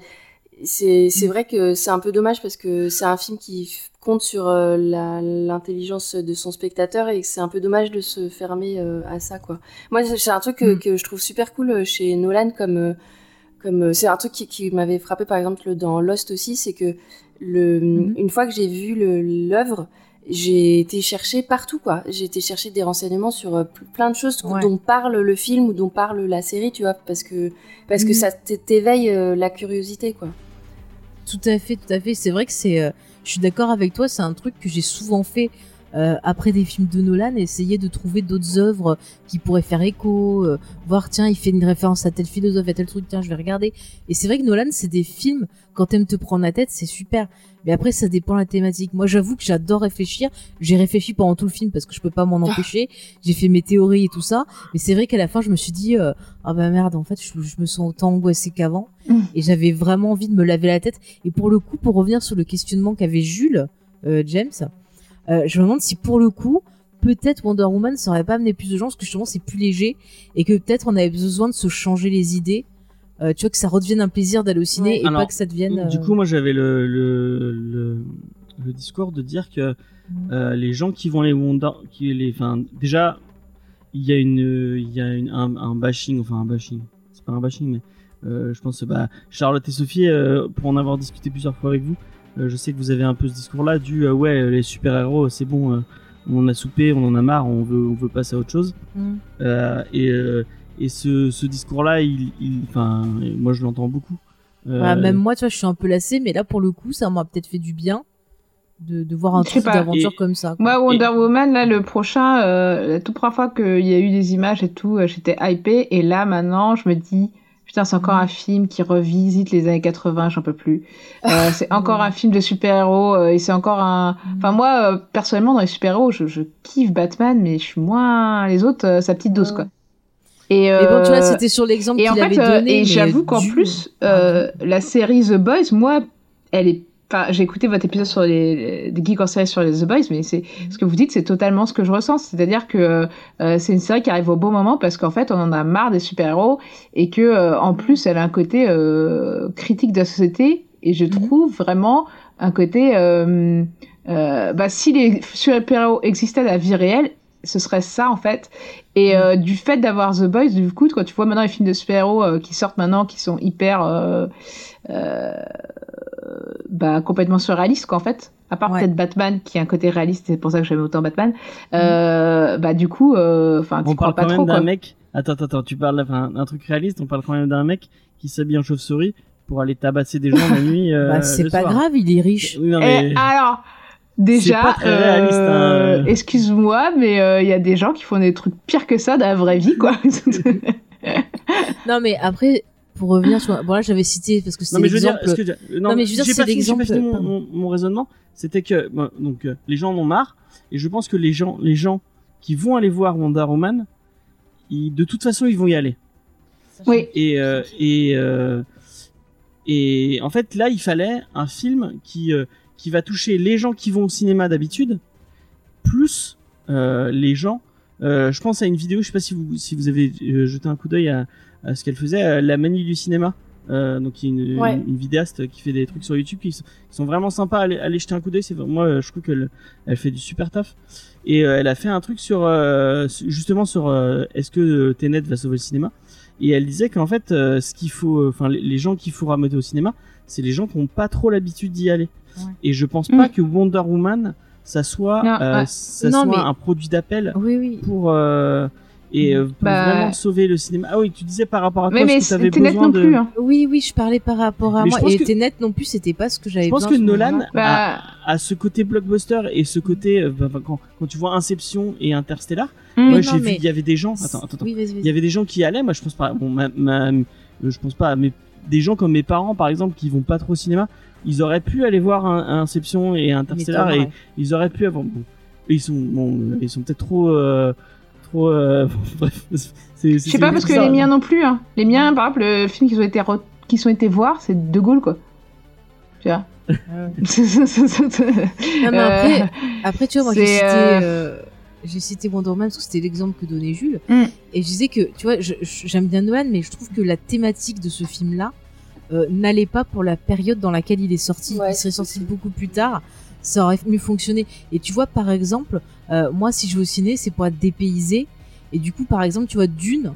c'est c'est vrai que c'est un peu dommage parce que c'est un film qui compte sur euh, l'intelligence de son spectateur et que c'est un peu dommage de se fermer euh, à ça quoi. Moi c'est un truc que, Mm. que je trouve super cool euh, chez Nolan comme comme c'est un truc qui, qui m'avait frappé par exemple dans Lost aussi, c'est que le Mhm. une fois que j'ai vu l'œuvre, j'ai été chercher partout quoi. J'ai été chercher des renseignements sur euh, ple- plein de choses Ouais. dont parle le film ou dont parle la série, tu vois, parce que parce que Mhm. ça t'éveille euh, la curiosité quoi. Tout à fait, tout à fait. C'est vrai que c'est. euh, je suis d'accord avec toi. C'est un truc que j'ai souvent fait euh, après des films de Nolan, essayer de trouver d'autres œuvres qui pourraient faire écho, euh, voir tiens il fait une référence à tel philosophe, à tel truc, tiens je vais regarder. Et c'est vrai que Nolan c'est des films quand t'aimes te prendre la tête c'est super. Mais après ça dépend de la thématique. Moi j'avoue que j'adore réfléchir. J'ai réfléchi pendant tout le film parce que je peux pas m'en empêcher. J'ai fait mes théories et tout ça. Mais c'est vrai qu'à la fin je me suis dit euh, ah bah merde en fait je, je me sens autant angoissée qu'avant Mm. et j'avais vraiment envie de me laver la tête. Et pour le coup, pour revenir sur le questionnement qu'avait Jules, euh, James, euh, je me demande si pour le coup, peut-être Wonder Woman ça aurait pas amené plus de gens, parce que justement c'est plus léger, et que peut-être on avait besoin de se changer les idées euh, tu vois que ça redevienne un plaisir Ouais. et Alors, pas que ça devienne. Du euh, coup, moi, j'avais le, le, le, le discours de dire que euh, les gens qui vont les Wonder, qui les, enfin, déjà, il y a une, il y a une, un, un bashing, enfin un bashing, c'est pas un bashing, mais euh, je pense, bah, Charlotte et Sophie, euh, pour en avoir discuté plusieurs fois avec vous, je sais que vous avez un peu ce discours-là du, euh, ouais, les super-héros, c'est bon, euh, on en a soupé, on en a marre, on veut, on veut passer à autre chose. Euh, et euh, et ce, ce discours-là, il, il, enfin, moi, je l'entends beaucoup. Euh, même moi, tu vois, je suis un peu lassée, mais là, pour le coup, ça m'a peut-être fait du bien de, de voir un truc d'aventure Et- comme ça. quoi. Moi, Wonder Woman, là, le prochain, euh, la toute première fois qu'il y a eu des images et tout, euh, j'étais hypée. Et là, maintenant, je me dis, putain, c'est encore un film qui revisite les années 80, j'en peux plus. Euh, c'est encore un film de super-héros euh, et c'est encore un. Enfin, moi, euh, personnellement, dans les super-héros, je, je kiffe Batman, mais je suis moins les autres, sa petite dose, quoi. Et, Mais bon, tu vois, c'était sur l'exemple qu'il avait donné. et j'avoue qu'en du- plus, la série The Boys, moi, elle est. Enfin, j'ai écouté votre épisode sur les des geeks en série sur les The Boys, mais c'est ce que vous dites, c'est totalement ce que je ressens. C'est-à-dire que euh, c'est une série qui arrive au bon moment parce qu'en fait, on en a marre des super-héros et que euh, en plus, elle a un côté euh, critique de la société. Et je Mhm. trouve vraiment un côté. Euh, euh, bah, si les super-héros existaient à la vie réelle, ce serait ça en fait. Et euh, du fait d'avoir The Boys, du coup, quand tu vois maintenant les films de super-héros euh, qui sortent maintenant, qui sont hyper euh, euh, bah, complètement surréalistes, qu'en fait, à part Ouais. peut-être Batman qui a un côté réaliste, c'est pour ça que j'aime autant Batman. Euh, bah du coup, euh, enfin, tu on parle pas quand même trop d'un mec. Attends, attends, tu parles d'un truc réaliste. On parle quand même d'un mec qui s'habille en chauve-souris pour aller tabasser des gens la nuit. euh, Bah, c'est pas soir. grave, il est riche. Oui, non, Eh, mais... alors, C'est déjà, euh, hein. excuse-moi, mais euh, il y a des gens qui font des trucs pires que ça dans la vraie vie, quoi. Non, mais après, pour revenir sur. Bon, là, j'avais cité parce que c'est Non mais je veux dire, l'exemple. ce que non, Non, mais je veux dire, j'ai c'est l'exemple- mon, mon- mon raisonnement. C'était que bon, donc euh, les gens en ont marre et je pense que les gens, les gens qui vont aller voir Wonder Woman, ils, de toute façon ils vont y aller. oui. Et euh, et euh, et en fait là il fallait un film qui euh, qui va toucher les gens qui vont au cinéma d'habitude, plus euh, les gens. euh, je pense à une vidéo, je sais pas si vous si vous avez jeté un coup d'œil à ce qu'elle faisait, euh, la manie du cinéma. Euh, donc il y a une, Ouais. une, une vidéaste qui fait des trucs sur YouTube qui sont, qui sont vraiment sympas. Allez, allez jeter un coup d'œil. C'est moi euh, je trouve qu'elle elle fait du super taf. Et euh, elle a fait un truc sur euh, su- justement sur euh, est-ce que euh, Tenet va sauver le cinéma? Et elle disait qu'en fait euh, ce qu'il faut, enfin les, les gens qu'il faut ramener au cinéma, c'est les gens qui n'ont pas trop l'habitude d'y aller. Ouais. Et je pense pas que Wonder Woman ça soit Non, euh, ouais. ça Non, soit mais- un produit d'appel Oui, oui. pour euh, et euh, pour Bah- vraiment sauver le cinéma. Ah oui, tu disais par rapport à quoi mais mais que net besoin non de plus. Hein. Oui, oui, je parlais par rapport à Mais moi. Et que- Tenet non plus, c'était pas ce que j'avais Je pense que besoin à ce Nolan. Bah- a, a ce côté blockbuster et ce côté euh, bah, bah, quand, quand tu vois Inception et Interstellar, Mm. moi j'ai vu mais- il y avait des gens. Attends, attends, attends. Oui. Il y avait des gens qui allaient. Moi je pense pas. Bon, ma, ma- je pense pas. Mais des gens comme mes parents par exemple qui vont pas trop au cinéma, ils auraient pu aller voir un, un Inception et Interstellar et ils auraient pu avoir. Bon, ils sont bon, ils sont peut-être trop euh, trop. euh, bref, c'est. Je sais pas parce que les miens non plus. Hein. Les miens, par exemple, le film qu'ils ont été re- qu'ils sont été voir, c'est De Gaulle quoi. Tu vois. Non, mais après, Euh, après, tu vois, moi, j'ai cité, euh, euh, j'ai cité Wonder Woman parce que c'était l'exemple que donnait Jules. Mm. Et je disais que, tu vois, j'aime bien Nolan, mais je trouve que la thématique de ce film-là euh, n'allait pas pour la période dans laquelle il est sorti. Ouais, il serait sorti beaucoup plus tard. Ça aurait mieux fonctionné. Et tu vois, par exemple, euh, moi, si je vais au ciné, c'est pour être dépaysé. Et du coup, par exemple, tu vois, Dune,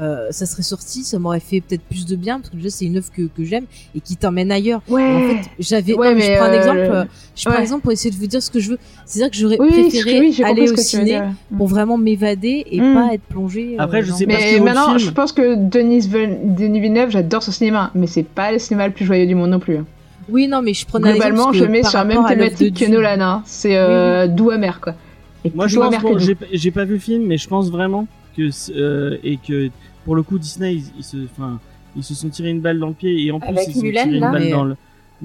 euh, ça serait sorti, ça m'aurait fait peut-être plus de bien, parce que déjà, c'est une œuvre que, que j'aime et qui t'emmène ailleurs. Et en Ouais. fait, j'avais. Ouais, non, mais je prends un euh, exemple. le- euh, Je prends un ouais. exemple pour essayer de vous dire ce que je veux. C'est-à-dire que j'aurais Oui, préféré oui, aller au ciné dire. pour vraiment m'évader et Mm. pas être plongé. euh, Après, je dans- sais pas Mais maintenant, film. je pense que Denis, Villeneuve, j'adore ce cinéma, mais c'est pas le cinéma le plus joyeux du monde non plus. Oui, non, mais je prenais Globalement, je mets sur la même thématique que. Nolan. Hein. C'est euh, doux amer quoi. Et Moi, je pense, bon, j'ai j'ai pas vu le film, mais je pense vraiment que euh, et que pour le coup Disney, ils, ils se, enfin, ils se sont tiré une balle dans le pied et en plus Avec ils se sont Mulan, tiré une balle Mais, dans le. euh,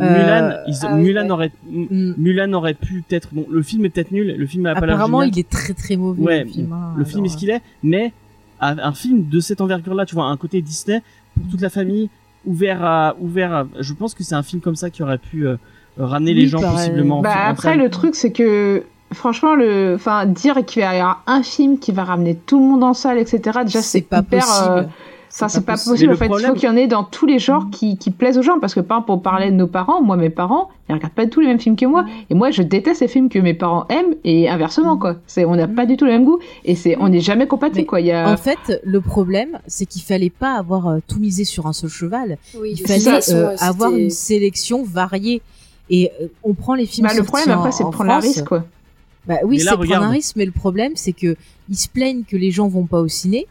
Mulan, ils- ah oui, Mulan ouais. aurait, Mm. Mulan aurait pu peut-être. Bon, le film est peut-être nul. Le film a pas l'air Apparemment, il est très très mauvais. Ouais, le film, hein, le film est ce qu'il est, mais un un film de cette envergure-là, tu vois, un côté Disney pour toute la famille, ouvert à, ouvert à, je pense que c'est un film comme ça qui aurait pu euh, ramener Oui, les gens pareil. possiblement. en Bah en après le truc c'est que franchement le enfin dire qu'il va y avoir un film qui va ramener tout le monde en salle etc déjà c'est c'est pas hyper possible. Ça, c'est pas possible. possible. En fait, il faut qu'il y en ait dans tous les genres qui, qui plaisent aux gens. Parce que, par exemple, pour parler de nos parents, moi, mes parents, ils regardent pas tous les mêmes films que moi. Et moi, je déteste les films que mes parents aiment et inversement, quoi. C'est, on n'a pas du tout le même goût. Et c'est, on n'est jamais compatible, Mais quoi. Il y a, En fait, le problème, c'est qu'il fallait pas avoir euh, tout misé sur un seul cheval. Oui, Il fallait euh, avoir une sélection variée. Et euh, on prend les films bah, le problème en- après, c'est de en prendre la France. risque, quoi. Bah oui, c'est prendre un risque, mais le problème, c'est que ils se plaignent que les gens vont pas au ciné,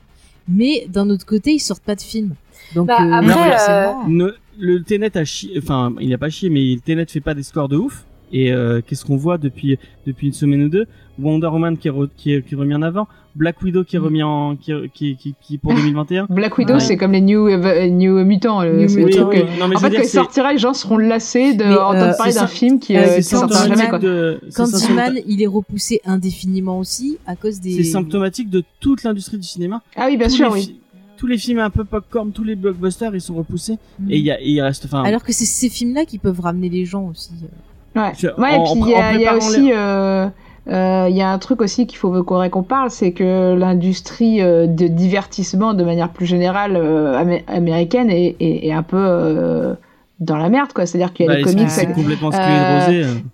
mais d'un autre côté, ils sortent pas de films. Donc Bah, euh, après, Ne- le Tenet a chié, enfin, il a pas chié, mais le Tenet fait pas des scores de ouf. Et euh, qu'est-ce qu'on voit depuis depuis une semaine ou deux? Wonder Woman qui est, re- qui est, qui est remis en avant, Black Widow qui est remis en qui qui qui, qui pour 2021. Black Widow, Ouais. c'est comme les New, euh, New Mutants. le- New Oui, truc oui, que- non mais En fait, quand il sortira, les gens seront lassés de Mais, entendre euh, parler d'un film qui, Euh, euh, qui sortira jamais, quoi. de symptoma- il est repoussé indéfiniment aussi à cause des. c'est symptomatique de toute l'industrie du cinéma. Ah oui, bien tous sûr, oui. Tous les films un peu popcorn, tous les blockbusters, ils sont repoussés Mm. et il y reste enfin Alors que c'est ces films-là qui peuvent ramener les gens aussi. euh. Ouais. Et puis il y a, y aussi, euh, euh, il y a un truc aussi qu'il faut qu'on parle, c'est que l'industrie euh, de divertissement, de manière plus générale euh, amé- américaine, est, est, est un peu dans la merde, quoi. C'est-à-dire qu'il y a Bah, les comics, avec complètement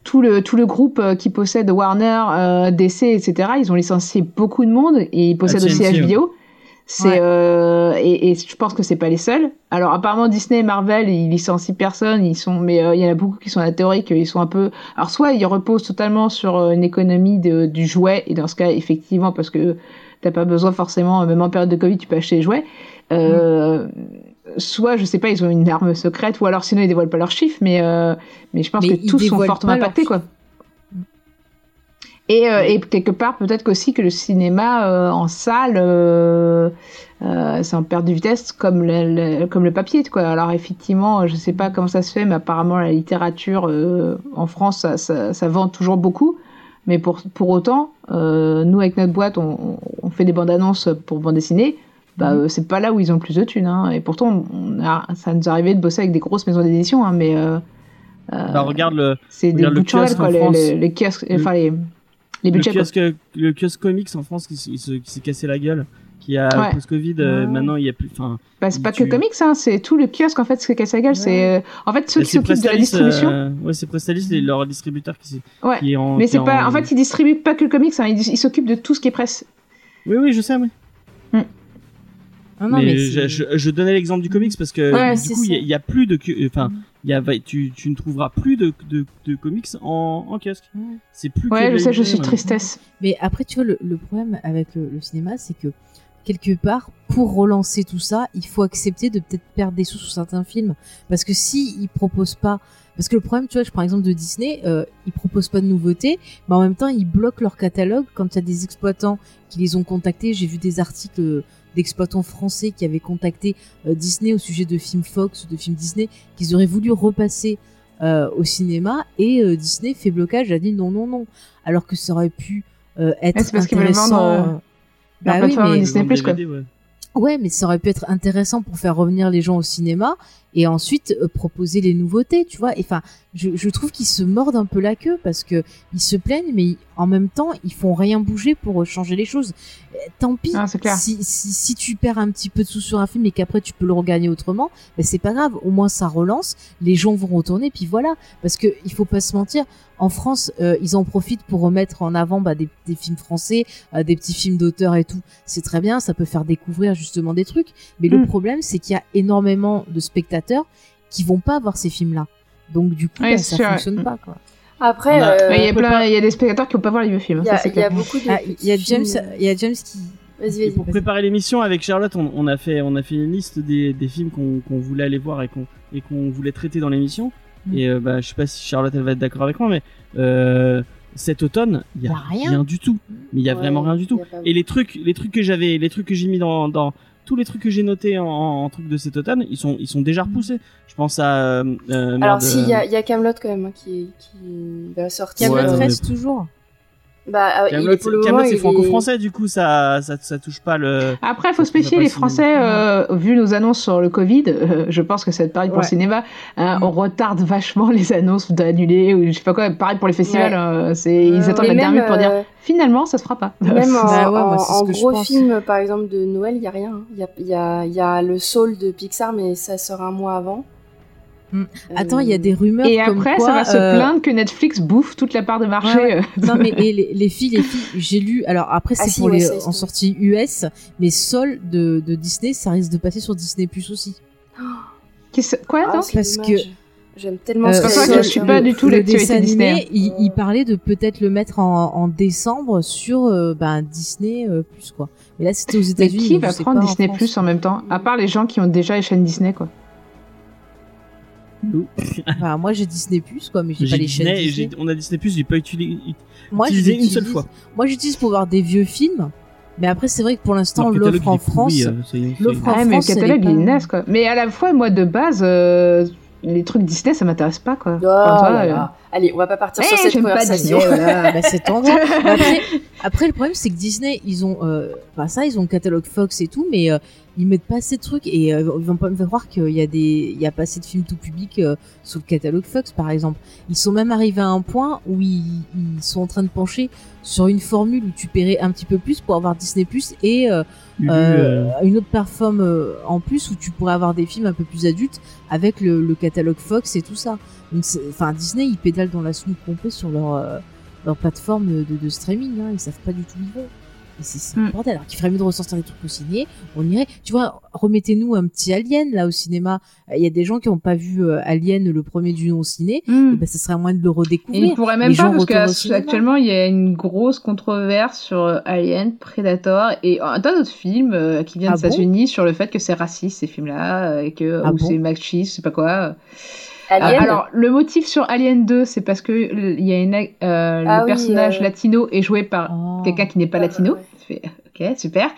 tout le tout le groupe qui possède Warner, DC, etc. Ils ont licencié beaucoup de monde et ils possèdent aussi TNT, ouais. C'est Ouais. euh, et, et je pense que c'est pas les seuls. Alors apparemment Disney et Marvel ils licencient personne, ils sont mais euh, il y en a beaucoup qui sont à la théorie qu'ils sont un peu alors soit ils reposent totalement sur euh, une économie de, du jouet et dans ce cas effectivement parce que t'as pas besoin forcément même en période de Covid tu peux acheter des jouets. Euh, Soit je sais pas ils ont une arme secrète ou alors sinon ils dévoilent pas leurs chiffres mais euh, mais je pense Mais que tous sont fortement impactés quoi. Et, euh, et quelque part, peut-être qu'aussi que le cinéma euh, en salle, euh, euh, c'est en perte de vitesse comme le, le- comme le papier. Quoi. Alors effectivement, je sais pas comment ça se fait, mais apparemment la littérature en France, ça, ça, ça vend toujours beaucoup. Mais pour, pour autant, nous avec notre boîte, on, on fait des bandes annonces pour bande dessinée. Bah, euh, c'est pas là où ils ont le plus de thunes. Hein. Et pourtant, on a, ça nous arrivé de bosser avec des grosses maisons d'édition, hein, mais Bah, regarde le c'est des bouts de chandelle, quoi, les, les, les kiosques, enfin les, les le budgets. quoi. kiosque, le kiosque comics en France qui, qui s'est cassé la gueule, qui a Ouais. post-Covid, euh, Ouais. maintenant il y a plus, enfin, Bah, c'est pas tu- que comics, hein, c'est tout le kiosque en fait, ce que casse la gueule. C'est euh, en fait ceux qui s'occupent de la distribution. euh, ouais, c'est Prestalis, les- leur distributeur qui, qui est en. Mais qui c'est est pas. en... En fait, ils distribuent pas que le comics, hein, ils ils s'occupent de tout ce qui est presse. Oui, oui, je sais, oui. Non, mais mais, je, c'est- je, je donnais l'exemple du comics parce que Ouais, du coup, il y, a- plus de, enfin, il y a, tu, tu ne trouveras plus de, de, de comics en, en kiosque. Ouais. C'est plus. que Ouais, je sais, je suis maintenant. tristesse. Mais après, tu vois, le, le problème avec le, le cinéma, c'est que quelque part, pour relancer tout ça, il faut accepter de peut-être perdre des sous sur certains films. Parce que si ils proposent pas, parce que le problème, tu vois, je prends l'exemple de Disney, euh, ils proposent pas de nouveautés, mais en même temps, ils bloquent leur catalogue quand il y a des exploitants qui les ont contactés. J'ai vu des articles euh, d'exploitants français qui avaient contacté euh, Disney au sujet de films Fox ou de films Disney qu'ils auraient voulu repasser euh, au cinéma et euh, Disney fait blocage, a dit non, non, non. Alors que ça aurait pu euh, être c'est parce intéressant. bah oui, mais, Disney+, quoi. Ouais, mais ça aurait pu être intéressant pour faire revenir les gens au cinéma et ensuite euh, proposer les nouveautés, tu vois. Enfin, je, je trouve qu'ils se mordent un peu la queue parce que ils se plaignent, mais en même temps, ils font rien bouger pour changer les choses. Euh, Tant pis. Ah. Si, si, si tu perds un petit peu de sous sur un film et qu'après tu peux le regagner autrement, ben c'est pas grave. Au moins ça relance, les gens vont retourner, puis voilà. Parce que il faut pas se mentir, en France, euh, ils en profitent pour remettre en avant bah, des, des films français, euh, des petits films d'auteur et tout. C'est très bien, ça peut faire découvrir justement des trucs. Mais le Mm. problème, c'est qu'il y a énormément de spectateurs qui vont pas voir ces films-là. Donc du coup, Ouais, bah, ça sûr, fonctionne pas. Quoi. Après, Bah, euh, Ouais, Il y a peut plein, pas- il y a des spectateurs qui vont pas voir les vieux films. il y ça, a, c'est il y a beaucoup de. Ah, Il y a petits James, films. il y a James qui. Vas-y. pour préparer l'émission avec Charlotte, on, on a fait on a fait une liste des, des films qu'on qu'on voulait aller voir et qu'on et qu'on voulait traiter dans l'émission. Mm. Et euh, bah je sais pas si Charlotte elle va être d'accord avec moi, mais euh, cet automne il y a, a rien. du tout. Mais il y a Ouais, vraiment rien du tout. pas- Et les trucs les trucs que j'avais les trucs que j'ai mis dans dans tous les trucs que j'ai notés en, en trucs de cet automne, ils sont ils sont déjà repoussés. Je pense à euh, euh, Alors, si, il y euh, a, il y a Camelot quand même hein, qui, qui va sortir. Camelot Ouais, reste toujours. Bah, euh, il- Camelot, pour le Camelot, moment, c'est est- franco-français, du coup, ça, ça, ça touche pas le. Après, il faut se méfier, les. Français, euh, vu nos annonces sur le Covid, euh, je pense que ça va être pareil pour Ouais. le cinéma. hein, Mm. On retarde vachement les annonces d'annuler ou je sais pas quoi. Pareil pour les festivals, Ouais. hein, c'est ils Euh, attendent la dernière même, minute pour dire euh, finalement ça se fera pas. Même en, Bah ouais, en- en gros film, par exemple, de Noël, il y a rien. hein. Il y a, y, a, il y a le Soul de Pixar, mais ça sort un mois avant. Hmm. Euh, Attends, il y a des rumeurs Et comme après, quoi, ça va se euh, plaindre que Netflix bouffe toute la part de marché. Ouais, Non mais et les, les filles, les filles, j'ai lu. Alors après c'est Ah si, pour les en sortie US, mais Soul de, de Disney, ça risque de passer sur Disney Plus aussi. Quoi Ah, donc c'est Parce dommage. que- J'aime tellement Euh, ce C'est que je suis hein. pas du tout le dessin Disney. animé, il, il parlait de peut-être le mettre en, en décembre sur euh, ben, Disney euh, Plus quoi. Mais là c'était aux États-Unis. qui va prendre en Disney France. Plus en même temps À part les gens qui ont déjà les chaînes Disney, quoi. Enfin, moi j'ai Disney Plus quoi, mais j'ai pas les chaînes Disney, Disney. on a Disney Plus, j'ai pas utilisé, Moi utilisé une seule fois. Moi j'utilise pour voir des vieux films, mais après c'est vrai que pour l'instant l'offre en France. euh, l'offre en Ah, mais le France, catalogue, est naze, quoi. Mais à la fois, moi, de base, euh, les trucs Disney, ça m'intéresse pas, quoi. Oh Enfin, toi, là euh, là. Allez, on va pas partir Eh, sur cette j'aime pas conversation. Disney, voilà. bah, c'est tendance. après, après, le problème, c'est que Disney, ils ont, euh, bah, ça, ils ont le catalogue Fox et tout, mais euh, ils mettent pas assez de trucs et euh, ils vont pas me faire croire qu'il y a des, il y a pas assez de films tout public euh, sur le catalogue Fox, par exemple. Ils sont même arrivés à un point où ils, ils sont en train de pencher sur une formule où tu paierais un petit peu plus pour avoir Disney Plus et euh, euh, une autre plateforme euh, en plus où tu pourrais avoir des films un peu plus adultes avec le, le catalogue Fox et tout ça. Enfin, Disney, ils pédalent dans la soupe complète sur leur, euh, leur plateforme de, de streaming. Hein. Ils savent pas du tout où ils vont. Et c'est c'est un Mm. bordel. Alors qu'il ferait mieux de ressortir des trucs au ciné. On irait. Tu vois, remettez-nous un petit Alien là au cinéma. Il y a des gens qui n'ont pas vu euh, Alien le premier du nom au ciné. Hmm. Et ben, ça serait moins de le Et redécouvrir. il pourrait même Les pas parce retournent au que cinéma. actuellement il y a une grosse controverse sur euh, Alien, Predator et un tas d'autres films euh, qui viennent Ah des bon? États-Unis sur le fait que c'est raciste ces films-là et que Ah ou bon? c'est machiste, je sais pas quoi. Alien, Euh, alors le motif sur Alien 2, c'est parce que il y a une euh, Ah le oui, personnage euh, latino est joué par Oh. quelqu'un qui n'est pas Ah, latino. ouais. Ok, super.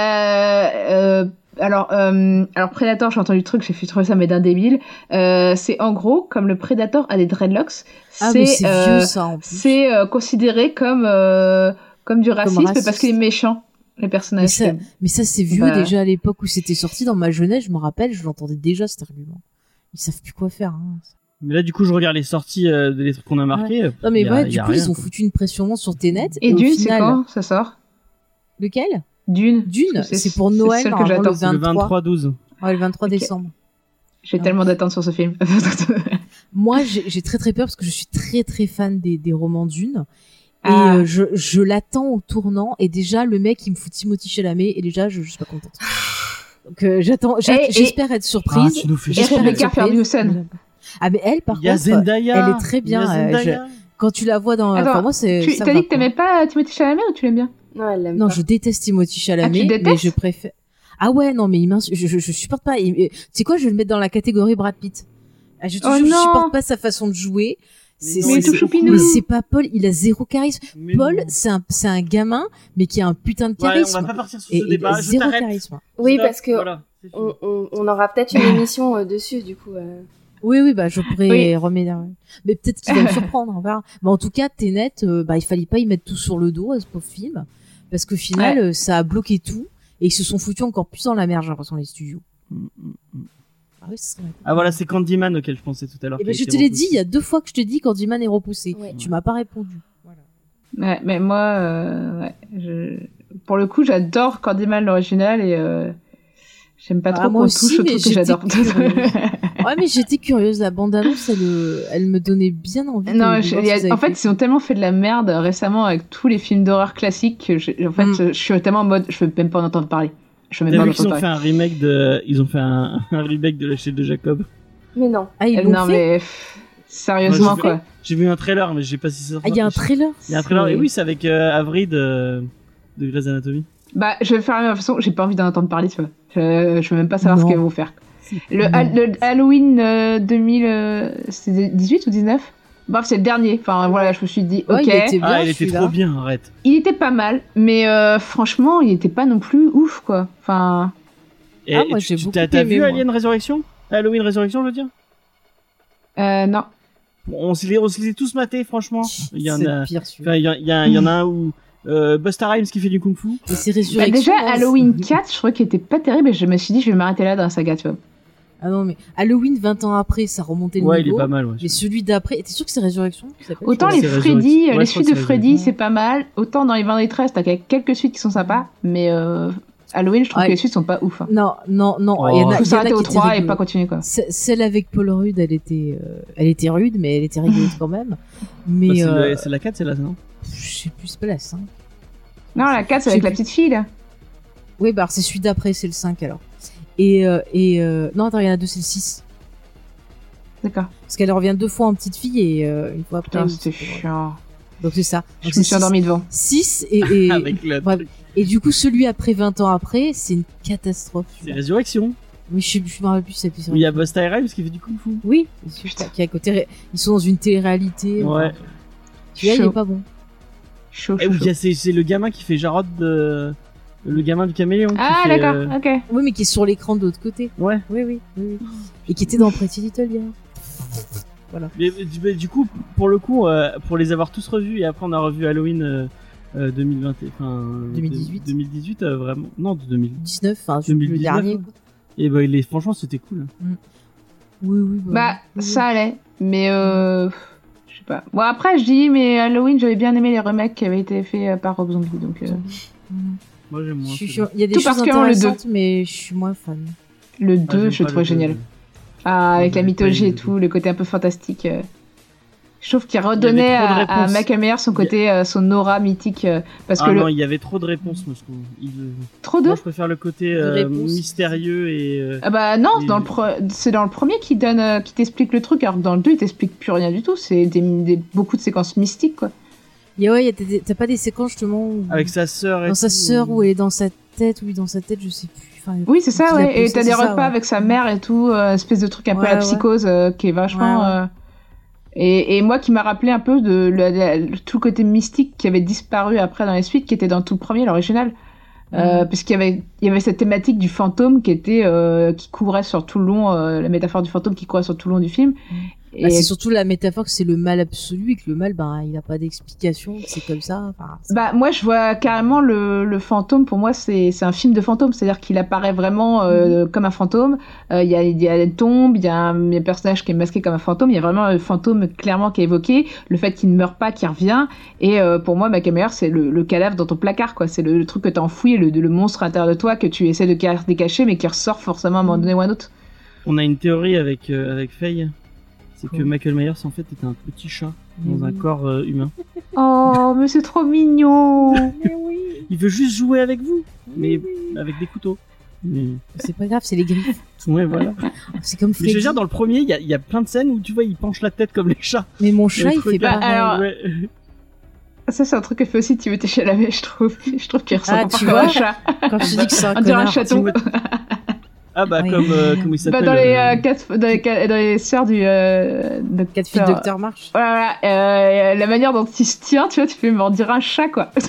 Euh, alors, alors Predator, j'ai entendu le truc, j'ai fait trouver ça mais d'un débile. C'est en gros comme le Predator a des dreadlocks, Ah, c'est considéré comme comme du racisme raciste. parce qu'il est méchant les personnages. mais ça c'est vieux Bah. déjà à l'époque où c'était sorti dans ma jeunesse. Je me rappelle, je l'entendais déjà cet argument. Ils savent plus quoi faire. Hein. Mais là, du coup, je regarde les sorties euh, des trucs qu'on a marqués. Non mais y a- ouais, y du a coup rien, ils ont quoi. foutu une pression sur Tenet. Et Dune, c'est quand ça sort? Lequel? Dune. Dune, c'est pour c'est Noël celle que normalement, j'attends. le Le 23. 23-12. Ouais, le 23 Ok. décembre. J'ai Ah. tellement d'attentes sur ce film. Moi, j'ai j'ai très très peur parce que je suis très très fan des, des romans Dune. Et Ah. euh, je, je l'attends au tournant et déjà le mec il me fout Timothy Chalamet et déjà je, je suis pas contente. Euh, j'attends, j'espère être surprise. Ah, tu nous fais. Ah mais elle par contre, Zendaya. elle est très bien, euh, quand tu la vois dans, Attends, enfin moi c'est. Tu ça t'as va, dit que t'aimais pas Timothy Chalamet ou tu l'aimes bien? Non, elle l'aime Non, pas. je déteste Timothy Chalamet, Ah, tu mais je préfère. Ah ouais, non, mais il je, je, je supporte pas. Il- euh, Tu sais quoi, je vais le mettre dans la catégorie Brad Pitt. Ah, je Oh je supporte pas sa façon de jouer. C'est, c'est- pas Paul, il a zéro charisme. Mais Paul, c'est un, c'est un gamin, mais qui a un putain de Ouais, on charisme. va pas partir sur et ce il débat. a Je zéro charisme. Oui, Stop. parce que Voilà, on, on, on aura peut-être une émission euh, dessus, du coup. euh. Oui, oui, bah, je pourrais Oui. remettre. Mais peut-être qu'il va me surprendre, on verra. Mais en tout cas, Tenet, euh, bah, il fallait pas y mettre tout sur le dos à ce pauvre film. Parce qu'au final, euh, ça a bloqué tout. Et ils se sont foutus encore plus dans la merde, j'ai l'impression, les studios. Mm, mm, mm. Ah oui, ce serait- Ah voilà, c'est Candyman auquel je pensais tout à l'heure. Eh ben, je te l'ai dit, il y a deux fois que je te dis Candyman est repoussé. Ouais. Tu m'as pas répondu. Voilà. Ouais, mais moi, euh, ouais, je... pour le coup, j'adore Candyman l'original et euh, j'aime pas Ah, trop qu'on touche au mais truc que j'adore. curieuse. Ouais, mais j'étais curieuse. La bande-annonce, elle, euh, elle me donnait bien envie de, non, de je- a- en fait, ils ont tellement fait de la merde récemment avec tous les films d'horreur classiques que je, en fait, Mm. je suis tellement en mode, je veux même pas en entendre parler. Je T'as pas vu qu'ils ont fait un remake de, ils ont fait un, un remake de l'échelle de Jacob. Mais non. Ah, ils Euh, non mais pff, sérieusement quoi. J'ai vu un trailer, mais je sais pas si c'est. Ah, il y a un trailer Il y a un trailer. Oui. Et oui, c'est avec euh, Avril de, de Grey's Anatomy. Bah, je vais faire la même façon. J'ai pas envie d'en entendre parler, tu vois. Je, je veux même pas savoir Non. ce qu'ils vont faire. Le, Halloween euh, 2000, euh, c'était 18 ou 19 Bref, c'est le dernier. Enfin, voilà, je me suis dit, Ouais, ok. il était bien, Ah, il était trop bien, arrête. Il était pas mal, mais euh, franchement, il était pas non plus ouf, quoi. Enfin, Et Ah, moi, j'ai tu- beaucoup T'as vu moi. Alien Résurrection Halloween Résurrection, je veux dire? euh, non. on se les, on se les a tous matés, franchement. Il y en C'est a, pire enfin, celui-là. il y, a- il y a- il y en a un où euh, Busta Rhymes qui fait du kung-fu. Et c'est Bah, Résurrection. déjà, Halloween c'est- 4, je trouvais qu'il était pas terrible et je me suis dit, je vais m'arrêter là dans la saga, tu vois. Ah non, mais Halloween 20 ans après, ça remontait le Ouais, il est niveau. pas mal, ouais. Mais celui d'après, t'es sûr que c'est Résurrection Autant les Freddy, euh, Ouais, les suites de Freddy, c'est pas mal. Autant dans les Vendredi 13, t'as quelques suites qui sont sympas, mais euh, Halloween, je trouve Ouais. que les suites sont pas ouf. Hein. Non, non, non. Oh. Il y en a, Faut s'arrêter qui au étaient 3 et pas continuer, quoi. Ce- Celle avec Paul Rudd, elle était, euh, elle était rude, mais elle était rigolote quand même. Mais Bah, c'est euh, c'est la 4, c'est la non je sais plus, c'est pas la 5. Non, la 4, c'est avec la petite fille, là. Oui, bah alors, c'est celui d'après, c'est le 5 alors. Et, euh, et euh, non, attends, il y en a deux, c'est le 6. D'accord. Parce qu'elle revient deux fois en petite fille et euh, une fois après. Putain, c'était c'est- chiant. Donc c'est ça. Je Donc, me c'est suis endormie devant. 6 et, et, Avec le bref. truc. et du coup, celui après 20 ans après, c'est une catastrophe. C'est. Résurrection. Mais je, je me rappelle plus cette Où il y a Busta Rhymes qui fait du kung-fu. Oui, c'est celui qui est à côté. ré- Ils sont dans une télé-réalité. Ouais. enfin, Celui-là, il Chaud. est pas bon. Chaud, Et chaud, où il y a- chaud. c'est c'est le gamin qui fait Jarod de... Le gamin du caméléon. qui Ah, fait, d'accord, euh, ok. Oui, mais qui est sur l'écran de l'autre côté. Ouais. Oui, oui, oui, oui. Et qui était dans Pretty Little Liars. Mais, mais du- mais du coup, pour le coup, euh, pour les avoir tous revus, et après on a revu Halloween euh, euh, 2020, enfin, 2018. de- 2018, euh, vraiment. Non, de 2000. 19, enfin, je sais plus, le 2019, dernier. Et bah, il est, franchement, c'était cool. Oui, oui. Bah, oui. ça allait. Mais, euh. Je sais pas. Bon, après, je dis, mais Halloween, j'avais bien aimé les remakes qui avaient été faits par Rob Zombie, donc. euh, Mhm. Moi, j'aime moins. Il y a des Tout choses particulièrement le intéressantes, mais je suis moins fan. Le Ah, 2, j'aime je le deux. génial. Ah, avec la mythologie et tout, le côté un peu fantastique. euh. Je trouve qu'il redonnait trop de à, à. Macameyer son côté, euh, son aura mythique. euh, parce Ah que non, le... il y avait trop de réponses, moi, je trouve. Il- Trop de. Moi, je préfère le côté euh, mystérieux et. Ah bah non, Et- dans le pre- c'est dans le premier qui donne, euh, qui t'explique le truc, alors que dans le 2, il t'explique plus rien du tout. C'est des, des- beaucoup de séquences mystiques, quoi. Il y a, ouais, il y a des- t'as pas des séquences justement où- Avec sa sœur et dans sa sœur où elle est dans sa tête, ou dans sa tête, je sais plus. Enfin, Oui, c'est ça, ouais. Et t'as des ça, repas ouais. avec sa mère et tout, euh, espèce de truc un peu Ouais, la ouais. psychose euh, qui est vachement. Ouais, ouais. euh, Et, et moi qui m'a rappelé un peu de le, le- tout le côté mystique qui avait disparu après dans les suites, qui était dans tout le premier, l'original. Euh, Mhm. parce qu'il y avait, il y avait cette thématique du fantôme qui était, euh, qui courait sur tout le long, euh, la métaphore du fantôme qui courait sur tout le long du film. Bah, Et c'est surtout la métaphore que c'est le mal absolu et que le mal, ben, il a pas d'explication, c'est comme ça. Enfin, Bah moi je vois carrément le, le fantôme. Pour moi c'est c'est un film de fantôme. C'est-à-dire qu'il apparaît vraiment euh, comme un fantôme. Euh, il y a il y a des tombes il y a un, il y a un personnage qui est masqué comme un fantôme. Il y a vraiment le fantôme clairement qui est évoqué. Le fait qu'il ne meurt pas qu'il revient. Et euh, pour moi Macameyer c'est le, le cadavre dans ton placard quoi. C'est le, le truc que t'as enfoui le, le monstre à l'intérieur de toi que tu essaies de caché mais qui ressort forcément à un moment donné ou à un autre. On a une théorie avec, euh, avec Faye. C'est que Michael Myers, en fait, était un petit chat dans un Oui. corps euh, humain. oh mais c'est trop mignon Mais oui, Il veut juste jouer avec vous, mais avec des couteaux. Mais... c'est pas grave, c'est les griffes. Ouais, voilà. C'est comme Mais je Freddy. veux dire, dans le premier, il y a, il y a plein de scènes où tu vois, il penche la tête comme les chats. Mais mon chat, il fait pas. alors- Ouais. ça c'est un truc que fait aussi Timothée Chalamet je trouve je trouve qu'il ressemble Ah, tu comme vois un chat Quand je te dis que c'est un on dirait un chaton Ah bah, Oui. comme, euh, comment il Bah, s'appelle dans, les, euh, euh, quatre, dans, les, quatre- dans les sœurs du euh, Quatre filles docteur. Docteur March. Voilà, voilà, euh, la manière dont il se tient, tu vois, tu fais mais on dirait un chat quoi.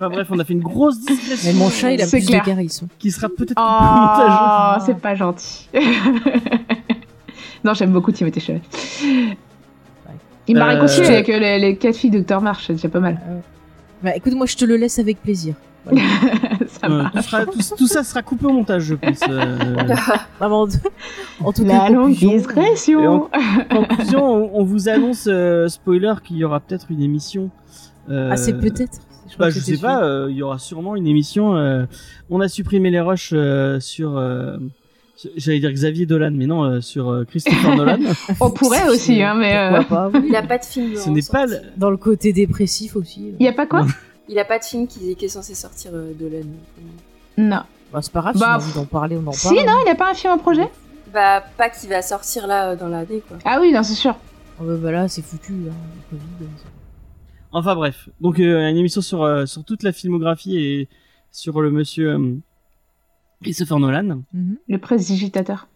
Enfin bref, on a fait une grosse digression. Mais mon chat, il a C'est plus clair. de charisme. Qui sera peut-être. Oh, c'est pas gentil. non, j'aime beaucoup Timothée Chalamet. Il m'a Euh, réconcilié avec les, les quatre filles Docteur March, c'est déjà pas mal. Bah écoute, moi je te le laisse avec plaisir. ça Euh, tout, sera- tout- tout ça sera coupé au montage, je pense. euh. Vraiment, en tout La cas, longue conclusion, digression. En conclusion, on, on vous annonce, euh, spoiler, qu'il y aura peut-être une émission. euh, Ah, c'est peut-être. crois Bah, je sais pas, euh, il y aura sûrement une émission. euh, on a supprimé les rushs euh, sur. J'allais dire Xavier Dolan, mais non, euh, sur euh, Christopher Nolan. On pourrait aussi, hein, mais, euh, Pourquoi pas, oui. Il a pas de film. Ce n'est pas. le- Dans le côté dépressif aussi. Il y a pas quoi Il a pas de film qui, qui est censé sortir euh, de l'année. Non. Bah, c'est pas grave, Bah, si on envie d'en parler, on en Si, parle. non, il a pas un film en projet Bah, pas qui va sortir là euh, dans l'année, quoi. Ah oui, non, c'est sûr. Bah, voilà, c'est foutu, hein, le Covid. Enfin bref, donc euh, une émission sur euh, sur toute la filmographie et sur le monsieur euh, Christopher Nolan. Mhm. Le prestidigitateur.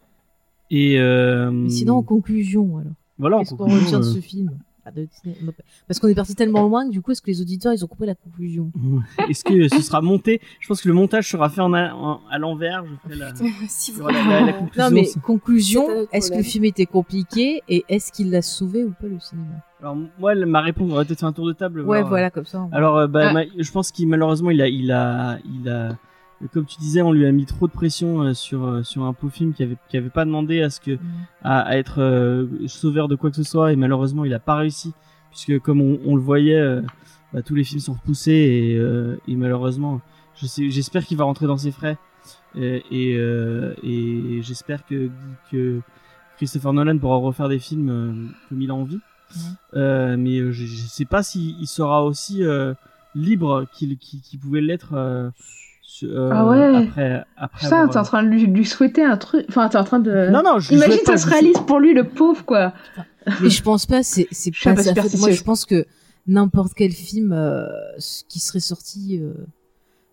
Et euh, Mais sinon, en conclusion, alors. voilà. en Qu'est-ce qu'on retient de euh, ce film? Ah, non, Parce qu'on est parti tellement loin que du coup, est-ce que les auditeurs ils ont compris la conclusion? Est-ce que ce sera monté? Je pense que le montage sera fait en a- en- à l'envers. Je ferai la, si la- la- la conclusion. Non, mais conclusion, est-ce que le film était compliqué et est-ce qu'il l'a sauvé ou pas le cinéma? Alors moi, ma réponse, on va peut-être faire un tour de table. Ouais, voir, voilà, comme ça. Alors, euh, bah, Ah. ma- je pense qu'il malheureusement, il a, il a, il a, comme tu disais, on lui a mis trop de pression euh, sur euh, sur un pauvre film qui avait qui avait pas demandé à ce que Mhm. à, à être euh, sauveur de quoi que ce soit et malheureusement, il a pas réussi puisque comme on, on le voyait, euh, bah, tous les films sont repoussés et, euh, et malheureusement, je sais, j'espère qu'il va rentrer dans ses frais euh, et euh, et j'espère que que Christopher Nolan pourra refaire des films euh, comme il a envie. Euh, mais je, je sais pas s'il il sera aussi euh, libre qu'il qu'il qu'il pouvait l'être euh, Ah ouais. après après Putain, avoir- t'es en train de lui, lui souhaiter un truc. Enfin, t'es en train de. non non je, Imagine pas, ça se je- réalise pour lui, le pauvre, quoi. Mais je pense pas, c'est pas faute. Moi, je pense que n'importe quel film euh, qui serait sorti, euh,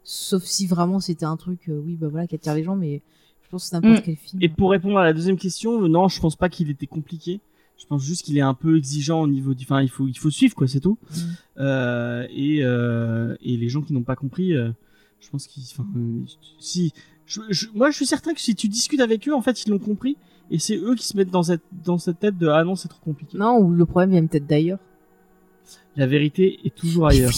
sauf si vraiment c'était un truc, euh, oui, bah voilà, qui attire les gens, mais je pense que n'importe Mm. quel film. et pour répondre à la deuxième question non je pense pas qu'il était compliqué je pense juste qu'il est un peu exigeant au niveau du enfin il faut il faut suivre quoi c'est tout Mm. euh, et euh, et les gens qui n'ont pas compris euh, je pense qu'ils enfin euh, si je, je- moi je suis certain que si tu discutes avec eux en fait ils l'ont compris et c'est eux qui se mettent dans cette dans cette tête de ah non c'est trop compliqué Non, ou le problème vient peut-être d'ailleurs. la vérité est toujours ailleurs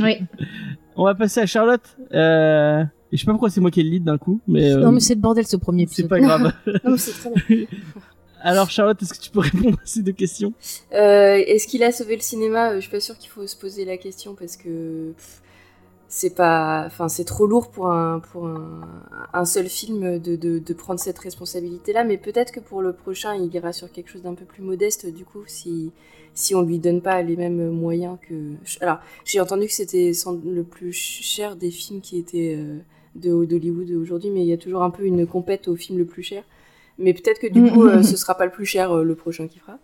Oui. On va passer à Charlotte. Euh... Et je sais pas pourquoi c'est moi qui ai le lead d'un coup, mais, euh, Non, mais c'est le bordel ce premier c'est épisode. pas grave. Non, mais c'est très bien. Alors Charlotte, est-ce que tu peux répondre à ces deux questions? Euh, Est-ce qu'il a sauvé le cinéma? Je suis pas sûre qu'il faut se poser la question parce que pff, c'est pas, enfin c'est trop lourd pour un pour un, un seul film de, de, de prendre cette responsabilité-là. Mais peut-être que pour le prochain, il ira sur quelque chose d'un peu plus modeste. Du coup, si si on lui donne pas les mêmes moyens que, alors j'ai entendu que c'était le plus cher des films qui étaient euh, de d'Hollywood aujourd'hui, mais il y a toujours un peu une compète au film le plus cher. Mais peut-être que du coup, euh, ce sera pas le plus cher euh, le prochain qui fera.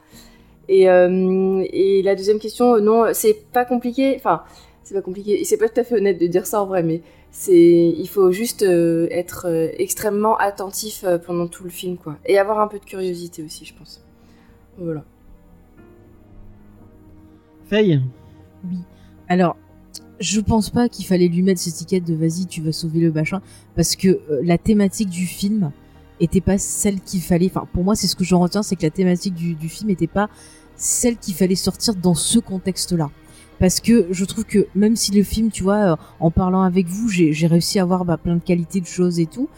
Et, euh, et la deuxième question, non, c'est pas compliqué. Enfin, c'est pas compliqué. Et c'est pas tout à fait honnête de dire ça en vrai, mais c'est, il faut juste euh, être euh, extrêmement attentif euh, pendant tout le film, quoi. Et avoir un peu de curiosité aussi, je pense. Voilà. Faye? Oui. Alors, je pense pas qu'il fallait lui mettre cette étiquette de vas-y, tu vas sauver le machin, parce que euh, la thématique du film était pas celle qu'il fallait. Enfin, pour moi, c'est ce que j'en retiens, c'est que la thématique du, du film était pas celle qu'il fallait sortir dans ce contexte-là. Parce que je trouve que même si le film, tu vois, euh, en parlant avec vous, j'ai réussi à avoir bah, plein de qualités de choses et tout,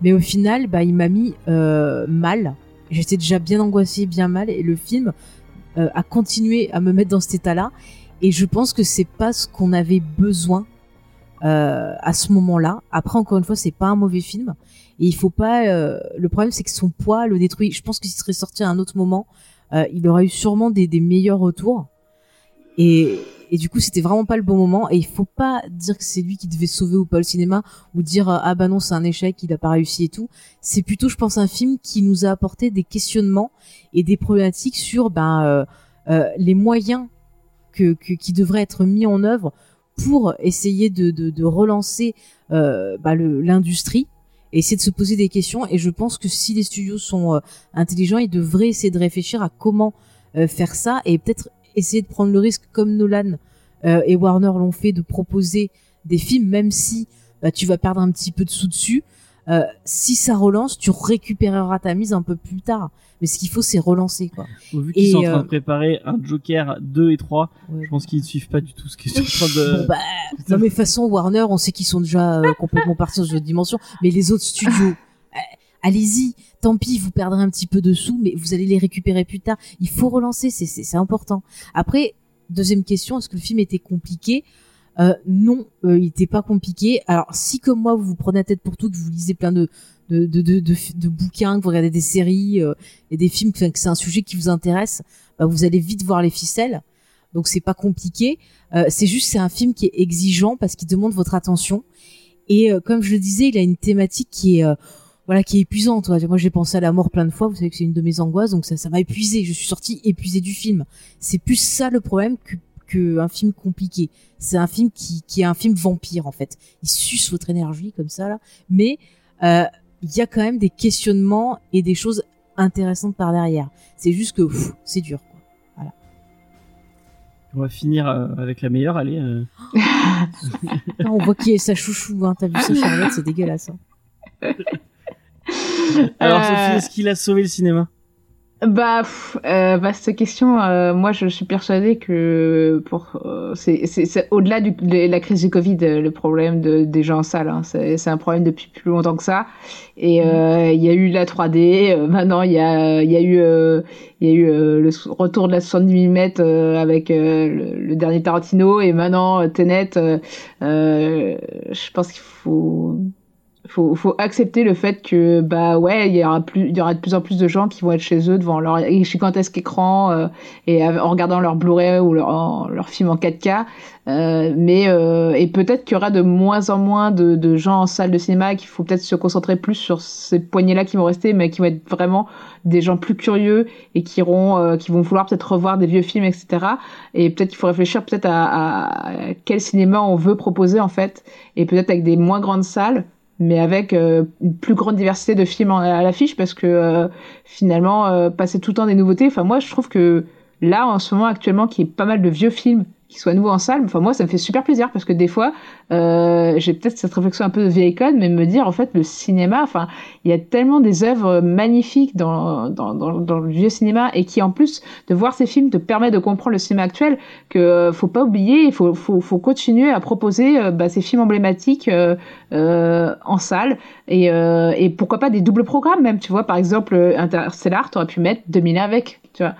mais au final, bah, il m'a mis euh, mal. J'étais déjà bien angoissée, bien mal, et le film euh, a continué à me mettre dans cet état-là. Et je pense que c'est pas ce qu'on avait besoin euh, à ce moment-là. Après, encore une fois, c'est pas un mauvais film. Et il faut pas. euh, le problème, c'est que son poids le détruit. Je pense que s'il serait sorti à un autre moment, euh, il aurait eu sûrement des, des meilleurs retours. Et, et du coup, c'était vraiment pas le bon moment. Et il faut pas dire que c'est lui qui devait sauver ou pas le cinéma, ou dire euh, ah bah non, c'est un échec, il a pas réussi et tout. C'est plutôt, je pense, un film qui nous a apporté des questionnements et des problématiques sur ben euh, euh, les moyens que, que- qui devraient être mis en œuvre pour essayer de, de, de relancer euh, bah, l'industrie et essayer de se poser des questions. Et je pense que si les studios sont euh, intelligents, ils devraient essayer de réfléchir à comment euh, faire ça et peut-être essayer de prendre le risque comme Nolan euh, et Warner l'ont fait de proposer des films, même si bah, tu vas perdre un petit peu de sous dessus. Euh, si ça relance, tu récupéreras ta mise un peu plus tard. Mais ce qu'il faut, c'est relancer, quoi. Vu qu'ils sont en train euh, de préparer un Joker 2 et 3, Ouais. je pense qu'ils ne suivent pas du tout ce qu'ils sont en train de... Bon, bah, non mais façon Warner, on sait qu'ils sont déjà complètement partis dans une autre dimension. Mais les autres studios, allez-y. Tant pis, vous perdrez un petit peu de sous, mais vous allez les récupérer plus tard. Il faut relancer, c'est important. Après, deuxième question, est-ce que le film était compliqué? Euh, Non, euh, il était pas compliqué. Alors si comme moi vous vous prenez la tête pour tout, que vous lisez plein de de, de, de, de, bouquins, que vous regardez des séries euh, et des films, que c'est un sujet qui vous intéresse, bah, vous allez vite voir les ficelles. Donc c'est pas compliqué. Euh, c'est juste c'est un film qui est exigeant parce qu'il demande votre attention. Et euh, comme je le disais, il a une thématique qui est euh, voilà qui est épuisante. ouais. Moi j'ai pensé à la mort plein de fois. Vous savez que c'est une de mes angoisses, donc ça ça m'a épuisé. Je suis sortie épuisée du film. C'est plus ça le problème que un film compliqué. C'est un film qui qui est un film vampire en fait. Il suce votre énergie comme ça là, mais euh, il y a quand même des questionnements et des choses intéressantes par derrière. C'est juste que c'est dur. Quoi. On va finir euh, avec la meilleure, allez. euh. Non, on voit qui est sa chouchou, hein. T'as vu sa Charlotte, c'est dégueulasse. Hein. Alors Euh, Sophie, est-ce qu'il a sauvé le cinéma? Bah, pff, euh, vaste question. euh, moi, je suis persuadée que pour euh, c'est au-delà de la crise du Covid, euh, le problème de, des gens en salle. hein. c'est un problème depuis plus longtemps que ça. Et euh, il y a eu la 3D. euh, maintenant, il y a il y a eu euh, il y a eu euh, le retour de la 70 mm euh, avec euh, le, le dernier Tarantino et maintenant euh, Tenet. euh, euh, je pense qu'il faut faut, faut accepter le fait que bah ouais il y aura plus il y aura de plus en plus de gens qui vont être chez eux devant leur gigantesque écran euh, et en regardant leur Blu-ray ou leur, leur film en 4K euh, mais euh, et peut-être qu'il y aura de moins en moins de, de gens en salle de cinéma qu'il faut peut-être se concentrer plus sur ces poignées là qui vont rester mais qui vont être vraiment des gens plus curieux et qui iront euh, qui vont vouloir peut-être revoir des vieux films etc et peut-être qu'il faut réfléchir peut-être à, à quel cinéma on veut proposer en fait et peut-être avec des moins grandes salles mais avec euh, une plus grande diversité de films à l'affiche parce que euh, finalement euh, passer tout le temps des nouveautés. Enfin moi je trouve que là en ce moment actuellement qu'il y ait pas mal de vieux films qui soient nouveaux en salle. Enfin moi ça me fait super plaisir parce que des fois euh, j'ai peut-être cette réflexion un peu de vieille code mais me dire en fait le cinéma enfin il y a tellement des œuvres magnifiques dans, dans, le vieux cinéma et qui en plus de voir ces films te permet de comprendre le cinéma actuel que euh, faut pas oublier il faut, faut, faut continuer à proposer euh, bah, ces films emblématiques euh, en salle et, et pourquoi pas des doubles programmes même tu vois. Par exemple Interstellar t'aurais pu mettre 2000 avec tu vois.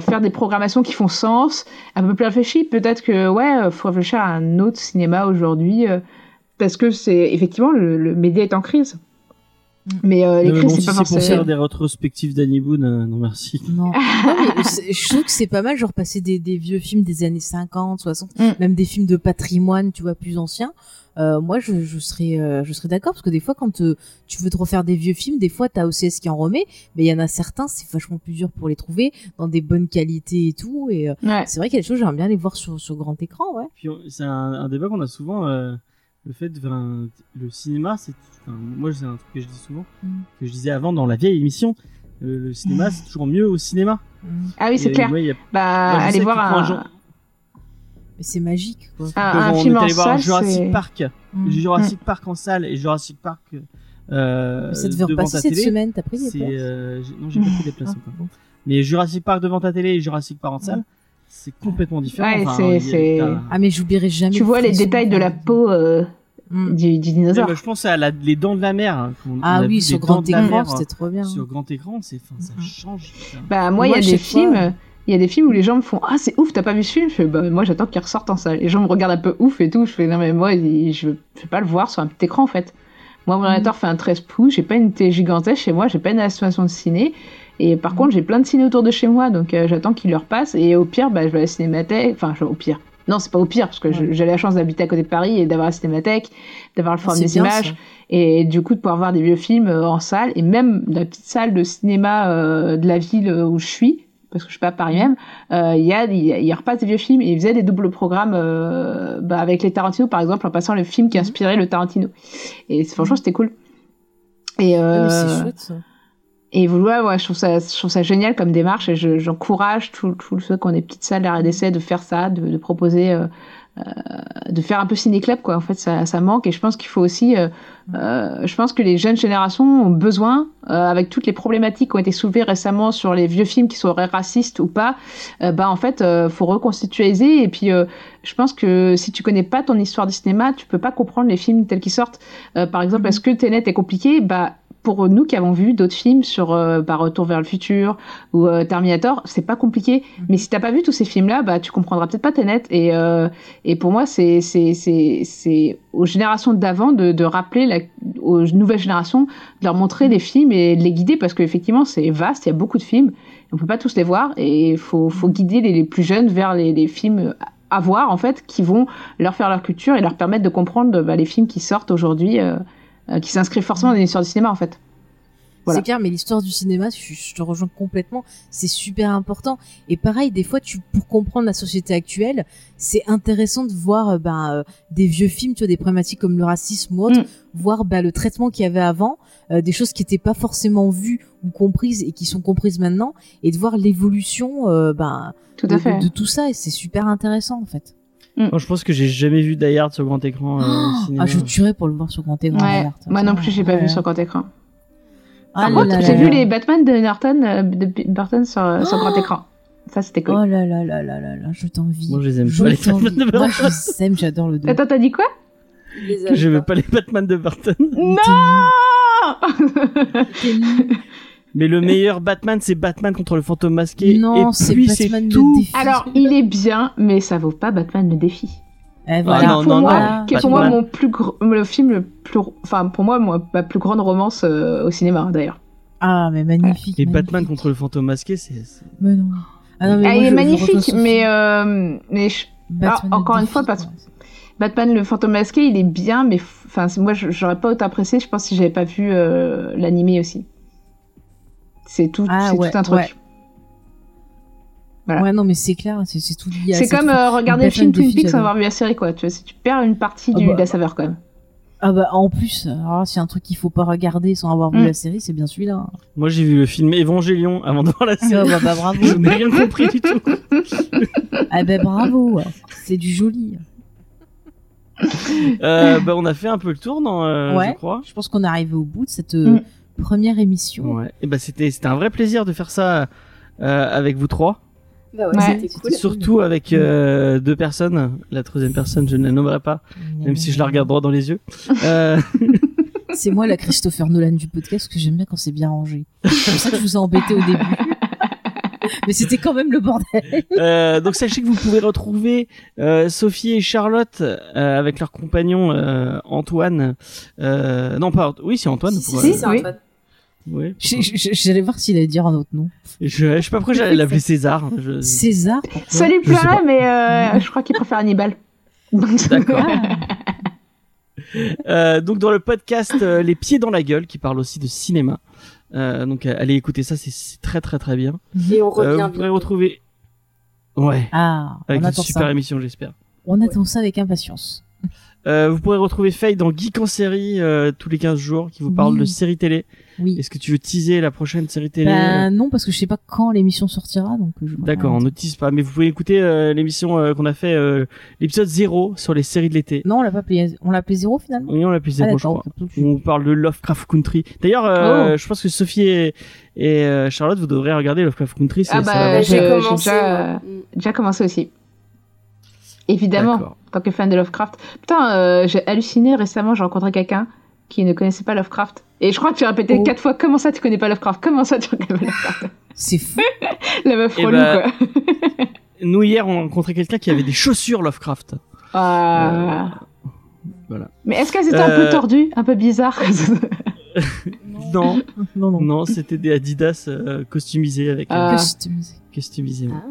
Faire des programmations qui font sens un peu plus peut-être que ouais euh, faut réfléchir à un autre cinéma aujourd'hui euh, parce que c'est effectivement le, média est en crise. Mais euh, les Non, mais crises bon, c'est si pas forcément faire des rétrospectives d'Annie Boone, euh, non merci. Non. Non, mais c'est- je trouve que c'est pas mal, genre passer des, des vieux films des années 50, 60, Mm. même des films de patrimoine, tu vois, plus anciens. Euh, moi, je, je serais, euh, je serais d'accord parce que des fois, quand euh, tu veux te refaire des vieux films, des fois, t'as OCS qui en remet, mais il y en a certains, c'est vachement plus dur pour les trouver dans des bonnes qualités et tout. Et euh, ouais c'est vrai qu'il y a des choses, j'aimerais bien les voir sur, sur grand écran, ouais. Puis c'est un, un débat qu'on a souvent. Le fait, enfin, le cinéma, c'est, enfin, moi c'est un truc que je dis souvent, Mm. que je disais avant dans la vieille émission. euh, le cinéma, c'est toujours mieux au cinéma. ah oui c'est clair a- bah allez voir un un, genre- Mais c'est magique, quoi. un, quand un on film est en allé voir salle Jurassic Park, Mm. Jurassic Park en salle et Jurassic Park euh, Mais ça devait repasser cette télé. semaine, t'as pris des places euh, non, j'ai pas pris des places Ah, encore. Mais Jurassic Park devant ta télé et Jurassic Park en Mm. salle, c'est complètement différent. Ouais, Enfin, a- Ah, mais j'oublierai jamais. tu vois les détails de la peau euh, Mm. du, dinosaure bah, je pense à la, les dents de la mer. hein, Ah oui, sur grand écran, c'était trop bien. Sur grand écran, c'est, ça Mhm. change. putain. Bah moi, il y a des films, il y a des films où les gens me font ah c'est ouf, t'as pas vu ce film? Je fais bah moi j'attends qu'il ressorte en salle. Les gens me regardent un peu ouf et tout. Je fais non mais moi je veux pas le voir sur un petit écran en fait. Moi mon ordinateur fait un 13 pouces, j'ai pas une télé gigantesque chez moi, j'ai pas une installation de ciné. Et par contre j'ai plein de ciné autour de chez moi donc euh, j'attends qu'il leur passe et au pire bah je vais à la cinémathèque. Enfin au pire. Non, c'est pas au pire, parce que Ouais. j'ai la chance d'habiter à côté de Paris et d'avoir la cinémathèque, d'avoir le Ah, forum des bien, images, ça. et du coup de pouvoir voir des vieux films euh, en salle et même dans la petite salle de cinéma euh, de la ville euh, où je suis parce que je suis pas à Paris même euh, il y a y il repasse des vieux films et ils faisaient des doubles programmes euh, bah, avec les Tarantino par exemple en passant le film qui Mhm. inspirait le Tarantino et franchement c'était cool et Ah, euh, mais c'est chouette, ça. Et voilà, ouais, je trouve ça, je trouve ça génial comme démarche et je- j'encourage tous tous ceux qui ont des petites salles d'RDC de faire ça, de, de proposer, euh, euh, de faire un peu ciné-club, quoi. En fait, ça, ça manque et je pense qu'il faut aussi, euh, euh, je pense que les jeunes générations ont besoin, euh, avec toutes les problématiques qui ont été soulevées récemment sur les vieux films qui seraient racistes ou pas, euh, bah en fait, euh, faut reconstitualiser et puis euh, je pense que si tu connais pas ton histoire du cinéma, tu peux pas comprendre les films tels qu'ils sortent. Euh, par exemple, est-ce que Tenet est compliqué? Bah pour nous qui avons vu d'autres films sur euh, bah, Retour vers le futur ou euh, Terminator, c'est pas compliqué. Mhm. Mais si t'as pas vu tous ces films-là, bah tu comprendras peut-être pas Tenet. Et euh, et pour moi, c'est c'est c'est c'est aux générations d'avant de, de rappeler la, aux nouvelles générations de leur montrer des films et de les guider parce qu'effectivement c'est vaste, il y a beaucoup de films, on peut pas tous les voir et il faut faut guider les, les plus jeunes vers les, les films à voir en fait qui vont leur faire leur culture et leur permettre de comprendre bah, les films qui sortent aujourd'hui. euh, qui s'inscrivent forcément dans l'histoire du cinéma en fait. Voilà. C'est clair, mais l'histoire du cinéma, je, je te rejoins complètement, c'est super important. Et pareil, des fois, tu, pour comprendre la société actuelle, c'est intéressant de voir euh, ben, euh, des vieux films, tu vois, des problématiques comme le racisme ou autre, Mm. voir ben, le traitement qu'il y avait avant, euh, des choses qui n'étaient pas forcément vues ou comprises et qui sont comprises maintenant, et de voir l'évolution euh, ben, Tout de, à fait. de- de tout ça, et c'est super intéressant en fait. Moi, je pense que j'ai jamais vu Die Hard sur grand écran euh, cinéma. ah, je tuerais pour le voir sur grand écran. Ouais. Moi non plus, j'ai pas Ouais. vu sur grand écran. Ah Par contre, j'ai vu les Batman de Norton, euh, de Burton sur, sur grand écran. Ça, c'était cool. Oh là là là là là là, je t'envie. Moi, je les aime Je pas, les. Batman de Moi, Burton. je les aime, j'adore le 2. Attends, t'as dit quoi? Que j'aimais pas les Batman de Burton. Non Mais le meilleur Batman, c'est Batman contre le fantôme masqué. Non, c'est Batman c'est le tout. défi. Alors, il est bien, mais ça vaut pas Batman le défi. Eh, voilà. Ah non, pour non, moi, non. qui est pour moi Batman. mon plus le film le plus, enfin pour moi, moi ma plus grande romance euh, au cinéma d'ailleurs. Ah, mais magnifique. Et magnifique. Batman contre le fantôme masqué, c'est. Mais non. Ah non, mais Ah, moi, il est je- magnifique, mais euh, mais je- Batman Ah, encore une fois, parce- Batman le fantôme masqué, il est bien, mais enfin moi j'aurais pas autant apprécié, je pense si j'avais pas vu euh, l'animé aussi. C'est tout, Ah, c'est ouais, tout un truc. ouais. Voilà. Ouais, non, mais c'est clair, c'est c'est tout lié à C'est comme euh, regarder le film Twin Peaks sans avoir vu la série quoi. Tu vois, si tu perds une partie Ah du, bah. de la saveur quand même. Ah bah, en plus, alors, s'il y a un truc qu'il faut pas regarder sans avoir vu Mm. la série, c'est bien celui-là. Moi, j'ai vu le film Évangélion avant de voir la Ah série. bah, bah, bravo. Je n'ai rien compris du tout. ah bah, bravo. C'est du joli. Euh, bah, on a fait un peu le tour, non, euh, Ouais. je crois. Je pense qu'on est arrivé au bout de cette euh, Mm. Première émission. Ouais. Et bah, c'était, c'était un vrai plaisir de faire ça euh, avec vous trois. Bah ouais, Ouais. c'était cool. Surtout avec euh, deux personnes. La troisième personne, je ne la nommerai pas, même si je la regarde droit dans les yeux. Euh, C'est moi la Christopher Nolan du podcast, parce que j'aime bien quand c'est bien rangé. C'est pour ça que je vous ai embêté au début. Mais c'était quand même le bordel. Euh, donc sachez que vous pouvez retrouver euh, Sophie et Charlotte euh, avec leur compagnon euh, Antoine. Euh, non pas oui c'est Antoine. Si, pour, si, euh, c'est oui. Antoine. Ouais. J'allais voir s'il allait dire un autre nom. Je, je sais pas pourquoi j'allais l'appeler César. Je... César Ça lui pas. mais euh, je crois qu'il préfère Hannibal. D'accord. Ah, Euh, donc dans le podcast euh, Les pieds dans la gueule qui parle aussi de cinéma. Euh, donc euh, allez écouter ça c'est- très très très bien. Et on Euh, revient vous pourrez retrouver ouais Ah, avec on une super ça. émission j'espère. On attend ça avec impatience. Euh, vous pourrez retrouver Faye dans Geek en série euh, tous les 15 jours qui vous parle Oui. de séries télé. Oui. Est-ce que tu veux teaser la prochaine série télé Ben non, parce que je sais pas quand l'émission sortira, donc euh, je. D'accord, on ne tease pas, mais vous pouvez écouter euh, l'émission euh, qu'on a fait, euh, l'épisode 0 sur les séries de l'été. Non, on l'a pas appelé. On l'a appelé zéro finalement. Oui, on l'a plus Ah, 0, je d'accord, crois. ok. Où on parle de Lovecraft Country. D'ailleurs, Oh. euh, je pense que Sophie et, et, euh, Charlotte, vous devrez regarder Lovecraft Country. Ah bah, Bah, je- j'ai commencé. déjà-. Déjà commencé aussi. Évidemment, D'accord. en tant que fan de Lovecraft. Putain, euh, j'ai halluciné récemment, j'ai rencontré quelqu'un qui ne connaissait pas Lovecraft. Et je crois que tu as répété Oh. quatre fois comment ça tu connais pas Lovecraft? Comment ça tu connais pas Lovecraft? C'est fou. La meuf Eh relou bah, quoi. Nous, hier, on a rencontré quelqu'un qui avait des chaussures Lovecraft. Ah. voilà. Mais est-ce qu'elles étaient un peu Euh, tordues, un peu bizarres? Non, Non, non. non, c'était des Adidas euh, customisés avec euh, Ah. Customisé. customisés. ouais. Ah.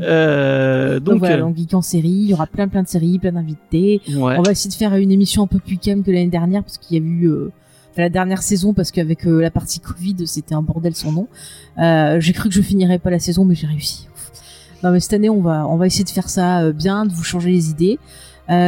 Euh, Donc, donc, voilà, euh, donc Geek en série, il y aura plein plein de séries, plein d'invités. ouais. On va essayer de faire une émission un peu plus calme que l'année dernière parce qu'il y a eu euh, la dernière saison parce qu'avec euh, la partie Covid c'était un bordel sans nom. J'ai cru que je finirais pas la saison mais j'ai réussi. Ouf. Non mais cette année on va on va essayer de faire ça bien, de vous changer les idées.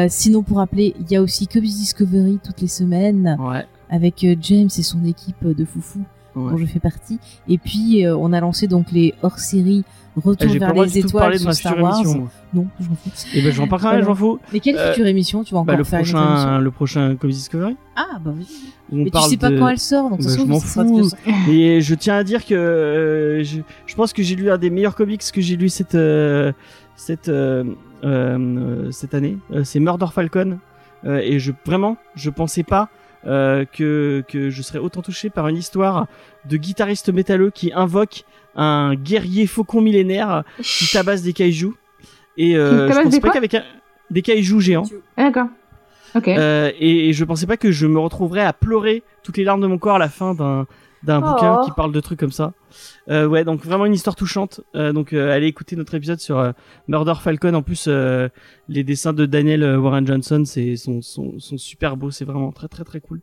Sinon pour rappeler, il y a aussi Cubs Discovery toutes les semaines Ouais. avec James et son équipe de foufou ouais. dont je fais partie. Et puis euh, on a lancé donc les hors-séries Retour pas vers les étoiles sur Star Wars. émission. Non, je m'en fous. Et ben, j'en parle quand même, Alors, j'en fous. Mais quelle Euh, future émission tu vas encore Bah, le faire prochain, le prochain Comedy Discovery. Ah bah oui. on Mais tu sais pas de- quand elle sort, donc Bah, ça je m'en fous. Et je tiens à dire que euh, je, je pense que j'ai lu un des meilleurs comics que j'ai lu cette euh, cette euh, euh, cette année. Euh, c'est Murder Falcon. Euh, et je vraiment, je pensais pas euh, que que je serais autant touché par une histoire de guitariste métalleux qui invoque un guerrier faucon millénaire qui tabasse des kaijus. Et euh, je pensais pas qu'avec un- des kaijus géants. Ah, D'accord. Euh, et, et je pensais pas que je me retrouverais à pleurer toutes les larmes de mon corps à la fin d'un d'un Oh. bouquin qui parle de trucs comme ça. Euh, ouais, donc vraiment une histoire touchante. Euh, donc euh, allez écouter notre épisode sur euh, Murder Falcon. En plus, euh, les dessins de Daniel euh, Warren Johnson, c'est sont, sont, sont super beaux. C'est vraiment très très très cool.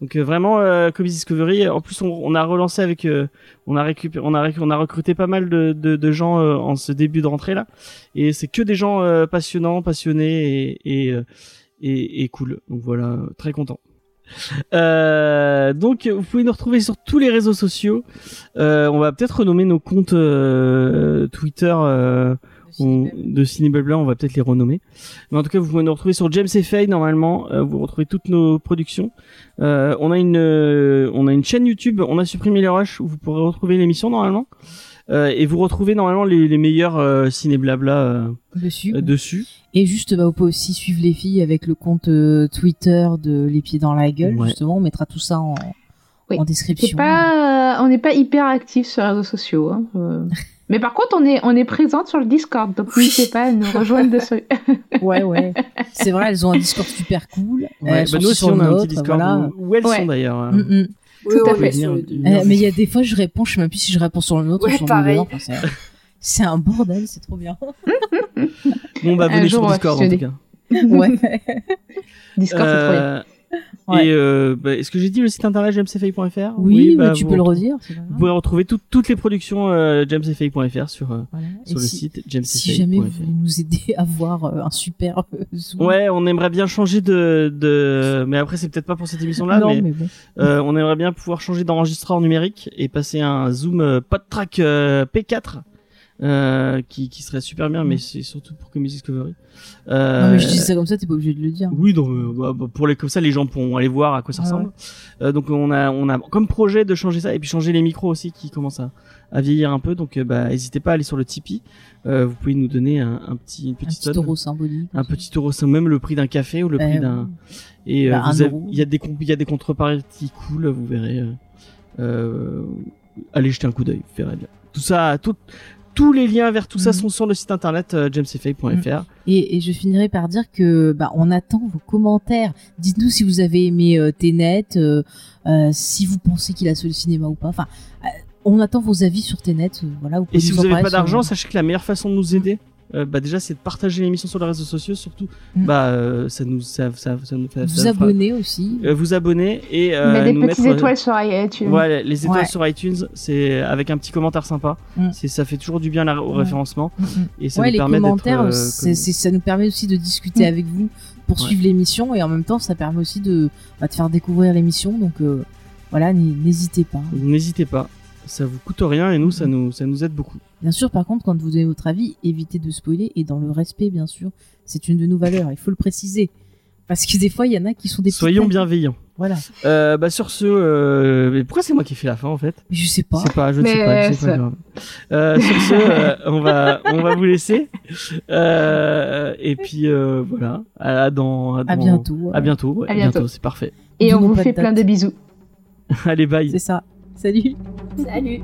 Donc euh, vraiment euh, Comics Discovery. En plus, on, on a relancé avec, euh, on a récupéré, on a on a recruté pas mal de de, de gens euh, en ce début de rentrée là. Et c'est que des gens euh, passionnants, passionnés et et, et et cool. Donc voilà, très content. Euh, donc vous pouvez nous retrouver sur tous les réseaux sociaux. Euh, on va peut-être renommer nos comptes euh, Twitter euh, on- de Cinébabla, on va peut-être les renommer. Mais en tout cas, vous pouvez nous retrouver sur James Fay normalement. euh, vous retrouvez toutes nos productions. Euh, on a une euh, on a une chaîne YouTube. On a supprimé les rushs où vous pourrez retrouver l'émission normalement. Euh, et vous retrouvez normalement les, les meilleurs euh, ciné blabla euh, dessus. euh, dessus. Et juste, bah, vous pouvez aussi suivre les filles avec le compte euh, Twitter de Les Pieds dans la Gueule. Ouais. Justement, on mettra tout ça en, Oui. en C'est description. pas, euh, on n'est pas hyper actif sur les réseaux sociaux. hein. Euh, Mais par contre, on est, on est présente sur le Discord, donc Oui. n'hésitez pas à nous rejoindre dessus. Ouais, ouais. C'est vrai, elles ont un Discord super cool. Ouais, Elles bah, sont nous aussi sur on a un petit Discord voilà. où, où elles Ouais. sont d'ailleurs. Mm, mm. Oui, Tout à fait. venir Euh, mais il y a des fois, je réponds, je sais même plus si je réponds sur le nôtre Ouais, ou sur pareil. le. Enfin, c'est- c'est un bordel, c'est trop bien. Bon bah jour, sur Discord en tout cas. Ouais. Discord, c'est trop bien. Ouais. Et euh, bah, est-ce que j'ai dit le site internet jamesfay.fr Oui, bah, mais tu vous peux le redire. Vous pouvez retrouver tout- toutes les productions euh, jamesfay.fr sur euh, Voilà. Sur le si, site si jamais vous jamesfay.fr. voulez nous aider à voir euh, un super euh, zoom. Ouais, on aimerait bien changer de, de... mais après c'est peut-être pas pour cette émission-là, mais, mais bon. on aimerait bien pouvoir changer d'enregistreur numérique et passer un zoom PodTrack euh, P4 euh, qui, qui serait super bien, mais c'est surtout pour Comics Discovery. Euh, Non, mais je dis ça comme ça, t'es pas obligé de le dire. Oui, donc euh, bah, bah, pour les comme ça, les gens pourront aller voir à quoi ça Ah ressemble. Euh, donc on a on a comme projet de changer ça et puis changer les micros aussi qui commencent à, à vieillir un peu. Donc bah n'hésitez pas à aller sur le Tipeee. Vous pouvez nous donner un, un petit une Un petite petit somme, euro symbolique. un petit euro, même le prix d'un café ou le prix Euh, d'un et Bah, un il y a des il y a des contreparties cool, vous verrez. Allez jeter un coup d'œil, vous verrez bien. Tout ça, tout, tous les liens vers tout ça Mhm. sont sur le site internet euh, jamesfay.fr. Et, et je finirai par dire que bah, on attend vos commentaires. Dites-nous si vous avez aimé euh, Tenet, euh, euh, si vous pensez qu'il a sauvé le cinéma ou pas. Enfin, euh, on attend vos avis sur Tenet. voilà, vous Et si vous n'avez pas sur- d'argent, sachez que la meilleure façon de nous aider, euh, bah déjà, c'est de partager l'émission sur les réseaux sociaux, surtout. Mm. Bah, euh, ça nous, ça, ça, ça nous fait. vous ça fera- abonner aussi. euh, vous abonner et euh, des nous petites mettre. étoiles sur iTunes. Voilà, les étoiles Ouais. sur iTunes, c'est avec un petit commentaire sympa. Mm. C'est, ça fait toujours du bien au Ouais. référencement Mm, mm. et ça ouais, nous les permet d'être. commentaires, euh, c'est- comme- c'est- ça nous permet aussi de discuter avec vous pour Ouais. suivre l'émission et en même temps, ça permet aussi de, bah, de faire découvrir l'émission. Donc euh, voilà, n'hésitez pas. N'hésitez pas, ça vous coûte rien et nous, ça Mm. nous, ça nous aide beaucoup. Bien sûr, par contre, quand vous donnez votre avis, évitez de spoiler et dans le respect, bien sûr. C'est une de nos valeurs, il faut le préciser. Parce que des fois, il y en a qui sont des petits Soyons bienveillants. Voilà. Euh, bah sur ce, euh, mais pourquoi c'est moi qui fais la fin en fait? Mais je sais pas. Je sais pas, je ne sais pas, je sais pas grave. Euh, sur ce, euh, on va, on va vous laisser. Euh, et puis euh, voilà, à, dans, À dans- bientôt. À bientôt, ouais, À bientôt. bientôt, c'est parfait. Et on vous fait plein de bisous. Allez, bye. C'est ça. Salut. Salut